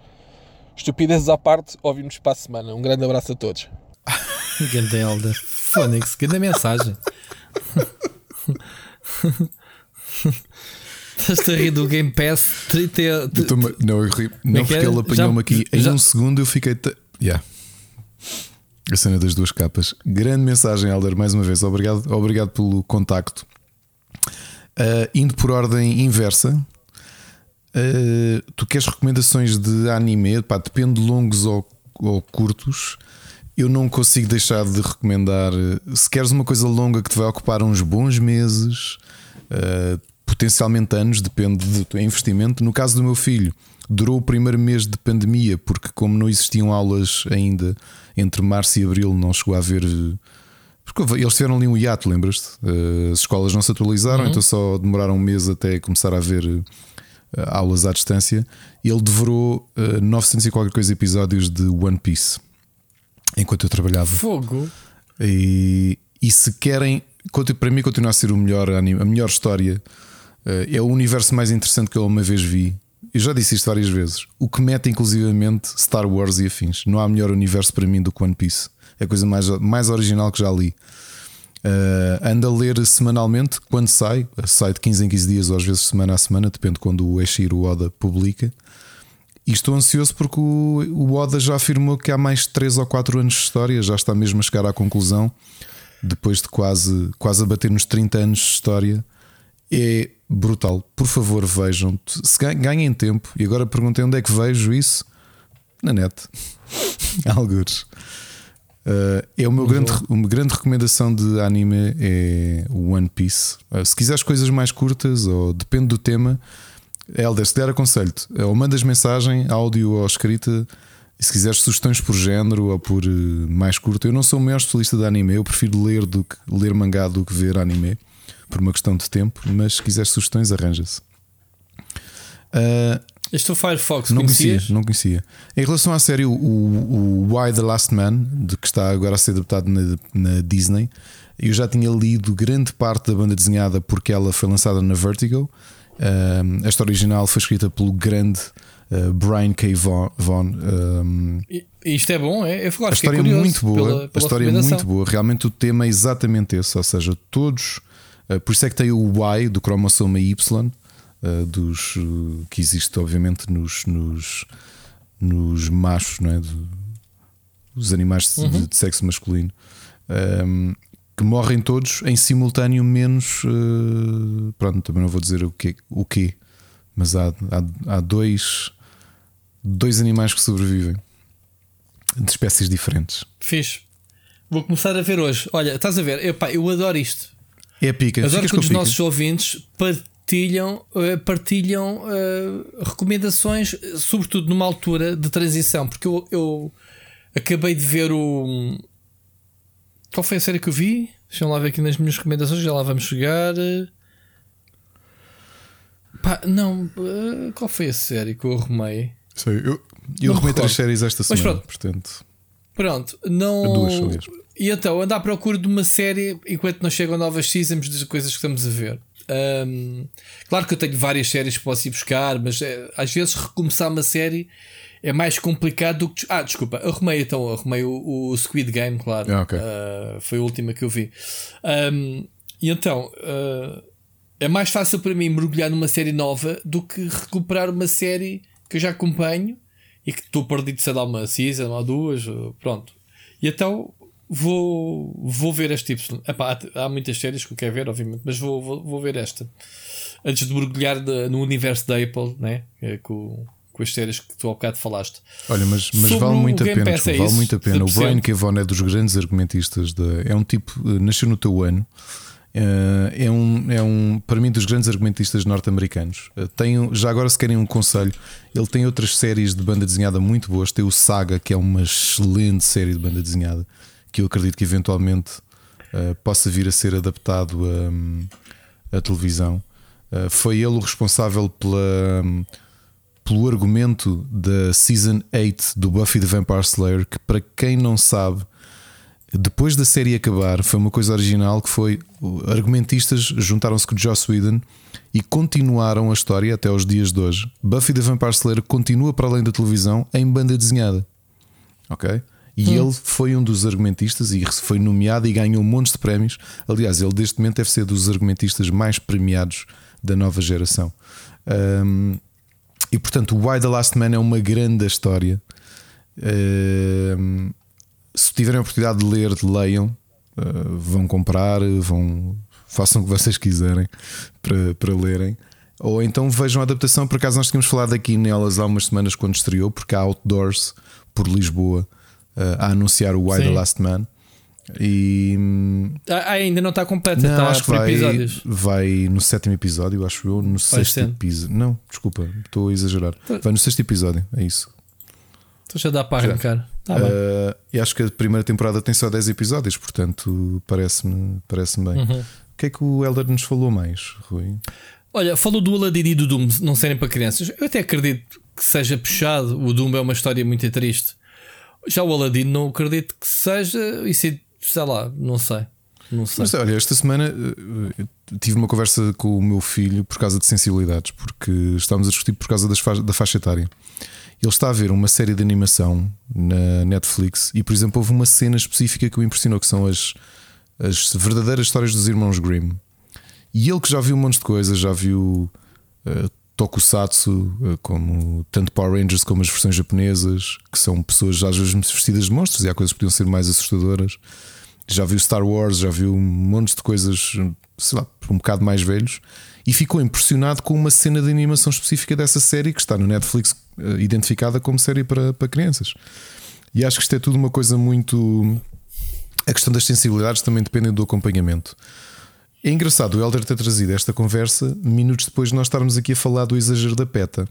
[SPEAKER 5] Estupidezes à parte, ouvimos para a semana. Um grande abraço a todos.
[SPEAKER 3] Grande Elder. Fónix, grande mensagem. Estás a rir do Game Pass 30.
[SPEAKER 2] Eu não, eu ri, não é porque ele apanhou-me aqui em um segundo eu fiquei. Yeah. A cena das duas capas. Grande mensagem, Elder, mais uma vez. Obrigado, obrigado pelo contacto. Uh, indo por ordem inversa, uh, tu queres recomendações de anime? Pá, depende de longos ou, ou, curtos. Eu não consigo deixar de recomendar. Se queres uma coisa longa que te vai ocupar uns bons meses, uh, potencialmente anos, depende do teu investimento. No caso do meu filho, durou o primeiro mês de pandemia, porque, como não existiam aulas ainda entre março e abril, não chegou a haver. Porque eles tiveram ali um hiato, lembras-te? Eh, as escolas não se atualizaram, uhum. então só demoraram um mês até começar a haver eh, aulas à distância. Ele devorou 900 eh, e qualquer coisa episódios de One Piece enquanto eu trabalhava.
[SPEAKER 3] Fogo!
[SPEAKER 2] E, e se querem, para mim, continua a ser o melhor anime, a melhor história. É o universo mais interessante que eu uma vez vi eu já disse isto várias vezes. O que mete inclusivamente Star Wars e afins. Não há melhor universo para mim do que One Piece. É a coisa mais, mais original que já li. Uh, ando a ler semanalmente quando sai, sai de 15 em 15 dias ou às vezes semana a semana, depende quando o Eshiro Oda publica. E estou ansioso porque o, o Oda já afirmou que há mais 3 ou 4 anos de história, já está mesmo a chegar à conclusão, depois de quase, quase a bater nos 30 anos de história. É brutal. Por favor, vejam. Se ganhem tempo. E agora perguntem onde é que vejo isso? Na net. Algures. Uh, é o meu grande, uma grande recomendação de anime é One Piece. Uh, se quiseres coisas mais curtas ou depende do tema, Helder, se der aconselho-te, uh, ou mandas mensagem, áudio ou escrita. E se quiseres sugestões por género ou por mais curto, eu não sou o maior especialista de anime, eu prefiro ler do que ler mangá do que ver anime por uma questão de tempo, mas se quiser sugestões, arranja-se.
[SPEAKER 3] Uh, este é o Firefox,
[SPEAKER 2] não conhecia, não conhecia. Em relação à série, o, o, Why the Last Man, de que está agora a ser adaptado na, na, Disney, eu já tinha lido grande parte da banda desenhada porque ela foi lançada na Vertigo. Uh, a história original foi escrita pelo grande uh, Brian K. Vaughan. Um,
[SPEAKER 3] isto é bom, é? Eu
[SPEAKER 2] a história é muito boa. Pela, pela a história é muito boa. Realmente o tema é exatamente esse, ou seja, todos por isso é que tem o Y do cromossoma Y, eh, dos, eh, que existe, obviamente, nos, nos, nos machos, não é? dos animais uhum. de, de, sexo masculino. Um, ehm, que morrem todos em simultâneo, menos. Uh, pronto, também não vou dizer o quê, o quê mas há, há, há dois, dois animais que sobrevivem de espécies diferentes.
[SPEAKER 3] Fiz. Vou começar a ver hoje. Olha, estás a ver? Epá, eu adoro isto.
[SPEAKER 2] É pica.
[SPEAKER 3] Adoro que os pica. nossos ouvintes partilham, eh, partilham uh, recomendações, sobretudo numa altura de transição, porque eu, eu acabei de ver o. Qual foi a série que eu vi? Deixa-me lá ver aqui nas minhas recomendações, já lá vamos chegar. Pá, não, uh, qual foi a série que eu arrumei?
[SPEAKER 2] Sei, eu, eu arrumei três séries esta semana, Mas pronto, portanto.
[SPEAKER 3] Pronto, não. Duas, aliás. E então, ando à procura de uma série enquanto não chegam novas seasons de coisas que estamos a ver. Um, claro que eu tenho várias séries que posso ir buscar, mas é, às vezes recomeçar uma série é mais complicado do que. Ah, desculpa, arrumei então, arrumei o, o Squid Game, claro.
[SPEAKER 2] Ah, okay.
[SPEAKER 3] uh, foi a última que eu vi. Um, e então. Uh, é mais fácil para mim mergulhar numa série nova do que recuperar uma série que eu já acompanho e que estou perdido, sei lá, uma season ou duas, pronto. E então vou, vou ver este Y. Epá, há, há muitas séries que eu quero ver, obviamente, mas vou, vou, vou ver esta. Antes de mergulhar de, no universo da Apple, né? É, com, com as séries que tu ao bocado falaste.
[SPEAKER 2] Olha, mas, mas vale muito a pena. é vale muito a pena. O Brian Kevon é dos grandes argumentistas. De, é um tipo, eh, nasceu no teu ano. Uh, é, um, é um, para mim, dos grandes argumentistas norte-americanos. Uh, tem, já agora, se querem um conselho, ele tem outras séries de banda desenhada muito boas. Tem o Saga, que é uma excelente série de banda desenhada, que eu acredito que eventualmente uh, possa vir a ser adaptado a televisão. foi ele o responsável pela. Um, pelo argumento da Season 8 do Buffy the Vampire Slayer, que para quem não sabe, depois da série acabar, foi uma coisa original que foi argumentistas juntaram-se com Joss Whedon e continuaram a história até aos dias de hoje. Buffy the Vampire Slayer continua para além da televisão em banda desenhada. Ok? E hum. ele foi um dos argumentistas e foi nomeado e ganhou um monte de prémios. Aliás, ele deste momento deve ser dos argumentistas mais premiados da nova geração. Um, e portanto, Why the Last Man é uma grande história. Uh, se tiverem a oportunidade de ler, leiam, uh, vão comprar, vão façam o que vocês quiserem para, para lerem. Ou então vejam a adaptação. Por acaso, nós tínhamos falado aqui nelas há umas semanas quando estreou, porque há outdoors por Lisboa a anunciar o Why Sim. the Last Man. E
[SPEAKER 3] ah, ainda não está completa, não, está acho que vai, episódios.
[SPEAKER 2] Vai no sétimo episódio, acho eu, no sexto episódio. Não, desculpa, estou a exagerar. Então- vai no sexto episódio, é isso.
[SPEAKER 3] Então já dá para arrancar. Tá
[SPEAKER 2] uh, e acho que a primeira temporada tem só 10 episódios, portanto parece-me parece bem. Uhum. O que é que o Elder nos falou mais, Rui?
[SPEAKER 3] Olha, falou do Aladdin e do Doom não serem para crianças. Eu até acredito que seja puxado. O Doom é uma história muito triste. Já o Aladdin não acredito que seja. Isso é sei lá, não sei. Não sei.
[SPEAKER 2] Mas olha, esta semana uh, tive uma conversa com o meu filho por causa de sensibilidades, porque estávamos a discutir por causa fa da faixa etária. Ele está a ver uma série de animação na Netflix e, por exemplo, houve uma cena específica que o impressionou, que são as, as verdadeiras histórias dos irmãos Grimm. E ele que já viu um monte de coisas, já viu uh, Tokusatsu, uh, como tanto Power Rangers como as versões japonesas, que são pessoas às vezes vestidas de monstros e há coisas que podiam ser mais assustadoras já viu Star Wars, já viu um monte de coisas, sei lá, um bocado mais velhos, e ficou impressionado com uma cena de animação específica dessa série que está no Netflix eh, identificada como série para, para crianças. E acho que isto é tudo uma coisa muito. A questão das sensibilidades também depende do acompanhamento. É engraçado o Helder ter trazido esta conversa minutos depois de nós estarmos aqui a falar do exagero da PETA.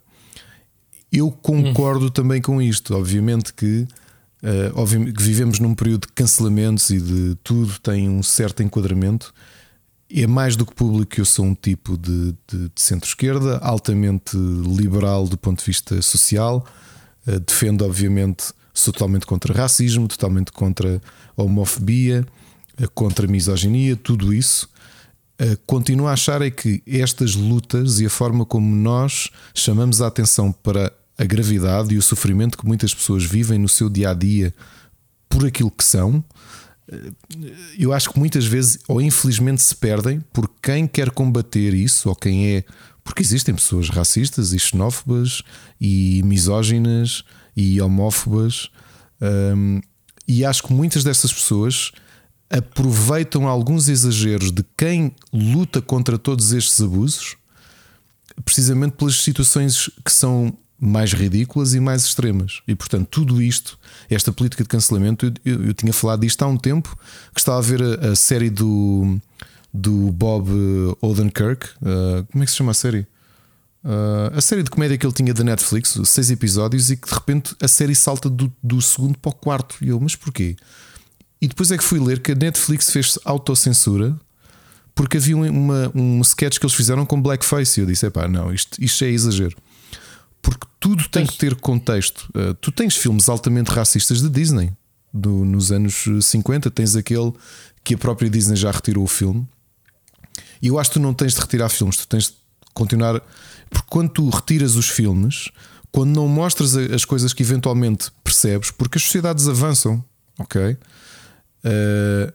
[SPEAKER 2] Eu concordo hum. também com isto. Obviamente que Uh, obviamente que vivemos num período de cancelamentos e de tudo tem um certo enquadramento. É mais do que público que eu sou um tipo de, de, de centro-esquerda, altamente liberal do ponto de vista social. Uh, defendo, obviamente, sou totalmente contra racismo, totalmente contra homofobia, uh, contra misoginia, tudo isso. Continuo a achar é que estas lutas e a forma como nós chamamos a atenção para a gravidade e o sofrimento que muitas pessoas vivem no seu dia a dia por aquilo que são, eu acho que muitas vezes, ou infelizmente, se perdem por quem quer combater isso, ou quem é. Porque existem pessoas racistas e xenófobas e misóginas e homófobas, um, e acho que muitas dessas pessoas aproveitam alguns exageros de quem luta contra todos estes abusos, precisamente pelas situações que são mais ridículas e mais extremas. E portanto, tudo isto, esta política de cancelamento, eu, eu, eu tinha falado disto há um tempo, que estava a ver a, a série do, do Bob Odenkirk. Uh, como é que se chama a série? Uh, a série de comédia que ele tinha da Netflix, seis episódios, e que de repente a série salta do, do segundo para o quarto. E eu, mas porquê? E depois é que fui ler que a Netflix fez autocensura porque havia uma, um sketch que eles fizeram com blackface. E eu disse: pá, não, isto, isto é exagero porque tudo tem que ter contexto. Uh, tu tens filmes altamente racistas de Disney do, nos anos 50, tens aquele que a própria Disney já retirou o filme. E eu acho que tu não tens de retirar filmes, tu tens de continuar. Porque quando tu retiras os filmes, quando não mostras as coisas que eventualmente percebes, porque as sociedades avançam, ok? Uh,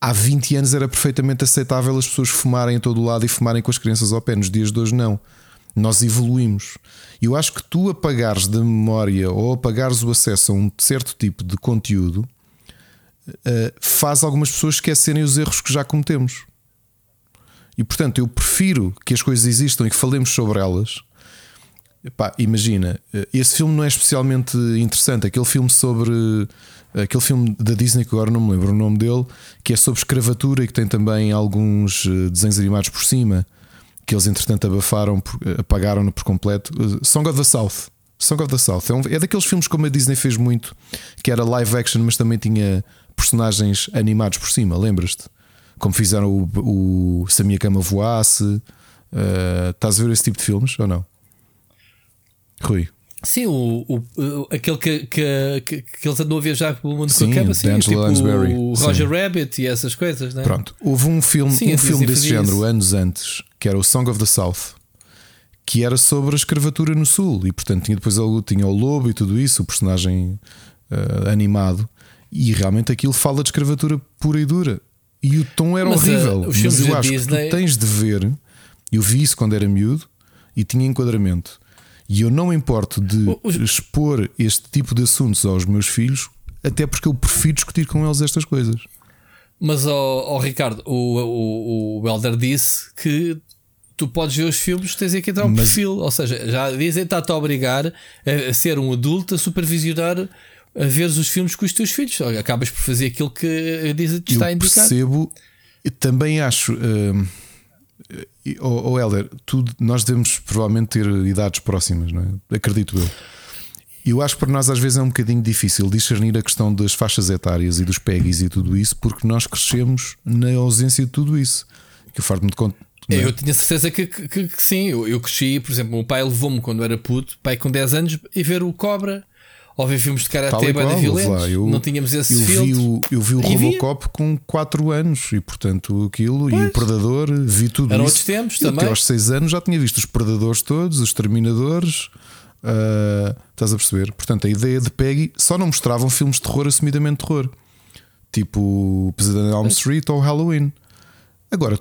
[SPEAKER 2] há 20 anos era perfeitamente aceitável as pessoas fumarem em todo o lado e fumarem com as crianças ao pé. Nos dias de hoje, não. Nós evoluímos. E eu acho que tu apagares da memória ou apagares o acesso a um certo tipo de conteúdo uh, faz algumas pessoas esquecerem os erros que já cometemos. E portanto, eu prefiro que as coisas existam e que falemos sobre elas. Epá, imagina, eh, esse filme não é especialmente interessante. Aquele filme sobre. Aquele filme da Disney, que agora não me lembro o nome dele, que é sobre escravatura e que tem também alguns eh, desenhos animados por cima, que eles entretanto abafaram, apagaram-no por completo. Song of the South. Song of the South é, um, é daqueles filmes como a Disney fez muito, que era live action, mas também tinha personagens animados por cima, lembras-te? Como fizeram o, o Se a Minha Cama Voasse. Uh, estás a ver esse tipo de filmes ou não? Rui.
[SPEAKER 3] Sim, o, o, aquele que, que, que, que eles andam a viajar pelo mundo sim, com a cama, sim, tipo o Roger sim. Rabbit e essas coisas, né?
[SPEAKER 2] Pronto, houve um filme, sim, um filme desse género isso. anos antes, que era o Song of the South, que era sobre a escravatura no Sul, e portanto tinha depois tinha o lobo e tudo isso, o personagem uh, animado, e realmente aquilo fala de escravatura pura e dura. E o tom era mas, uh, horrível. Uh, mas eu acho Disney... que tu tens de ver. Eu vi isso quando era miúdo e tinha enquadramento. E eu não importo de Os... expor este tipo de assuntos aos meus filhos, até porque eu prefiro discutir com eles estas coisas.
[SPEAKER 3] Mas, oh, oh Ricardo, o, o, o Elder disse que tu podes ver os filmes, tens aqui entrar um Mas... perfil. Ou seja, já dizem está-te a obrigar a, ser um adulto a supervisionar a ver os filmes com os teus filhos. Acabas por fazer aquilo que diz te está a indicar.
[SPEAKER 2] Percebo, também acho. Uh, oh, oh Helder, tu, nós devemos provavelmente ter idades próximas, não é? Acredito eu. Eu acho que para nós às vezes é um bocadinho difícil discernir a questão das faixas etárias e dos pegues e tudo isso, porque nós crescemos na ausência de tudo isso. Que eu farto-me de conta.
[SPEAKER 3] É? Eu tinha certeza que, que, que, que sim. Eu, eu, cresci, por exemplo, o pai levou-me quando era puto, pai com 10 anos, e ver o Cobra ou ver filmes de karatê bem violentos. Eu, não tínhamos esse
[SPEAKER 2] eu
[SPEAKER 3] filtro.
[SPEAKER 2] Vi o, eu vi o Robocop com 4 anos e, portanto, aquilo pois. e o Predador, vi tudo
[SPEAKER 3] Eram
[SPEAKER 2] isso.
[SPEAKER 3] outros tempos também.
[SPEAKER 2] Até aos 6 anos já tinha visto os Predadores todos, os Terminadores. Uh, estás a perceber? Portanto, a ideia de Peggy só não mostravam filmes de terror assumidamente terror, tipo Pesadelo Elm Street ou Halloween. Agora,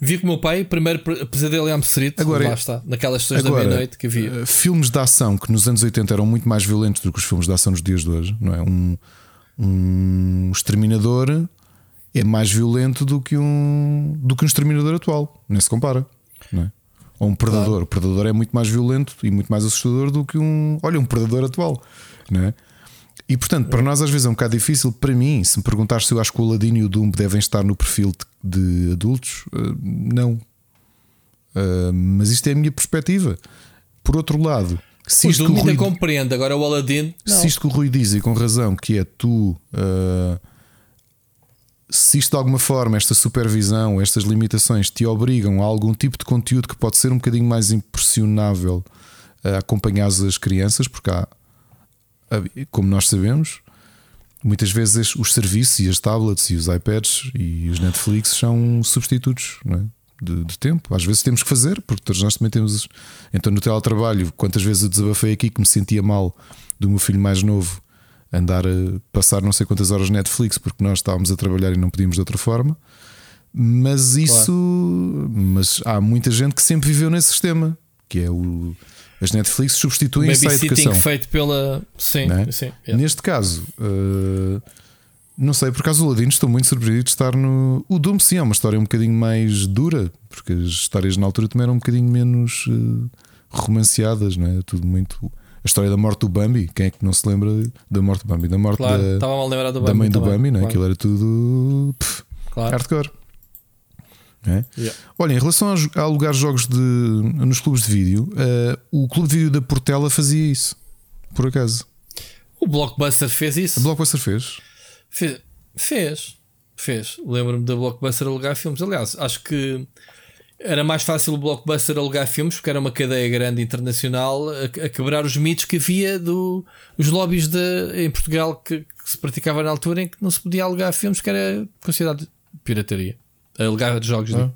[SPEAKER 3] Vi com o meu pai, primeiro Pesadelo em Elm Street, agora, lá está, naquelas sessões da meia-noite que havia.
[SPEAKER 2] Eh, filmes de ação que nos anos 80 eram muito mais violentos do que os filmes de ação nos dias de hoje, não é? Um, um exterminador é mais violento do que um, do que um exterminador atual, nem se compara, não é? Ou um predador. Claro. O predador é muito mais violento e muito mais assustador do que um. Olha, um predador atual, não é? E portanto, para nós às vezes é um bocado difícil. Para mim, se me perguntar se eu acho que o Aladdin e o Doom devem estar no perfil de, de adultos, uh, não. Uh, mas isto é a minha perspectiva. Por outro lado,
[SPEAKER 3] se o isto ainda Rui, compreende, agora o Aladdin.
[SPEAKER 2] Se isto que o Rui diz e com razão, que é tu. Uh, se isto de alguma forma, esta supervisão, estas limitações te obrigam a algum tipo de conteúdo que pode ser um bocadinho mais impressionável a acompanhar as crianças, porque há como nós sabemos, muitas vezes os serviços e as tablets e os iPads e os Netflix são substitutos é? de, de, tempo. Às vezes temos que fazer, porque todos nós também temos. Então, no teletrabalho, quantas vezes eu desabafei aqui que me sentia mal do meu filho mais novo andar a passar não sei quantas horas Netflix porque nós estávamos a trabalhar e não podíamos de outra forma. Mas isso. Claro. Mas há muita gente que sempre viveu nesse sistema, que é o as Netflix substituem-se à educação.
[SPEAKER 3] feito pela. Sim, é? sim
[SPEAKER 2] yeah. Neste caso, uh, não sei, por acaso o Ladino estou muito surpreendido de estar no. O Doom, sim, é uma história um bocadinho mais dura, porque as histórias na altura também eram um bocadinho menos uh, romanceadas, não é? Tudo muito. A história da morte do Bambi, quem é que não se lembra da morte do Bambi? Da morte
[SPEAKER 3] claro,
[SPEAKER 2] da,
[SPEAKER 3] do
[SPEAKER 2] da mãe do
[SPEAKER 3] também,
[SPEAKER 2] Bambi, não é? Claro. Aquilo era tudo. Pff, claro. Hardcore. É? Yeah. Olha, em relação a alugar jogos de, nos clubes de vídeo, uh, o clube de vídeo da Portela fazia isso, por acaso.
[SPEAKER 3] O Blockbuster fez isso.
[SPEAKER 2] O Blockbuster fez?
[SPEAKER 3] Fez. Fez. fez. Lembro-me da Blockbuster alugar filmes. Aliás, acho que era mais fácil o Blockbuster alugar filmes porque era uma cadeia grande internacional a, a quebrar os mitos que havia dos do, lobbies de, em Portugal que, que, se praticava na altura em que não se podia alugar filmes que era considerado pirataria. Alugar de jogos. Ah.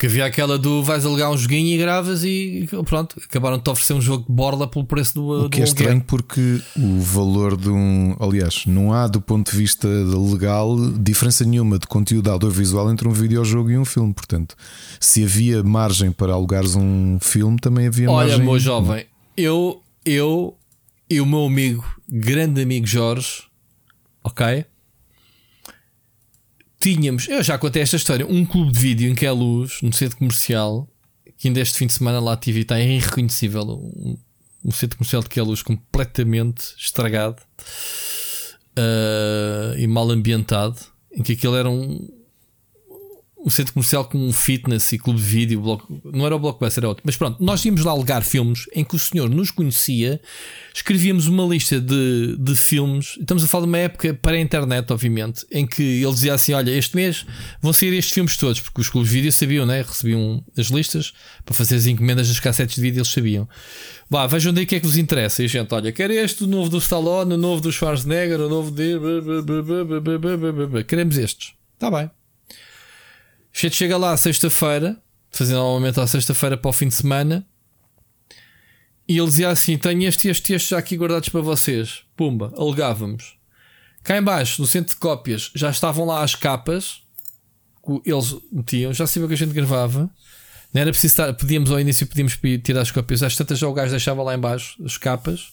[SPEAKER 3] Porque havia aquela do vais alugar um joguinho e gravas e pronto, acabaram de te oferecer um jogo de borla pelo preço do.
[SPEAKER 2] O que é estranho porque o valor de um. Aliás, não há do ponto de vista legal diferença nenhuma de conteúdo audiovisual entre um videojogo e um filme. Portanto, se havia margem para alugares um filme, também havia
[SPEAKER 3] Olha,
[SPEAKER 2] margem.
[SPEAKER 3] Olha, meu jovem, eu, eu e o meu amigo, grande amigo Jorge, ok? Tínhamos, eu já contei esta história, um clube de vídeo em que é luz, no centro comercial, que ainda este fim de semana lá tive e está irreconhecível. Um, um centro comercial de que é luz completamente estragado uh, e mal ambientado, em que aquilo era um, um centro comercial com um fitness e clube de vídeo, bloco, não era o Blockbuster, era outro. Mas pronto, nós íamos lá alugar filmes em que o senhor nos conhecia, escrevíamos uma lista de, de filmes. Estamos a falar de uma época para a internet, obviamente, em que ele dizia assim: Olha, este mês vão sair estes filmes todos, porque os clubes de vídeo sabiam, né? Recebiam as listas para fazer as encomendas das cassetes de vídeo, eles sabiam. Vá, vejam daí o que é que vos interessa. E a gente, olha, quer este, o novo do Stallone, o novo do Schwarzenegger, o novo de. Queremos estes. Está bem. Chega lá sexta-feira, fazendo normalmente à sexta-feira para o fim de semana, e ele dizia assim: Tenho este este, este já aqui guardados para vocês. Pumba, alegávamos. Cá embaixo, no centro de cópias, já estavam lá as capas que eles metiam, já sabiam que a gente gravava. Não era preciso estar, podíamos ao início podíamos tirar as cópias, às tantas já o gajo deixava lá embaixo as capas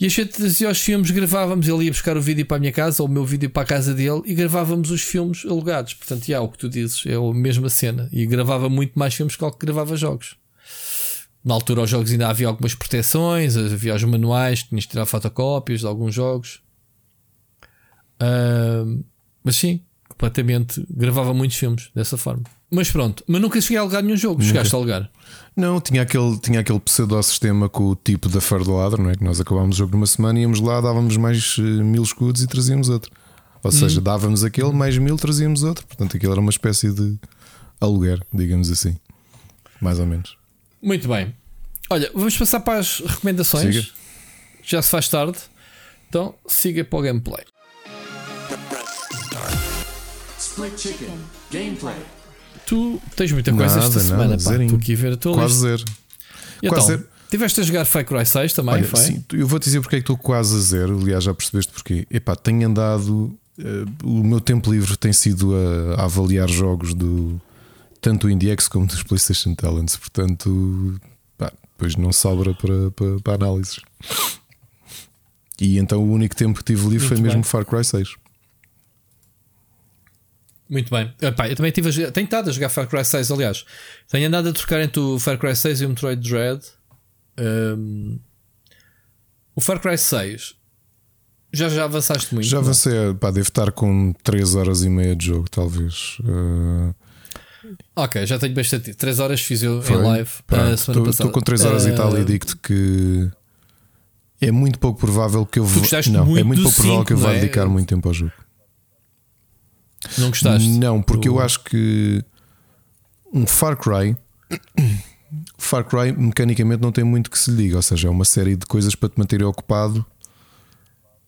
[SPEAKER 3] e a gente dizia os filmes, gravávamos, ele ia buscar o vídeo para a minha casa, ou o meu vídeo para a casa dele, e gravávamos os filmes alugados. Portanto, já, o que tu dizes, é a mesma cena. E gravava muito mais filmes que o que gravava jogos. Na altura, os jogos ainda havia algumas proteções, havia os manuais, tinhas de tirar fotocópias de alguns jogos. Uh, mas sim, completamente. Gravava muitos filmes dessa forma. Mas pronto, mas nunca cheguei a alugar nenhum jogo. Nunca. Chegaste a alugar?
[SPEAKER 2] Não, tinha aquele, tinha aquele pseudo-sistema com o tipo da Fardoladro, não é? Que nós acabámos o jogo numa semana, íamos lá, dávamos mais uh, mil escudos e trazíamos outro. Ou seja, hum. dávamos aquele, mais mil, trazíamos outro. Portanto, aquilo era uma espécie de aluguer, digamos assim. Mais ou menos.
[SPEAKER 3] Muito bem. Olha, vamos passar para as recomendações. Siga. Já se faz tarde. Então, siga para o gameplay. Split Chicken Gameplay. Tu tens muita coisa nada, esta semana, nada, pá. Estou aqui a ver a tua
[SPEAKER 2] Quase lista. zero.
[SPEAKER 3] E quase então, zero. Tiveste a jogar Far Cry 6 também, Olha, foi? Sim,
[SPEAKER 2] eu vou te dizer porque é que estou quase a zero. Aliás, já percebeste porquê. Epá, tenho andado. Uh, o meu tempo livre tem sido a, a, avaliar jogos do tanto do IndieX como dos PlayStation Talents. Portanto, pá, depois não sobra para, para, para análises. E então o único tempo que tive livre Muito foi mesmo Far Cry 6.
[SPEAKER 3] Muito bem. Epá, eu também tive a, tenho estado a jogar Far Cry 6, aliás. Tenho andado a trocar entre o Far Cry 6 e o Metroid Dread. Um, o Far Cry 6 já, já avançaste muito?
[SPEAKER 2] Já avancei, pá, devo estar com 3 horas e meia de jogo, talvez. Uh...
[SPEAKER 3] Ok, já tenho bastante. 3 horas fiz eu Foi? em live pá,
[SPEAKER 2] Estou com 3 horas uh... e tal e ah, digo-te que é muito pouco provável que eu vou. Não, é muito pouco provável que eu vá é? dedicar muito tempo ao jogo.
[SPEAKER 3] Não gostaste?
[SPEAKER 2] Não, porque eu acho que um Far Cry. Far Cry mecanicamente não tem muito que se lhe diga, ou seja, é uma série de coisas para te manter ocupado.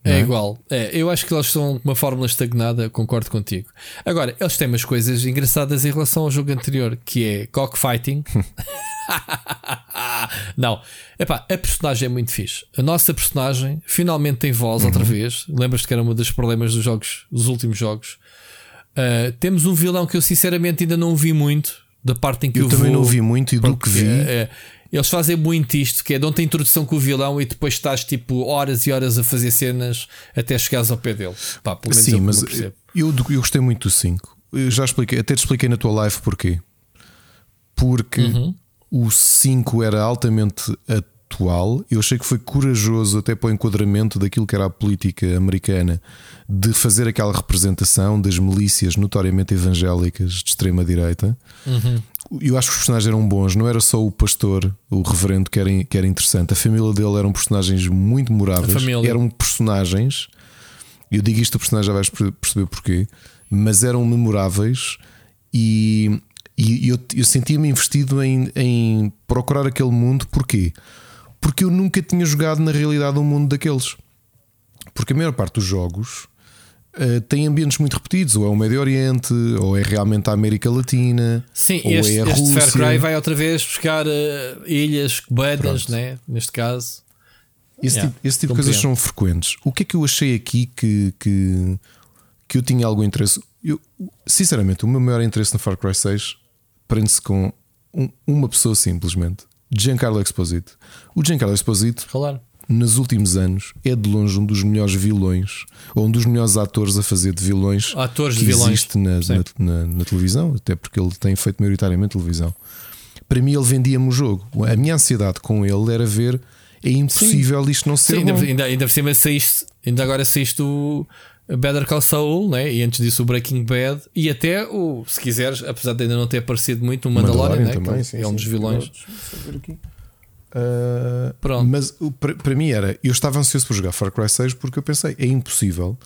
[SPEAKER 3] É, é, igual, é, eu acho que eles são uma fórmula estagnada, concordo contigo. Agora, eles têm umas coisas engraçadas em relação ao jogo anterior, que é cockfighting. não, epá, a personagem é muito fixe. A nossa personagem finalmente tem voz uhum. outra vez. Lembras-te que era um dos problemas dos jogos, dos últimos jogos. Uh, temos um vilão que eu sinceramente ainda não vi muito, da parte em que eu,
[SPEAKER 2] eu também
[SPEAKER 3] vou,
[SPEAKER 2] não vi muito e do que vi. Uh,
[SPEAKER 3] eles fazem muito isto, que é dão-te a introdução com o vilão e depois estás tipo horas e horas a fazer cenas até chegares ao pé dele. Pá, pelo menos
[SPEAKER 2] Sim, mas eu, eu, eu, gostei muito do 5. Eu já expliquei, até te expliquei na tua live porquê. Porque uhum. o 5 era altamente atual. Eu achei que foi corajoso até para o enquadramento daquilo que era a política americana de fazer aquela representação das milícias notoriamente evangélicas de extrema direita. Uhum. Eu acho que os personagens eram bons, não era só o pastor, o reverendo, que era, que era interessante. A família dele eram personagens muito memoráveis. Eram personagens, eu digo isto, o personagem já vais perceber porquê, mas eram memoráveis e, e eu, eu sentia-me investido em, em procurar aquele mundo. Porquê? Porque eu nunca tinha jogado na realidade um mundo daqueles. Porque a maior parte dos jogos uh, tem ambientes muito repetidos, ou é o Médio Oriente, ou é realmente a América Latina.
[SPEAKER 3] Sim,
[SPEAKER 2] ou
[SPEAKER 3] este,
[SPEAKER 2] é a
[SPEAKER 3] este
[SPEAKER 2] Rússia.
[SPEAKER 3] Far Cry vai outra vez buscar uh, ilhas, bedas, né? neste caso.
[SPEAKER 2] Esse,
[SPEAKER 3] Yeah,
[SPEAKER 2] tipo, esse tipo de coisas são frequentes. O que é que eu achei aqui que, que, que eu tinha algum interesse? Eu, sinceramente, o meu maior interesse no Far Cry 6 prende-se com um- uma pessoa simplesmente. Giancarlo Exposito. O Giancarlo Exposito,
[SPEAKER 3] Claro.
[SPEAKER 2] nos últimos anos, é de longe um dos melhores vilões, ou um dos melhores atores a fazer de vilões
[SPEAKER 3] Atores
[SPEAKER 2] que
[SPEAKER 3] de vilões.
[SPEAKER 2] existe na,
[SPEAKER 3] Sim.
[SPEAKER 2] na, na- na televisão, até porque ele tem feito maioritariamente televisão. Para mim, ele vendia-me o jogo. A minha ansiedade com ele era ver. É impossível isto não ser
[SPEAKER 3] Sim, ainda,
[SPEAKER 2] bom.
[SPEAKER 3] ainda, ainda por cima saíste, ainda agora saíste o Better Call Saul, né? e antes disso o Breaking Bad, e até o, se quiseres, apesar de ainda não ter aparecido muito, o Mandalorian, né?
[SPEAKER 2] também,
[SPEAKER 3] que
[SPEAKER 2] sim,
[SPEAKER 3] é um
[SPEAKER 2] sim.
[SPEAKER 3] dos vilões.
[SPEAKER 2] Uh,
[SPEAKER 3] Pronto.
[SPEAKER 2] Mas o- para para mim era. Eu estava ansioso por jogar Far Cry 6 porque eu pensei: é impossível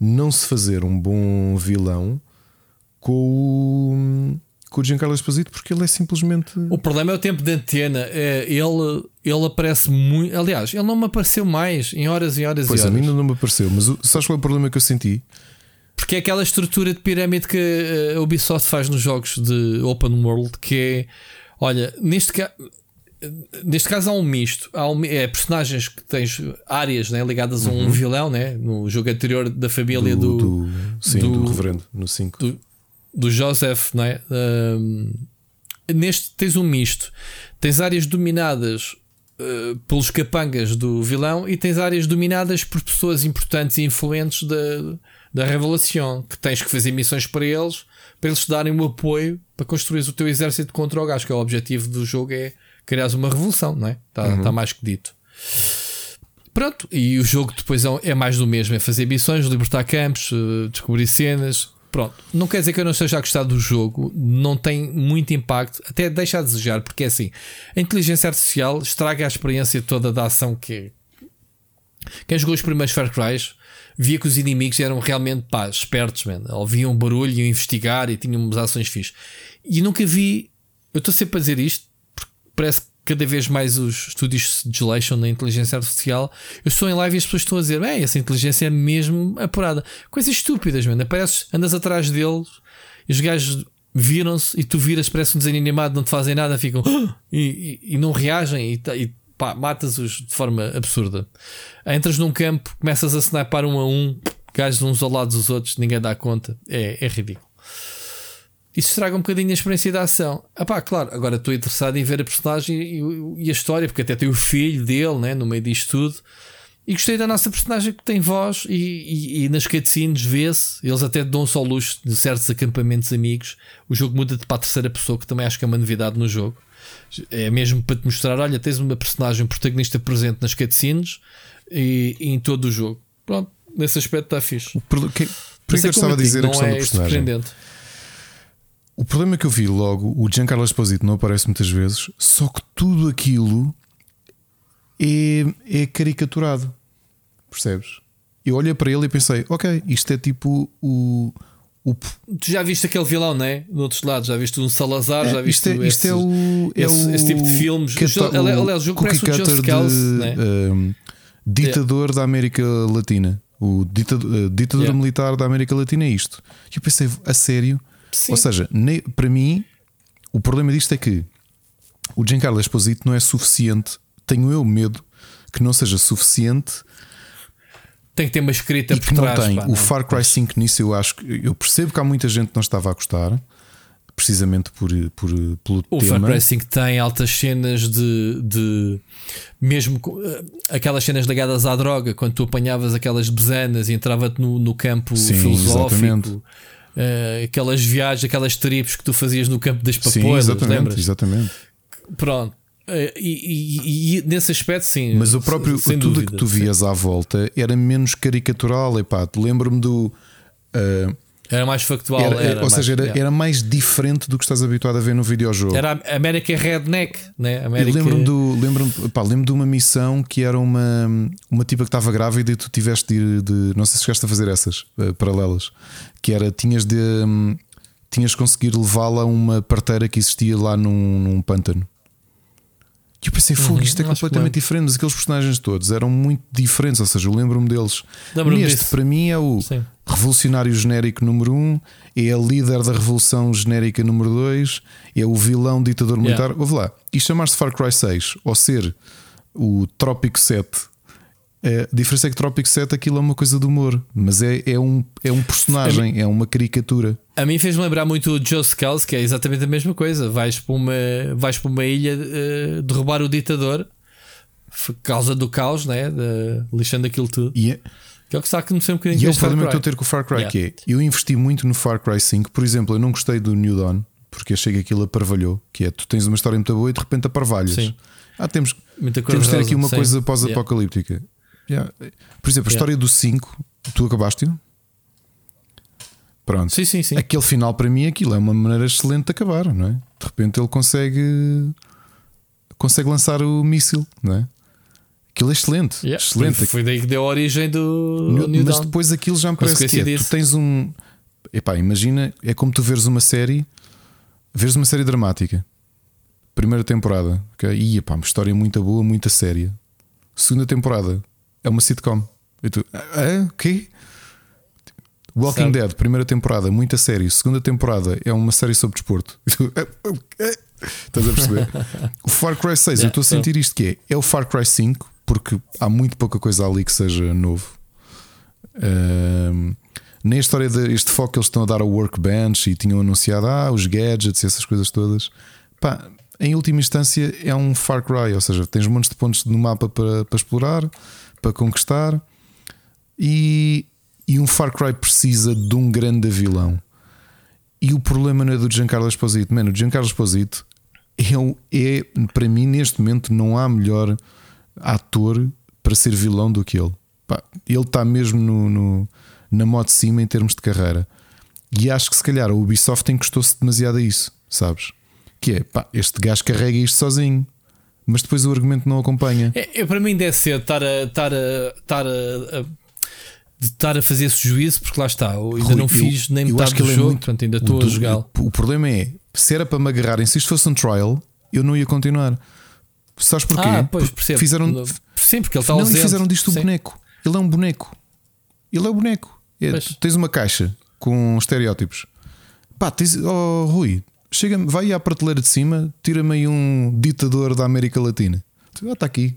[SPEAKER 2] não se fazer um bom vilão com o, com o Giancarlo Esposito porque ele é simplesmente.
[SPEAKER 3] O problema é o tempo de antena. É, ele, ele aparece muito. Aliás, ele não me apareceu mais em horas e horas
[SPEAKER 2] Pois
[SPEAKER 3] e
[SPEAKER 2] a
[SPEAKER 3] horas.
[SPEAKER 2] mim ainda não me apareceu, mas o- sabes qual é o problema que eu senti?
[SPEAKER 3] Porque é aquela estrutura de pirâmide que eh, a Ubisoft faz nos jogos de Open World, que é, olha, neste, ca... neste caso há um misto, há um... é, personagens que tens áreas né, ligadas a um vilão, né, no jogo anterior da família do,
[SPEAKER 2] do, sim, do,
[SPEAKER 3] do-
[SPEAKER 2] Reverendo, no 5.
[SPEAKER 3] Do, Joseph, não é? Ahm, neste tens um misto. Tens áreas dominadas eh, pelos capangas do vilão e tens áreas dominadas por pessoas importantes e influentes da, da revelação. Que tens que fazer missões para eles, para eles te darem o apoio para construir o teu exército contra o gajo, que é o objetivo do jogo é criar uma revolução, não é? Está tá mais que dito. Pronto, e o jogo depois é- é mais do mesmo: é fazer missões, libertar campos, eh, descobrir cenas. Pronto, não quer dizer que eu não esteja a gostar do jogo, não tem muito impacto, até deixa a desejar, porque é assim: a inteligência artificial estraga a experiência toda da ação que é. Quem jogou os primeiros Far Cry via que os inimigos eram realmente pá, espertos, man. ouviam barulho, iam investigar e tinham umas ações fixes. E nunca vi, eu estou sempre a dizer isto, porque parece que cada vez mais os estúdios se desleixam na inteligência artificial. Eu estou em live e as pessoas estão a dizer: bem, essa inteligência é mesmo apurada. Coisas estúpidas, mano. Apareces, andas atrás deles e os gajos viram-se e tu viras, parece um desenho animado, não te fazem nada, ficam e, e- e não reagem e, e pá, matas-os de forma absurda. Entras num campo, começas a snipar um a um, gajos uns ao lado dos outros, ninguém dá conta. É, é ridículo. Isso estraga um bocadinho a experiência da ação. Ah pá, claro, agora estou interessado em ver a personagem e, e a história, porque até tem o filho dele né, no meio disto tudo. E gostei da nossa personagem que tem voz e, e, e nas cutscenes vê-se, eles até dão-se ao luxo de certos acampamentos amigos. O jogo muda-te para a terceira pessoa, que também acho que é uma novidade no jogo. É mesmo para te mostrar: olha, tens uma personagem protagonista presente nas cutscenes e, e em todo o jogo. Pronto, nesse aspecto está fixe.
[SPEAKER 2] Por que, por que
[SPEAKER 3] é
[SPEAKER 2] eu estava a dizer a questão
[SPEAKER 3] é
[SPEAKER 2] do personagem? O problema que eu vi logo, o Giancarlo Esposito não aparece muitas vezes, só que tudo aquilo é, é caricaturado. Percebes? Eu olhei para ele e pensei, ok, isto é tipo o. o
[SPEAKER 3] Tu já viste aquele vilão, não é? No outro lado, já viste um Salazar, já
[SPEAKER 2] é,
[SPEAKER 3] viste
[SPEAKER 2] isto, é, isto é o. É
[SPEAKER 3] esse-
[SPEAKER 2] o
[SPEAKER 3] esse tipo de filmes. aliás, o jogo parece o Just Cause,
[SPEAKER 2] de,
[SPEAKER 3] né?
[SPEAKER 2] um, ditador da América Latina. O ditador, uh, ditadura
[SPEAKER 3] Yeah.
[SPEAKER 2] militar da América Latina é isto. E eu pensei, a sério.
[SPEAKER 3] Sim.
[SPEAKER 2] Ou seja, para mim, o problema disto é que o Giancarlo Esposito não é suficiente. Tenho eu medo que não seja suficiente
[SPEAKER 3] Tem que ter uma escrita
[SPEAKER 2] e
[SPEAKER 3] por
[SPEAKER 2] que não
[SPEAKER 3] trás.
[SPEAKER 2] tem.
[SPEAKER 3] pá,
[SPEAKER 2] o
[SPEAKER 3] não.
[SPEAKER 2] Far Cry 5 nisso eu acho que eu percebo que há muita gente que não estava a gostar, precisamente por, por, pelo
[SPEAKER 3] O Far
[SPEAKER 2] tema.
[SPEAKER 3] Cry 5 tem altas cenas de. de mesmo eh, aquelas cenas ligadas à droga, quando tu apanhavas aquelas besanas e entrava-te no, no campo
[SPEAKER 2] Sim,
[SPEAKER 3] filosófico.
[SPEAKER 2] exatamente.
[SPEAKER 3] Eh, aquelas viagens, aquelas trips que tu fazias no campo das
[SPEAKER 2] Sim,
[SPEAKER 3] papoilas,
[SPEAKER 2] exatamente,
[SPEAKER 3] lembras?
[SPEAKER 2] exatamente.
[SPEAKER 3] Pronto. Eh, E, e- e nesse aspecto, sim.
[SPEAKER 2] Mas o próprio
[SPEAKER 3] sem
[SPEAKER 2] tudo
[SPEAKER 3] dúvida,
[SPEAKER 2] que tu
[SPEAKER 3] sim.
[SPEAKER 2] vias à volta era menos caricatural. Epá, lembro-me do. uh,
[SPEAKER 3] Era mais factual.
[SPEAKER 2] era-
[SPEAKER 3] era
[SPEAKER 2] ou
[SPEAKER 3] mais-
[SPEAKER 2] seja, era, era mais diferente do que estás habituado a ver no videojogo.
[SPEAKER 3] Era a América Redneck, né?
[SPEAKER 2] Eu
[SPEAKER 3] América...
[SPEAKER 2] lembro-me do, lembro pá, lembro de uma missão que era uma, uma tipa que estava grávida e tu tiveste de, ir de não sei se chegaste a fazer essas eh, paralelas, que era tinhas de hum, tinhas de conseguir levá-la a uma parteira que existia lá num, num pântano. E eu pensei, fogo, isto é
[SPEAKER 3] Uhum,
[SPEAKER 2] completamente
[SPEAKER 3] lembro.
[SPEAKER 2] diferente, mas aqueles personagens todos eram muito diferentes, ou seja, eu lembro-me deles.
[SPEAKER 3] Lembro-me
[SPEAKER 2] Neste,
[SPEAKER 3] disso.
[SPEAKER 2] para mim, é o
[SPEAKER 3] Sim.
[SPEAKER 2] Revolucionário genérico número 1, um, é a líder da revolução genérica número 2, é o vilão ditador militar.
[SPEAKER 3] Yeah.
[SPEAKER 2] Ouve lá, e chamar-se Far Cry 6 ou ser o Trópico 7. é, A diferença é que Trópico 7 aquilo é uma coisa de humor, mas é, é, um, é um personagem, é uma caricatura.
[SPEAKER 3] A mim fez-me lembrar muito o Joe Skulls, que é exatamente a mesma coisa. Vais para uma, vais para uma ilha eh, derrubar o ditador, f- causa do caos, né? De, lixando aquilo tudo.
[SPEAKER 2] E é,
[SPEAKER 3] Que é o que está a um bocadinho
[SPEAKER 2] E é o problema que eu estou a ter com o Far Cry,
[SPEAKER 3] Yeah.
[SPEAKER 2] que é eu investi muito no Far Cry 5. Por exemplo, eu não gostei do New Dawn porque achei que aquilo aparvalhou. Que é tu tens uma história muito boa e de repente aparvalhas.
[SPEAKER 3] Sim.
[SPEAKER 2] Ah, temos,
[SPEAKER 3] Muita cor
[SPEAKER 2] temos de ter aqui uma
[SPEAKER 3] sim.
[SPEAKER 2] coisa pós-apocalíptica. Yeah. Por exemplo, a
[SPEAKER 3] Yeah.
[SPEAKER 2] história do 5, tu acabaste-o? Pronto.
[SPEAKER 3] Sim, sim, sim.
[SPEAKER 2] Aquele final para mim, aquilo é uma maneira excelente de acabar, não é? De repente ele consegue consegue lançar o míssil, não é? Aquilo é excelente,
[SPEAKER 3] Yeah.
[SPEAKER 2] excelente.
[SPEAKER 3] Foi daí que deu a origem do
[SPEAKER 2] No-
[SPEAKER 3] New
[SPEAKER 2] mas
[SPEAKER 3] Dawn.
[SPEAKER 2] depois aquilo já me parece que é, tu
[SPEAKER 3] disso.
[SPEAKER 2] tens um. Epá, imagina, é como tu veres uma série, veres uma série dramática, primeira temporada, ok? E epá, uma história muito boa, muito séria. Segunda temporada é uma sitcom. E tu, ah, ah, o quê? Walking
[SPEAKER 3] Certo.
[SPEAKER 2] Dead, primeira temporada, muito sério. Segunda temporada é uma série sobre desporto. Tu, ah, ah, ah. Estás a perceber? o Far Cry 6, eu
[SPEAKER 3] Yeah,
[SPEAKER 2] estou a sentir isto que é, é o Far Cry 5, porque há muito pouca coisa ali que seja novo. Ahm, nem a história deste foco que eles estão a dar ao workbench e tinham anunciado ah, os gadgets e essas coisas todas. Pá, em última instância é um Far Cry, ou seja, tens montes de pontos no mapa para, para explorar, para conquistar e, e um Far Cry precisa de um grande vilão. E o problema não é do Giancarlo Esposito, mano. O Giancarlo Esposito é, é, para mim, neste momento, não há melhor ator para ser vilão do que ele. Pá, ele está mesmo no, no- na moto de cima em termos de carreira. E acho que se calhar a Ubisoft encostou-se demasiado a isso, sabes? Que é, pá, este gajo carrega isto sozinho, mas depois o argumento não acompanha.
[SPEAKER 3] É, é, para mim deve ser estar a estar a estar a, a- de estar a fazer esse juízo, porque lá está, eu ainda
[SPEAKER 2] Rui,
[SPEAKER 3] não
[SPEAKER 2] eu-
[SPEAKER 3] fiz nem
[SPEAKER 2] eu
[SPEAKER 3] metade
[SPEAKER 2] acho que
[SPEAKER 3] do
[SPEAKER 2] é
[SPEAKER 3] jogo,
[SPEAKER 2] muito-
[SPEAKER 3] portanto ainda
[SPEAKER 2] o
[SPEAKER 3] estou a jogá-lo.
[SPEAKER 2] O problema é, se era para me agarrarem, se isto fosse um trial, eu não ia continuar. Sabes porquê?
[SPEAKER 3] Ah, pois percebo.
[SPEAKER 2] Fizeram,
[SPEAKER 3] Sim, porque ele está
[SPEAKER 2] não, e
[SPEAKER 3] ausente.
[SPEAKER 2] fizeram disto um
[SPEAKER 3] Sim.
[SPEAKER 2] boneco. Ele é um boneco. Ele é um boneco. É, tens uma caixa com estereótipos. Pá, tens, oh, Rui, chega vai à prateleira de cima, tira-me aí um ditador da América Latina. Ah, está aqui.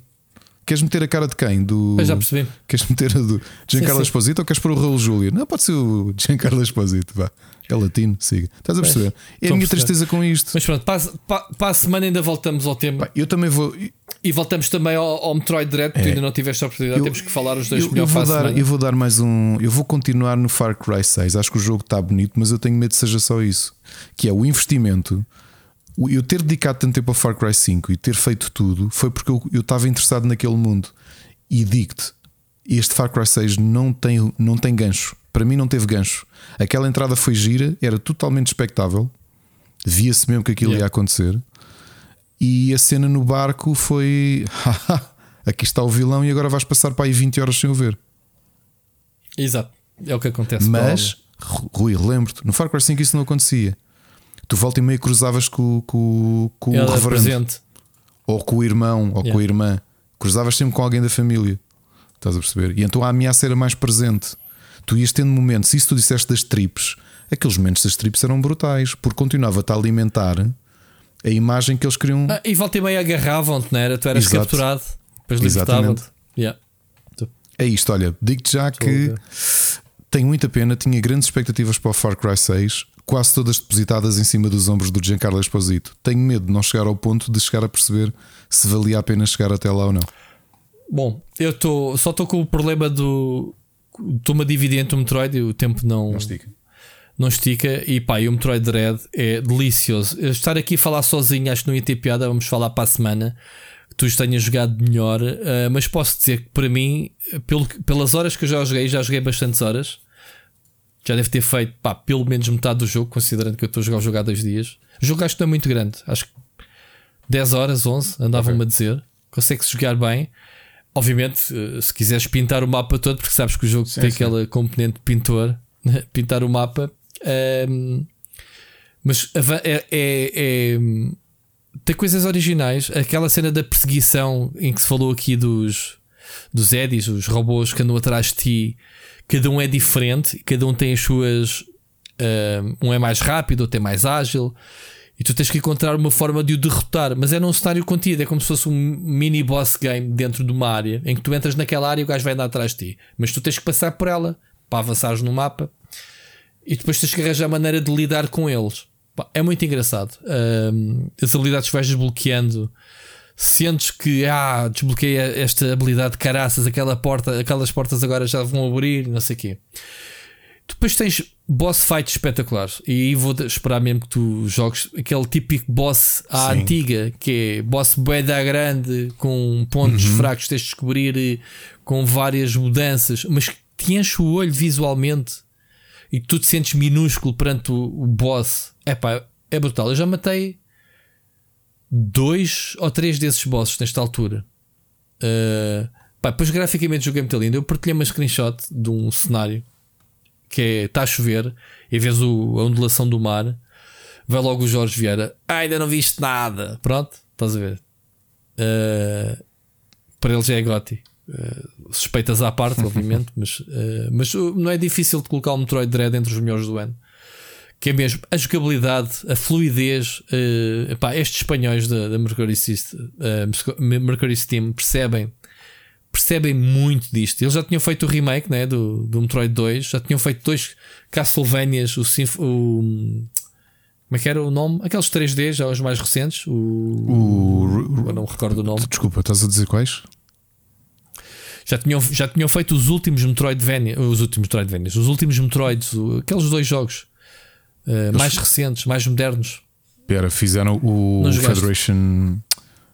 [SPEAKER 2] Queres meter a cara de quem? Do,
[SPEAKER 3] Pois já percebi.
[SPEAKER 2] Queres meter a do Giancarlo
[SPEAKER 3] sim.
[SPEAKER 2] Esposito ou queres pôr o Raul Júlio? Não, pode ser o Giancarlo Esposito. Vá. É latino, siga. Estás a
[SPEAKER 3] Pois,
[SPEAKER 2] perceber? É
[SPEAKER 3] estou
[SPEAKER 2] a minha tristeza com isto.
[SPEAKER 3] Mas pronto, para, a- para, para a semana ainda voltamos ao tema
[SPEAKER 2] Pá, eu também vou.
[SPEAKER 3] e voltamos também ao, ao Metroid Dread, tu
[SPEAKER 2] É.
[SPEAKER 3] ainda não tiveste a oportunidade,
[SPEAKER 2] Eu-
[SPEAKER 3] temos que falar os dois
[SPEAKER 2] eu, eu
[SPEAKER 3] melhor
[SPEAKER 2] vou
[SPEAKER 3] para a
[SPEAKER 2] dar, eu vou dar mais um. Eu vou continuar no Far Cry 6. Acho que o jogo está bonito, mas eu tenho medo que seja só isso. Que é o investimento. Eu ter dedicado tanto tempo ao Far Cry 5 e ter feito tudo foi porque eu, eu estava interessado naquele mundo. E digo-te, este Far Cry 6 não tem, não tem gancho. Para mim não teve gancho. Aquela entrada foi gira, era totalmente expectável. Via-se mesmo que aquilo
[SPEAKER 3] Yeah.
[SPEAKER 2] ia acontecer. E a cena no barco foi. "Haha, Aqui está o vilão e agora vais passar para aí 20 horas sem o ver.
[SPEAKER 3] Exato, é o que acontece.
[SPEAKER 2] Mas, Rui, lembro-te, no Far Cry 5 isso não acontecia. Tu volta e meio cruzavas com, com, com o reverendo,
[SPEAKER 3] presente.
[SPEAKER 2] ou com o irmão, ou
[SPEAKER 3] Yeah.
[SPEAKER 2] com a irmã. Cruzavas sempre com alguém da família. Estás a perceber? E então a ameaça era mais presente. Tu ias tendo momentos, e se tu disseste das trips, aqueles momentos das trips eram brutais, porque continuava-te a alimentar a imagem que eles queriam.
[SPEAKER 3] Ah, e volta e meia agarravam-te, não era? Tu eras
[SPEAKER 2] Exato.
[SPEAKER 3] capturado, depois libertavam-te. Yeah.
[SPEAKER 2] É isto, olha, digo-te já que
[SPEAKER 3] ver.
[SPEAKER 2] tenho muita pena, tinha grandes expectativas para o Far Cry 6, quase todas depositadas em cima dos ombros do Giancarlo Esposito. Tenho medo de não chegar ao ponto de chegar a perceber se valia a pena chegar até lá ou não.
[SPEAKER 3] Bom, eu tô, só estou com o problema do. Estou-me a dividir entre o Metroid e o tempo não, não estica. E pá, e o Metroid Dread é delicioso. Eu Estar aqui a falar sozinho acho que não ia ter piada. Vamos falar para a semana. Que tu os tenhas jogado melhor. ah, mas posso dizer que para mim, pelo, pelas horas que eu já joguei, já joguei bastantes horas. Já deve ter feito pá, pelo menos metade do jogo, considerando que eu estou a jogar o jogo há dois dias. O jogo acho que não é muito grande. Acho que 10 horas, 11, andavam-me a dizer. Consegue-se jogar bem. Obviamente, eh, se quiseres pintar o mapa todo, porque sabes que o jogo tem
[SPEAKER 2] sim.
[SPEAKER 3] aquela componente pintor, né? pintar o mapa. ehm, mas é, é- é- tem coisas originais. Aquela cena da perseguição em que se falou aqui dos, dos Eddies, os robôs que andam atrás de ti, cada um é diferente, cada um tem as suas. Uh, um é mais rápido, outro é mais ágil. E tu tens que encontrar uma forma de o derrotar, mas é num cenário contido, é como se fosse um mini boss game dentro de uma área em que tu entras naquela área e o gajo vai andar atrás de ti, mas tu tens que passar por ela para avançares no mapa e depois tens que arranjar a maneira de lidar com eles. É muito engraçado. Um, as habilidades que vais desbloqueando, sentes que ah, desbloqueia esta habilidade de caraças, aquela porta, aquelas portas agora já vão abrir, não sei o quê. Depois tens boss fights espetaculares. E aí vou esperar mesmo que tu jogues aquele típico boss à Sim. antiga, que é boss da grande, com pontos uhum. fracos, tens de descobrir com várias mudanças, mas te enche o olho visualmente e tu te sentes minúsculo perante o, o boss. É pá, é brutal. Eu já matei dois ou três desses bosses nesta altura. Uh, pá, depois graficamente é muito lindo. Eu partilhei uma screenshot de um cenário que é está a chover e vês o, a ondulação do mar. Vai logo o Jorge Vieira. Ah, ainda não viste nada. Pronto, estás a ver. Uh, para ele já é Gotti. Uh, suspeitas à parte, obviamente, mas, uh, mas não é difícil de colocar o Metroid Dread entre os melhores do ano. Que é mesmo a jogabilidade, a fluidez. Uh, epá, estes espanhóis da, da Mercury, System, Mercury Steam percebem percebem muito disto. Eles já tinham feito o remake né, do, do Metroid 2, já tinham feito dois Castlevanias, o, o como é que era o nome? Aqueles 3D, já os mais recentes. O, o, eu não me recordo o nome.
[SPEAKER 2] Desculpa, estás a dizer quais?
[SPEAKER 3] Já tinham, já tinham feito os últimos Metroidvania, os últimos Metroidvanias, os últimos Metroids, aqueles dois jogos uh, mais recentes, mais modernos.
[SPEAKER 2] Espera, fizeram o Federation,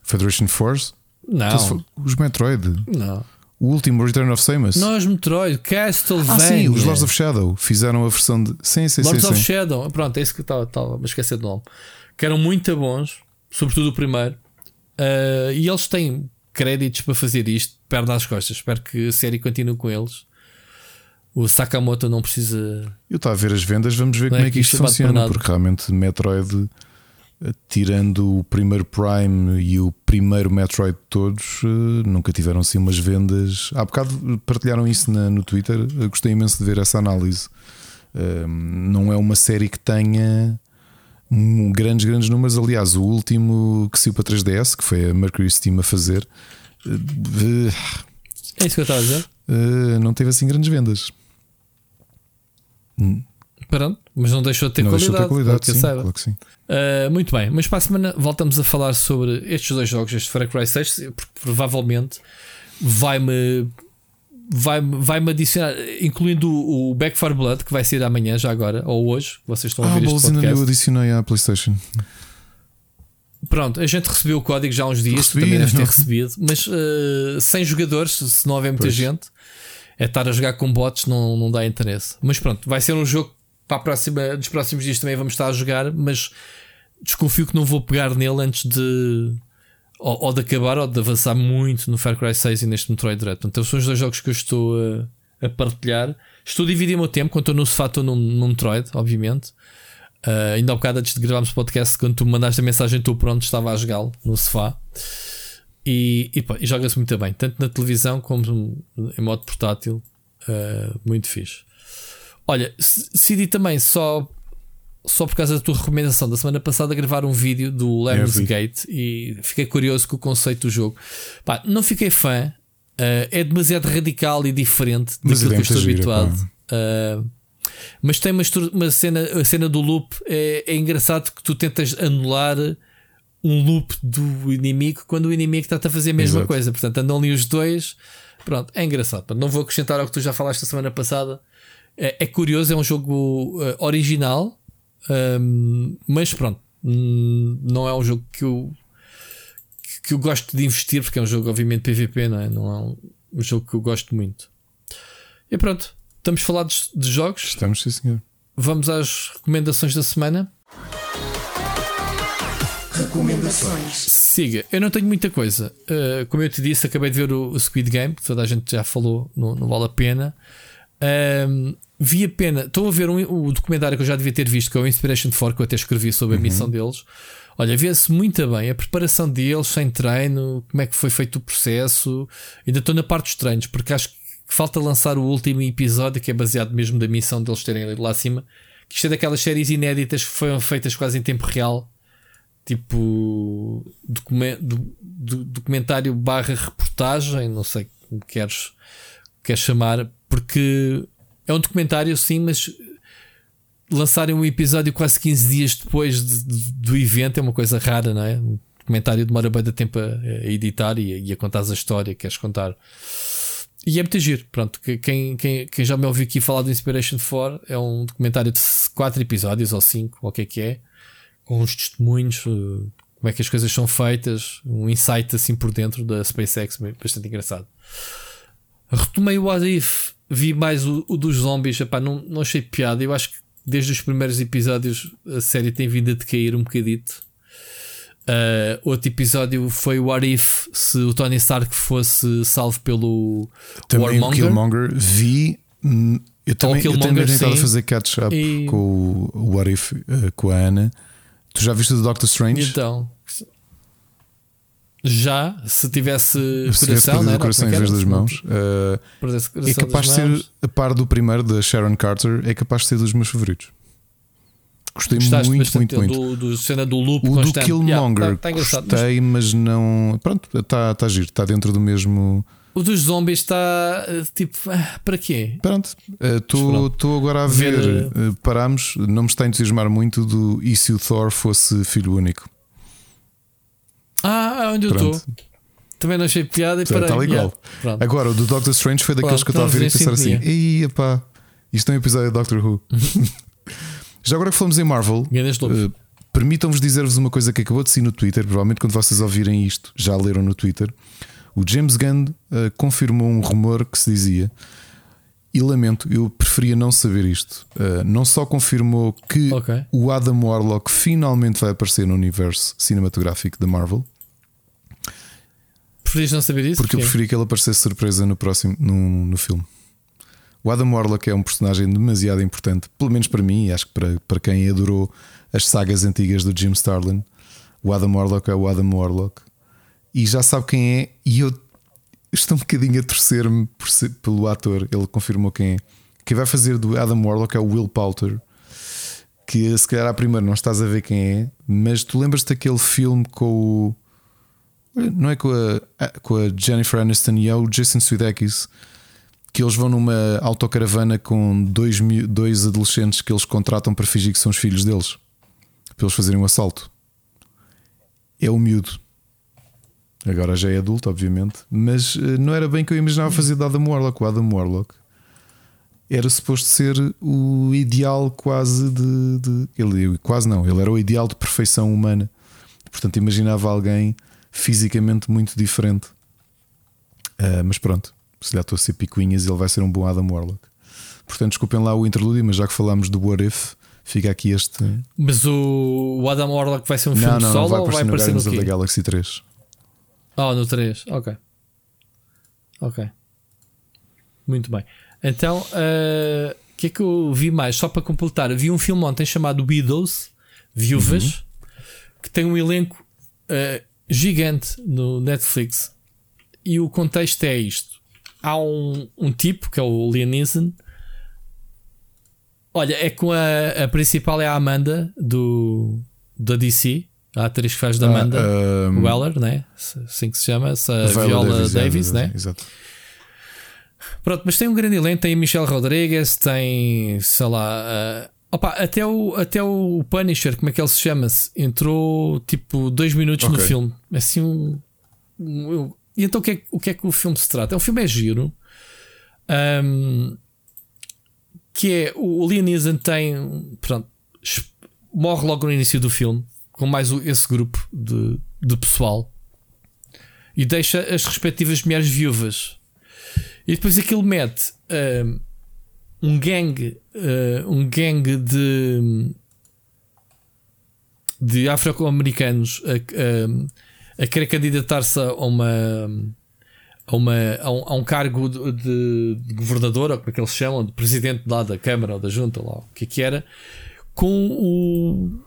[SPEAKER 2] Federation Force?
[SPEAKER 3] Não. Então,
[SPEAKER 2] os Metroid?
[SPEAKER 3] Não.
[SPEAKER 2] O último Return of Samus?
[SPEAKER 3] Não, os Metroid, Castlevania. Ah,
[SPEAKER 2] sim, os Lords of Shadow fizeram a versão de. Sim, sim,
[SPEAKER 3] Lords
[SPEAKER 2] sim.
[SPEAKER 3] of
[SPEAKER 2] sim.
[SPEAKER 3] Shadow, pronto, é isso que estava a esquecer do nome. Que eram muito bons, sobretudo o primeiro. Uh, e eles têm créditos para fazer isto, perna às costas. Espero que a série continue com eles. O Sakamoto não precisa.
[SPEAKER 2] Eu estava a ver as vendas, vamos ver não como é, é que isto funciona, porque realmente Metroid tirando o primeiro Prime e o primeiro Metroid de todos, eh, nunca tiveram assim umas vendas. Há bocado partilharam isso na, no Twitter, Eu gostei imenso de ver essa análise. Um, não é uma série que tenha grandes, grandes números. Aliás, o último que saiu para 3DS, que foi a Mercury Steam a fazer, uh,
[SPEAKER 3] é isso que eu estava a dizer.
[SPEAKER 2] Uh, não teve assim grandes vendas.
[SPEAKER 3] Hum. Pronto, mas não deixou de ter não qualidade. Deixou de ter qualidade,
[SPEAKER 2] sim, claro que sim.
[SPEAKER 3] Uh, muito bem, mas para a semana voltamos a falar sobre estes dois jogos, este Far Cry 6, porque provavelmente vai-me vai-me vai -me adicionar, incluindo o Back 4 Blood, que vai sair amanhã, já agora, ou hoje, vocês estão a
[SPEAKER 2] ah,
[SPEAKER 3] ver este
[SPEAKER 2] podcast. eu adicionei à PlayStation.
[SPEAKER 3] Pronto, a gente recebeu o código já há uns dias, Recebi, também deves ter recebido, mas uh, sem jogadores, se não houver muita pois. gente, é estar a jogar com bots não, não dá interesse. Mas pronto, vai ser um jogo para a próxima, dos próximos dias também vamos estar a jogar, mas desconfio que não vou pegar nele antes de ou, ou de acabar ou de avançar muito no Far Cry 6 e neste Metroid Dread. Portanto, são os dois jogos que eu estou a, a partilhar. Estou a dividir o meu tempo, quando estou no sofá, estou no Metroid, obviamente. Uh, ainda há um bocado antes de gravarmos o podcast, quando tu me mandaste a mensagem, estou pronto, estava a jogá-lo no sofá. E, e, e joga-se muito bem, tanto na televisão como em modo portátil. Uh, muito fixe. Olha, decidi também só só por causa da tua recomendação da semana passada gravar um vídeo do Lemons Gate e fiquei curioso com o conceito do jogo. Pá, não fiquei fã, uh, é demasiado radical e diferente daquilo que eu estou habituado. Uh, mas tem uma, uma, cena, a cena do loop é, é engraçado que tu tentas anular um loop do inimigo quando o inimigo está a fazer a mesma Exato. coisa. Portanto, andam ali os dois. Pronto, é engraçado. Não vou acrescentar ao que tu já falaste a semana passada é, é curioso, é um jogo uh, original, um, mas pronto, hum, não é um jogo que eu, que eu gosto de investir, porque é um jogo, obviamente, PVP, não é? Não é um, um jogo que eu gosto muito. E pronto, estamos falados de jogos.
[SPEAKER 2] Estamos, sim, senhor.
[SPEAKER 3] Vamos às recomendações da semana.
[SPEAKER 6] Recomendações.
[SPEAKER 3] Siga, eu não tenho muita coisa. Uh, como eu te disse, acabei de ver o, o Squid Game, que toda a gente já falou, não, não vale a pena. Um, vi a pena. Estou a ver um, o documentário que eu já devia ter visto, que é o Inspiration 4, que eu até escrevi sobre a uhum. missão deles, Olha, vê-se muito bem a preparação deles sem treino, como é que foi feito o processo. Ainda estou na parte dos treinos, porque acho que falta lançar o último episódio, que é baseado mesmo da missão deles terem ido lá acima. Que isto é daquelas séries inéditas que foram feitas quase em tempo real, tipo documentário barra reportagem, não sei como queres, queres chamar, porque é um documentário sim, mas lançarem um episódio quase 15 dias depois de, de, do evento é uma coisa rara, não é? Um documentário demora bem de tempo a, a editar e a, e a contar a história que queres contar. E é muito giro. Pronto, quem, quem, quem já me ouviu aqui falar do Inspiration 4 é um documentário de 4 episódios ou 5, ou o que é que é, com uns testemunhos, eh, como é que as coisas são feitas, um insight assim por dentro da SpaceX, bastante engraçado. Retomei o What If, vi mais o, o dos zombies, epá, não, não achei piada. Eu acho que desde os primeiros episódios a série tem vindo a decair um bocadito. Uh, outro episódio foi o What If se o Tony Stark fosse salvo pelo
[SPEAKER 2] também
[SPEAKER 3] Warmonger.
[SPEAKER 2] o Killmonger. Vi. Eu também, eu também tentado fazer catch-up e... com o What If uh, com a Ana. Tu já viste o Doctor Strange?
[SPEAKER 3] Então, já, se tivesse
[SPEAKER 2] se coração, tivesse
[SPEAKER 3] né?
[SPEAKER 2] o coração em vez das mãos, uh, é capaz de ser a par do primeiro da Sharon Carter, é capaz de ser dos meus favoritos. Gostei Gostaste muito, muito, muito.
[SPEAKER 3] Do, do cena do loop
[SPEAKER 2] o do Killmonger yeah, tá, tá gostei, mas... mas não. Pronto, está tá giro, está dentro do mesmo.
[SPEAKER 3] O dos zombies está eh, tipo, ah, para quê?
[SPEAKER 2] Pronto, estou uh, agora a ver. ver uh, paramos, não me está a entusiasmar muito do e se o Thor fosse filho único.
[SPEAKER 3] Ah, onde Pronto. eu estou. Também não achei piada e
[SPEAKER 2] parei. Está legal. Yeah. Agora, o do Doctor Strange foi daqueles Pronto, que eu estava a ver e pensar assim: Ei, pá, isto é um episódio de Doctor Who. Já agora que falamos em Marvel, uh, permitam-vos dizer-vos uma coisa que acabou de sair no Twitter. Provavelmente, quando vocês ouvirem isto, já leram no Twitter. O James Gunn uh, confirmou um rumor que se dizia. E lamento, eu preferia não saber isto. Uh, não só confirmou que okay. o Adam Warlock finalmente vai aparecer no universo cinematográfico da Marvel,
[SPEAKER 3] Preferias não saber isso?
[SPEAKER 2] Porque eu preferi que ele aparecesse surpresa no próximo no, no filme. O Adam Warlock é um personagem demasiado importante, pelo menos para mim, e acho que para, para quem adorou as sagas antigas do Jim Starlin. O Adam Warlock é o Adam Warlock e já sabe quem é. E eu estou um bocadinho a torcer-me pelo ator. Ele confirmou quem é. Quem vai fazer do Adam Warlock é o Will Poulter. Que se calhar à primeira não estás a ver quem é, mas tu lembras-te daquele filme com o não é com a, com a Jennifer Aniston e é o Jason Sudeikis que eles vão numa autocaravana com dois, dois adolescentes que eles contratam para fingir que são os filhos deles para eles fazerem um assalto. É o miúdo. Agora já é adulto, obviamente, mas eh, não era bem que eu imaginava fazer de Adam Warlock. O Adam Warlock era suposto ser o ideal quase de, de. Ele quase não, ele era o ideal de perfeição humana. Portanto, imaginava alguém fisicamente muito diferente. Uh, mas pronto, se lhe estou a ser picuinhas, ele vai ser um bom Adam Warlock. Portanto, desculpem lá o interlúdio, mas já que falámos do What If, fica aqui este.
[SPEAKER 3] Mas o, Adam Warlock vai ser um filme não, solo não vai ou vai aparecer no, no
[SPEAKER 2] da Galaxy 3?
[SPEAKER 3] Oh, no 3, ok. Ok. Muito bem. Então, o uh, que é que eu vi mais? Só para completar, vi um filme ontem chamado Widows, Viúvas, uhum. que tem um elenco uh, gigante no Netflix. E o contexto é isto: há um, um tipo que é o Liam Neeson. Olha, é com a, a principal é a Amanda do da DC, a atriz que faz da ah, Amanda ah, um, Weller, né? assim que se chama, essa Viola Davis, Davis é, né?
[SPEAKER 2] Exato.
[SPEAKER 3] Pronto, mas tem um grande elenco, tem Michelle Rodrigues, tem, sei lá, uh, Opa, até o, até o Punisher, como é que ele se chama-se? Entrou tipo dois minutos okay. no filme. Assim um. um e então o que, é, o que é que o filme se trata? O filme é giro. Um, que é o Liam Neeson tem. Pronto, morre logo no início do filme com mais esse grupo de, de pessoal e deixa as respectivas mulheres viúvas. E depois aquilo mete. Um, um gangue, um gangue de, de afro-americanos a, a, a, querer candidatar-se a uma. A, uma, a, um, a um cargo de, de, de, governador, ou como é que eles chamam, de presidente lá da Câmara ou da Junta, lá, o que é que era, com o,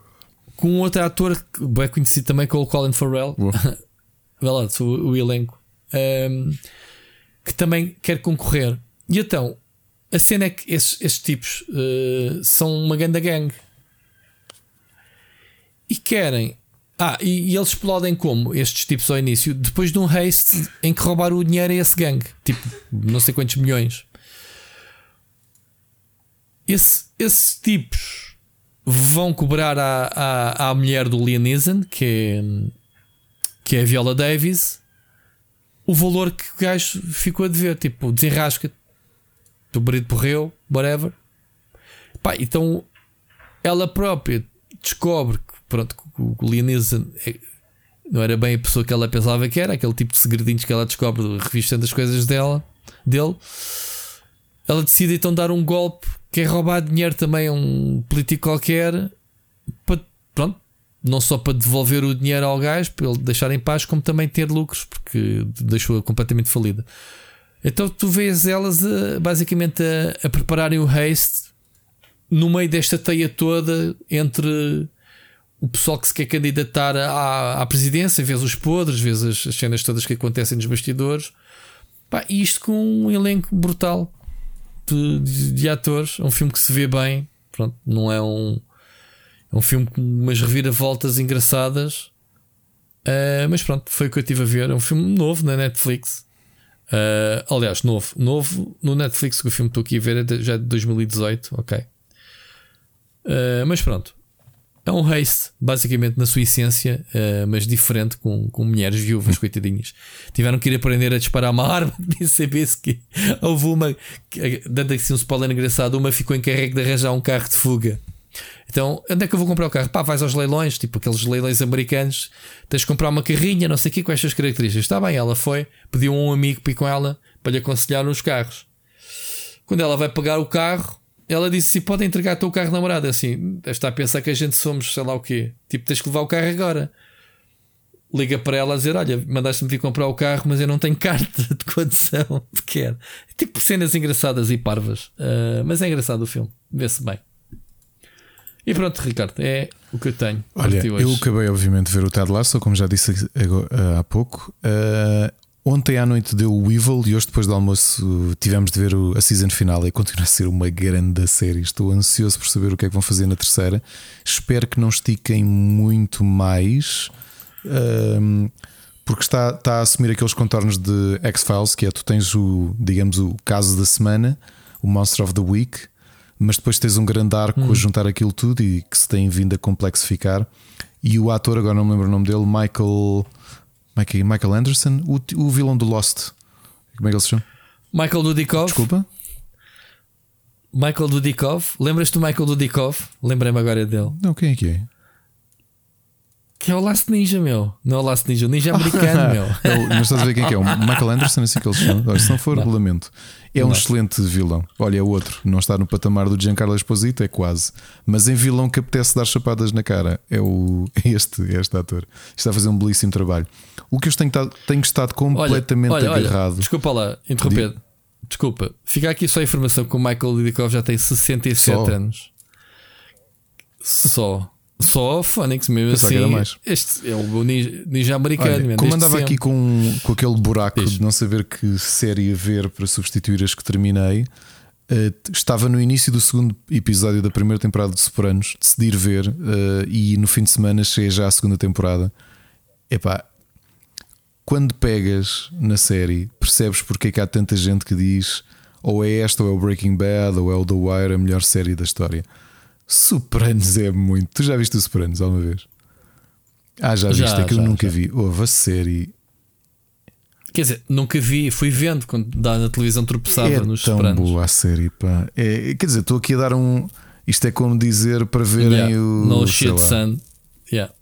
[SPEAKER 3] com outro ator bem conhecido também, com o Colin Farrell. Vê lá, o, o elenco. Um, que também quer concorrer. E então, a cena é que esses, esses tipos uh, são uma ganda gang e querem. Ah, e, e, eles explodem como estes tipos ao início, depois de um haste em que roubaram o dinheiro a esse gangue, tipo não sei quantos milhões. Esse, esses tipos vão cobrar à, à, à mulher do Liam Neeson, que é, que é a Viola Davis, o valor que o gajo ficou a dever. Tipo, desenrasca, o marido morreu, whatever. Pá, então ela própria descobre que, pronto, que o Liam Neeson é, não era bem a pessoa que ela pensava que era, aquele tipo de segredinhos que ela descobre revistando as coisas dela, dele. Ela decide então dar um golpe que é roubar dinheiro também a um político qualquer para, pronto, não só para devolver o dinheiro ao gajo, para ele deixar em paz, como também ter lucros, porque deixou-a completamente falida. Então tu vês elas a, basicamente a, a, prepararem o haste no meio desta teia toda entre o pessoal que se quer candidatar à, à presidência, vês os podres, vês as, as cenas todas que acontecem nos bastidores. Pá, isto com um elenco brutal de, de, de, atores. É um filme que se vê bem. Pronto, não é um. É um filme com umas reviravoltas engraçadas. Uh, mas pronto, foi o que eu estive a ver. É um filme novo na Netflix. Uh, aliás, novo. Novo no Netflix, que o filme que estou aqui a ver é de, já de 2018. Ok. Uh, mas pronto. É um race, basicamente, na sua essência, uh, mas diferente, com, com mulheres viúvas, coitadinhas. Tiveram que ir aprender a disparar uma arma, nem saber-se que houve uma, dando assim um spoiler engraçado, uma ficou encarregue de arranjar um carro de fuga. Então, onde é que eu vou comprar o carro? Pá, vais aos leilões, tipo aqueles leilões americanos, tens de comprar uma carrinha, não sei o que, com estas características. Está bem, ela foi, pediu um amigo para ir com ela para lhe aconselhar nos carros. Quando ela vai pegar o carro, ela disse: se pode entregar o teu carro namorado. Assim, está a pensar que a gente somos, sei lá o quê. Tipo, tens que levar o carro agora. Liga para ela a dizer: Olha, mandaste-me vir comprar o carro, mas eu não tenho carta de condução quer Tipo, cenas engraçadas e parvas. Uh, mas é engraçado o filme, vê-se bem. E pronto, Ricardo, é o que eu tenho.
[SPEAKER 2] Olha, eu acabei, obviamente, de ver o Ted Lasso, como já disse há pouco. Uh, Ontem à noite deu o Evil e hoje, depois do almoço, tivemos de ver a season final e continua a ser uma grande série. Estou ansioso por saber o que é que vão fazer na terceira. Espero que não estiquem muito mais, um, porque está, está a assumir aqueles contornos de X-Files, que é tu tens o, digamos, o caso da semana, o Monster of the Week, mas depois tens um grande arco hum. a juntar aquilo tudo e que se tem vindo a complexificar. E o ator, agora não me lembro o nome dele, Michael. Michael, Michael Anderson, o, o vilão do Lost. Como é que ele se chama?
[SPEAKER 3] Michael Dudikov.
[SPEAKER 2] Desculpa.
[SPEAKER 3] Michael Dudikov. Lembras-te do Michael Dudikov? Lembrei-me agora dele.
[SPEAKER 2] Não, quem é que é?
[SPEAKER 3] Que é o Last Ninja, meu. Não é o Last Ninja, o Ninja americano, meu.
[SPEAKER 2] É mas estás a ver quem é é? O Michael Anderson, assim que ele se chama. Olha, se não for não. regulamento. É um excelente vilão. Olha, é outro. Não está no patamar do Giancarlo Esposito, é quase. Mas em vilão que apetece dar chapadas na cara é, o, é este, é este ator. Está a fazer um belíssimo trabalho. O que eu tenho, tenho estado completamente olha, olha, agarrado. Olha,
[SPEAKER 3] desculpa lá, interromper. Desculpa. Fica aqui só a informação que o Michael Lidikov já tem 67 só. anos. Só. Só Phonics mesmo Pensava assim. Mais. Este é o ninja, ninja americano. Olha,
[SPEAKER 2] como andava aqui com, com aquele buraco de não saber que série ver para substituir as que terminei, uh, estava no início do segundo episódio da primeira temporada de Sopranos, decidir ver, uh, e no fim de semana cheguei já à segunda temporada. Epá, quando pegas na série, percebes porque é que há tanta gente que diz ou é esta, ou é o Breaking Bad, ou é o The Wire, a melhor série da história. Sopranos é muito. Tu já viste o Sopranos alguma vez? Ah, já viste, é que já, eu nunca já. vi. Houve a série.
[SPEAKER 3] Quer dizer, nunca vi, fui vendo quando dá na televisão tropeçava
[SPEAKER 2] é
[SPEAKER 3] nos
[SPEAKER 2] tão
[SPEAKER 3] Sopranos.
[SPEAKER 2] boa a série, pá. É, quer dizer, estou aqui a dar um. Isto é como dizer para verem yeah. o.
[SPEAKER 3] No shit, sun. Yeah.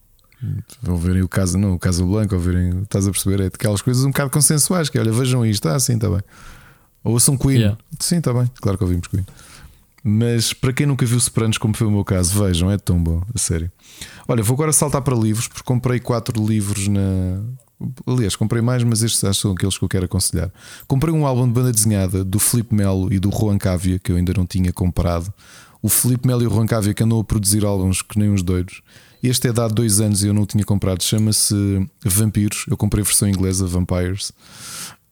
[SPEAKER 2] Ou verem o caso, não, o caso Blanco, ou verem, estás a perceber? É aquelas coisas um bocado consensuais que olha, vejam isto, ah, sim, está bem. Ou são Queen, yeah. sim, está bem, claro que ouvimos Queen. Mas para quem nunca viu Sopranos, como foi o meu caso, vejam, é tão bom, a sério. Olha, vou agora saltar para livros, porque comprei quatro livros na. Aliás, comprei mais, mas estes são aqueles que eu quero aconselhar. Comprei um álbum de banda desenhada do Felipe Melo e do Juan Cávia, que eu ainda não tinha comprado. O Felipe Melo e o Roncávia que andam a produzir álbuns que nem uns doidos. Este é dado dois anos e eu não o tinha comprado. Chama-se Vampiros. Eu comprei a versão inglesa, Vampires.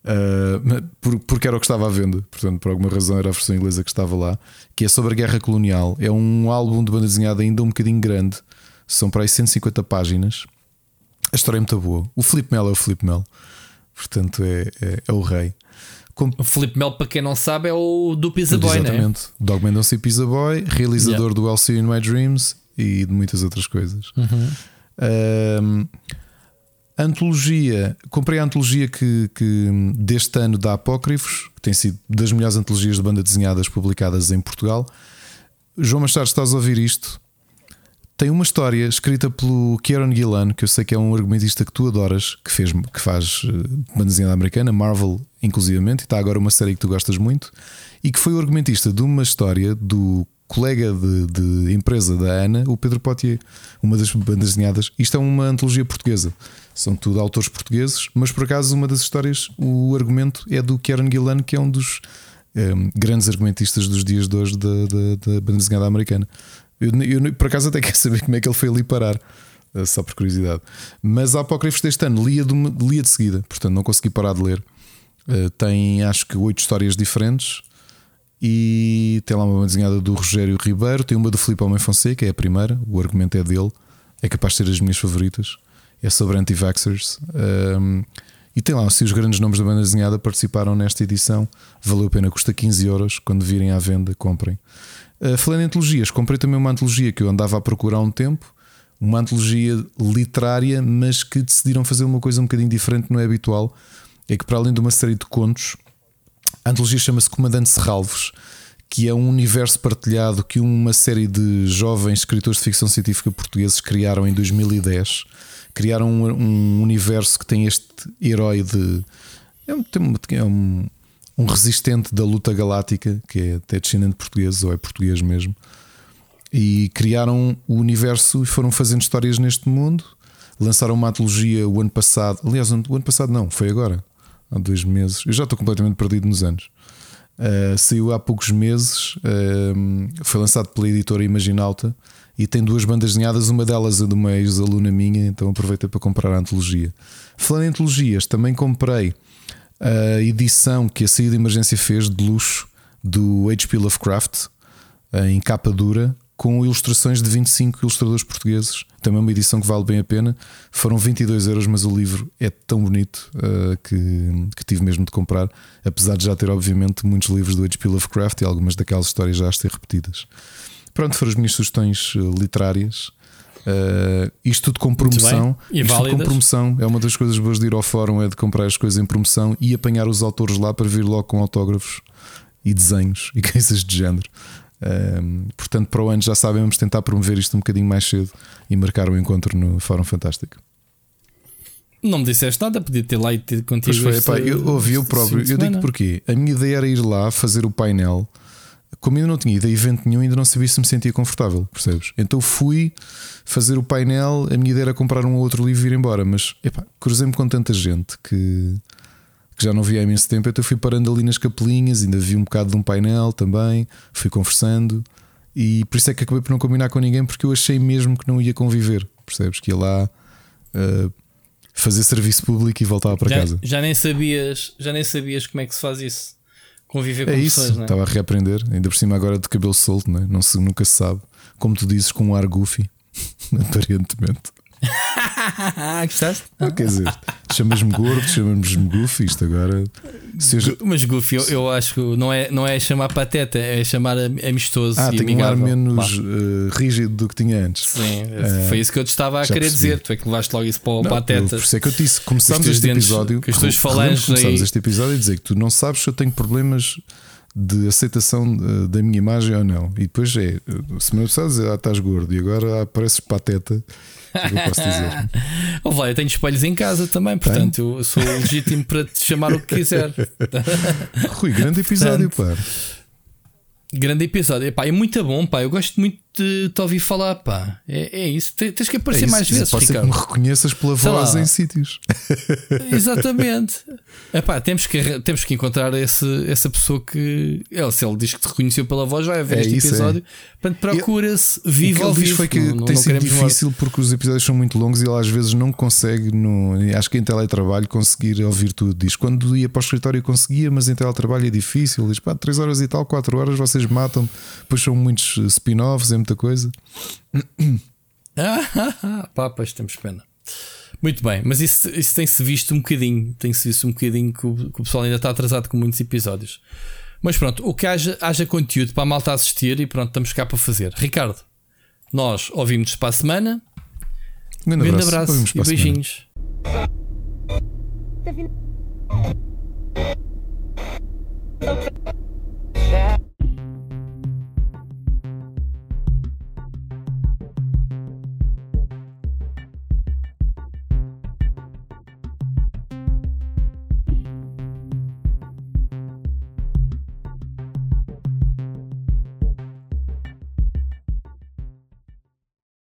[SPEAKER 2] Uh, porque era o que estava à venda, portanto, por alguma razão era a versão inglesa que estava lá. Que é sobre a guerra colonial. É um álbum de banda desenhada ainda um bocadinho grande, são para aí 150 páginas. A história é muito boa. O Felipe Melo é o Felipe Melo, portanto, é, é, é o rei.
[SPEAKER 3] Com... O Felipe Melo, para quem não sabe, é o do Pizza Boy,
[SPEAKER 2] Exatamente. Né? Dog Mendonça e Pizza Boy, realizador yeah. do LC in My Dreams e de muitas outras coisas.
[SPEAKER 3] Uhum.
[SPEAKER 2] Um, antologia, comprei a antologia que, que deste ano da Apócrifos, que tem sido das melhores antologias de banda desenhadas publicadas em Portugal. João Machado, estás a ouvir isto? Tem uma história escrita pelo Kieron Gillan, que eu sei que é um argumentista que tu adoras, que, fez, que faz uh, banda desenhada americana, Marvel inclusivamente, e está agora uma série que tu gostas muito, e que foi o argumentista de uma história do colega de, de, empresa da Ana, o Pedro Potier, uma das bandas desenhadas. Isto é uma antologia portuguesa, são tudo autores portugueses, mas por acaso uma das histórias, o argumento é do Kieran Gillan, que é um dos um, ehm, grandes argumentistas dos dias de hoje da, da, da banda desenhada americana. Eu, eu, por acaso até quero saber como é que ele foi ali parar. Eh, só por curiosidade. Mas a Apócrifos deste ano lia de, lia de seguida, portanto não consegui parar de ler. Uh, tem acho que oito histórias diferentes e tem lá uma desenhada do Rogério Ribeiro, tem uma do Filipe Homem Fonseca, é a primeira, o argumento é dele, é capaz de ser as minhas favoritas. É sobre anti-vaxxers. Um, e tem lá, se os grandes nomes da banda desenhada participaram nesta edição, valeu a pena, custa 15 euros. Quando virem à venda, comprem. Uh, falando em antologias, comprei também uma antologia que eu andava a procurar há um tempo, uma antologia literária, mas que decidiram fazer uma coisa um bocadinho diferente, não é habitual. É que, para além de uma série de contos, a antologia chama-se Comandante Serralvos, que é um universo partilhado que uma série de jovens escritores de ficção científica portugueses criaram em 2010. Criaram um, um universo que tem este herói de. É um, é um, um resistente da luta galáctica, que é até descendente português, ou é português mesmo. E criaram o universo e foram fazendo histórias neste mundo. Lançaram uma antologia o ano passado. Aliás, o ano passado não, foi agora há dois meses. Eu já estou completamente perdido nos anos. Uh, saiu há poucos meses, uh, foi lançado pela editora Imaginalta e tem duas bandas desenhadas. Uma delas é de uma ex-aluna minha, então aproveitei para comprar a antologia. Falando em antologias, também comprei a edição que a saída de emergência fez de luxo do H.P. Lovecraft em capa dura com ilustrações de 25 ilustradores portugueses. Também uma edição que vale bem a pena. Foram 22 euros, mas o livro é tão bonito uh, que, que tive mesmo de comprar, apesar de já ter, obviamente, muitos livros do H.P. Lovecraft e algumas daquelas histórias já as ter repetidas. Pronto, foram as minhas sugestões uh, literárias. Uh, isto tudo com promoção. Isto tudo com promoção. É uma das coisas boas de ir ao fórum, é de comprar as coisas em promoção e apanhar os autores lá para vir logo com autógrafos e desenhos e coisas de género. Um, portanto, para o ano já sabem, vamos tentar promover isto um bocadinho mais cedo e marcar o um encontro no Fórum Fantástico.
[SPEAKER 3] Não me disseste nada, podia ter lá e ter contigo.
[SPEAKER 2] Pois foi, este, eu ouvi o próprio. Eu digo porquê. A minha ideia era ir lá fazer o painel. Como ainda não tinha ido a evento nenhum, ainda não sabia se me sentia confortável, percebes? Então fui fazer o painel. A minha ideia era comprar um ou outro livro e ir embora, mas cruzei-me com tanta gente que que já não vi há imenso tempo, então fui parando ali nas capelinhas, ainda vi um bocado de um painel também, fui conversando e por isso é que acabei por não combinar com ninguém, porque eu achei mesmo que não ia conviver, percebes? Que ia lá uh, fazer serviço público e voltava para
[SPEAKER 3] já,
[SPEAKER 2] casa.
[SPEAKER 3] Já nem sabias, já nem sabias como é que se faz isso. Conviver com
[SPEAKER 2] é isso,
[SPEAKER 3] pessoas,
[SPEAKER 2] é? estava a reaprender, ainda por cima agora de cabelo solto, não, é? não se, nunca se sabe. Como tu dizes, com um ar goofy, aparentemente.
[SPEAKER 3] Gostaste?
[SPEAKER 2] Quer dizer, chamas-me gordo, chamas-me goofy, isto agora.
[SPEAKER 3] Eu... Mas goofy, eu, eu, acho que não é, não é chamar pateta, é chamar amistoso.
[SPEAKER 2] Ah,
[SPEAKER 3] e
[SPEAKER 2] tem um ar menos uh, rígido do que tinha antes.
[SPEAKER 3] Sim, uh, foi isso que eu te estava a querer percebi. dizer. Tu é que levaste logo isso para o não, pateta.
[SPEAKER 2] Por isso é que eu disse: começamos este dentes, episódio.
[SPEAKER 3] Que as tuas falanges
[SPEAKER 2] começamos aí... este episódio a dizer que tu não sabes se eu tenho problemas de aceitação eh, da minha imagem ou não. E depois é, se me a dizer, ah, estás gordo e agora apareces pateta que eu posso dizer?
[SPEAKER 3] oh, vai, eu tenho espelhos em casa também, portanto eu sou legítimo para te chamar o que quiser.
[SPEAKER 2] Rui, grande episódio, portanto, pá.
[SPEAKER 3] Grande episódio, pá, é muito bom, pá. Eu gosto muito te, te ouvi falar, pá. É, é isso. Tens que aparecer é mais vezes.
[SPEAKER 2] Pode
[SPEAKER 3] ser
[SPEAKER 2] que me reconheças pela Sei voz lá. em sítios.
[SPEAKER 3] Exatamente. Epá, temos, que, temos que encontrar esse, essa pessoa que. Ele, se ele diz que te reconheceu pela voz, vai ver é este isso, episódio. É. Portanto, procura-se vivo ao vivo.
[SPEAKER 2] foi que não, tem não sido difícil morrer. porque os episódios são muito longos e ele às vezes não consegue, no, acho que em teletrabalho, conseguir ouvir tudo. Diz quando ia para o escritório conseguia, mas em teletrabalho é difícil. Diz pá, 3 horas e tal, 4 horas vocês matam. Depois são muitos spin-offs, é muita coisa.
[SPEAKER 3] Ah, pá, pois temos pena. Muito bem, mas isso, isso tem-se visto um bocadinho. Tem-se visto um bocadinho que o, que o pessoal ainda está atrasado com muitos episódios. Mas pronto, o que haja, haja conteúdo para a malta assistir e pronto, estamos cá para fazer. Ricardo, nós ouvimos para a semana.
[SPEAKER 2] Um grande, grande abraço, abraço
[SPEAKER 3] e beijinhos. Semana.